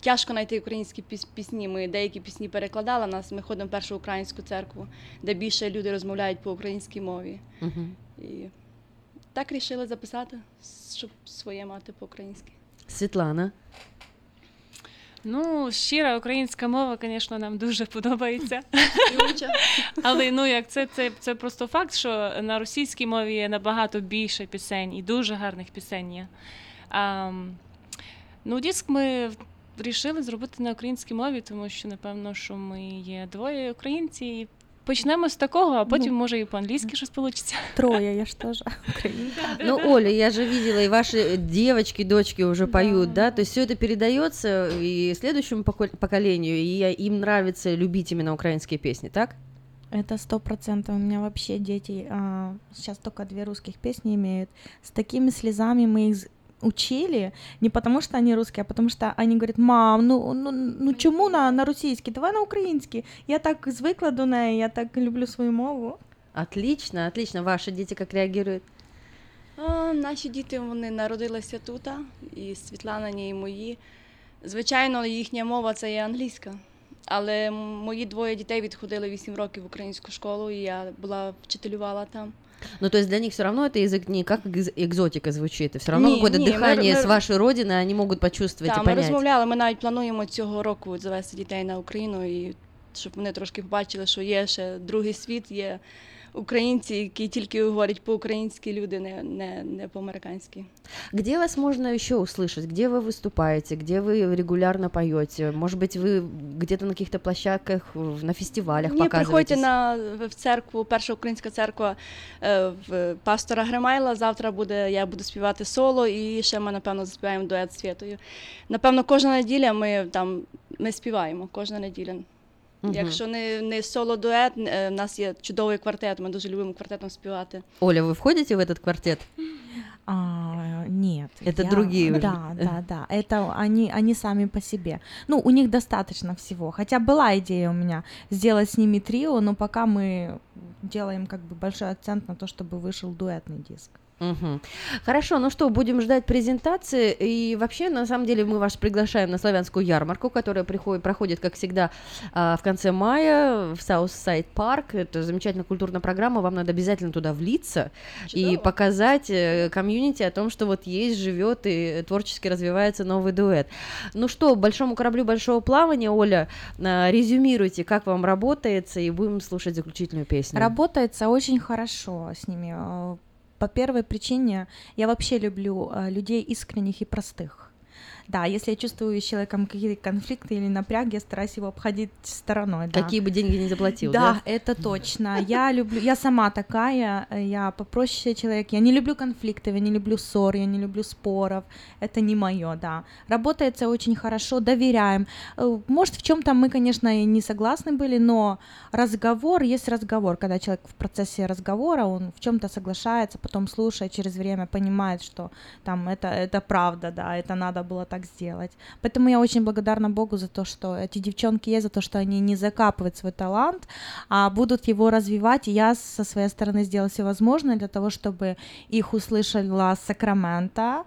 тяжко знайти українські піс- пісні. Ми деякі пісні перекладали нас. Ми ходимо в першу українську церкву, де більше люди розмовляють по українській мові. Мгм. І так рішили записати, щоб своє мати по-українськи. Светлана. Ну, щира українська мова, звісно, нам дуже подобається. Але ну як це, це, це просто факт, що на російській мові є набагато більше пісень і дуже гарних пісень є. А, ну, диск ми вирішили зробити на українській мові, тому що, напевно, що ми є двоє українці. І почнемо з такого, а потім, може, і по-англійськи щось вийде. Трое, я ж тоже украинка. Ну, Оля, я же видела, и ваши девочки, дочки уже поют, да, то есть все это передается и следующему поко- поколению, и им нравится любить именно украинские песни, так? Это сто процентов. У меня вообще дети а, сейчас только две русских песни имеют. С такими слезами мы их з- учили, не потому что они русские, а потому что они говорят, мам, ну, ну, ну чому на, на російській, давай на українській. Я так звикла до неї, я так люблю свою мову. Отлично, отлично. Ваши дети как реагируют? А, наші діти вони народилися тут, і Світланині, і мої. Звичайно, їхня мова це є англійська. Але мої двоє дітей відходили 8 років в українську школу, і я була вчителювала там. Ну, то есть для них все равно это язык не как экз- экзотика звучит, все равно Не, какое-то не, мы- дыхание мы- с вашей родины они могут почувствовать Та, и ми понять. розмовляли, ми навіть плануємо цього року завести дітей на Україну, і щоб вони трошки побачили, що є ще другий світ, є українці, які тільки говорять по-українськи люди, не, не, не по-американськи. Где вас можно еще услышать? Где вы выступаете? Где вы регулярно поете? Может быть, вы где-то на каких-то площадках, в- на фестивалях Ні, приходьте показываетесь? на в церкву, перша українська церква е, в пастора Гримайла. Завтра буде я буду співати соло, і ще ми напевно заспіваємо дует з Світою. Напевно, кожна неділя ми там ми співаємо кожна неділя. Мгм. Якщо не, не соло дует, е, в нас є чудовий квартет. Ми дуже любимо квартетом співати. Оля, вы входите в этот квартет? А, нет. Это я- другие уже. Да, да, да. Это они, они сами по себе. Ну, у них достаточно всего. Хотя была идея у меня сделать с ними трио, но пока мы делаем как бы большой акцент на то, чтобы вышел дуэтный диск. Мгм. Хорошо, ну что, будем ждать презентации. И вообще, на самом деле, мы вас приглашаем на славянскую ярмарку, которая приходит, проходит, как всегда, а, в конце мая в Southside Парк. Это замечательная культурная программа, вам надо обязательно туда влиться и показать э, комьюнити о том, что вот есть, живет и творчески развивается новый дуэт. Ну что, большому кораблю большого плавания, Оля, а, резюмируйте, как вам работается, и будем слушать заключительную песню. Работается очень хорошо с ними. По первой причине я вообще люблю э, людей искренних и простых. Да, если я чувствую с человеком какие-то конфликты или напряги, я стараюсь его обходить стороной. Да. Какие бы деньги не заплатил, Да, да? это точно. Я люблю, я сама такая, я попроще человек. Я не люблю конфликтов, я не люблю ссор, я не люблю споров. Это не мое, да. Работается очень хорошо, доверяем. Э, Может, в чем-то мы, конечно, и не согласны были, но разговор есть разговор. Когда человек в процессе разговора, он в чем-то соглашается, потом слушает через время, понимает, что там это, это правда, да, это надо было так сделать. Поэтому я очень благодарна Богу за то, что эти девчонки есть, за то, что они не закапывают свой талант, а будут его развивать. И я со своей стороны сделала все возможное для того, чтобы их услышала Сакраменто,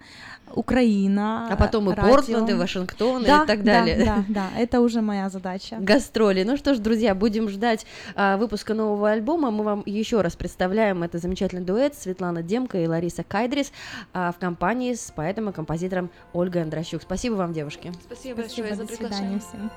Украина, А потом и радио. Портленд, и Вашингтон, Да, и так да, далее. Да, да, это уже моя задача. Гастроли. Ну что ж, друзья, будем ждать а, выпуска нового альбома. Мы вам еще раз представляем это замечательный дуэт Светлана Демка и Лариса Кайдрис а, в компании с поэтом и композитором Ольгой Андрощук. Спасибо вам, девушки. Спасибо, Спасибо большое за приглашение. Всем.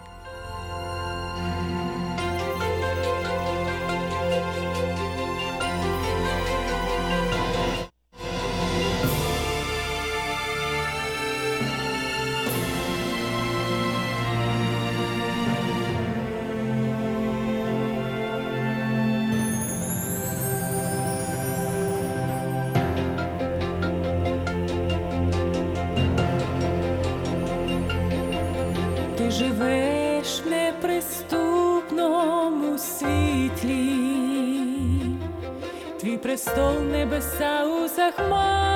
Стол небеса у захмар.